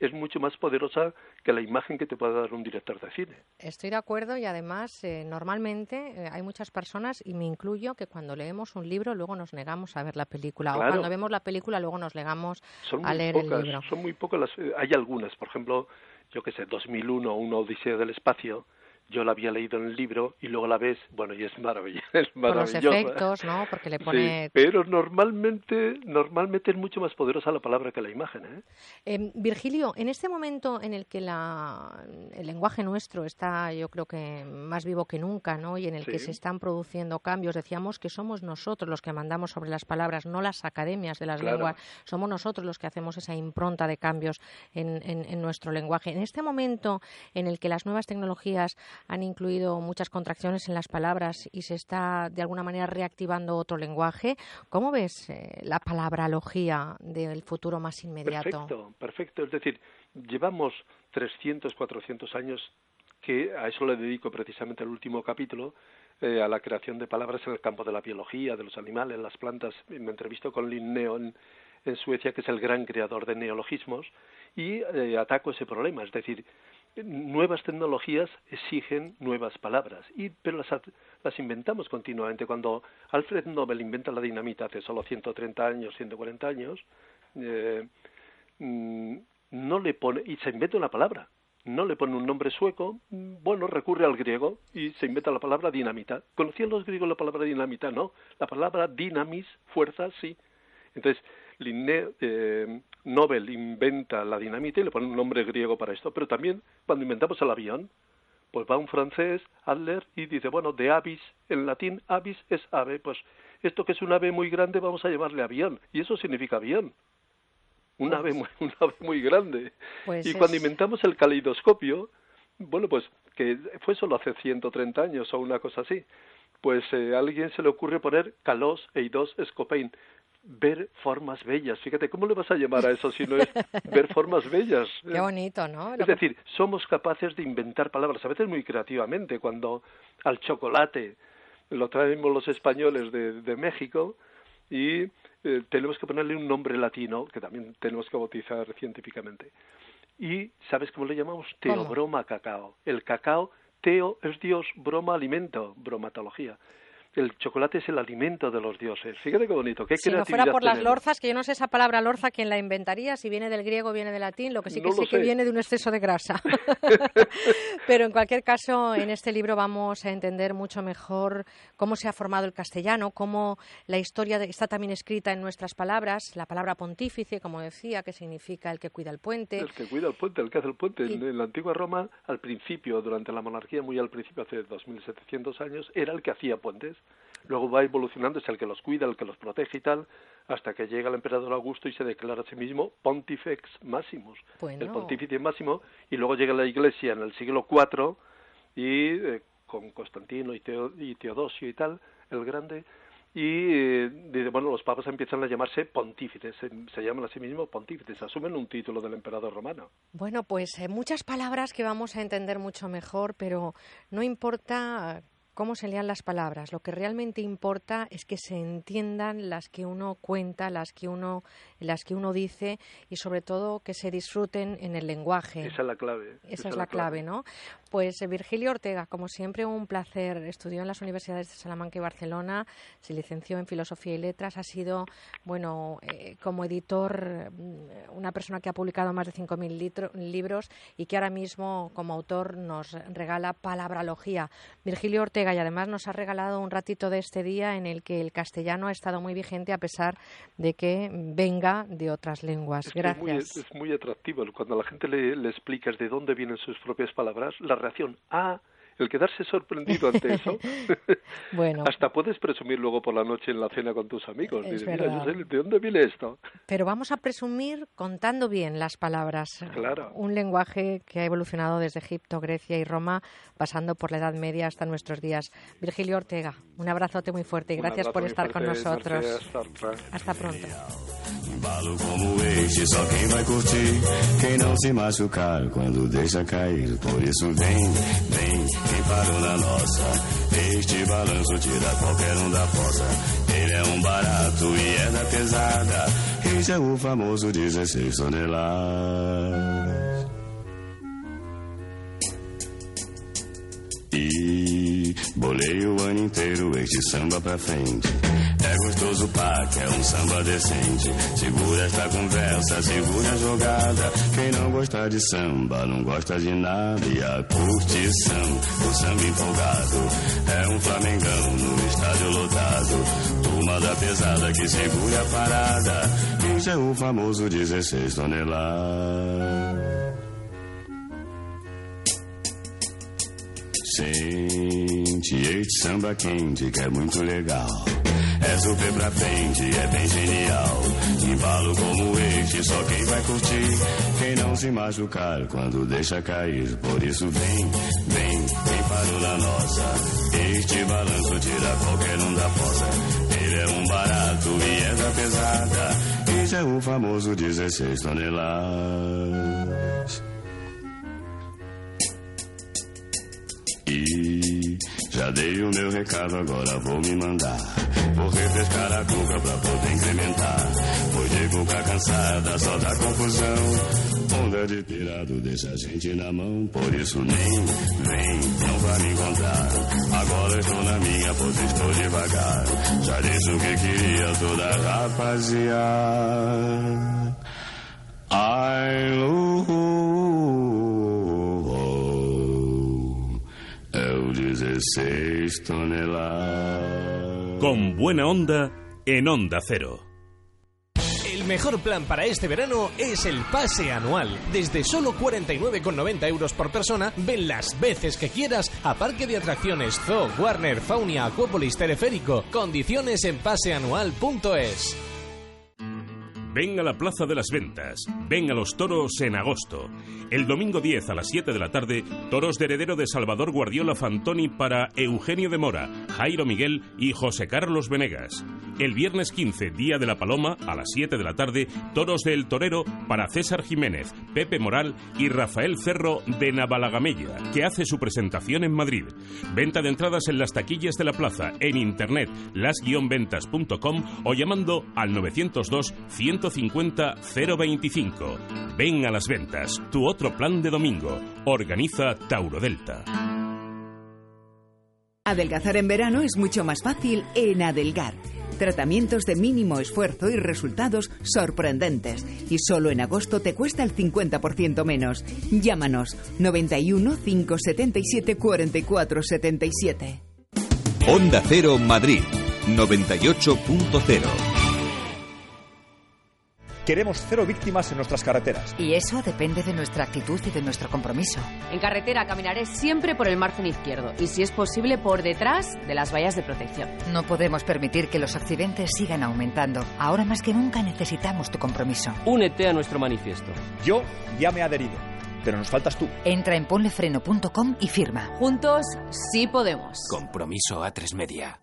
es mucho más poderosa que la imagen que te pueda dar un director de cine. Estoy de acuerdo y además eh, normalmente eh, hay muchas personas, y me incluyo, que cuando leemos un libro luego nos negamos a ver la película o cuando vemos la película luego nos negamos a leer el libro. Son muy pocas las... Eh, hay algunas, por ejemplo, yo que sé, 2001, una Odisea del Espacio, yo la había leído en el libro y luego la ves, bueno, y es maravilloso. Es Por los efectos, ¿no? Porque le pone... Sí, pero normalmente, normalmente es mucho más poderosa la palabra que la imagen, ¿eh? Em, Virgilio, en este momento en el que la, el lenguaje nuestro está, yo creo que más vivo que nunca, ¿no? Y en el que se están produciendo cambios, decíamos que somos nosotros los que mandamos sobre las palabras, no las academias de las lenguas, somos nosotros los que hacemos esa impronta de cambios en, en nuestro lenguaje. En este momento en el que las nuevas tecnologías han incluido muchas contracciones en las palabras y se está de alguna manera reactivando otro lenguaje. ¿Cómo ves eh, la palabralogía del futuro más inmediato? Perfecto, perfecto. Es decir, llevamos 300, 400 años que a eso le dedico precisamente el último capítulo, eh, a la creación de palabras en el campo de la biología, de los animales, las plantas. Me entrevisto con Linneo en, en Suecia, que es el gran creador de neologismos, y eh, ataco ese problema. Es decir, nuevas tecnologías exigen nuevas palabras, y, pero las, las inventamos continuamente. Cuando Alfred Nobel inventa la dinamita hace solo 130 años, 140 años, eh, mm, no le pone, y se inventa una palabra, no le pone un nombre sueco, mm, bueno, recurre al griego y se inventa la palabra dinamita. ¿Conocían los griegos la palabra dinamita? No. La palabra dinamis, fuerza, sí. Entonces, Linné, eh, Nobel inventa la dinamita y le pone un nombre griego para esto, pero también cuando inventamos el avión, pues va un francés, Adler, y dice, bueno, de avis, en latín avis es ave, pues esto que es un ave muy grande vamos a llamarle avión, y eso significa avión. Un ave muy, un ave muy grande. Pues y cuando inventamos el caleidoscopio, bueno, pues que fue solo hace 130 años o una cosa así, pues eh, a alguien se le ocurre poner calos eidos escopein, ver formas bellas. Fíjate, ¿cómo le vas a llamar a eso si no es ver formas bellas? Qué bonito, ¿no? Es decir, somos capaces de inventar palabras, a veces muy creativamente, cuando al chocolate lo traemos los españoles de, de México y eh, tenemos que ponerle un nombre latino, que también tenemos que bautizar científicamente. Y, ¿sabes cómo le llamamos? Teobroma cacao. El cacao, teo es Dios, broma alimento, bromatología el chocolate es el alimento de los dioses. Fíjate qué bonito, qué Si no fuera por las lorzas, que yo no sé esa palabra lorza quién la inventaría, si viene del griego o viene del latín, lo que sí que sé, que viene de un exceso de grasa. Pero en cualquier caso, en este libro vamos a entender mucho mejor cómo se ha formado el castellano, cómo la historia está también escrita en nuestras palabras, la palabra pontífice, como decía, que significa el que cuida el puente. El que cuida el puente, el que hace el puente. En la antigua Roma, al principio, durante la monarquía, muy al principio, hace 2.700 años, era el que hacía puentes luego va evolucionando, es el que los cuida, el que los protege y tal, hasta que llega el emperador Augusto y se declara a sí mismo Pontifex Maximus, el pontífice máximo, y luego llega la Iglesia en el siglo IV y eh, con Constantino y, Teodosio y tal, el grande, y eh, bueno, los papas empiezan a llamarse pontífices, se, llaman a sí mismos pontífices, asumen un título del emperador romano. Bueno, pues eh, muchas palabras que vamos a entender mucho mejor, pero no importa cómo se lean las palabras. Lo que realmente importa es que se entiendan las que uno cuenta, las que uno, las que uno dice y sobre todo que se disfruten en el lenguaje. Esa es la clave. Esa, es la clave, ¿no? Pues eh, Virgilio Ortega, como siempre, un placer. Estudió en las universidades de Salamanca y Barcelona, se licenció en Filosofía y Letras, ha sido, bueno, eh, como editor, mm, una persona que ha publicado más de 5.000 libros y que ahora mismo, como autor, nos regala palabralogía. Virgilio Ortega, y además nos ha regalado un ratito de este día en el que el castellano ha estado muy vigente a pesar de que venga de otras lenguas. Gracias. Es muy, atractivo cuando a la gente le, le explicas de dónde vienen sus propias palabras, la reacción, ah, el quedarse sorprendido ante eso. bueno. Hasta puedes presumir luego por la noche en la cena con tus amigos. Es Dices, Mira, yo verdad. sé de dónde viene esto. Pero vamos a presumir contando bien las palabras. Claro. Un lenguaje que ha evolucionado desde Egipto, Grecia y Roma, pasando por la Edad Media hasta nuestros días. Virgilio Ortega, un abrazote muy fuerte y Un gracias por estar con nosotros. Hasta pronto. Embalo como este, só quem vai curtir, quem não se machucar quando deixa cair. Por isso vem, vem, quem parou na nossa. Este balanço tira qualquer um da fossa. Ele é um barato e é da pesada. Este é o famoso 16 toneladas. E bolei o ano inteiro este samba pra frente. É gostoso que é um samba decente. Segura esta conversa, segura a jogada. Quem não gosta de samba, não gosta de nada. E a curtição, o samba empolgado. É um flamengão no estádio lotado. Turma da pesada que segura a parada. Este é o famoso 16 toneladas. Sente este samba quente que é muito legal. É super pra frente, é bem genial. Embalo como este, só quem vai curtir. Quem não se machucar quando deixa cair. Por isso vem, vem, quem parou na nossa. Este balanço tira qualquer um da fossa. Ele é um barato e é da pesada. Este é o famoso 16 toneladas. E já dei o meu recado, agora vou me mandar. Vou refrescar a cuca pra poder incrementar. Pois de cuca cansada, só dá confusão. Onda de pirado deixa a gente na mão. Por isso nem vem, não vai me encontrar. Agora estou na minha, pois estou devagar. Já disse o que queria toda rapaziada. Ai, uh, é o 16 toneladas. Con buena onda en Onda Cero. El mejor plan para este verano es el pase anual. Desde solo 49,90 euros por persona, ven las veces que quieras a Parque de Atracciones Zoo, Warner, Faunia, Acuópolis, Teleférico. Condiciones en paseanual.es. Ven a la Plaza de las Ventas. Ven a los toros en agosto. El domingo 10 a las 7 de la tarde, toros de heredero de Salvador Guardiola Fantoni para Eugenio de Mora, Jairo Miguel y José Carlos Venegas. El viernes 15, Día de la Paloma, a las 7 de la tarde, toros del Torero para César Jiménez, Pepe Moral y Rafael Cerro de Navalagamella, que hace su presentación en Madrid. Venta de entradas en las taquillas de la plaza, en internet, las-ventas.com o llamando al 902 150 025. Ven a las ventas, tu otro plan de domingo. Organiza Tauro Delta. Adelgazar en verano es mucho más fácil en Adelgar. Tratamientos de mínimo esfuerzo y resultados sorprendentes. Y solo en agosto te cuesta el 50% menos. Llámanos 91 577 44 77. Onda Cero Madrid 98.0 Queremos cero víctimas en nuestras carreteras. Y eso depende de nuestra actitud y de nuestro compromiso. En carretera caminaré siempre por el margen izquierdo y, si es posible, por detrás de las vallas de protección. No podemos permitir que los accidentes sigan aumentando. Ahora más que nunca necesitamos tu compromiso. Únete a nuestro manifiesto. Yo ya me he adherido, pero nos faltas tú. Entra en ponlefreno.com y firma. Juntos sí podemos. Compromiso a tres media.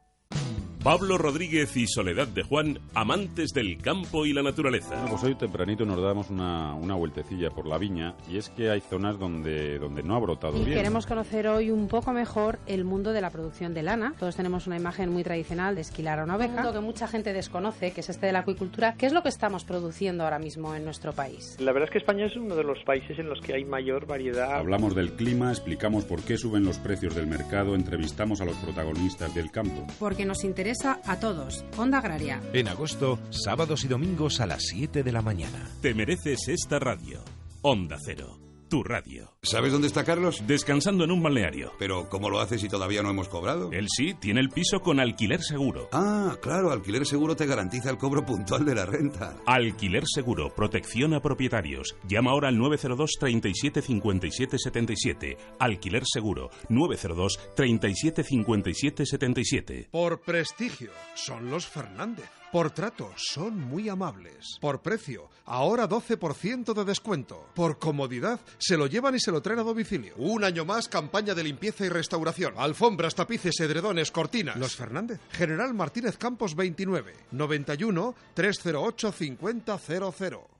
Pablo Rodríguez y Soledad de Juan, amantes del campo y la naturaleza. Bueno, pues hoy tempranito nos damos una, una vueltecilla por la viña y es que hay zonas donde, donde no ha brotado Y bien. queremos conocer hoy un poco mejor el mundo de la producción de lana. Todos tenemos una imagen muy tradicional de esquilar a una oveja, un mundo que mucha gente desconoce, que es este de la acuicultura. ¿Qué es lo que estamos produciendo ahora mismo en nuestro país? La verdad es que España es uno de los países en los que hay mayor variedad. Hablamos del clima, explicamos por qué suben los precios del mercado, entrevistamos a los protagonistas del campo. Porque nos interesa a todos. Onda Agraria. En agosto, sábados y domingos a las 7 de la mañana. Te mereces esta radio. Onda Cero, tu radio. ¿Sabes dónde está Carlos? Descansando en un balneario. Pero ¿cómo lo hace si todavía no hemos cobrado? Él sí, tiene el piso con alquiler seguro. Ah, claro, alquiler seguro te garantiza el cobro puntual de la renta. Alquiler seguro, protección a propietarios. Llama ahora al 902 37 57 77. Alquiler seguro, 902 37 57 77. Por prestigio, son los Fernández. Por trato, son muy amables. Por precio, ahora 12% de descuento. Por comodidad, se lo llevan y se lo traen a domicilio. Un año más, campaña de limpieza y restauración. Alfombras, tapices, edredones, cortinas. Los Fernández. General Martínez Campos 29, 91 308 5000.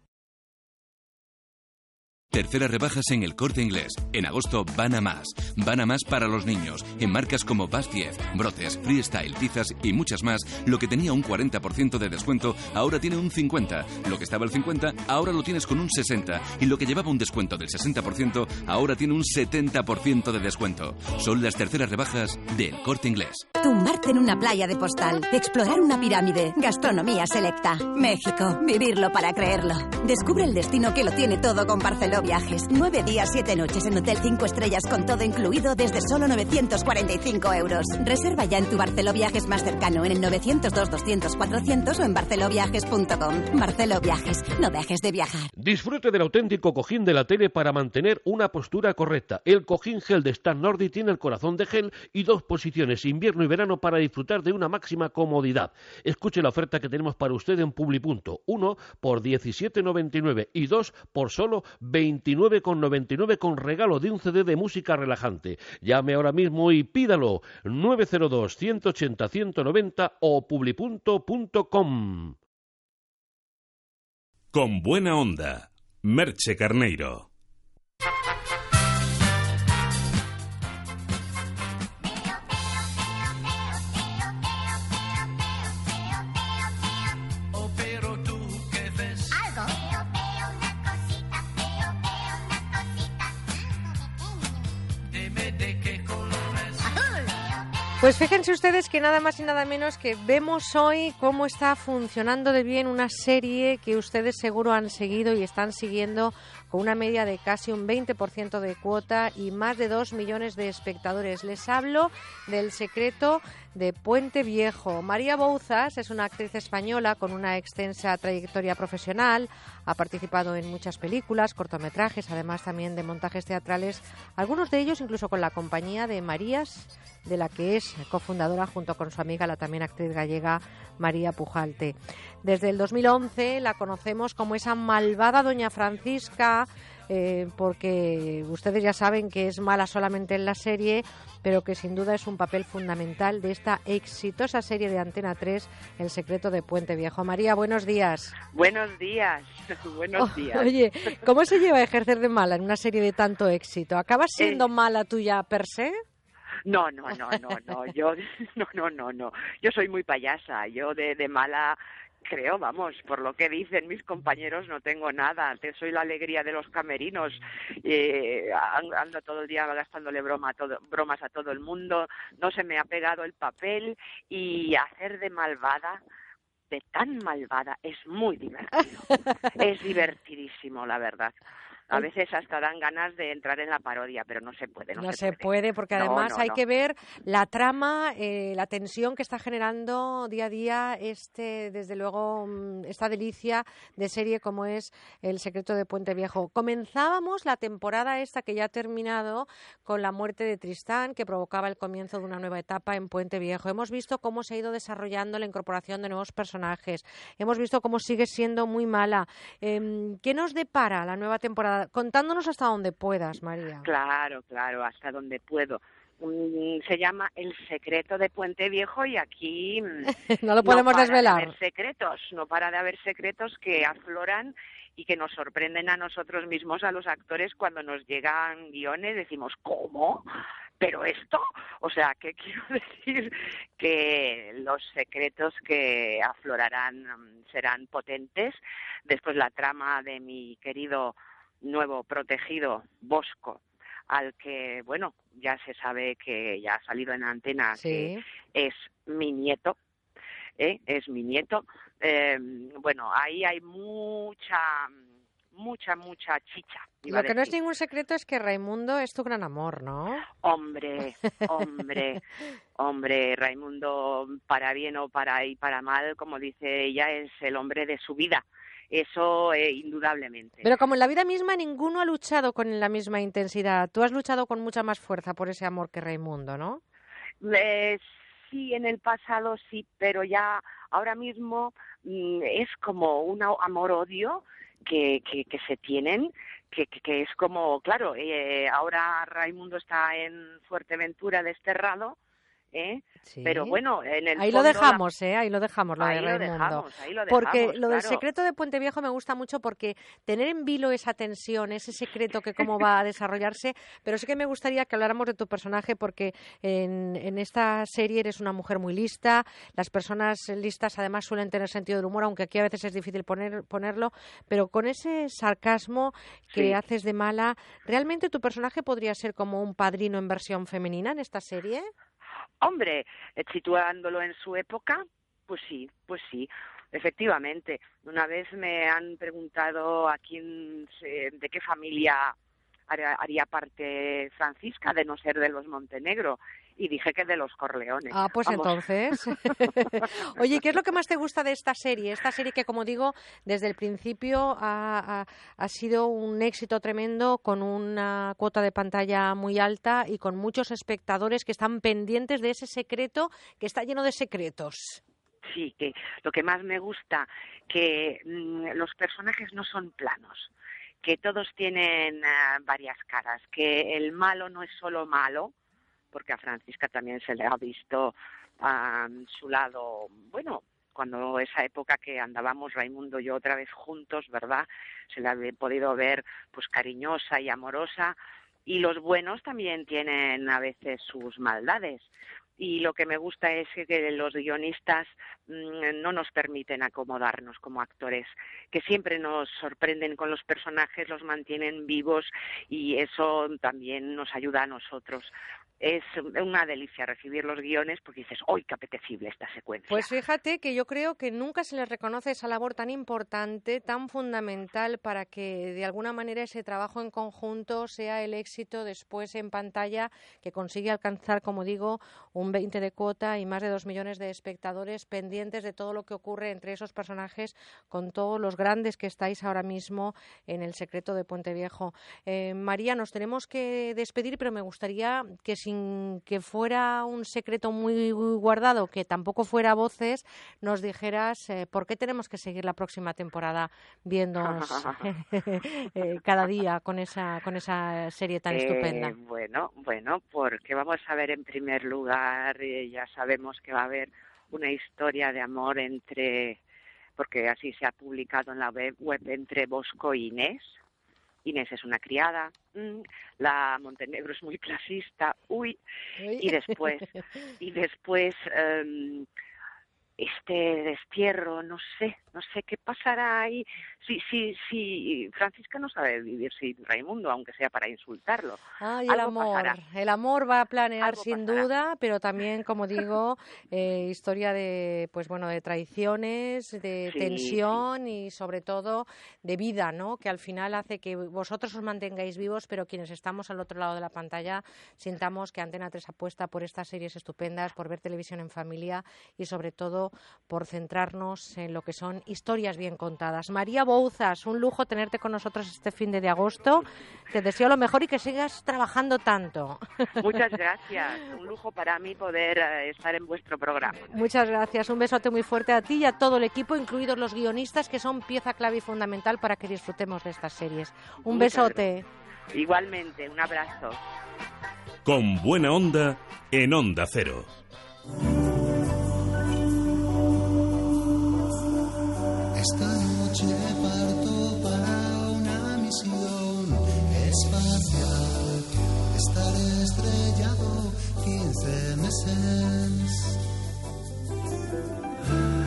Terceras rebajas en el corte inglés. En agosto van a más. Van a más para los niños. En marcas como Bass 10, Brotes, Freestyle, Tizas y muchas más, lo que tenía un 40% de descuento ahora tiene un 50%. Lo que estaba al 50% ahora lo tienes con un 60%. Y lo que llevaba un descuento del 60% ahora tiene un 70% de descuento. Son las terceras rebajas del corte inglés. Tumbarte en una playa de postal, explorar una pirámide, gastronomía selecta. México, vivirlo para creerlo. Descubre el destino que lo tiene todo con Barceló Viajes. Nueve días, siete noches en Hotel 5 Estrellas con todo incluido desde solo 945 euros. Reserva ya en tu Barceló Viajes más cercano en el 902-200-400 o en barceloviajes.com. Barceló Viajes, no dejes de viajar. Disfrute del auténtico cojín de la tele para mantener una postura correcta. El cojín gel de Stan Nordi tiene el corazón de gel y dos posiciones, invierno y verano, para disfrutar de una máxima comodidad. Escuche la oferta que tenemos para usted en Publipunto. Uno por 17,99 y dos por solo 29,99 con regalo de un CD de música relajante. Llame ahora mismo y pídalo. 902 180 190 o publipunto.com. Con buena onda. Merche Carneiro. Pues fíjense ustedes que nada más y nada menos que vemos hoy cómo está funcionando de bien una serie que ustedes seguro han seguido y están siguiendo con una media de casi un 20% de cuota y más de 2 millones de espectadores. Les hablo del secreto de Puente Viejo. María Bouzas es una actriz española con una extensa trayectoria profesional. Ha participado en muchas películas, cortometrajes, además también de montajes teatrales, algunos de ellos incluso con la compañía de Marías, de la que es cofundadora junto con su amiga, la también actriz gallega María Pujalte. Desde el 2011 la conocemos como esa malvada doña Francisca, eh, porque ustedes ya saben que es mala solamente en la serie, pero que sin duda es un papel fundamental de esta exitosa serie de Antena 3, El secreto de Puente Viejo. María, buenos días. Buenos días, buenos Oh, días. Oye, ¿cómo se lleva a ejercer de mala en una serie de tanto éxito? ¿Acabas Eh, siendo mala tuya per se? No, no, no, no, no, yo, no, no, no, no, yo soy muy payasa, yo de, de mala creo, vamos, por lo que dicen mis compañeros no tengo nada, te soy la alegría de los camerinos, eh, an- ando todo el día gastándole broma a todo, bromas a todo el mundo, no se me ha pegado el papel. Y hacer de malvada, de tan malvada, es muy divertido, es divertidísimo, la verdad. A veces hasta dan ganas de entrar en la parodia, pero no se puede. No, No, se, puede, porque además no, hay que ver la trama, eh, la tensión que está generando día a día este, desde luego, mm, esta delicia de serie como es El secreto de Puente Viejo. Comenzábamos la temporada esta que ya ha terminado con la muerte de Tristán, que provocaba el comienzo de una nueva etapa en Puente Viejo. Hemos visto cómo se ha ido desarrollando la incorporación de nuevos personajes. Hemos visto cómo sigue siendo muy mala. Em, ¿Qué nos depara la nueva temporada? Contándonos hasta donde puedas, María. Claro, claro, hasta donde puedo. Mm, Se llama El secreto de Puente Viejo y aquí mm, No lo podemos para desvelar. De haber secretos, no para de haber secretos que afloran y que nos sorprenden a nosotros mismos, a los actores, cuando nos llegan guiones, decimos, ¿cómo? ¿Pero esto? O sea, ¿qué quiero decir? Que los secretos que aflorarán mm, serán potentes. Después la trama de mi querido nuevo protegido Bosco, al que, bueno, ya se sabe que ya ha salido en antena que es mi nieto, ¿eh? es mi nieto. Eh, bueno, ahí hay mucha mucha, mucha chicha. Lo que no es ningún secreto es que Raimundo es tu gran amor, ¿no? Hombre, hombre, hombre, Raimundo, para bien o para y para mal, como dice ella, es el hombre de su vida. Eso eh, indudablemente. Pero como en la vida misma ninguno ha luchado con la misma intensidad, tú has luchado con mucha más fuerza por ese amor que Raimundo, ¿no? Eh, sí, en el pasado sí, pero ya ahora mismo mm, es como un amor-odio que, que, que se tienen, que, que, que es como, claro, eh, ahora Raimundo está en Fuerteventura desterrado, ¿eh? Sí. pero bueno, en el Ahí lo la- dejamos, ¿eh? Ahí lo dejamos, lo Ahí de lo dejamos, ahí lo porque lo del secreto de Puente Viejo me gusta mucho porque tener en vilo esa tensión, ese secreto que cómo va a desarrollarse, pero sí que me gustaría que habláramos de tu personaje porque en, en esta serie eres una mujer muy lista, las personas listas además suelen tener sentido del humor, aunque aquí a veces es difícil poner, ponerlo, pero con ese sarcasmo que Sí. haces de mala, ¿realmente tu personaje podría ser como un padrino en versión femenina en esta serie? Hombre, eh, situándolo en su época, pues sí, pues sí, efectivamente. Una vez me han preguntado a quién, de qué familia haría, haría parte Francisca, de no ser de los Montenegro, y dije que de los Corleones. Ah, pues Vamos. entonces. Oye, ¿qué es lo que más te gusta de esta serie? Esta serie que, como digo, desde el principio ha, ha- ha sido un éxito tremendo, con una cuota de pantalla muy alta y con muchos espectadores que están pendientes de ese secreto que está lleno de secretos. Sí, que lo que más me gusta, que mm, los personajes no son planos, que todos tienen ah, varias caras, que el malo no es solo malo, porque a Francisca también se le ha visto su lado, bueno, cuando esa época que andábamos Raimundo y yo otra vez juntos, ¿verdad? Se la había podido ver pues cariñosa y amorosa y los buenos también tienen a veces sus maldades. Y lo que me gusta es que- los guionistas mm, no nos permiten acomodarnos como actores, que siempre nos sorprenden con los personajes, los mantienen vivos y eso también nos ayuda a nosotros. Es una delicia recibir los guiones porque dices, ¡ay, qué apetecible esta secuencia! Pues fíjate que yo creo que nunca se les reconoce esa labor tan importante, tan fundamental para que de alguna manera ese trabajo en conjunto sea el éxito después en pantalla que consigue alcanzar, como digo, un 20 de cuota y más de dos millones de espectadores pendientes de todo lo que ocurre entre esos personajes con todos los grandes que estáis ahora mismo en el secreto de Puente Viejo. Eh, María, nos tenemos que despedir, pero me gustaría que sin que fuera un secreto muy guardado, que tampoco fuera voces, nos dijeras eh, por qué tenemos que seguir la próxima temporada viéndonos eh, cada día con esa, con esa serie tan Eh, estupenda. Bueno, bueno, porque vamos a ver en primer lugar, ya sabemos que va a haber una historia de amor entre, porque así se ha publicado en la web, web entre Bosco y Inés. Inés es una criada, mm, la Montenegro es muy clasista, uy, y después, y después em, este destierro, no sé, no sé qué pasará ahí. Sí, sí, sí, Francisca no sabe vivir sin Raimundo, aunque sea para insultarlo. Ay, el amor. pasará. El amor va a planear sin pasará. duda, pero también, como digo, eh, historia de, pues bueno, de traiciones, de Sí, tensión y sobre todo de vida, ¿no? Que al final hace que vosotros os mantengáis vivos, pero quienes estamos al otro lado de la pantalla sintamos que Antena 3 apuesta por estas series estupendas, por ver televisión en familia y sobre todo por centrarnos en lo que son historias bien contadas. María Bouzas, un lujo tenerte con nosotros este fin de, de agosto. Te deseo lo mejor y que sigas trabajando tanto. Muchas gracias. Un lujo para mí poder eh, estar en vuestro programa. Muchas gracias. Un besote muy fuerte a ti y a todo el equipo, incluidos los guionistas, que son pieza clave y fundamental para que disfrutemos de estas series. Un Muchas besote. Igualmente, un abrazo. Con buena onda en Onda Cero. Esta noche parto para una misión espacial. Estaré estrellado 15 meses.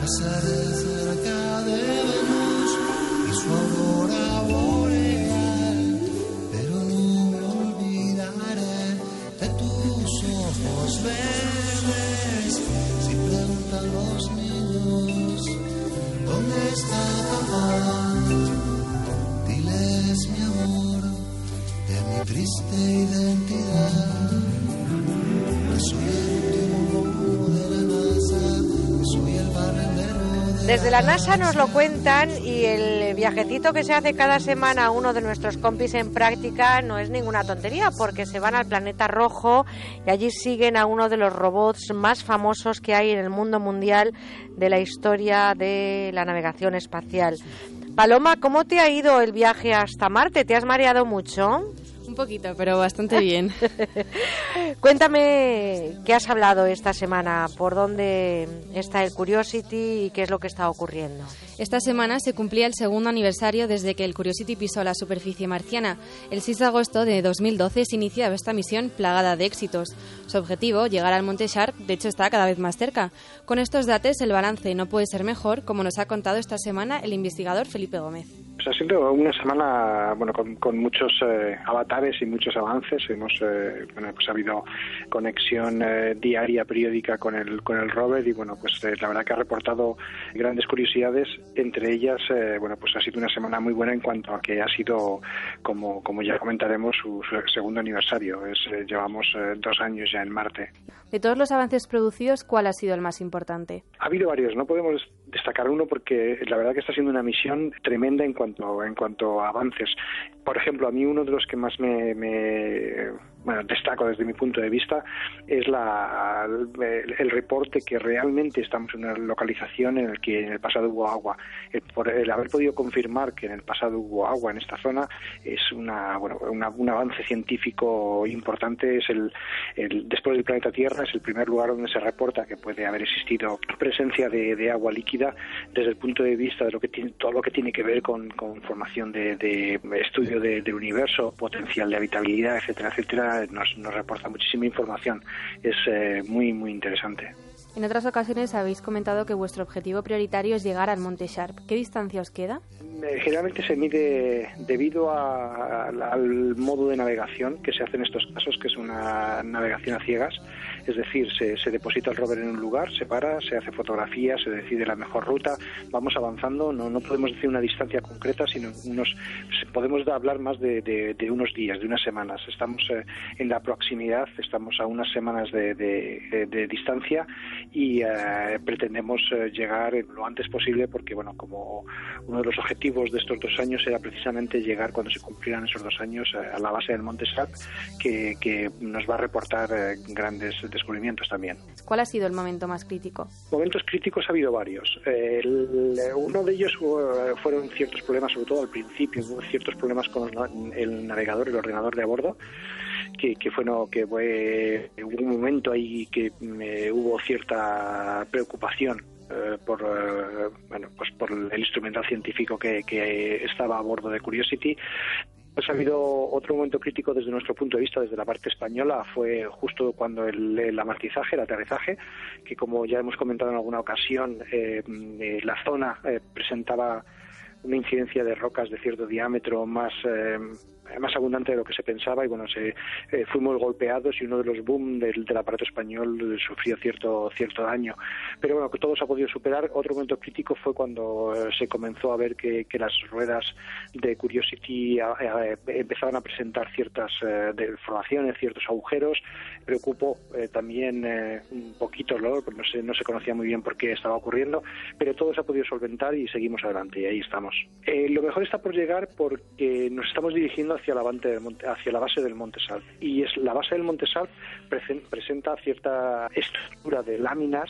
Pasaré cerca de Venus y su aurora boreal. Pero no me olvidaré de tus ojos verdes. Si preguntan. ¿Dónde está papá? Dile es mi amor, es mi triste identidad. Que soy el último de la NASA, que soy el de Desde la NASA nos lo cuentan y el viajecito que se hace cada semana a uno de nuestros compis en práctica no es ninguna tontería porque se van al planeta rojo y allí siguen a uno de los robots más famosos que hay en el mundo mundial de la historia de la navegación espacial. Paloma, ¿cómo te ha ido el viaje hasta Marte? ¿Te has mareado mucho? Un poquito, pero bastante bien. Cuéntame qué has hablado esta semana, por dónde está el Curiosity y qué es lo que está ocurriendo. Esta semana se cumplía el segundo aniversario desde que el Curiosity pisó la superficie marciana. El 6 de agosto de 2012 se iniciaba esta misión plagada de éxitos. Su objetivo, llegar al Monte Sharp, de hecho está cada vez más cerca. Con estos datos el balance no puede ser mejor, como nos ha contado esta semana el investigador Felipe Gómez. Pues ha sido una semana bueno con, con muchos eh, avatares y muchos avances. Hemos eh, bueno pues ha habido conexión eh, diaria periódica con el con el rover y bueno pues eh, la verdad que ha reportado grandes curiosidades. Entre ellas eh, bueno pues ha sido una semana muy buena en cuanto a que ha sido como como ya comentaremos su, su segundo aniversario. Es llevamos dos años ya en Marte. De todos los avances producidos, ¿cuál ha sido el más importante? Ha habido varios, no podemos destacar uno porque la verdad que está siendo una misión tremenda en cuanto en cuanto a avances. Por ejemplo, a mí uno de los que más me, me bueno, destaco desde mi punto de vista es la, el, reporte que realmente estamos en una localización en el que en el pasado hubo agua. El, por el haber podido confirmar que en el pasado hubo agua en esta zona es una, bueno, una, un avance científico importante. Es el, el, después del planeta Tierra es el primer lugar donde se reporta que puede haber existido presencia de, agua líquida desde el punto de vista de lo que tiene, todo lo que tiene que ver con, con formación de, de estudio de, del universo, potencial de habitabilidad, etcétera, etcétera nos, nos reporta muchísima información. Es eh, muy, muy interesante. En otras ocasiones habéis comentado que vuestro objetivo prioritario es llegar al Monte Sharp. ¿Qué distancia os queda? Eh, generalmente se mide debido a, a, al modo de navegación que se hace en estos casos, que es una navegación a ciegas. Es decir, se, deposita el rover en un lugar, se para, se hace fotografía, se decide la mejor ruta, vamos avanzando, no, no podemos decir una distancia concreta, sino unos, podemos hablar más de, unos días, de unas semanas. Estamos eh, en la proximidad, estamos a unas semanas de, de distancia y eh, pretendemos eh, llegar lo antes posible porque, bueno, como uno de los objetivos de estos dos años era precisamente llegar cuando se cumplieran esos dos años eh, a la base del Monte Sharp, que, que nos va a reportar grandes descubrimientos también. ¿Cuál ha sido el momento más crítico? Momentos críticos ha habido varios. El, uno de ellos fueron ciertos problemas, sobre todo al principio, ciertos problemas con el navegador, el ordenador de a bordo, que, que fue no, que fue un momento ahí que me, hubo cierta preocupación eh, por eh, bueno pues por el instrumental científico que, que estaba a bordo de Curiosity pues ha habido otro momento crítico desde nuestro punto de vista, desde la parte española, fue justo cuando el, el amortizaje, el aterrizaje, que como ya hemos comentado en alguna ocasión, eh, eh, la zona eh, presentaba una incidencia de rocas de cierto diámetro más eh, más abundante de lo que se pensaba y bueno se eh, fuimos golpeados y uno de los boom del, aparato español sufrió cierto cierto daño. Pero bueno que todo se ha podido superar. Otro momento crítico fue cuando eh, se comenzó a ver que, las ruedas de Curiosity eh, empezaban a presentar ciertas deformaciones ciertos agujeros. Preocupó también un poquito ¿no? no se no se conocía muy bien por qué estaba ocurriendo pero todo se ha podido solventar y seguimos adelante y ahí estamos. Lo mejor está por llegar porque nos estamos dirigiendo hacia la, hacia base del Monte Salp. Y es la base del Monte Salp presenta cierta estructura de láminas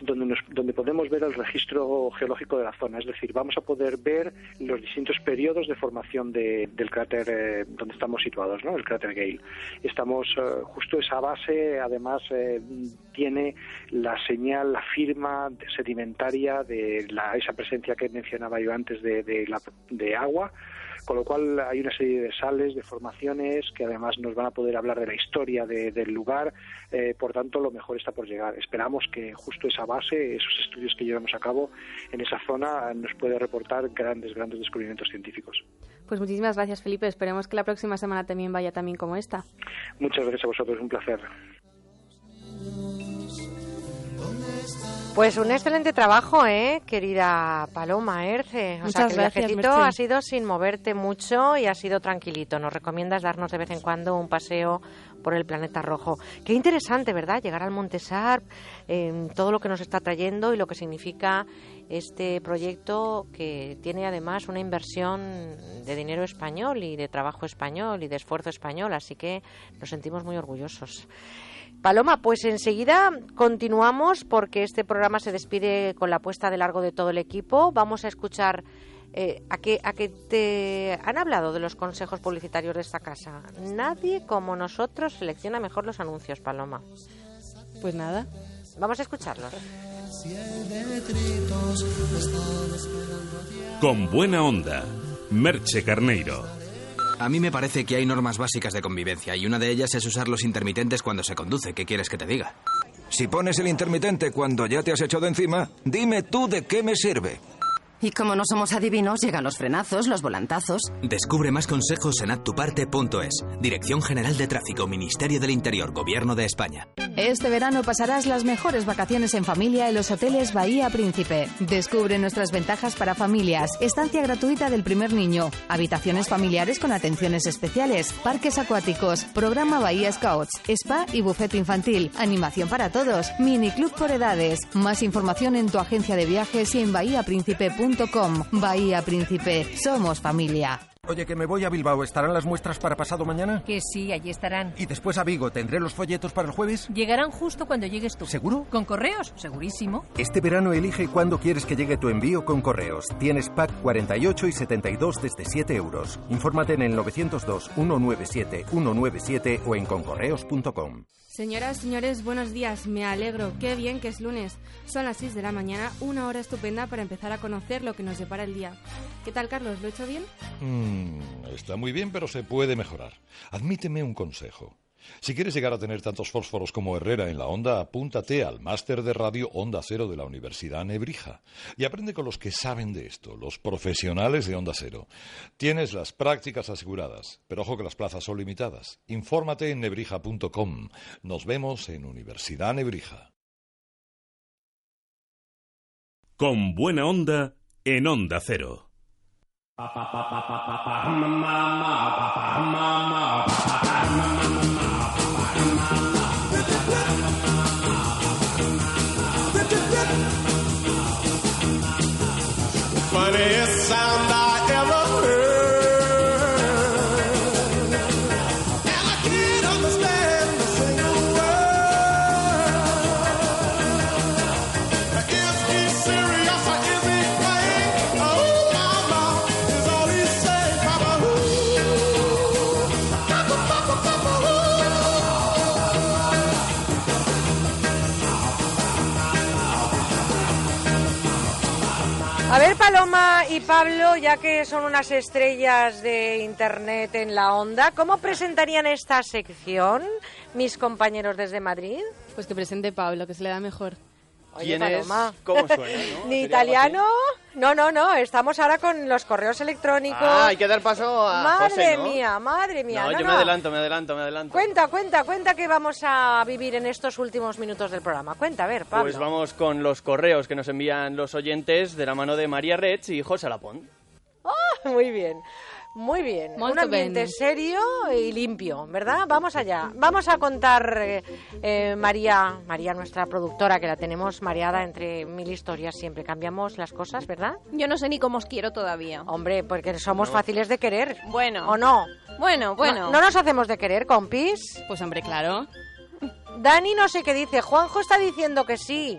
donde, nos, donde podemos ver el registro geológico de la zona. Es decir, vamos a poder ver los distintos periodos de formación de, del cráter eh, donde estamos situados, ¿no? el cráter Gale. Estamos eh, justo esa base, además, eh, tiene la señal, la firma sedimentaria de la, esa presencia que mencionaba yo antes de, la, de agua con lo cual hay una serie de sales, de formaciones que además nos van a poder hablar de la historia de, del lugar, eh, por tanto lo mejor está por llegar. Esperamos que justo esa base, esos estudios que llevamos a cabo en esa zona nos puede reportar grandes, grandes descubrimientos científicos. Pues muchísimas gracias Felipe, esperemos que la próxima semana también vaya también como esta. Muchas gracias a vosotros, un placer. ¿Dónde está? Pues un excelente trabajo, ¿eh? querida Paloma Erce. O sea, que el gracias, viajecito ha sido sin moverte mucho y ha sido tranquilito. Nos recomiendas darnos de vez en cuando un paseo por el planeta rojo. Qué interesante, ¿verdad? Llegar al Monte Sarp, eh, todo lo que nos está trayendo y lo que significa este proyecto que tiene además una inversión de dinero español y de trabajo español y de esfuerzo español. Así que nos sentimos muy orgullosos. Paloma, pues enseguida continuamos porque este programa se despide con la puesta de largo de todo el equipo. Vamos a escuchar eh, a, que, a que te han hablado de los consejos publicitarios de esta casa. Nadie como nosotros selecciona mejor los anuncios, Paloma. Pues nada. Vamos a escucharlos. Con buena onda, Merche Carneiro. A mí me parece que hay normas básicas de convivencia y una de ellas es usar los intermitentes cuando se conduce. ¿Qué quieres que te diga? Si pones el intermitente cuando ya te has echado encima, dime tú de qué me sirve. Y como no somos adivinos, llegan los frenazos, los volantazos. Descubre más consejos en actuparte.es. Dirección General de Tráfico, Ministerio del Interior, Gobierno de España. Este verano pasarás las mejores vacaciones en familia en los hoteles Bahía Príncipe. Descubre nuestras ventajas para familias, estancia gratuita del primer niño, habitaciones familiares con atenciones especiales, parques acuáticos, programa Bahía Scouts, spa y buffet infantil, animación para todos, mini club por edades. Más información en tu agencia de viajes y en Bahía Príncipe, somos familia. Oye, que me voy a Bilbao. ¿Estarán las muestras para pasado mañana? Que sí, allí estarán. Y después a Vigo. ¿Tendré los folletos para el jueves? Llegarán justo cuando llegues tú. ¿Seguro? ¿Con correos? Segurísimo. Este verano elige cuándo quieres que llegue tu envío con correos. Tienes pack 48 y 72 desde 7 euros. Infórmate en el 902-197-197 o en concorreos.com. Señoras, señores, buenos días. Me alegro. Qué bien que es lunes. Son las 6 de la mañana, una hora estupenda para empezar a conocer lo que nos depara el día. ¿Qué tal, Carlos? ¿Lo he hecho bien? Mm, está muy bien, pero se puede mejorar. Admíteme un consejo. Si quieres llegar a tener tantos fósforos como Herrera en la onda, apúntate al máster de radio Onda Cero de la Universidad Nebrija y aprende con los que saben de esto, los profesionales de Onda Cero. Tienes las prácticas aseguradas, pero ojo que las plazas son limitadas. Infórmate en nebrija.com. Nos vemos en Universidad Nebrija. Con buena onda en Onda Cero. mama. Paloma y Pablo, ya que son unas estrellas de Internet en la onda, ¿cómo presentarían esta sección mis compañeros desde Madrid? Pues que presente Pablo, que se le da mejor. Oye, ¿Quién es? ¿Cómo suena? ¿no? Ni italiano. No, no, no. Estamos ahora con los correos electrónicos. Ah, hay que dar paso a Madre José, ¿no? mía, madre mía. No, No, yo me adelanto, me adelanto, me adelanto. Cuenta, cuenta, cuenta que vamos a vivir en estos últimos minutos del programa. Cuenta, a ver, Pablo. Pues vamos con los correos que nos envían los oyentes de la mano de María Rech y José Lapón. Ah, muy bien. Muy bien, Molto un ambiente bene. serio y limpio, ¿verdad? Vamos allá. Vamos a contar, eh, eh, María, María, nuestra productora, que la tenemos mareada entre mil historias siempre. Cambiamos las cosas, ¿verdad? Yo no sé ni cómo os quiero todavía. Hombre, porque somos No. fáciles de querer. Bueno. ¿O no? Bueno, bueno. ¿No, no nos hacemos de querer, compis? Pues hombre, claro. Dani no sé qué dice. Juanjo está diciendo que sí.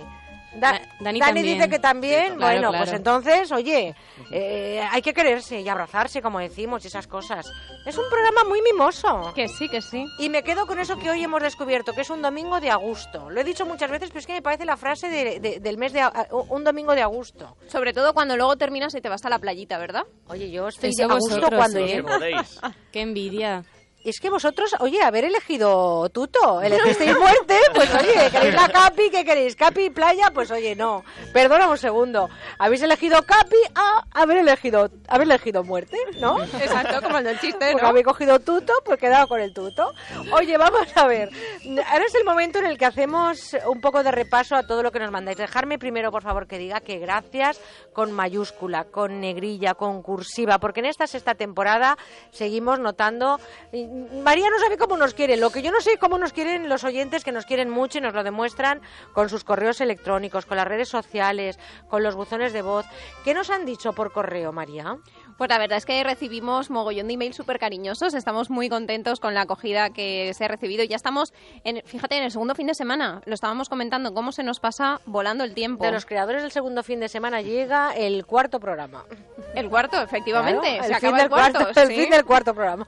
Da- Da- Dani Dani dice que también. Sí, claro, bueno, claro. pues entonces, oye, eh, hay que quererse y abrazarse, como decimos, y esas cosas. Es un programa muy mimoso. Que sí, que sí. Y me quedo con eso que hoy hemos descubierto, que es un domingo de agosto. Lo he dicho muchas veces, pero es que me parece la frase de- de- del mes de a- un domingo de agosto. Sobre todo cuando luego terminas y te vas a la playita, ¿verdad? Oye, yo estoy Eso a gusto vosotros, cuando. Qué envidia. Es que vosotros, oye, haber elegido tuto, elegisteis muerte, pues oye, queréis la capi, ¿qué queréis? Capi, playa, pues oye, no. Perdona un segundo. Habéis elegido capi a haber elegido, haber elegido muerte, ¿no? Exacto, como el del chiste, Porque ¿no? habéis cogido tuto, pues quedado con el tuto. Oye, vamos a ver. Ahora es el momento en el que hacemos un poco de repaso a todo lo que nos mandáis. Dejarme primero, por favor, que diga que gracias con mayúscula, con negrilla, con cursiva, porque en esta sexta temporada seguimos notando. María no sabe cómo nos quiere. Lo que yo no sé cómo nos quieren los oyentes, que nos quieren mucho y nos lo demuestran con sus correos electrónicos, con las redes sociales, con los buzones de voz. ¿Qué nos han dicho por correo, María? Pues la verdad es que recibimos mogollón de emails súper cariñosos. Estamos muy contentos con la acogida que se ha recibido. Ya estamos, en, fíjate, en el segundo fin de semana. Lo estábamos comentando, cómo se nos pasa volando el tiempo. De los creadores del segundo fin de semana llega el cuarto programa. El cuarto, efectivamente. Claro, se el fin acaba del el cuarto. cuarto, el sí. fin del cuarto programa.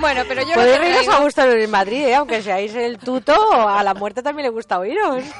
Bueno, pero yo Podéis reíros a gusto en Madrid, ¿eh? aunque seáis el tuto, a la muerte también le gusta oíros.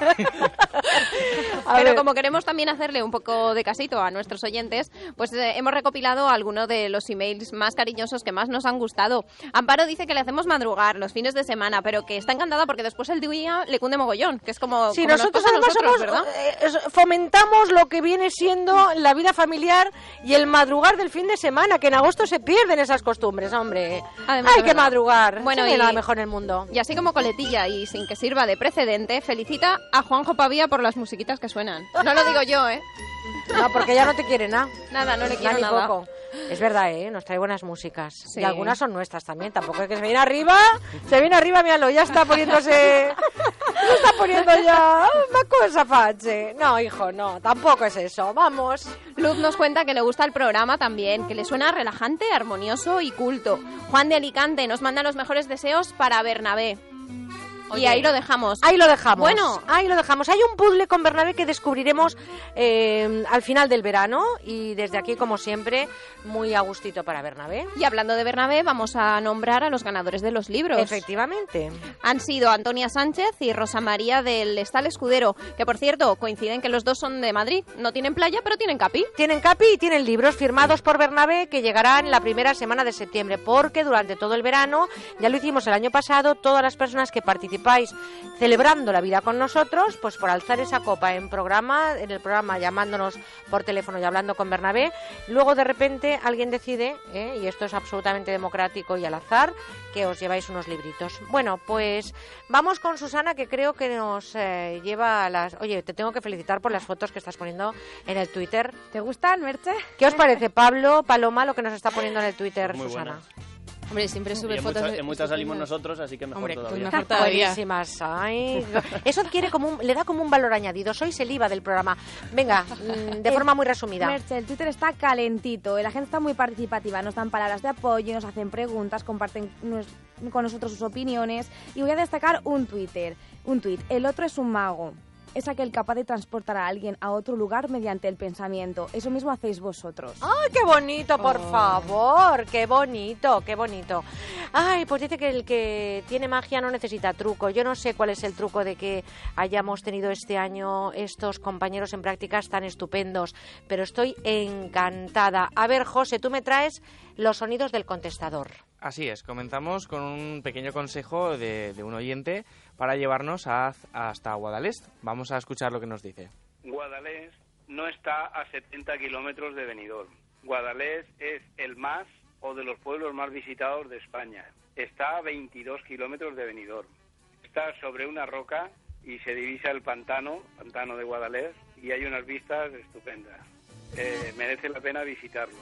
Pero como queremos también hacerle un poco de casito a nuestros oyentes, pues eh, hemos recopilado algunos de los emails más cariñosos que más nos han gustado. Amparo dice que le hacemos madrugar los fines de semana, pero que está encantada porque después el día le cunde mogollón, que es como, Sí, como nosotros además nosotros, somos, ¿verdad? eh, fomentamos lo que viene siendo la vida familiar y el madrugar del fin de semana, que en agosto se pierden esas costumbres, hombre. Además, Hay que madrugar. Bueno, y nada mejor en el mundo. Y así como coletilla y sin que sirva de precedente, felicita a Juanjo Pavía por las musiquitas que suenan. No lo digo yo, ¿eh? No, porque ya no te quiere nada. Nada, no le quiero ni nada. poco. Es verdad, ¿eh? Nos trae buenas músicas. Sí. Y algunas son nuestras también. Tampoco es que se viene arriba. Se viene arriba, míralo. Ya está poniéndose... Ya está poniendo ya una cosa, Pache. No, hijo, no. Tampoco es eso. Vamos. Luz nos cuenta que le gusta el programa también, que le suena relajante, armonioso y culto. Juan de Alicante nos manda los mejores deseos para Bernabé. Y ahí lo dejamos. Ahí lo dejamos. Bueno. ahí lo dejamos. Hay un puzzle con Bernabé que descubriremos eh, al final del verano y desde aquí, como siempre, muy a gustito para Bernabé. Y hablando de Bernabé, vamos a nombrar a los ganadores de los libros. Efectivamente. Han sido Antonia Sánchez y Rosa María del Estal Escudero, que por cierto coinciden que los dos son de Madrid. No tienen playa, pero tienen capi. Tienen capi y tienen libros firmados por Bernabé que llegarán la primera semana de septiembre, porque durante todo el verano, ya lo hicimos el año pasado, todas las personas que participáis celebrando la vida con nosotros, pues por alzar esa copa en programa, en el programa llamándonos por teléfono y hablando con Bernabé, luego de repente alguien decide, ¿eh? y esto es absolutamente democrático y al azar, que os lleváis unos libritos. Bueno, pues vamos con Susana, que creo que nos eh, lleva a las... Oye, te tengo que felicitar por las fotos que estás poniendo en el Twitter. ¿Te gustan, Merche? ¿Qué os parece, Pablo, Paloma, lo que nos está poniendo en el Twitter, Muy Susana? buenas. Hombre, siempre sube en fotos. muchas, en muchas salimos nosotros, así que mejor Hombre, todavía. mejor todavía. Buenísimas. Ay, eso adquiere como un- le da como un valor añadido. Sois el IVA del programa. Venga, mm, de forma muy resumida. Merche, el Twitter está calentito, la gente está muy participativa, nos dan palabras de apoyo, nos hacen preguntas, comparten nos- con nosotros sus opiniones y voy a destacar un Twitter, un tweet. El otro es un mago. Es aquel capaz de transportar a alguien a otro lugar mediante el pensamiento. Eso mismo hacéis vosotros. ¡Ay, qué bonito, por Oh. favor! ¡Qué bonito, qué bonito! Ay, pues dice que el que tiene magia no necesita truco. Yo no sé cuál es el truco de que hayamos tenido este año estos compañeros en prácticas tan estupendos, pero estoy encantada. A ver, José, tú me traes los sonidos del contestador. Así es, comenzamos con un pequeño consejo de, de un oyente para llevarnos a- hasta Guadalest. Vamos a escuchar lo que nos dice. Guadalest no está a 70 kilómetros de Benidorm. Guadalest es el más o de los pueblos más visitados de España. Está a 22 kilómetros de Benidorm. Está sobre una roca y se divisa el pantano, pantano de Guadalest, y hay unas vistas estupendas. Eh, merece la pena visitarlo.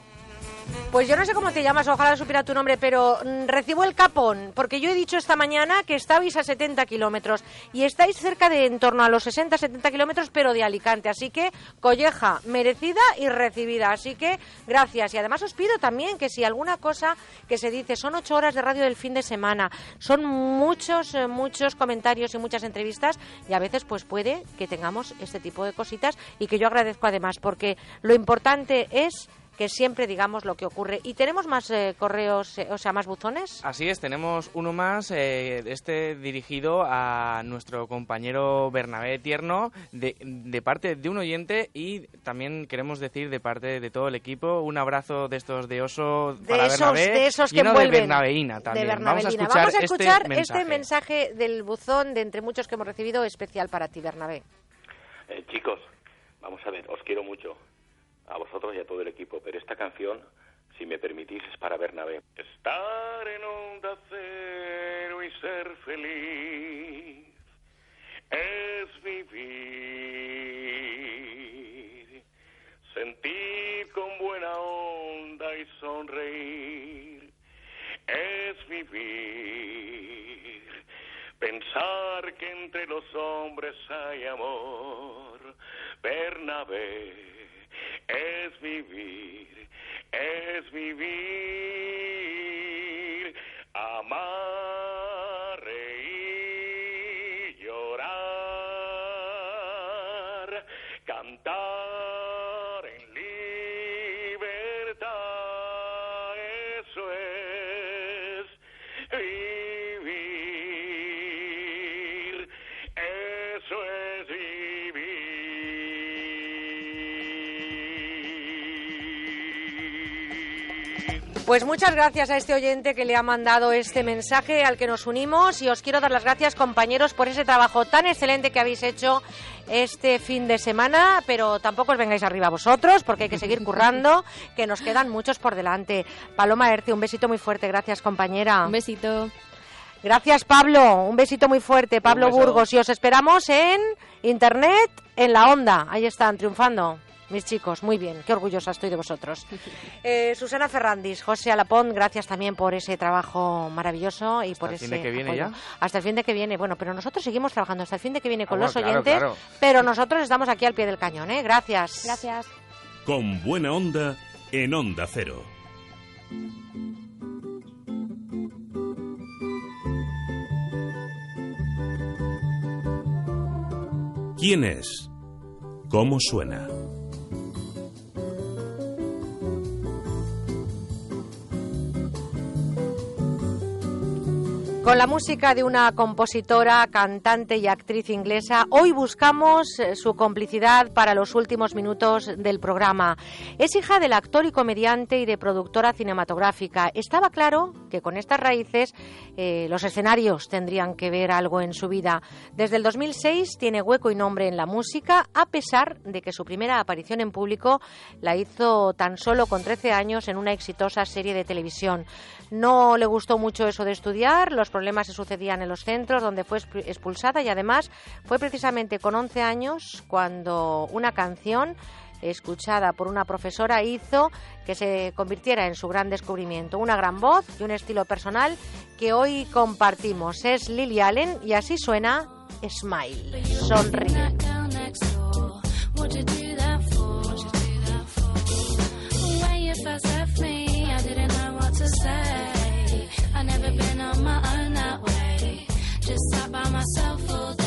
Pues yo no sé cómo te llamas, ojalá supiera tu nombre, pero mm, recibo el capón, porque yo he dicho esta mañana que estabais a 70 kilómetros y estáis cerca de en torno a los 60-70 kilómetros, pero de Alicante. Así que colleja, merecida y recibida. Así que gracias. Y además os pido también que si alguna cosa que se dice son ocho horas de radio del fin de semana, son muchos, eh, muchos comentarios y muchas entrevistas, y a veces pues puede que tengamos este tipo de cositas y que yo agradezco además, porque lo importante es que siempre digamos lo que ocurre. ¿Y tenemos más eh, correos, eh, o sea, más buzones? Así es, tenemos uno más, eh, este dirigido a nuestro compañero Bernabé Tierno, de, de parte de un oyente y también queremos decir de parte de todo el equipo un abrazo de estos de oso De para esos, Bernabé, de esos que lleno envuelven. de Bernabeína también. De Vamos a Bernabelina. escuchar, Vamos a escuchar este mensaje. este mensaje del buzón de entre muchos que hemos recibido especial para ti, Bernabé. Eh, chicos, vamos a ver, os quiero mucho, a vosotros y a todo el equipo, pero esta canción, si me permitís, es para Bernabé. Estar en onda cero y ser feliz es vivir, sentir con buena onda y sonreír es vivir, pensar que entre los hombres hay amor, Bernabé es vivir, es vivir, amar, Pues muchas gracias a este oyente que le ha mandado este mensaje al que nos unimos y os quiero dar las gracias compañeros por ese trabajo tan excelente que habéis hecho este fin de semana, pero tampoco os vengáis arriba vosotros porque hay que seguir currando, que nos quedan muchos por delante. Paloma Erce, un besito muy fuerte, gracias compañera. Un besito. Gracias Pablo, un besito muy fuerte, Pablo. Burgos, y os esperamos en Internet, en la onda, ahí están, triunfando. Mis chicos, muy bien, qué orgullosa estoy de vosotros. Eh, Susana Ferrandis, José Alapón, gracias también por ese trabajo maravilloso y por el ese fin de que viene apoyo. ya. Hasta el fin de que viene. Bueno, pero nosotros seguimos trabajando hasta el fin de que viene con Ah, los claro, oyentes, claro. pero nosotros estamos aquí al pie del cañón, ¿eh? Gracias. Gracias. Con buena onda en Onda Cero. ¿Quién es? ¿Cómo suena? Con la música de una compositora, cantante y actriz inglesa, hoy buscamos eh, su complicidad para los últimos minutos del programa. Es hija del actor y comediante y de productora cinematográfica. Estaba claro que con estas raíces eh, los escenarios tendrían que ver algo en su vida. Desde el 2006 tiene hueco y nombre en la música, a pesar de que su primera aparición en público la hizo tan solo con 13 años en una exitosa serie de televisión. No le gustó mucho eso de estudiar, los problemas se sucedían en los centros donde fue expu- expulsada y además fue precisamente con 11 años cuando una canción escuchada por una profesora hizo que se convirtiera en su gran descubrimiento. Una gran voz y un estilo personal que hoy compartimos. Es Lily Allen y así suena Smile. Sonríe. Say. I never been on my own that way. Just sat by myself all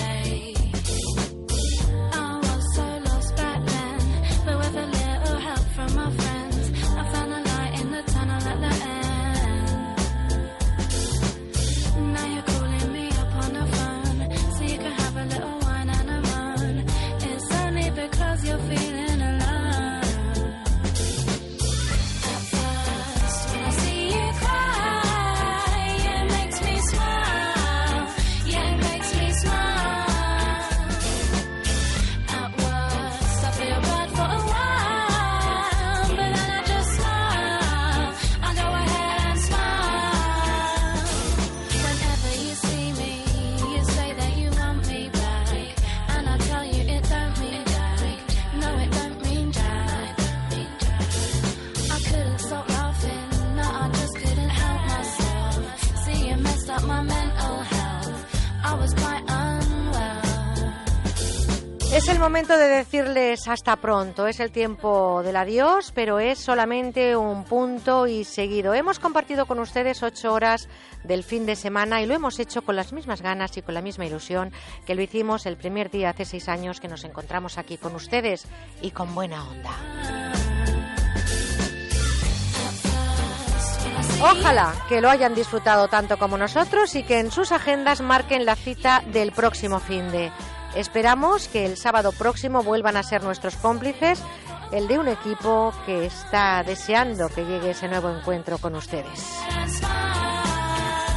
Es el momento de decirles hasta pronto. Es el tiempo del adiós, pero es solamente un punto y seguido. Hemos compartido con ustedes ocho horas del fin de semana y lo hemos hecho con las mismas ganas y con la misma ilusión que lo hicimos el primer día hace seis años que nos encontramos aquí con ustedes y con buena onda. Ojalá que lo hayan disfrutado tanto como nosotros y que en sus agendas marquen la cita del próximo fin de. Esperamos que el sábado próximo vuelvan a ser nuestros cómplices, el de un equipo que está deseando que llegue ese nuevo encuentro con ustedes.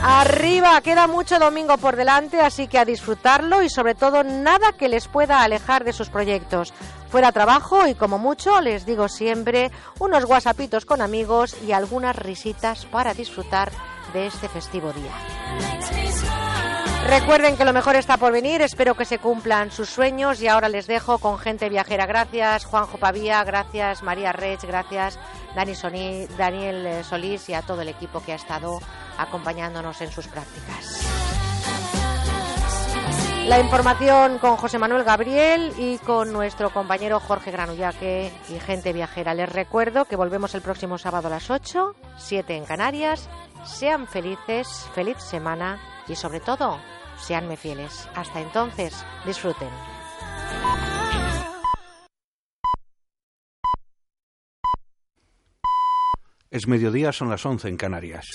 Arriba, queda mucho domingo por delante, así que a disfrutarlo y sobre todo nada que les pueda alejar de sus proyectos. Fuera trabajo y como mucho, les digo siempre, unos whatsappitos con amigos y algunas risitas para disfrutar de este festivo día. Recuerden que lo mejor está por venir, espero que se cumplan sus sueños y ahora les dejo con gente viajera. Gracias Juanjo Pavía, gracias María Rech, gracias Dani Daniel eh, Solís y a todo el equipo que ha estado acompañándonos en sus prácticas. La información con José Manuel Gabriel y con nuestro compañero Jorge Granullaque y gente viajera. Les recuerdo que volvemos el próximo sábado a las 8, 7 en Canarias. Sean felices, feliz semana y sobre todo, seanme fieles. Hasta entonces, disfruten. Es mediodía, son las 11 en Canarias.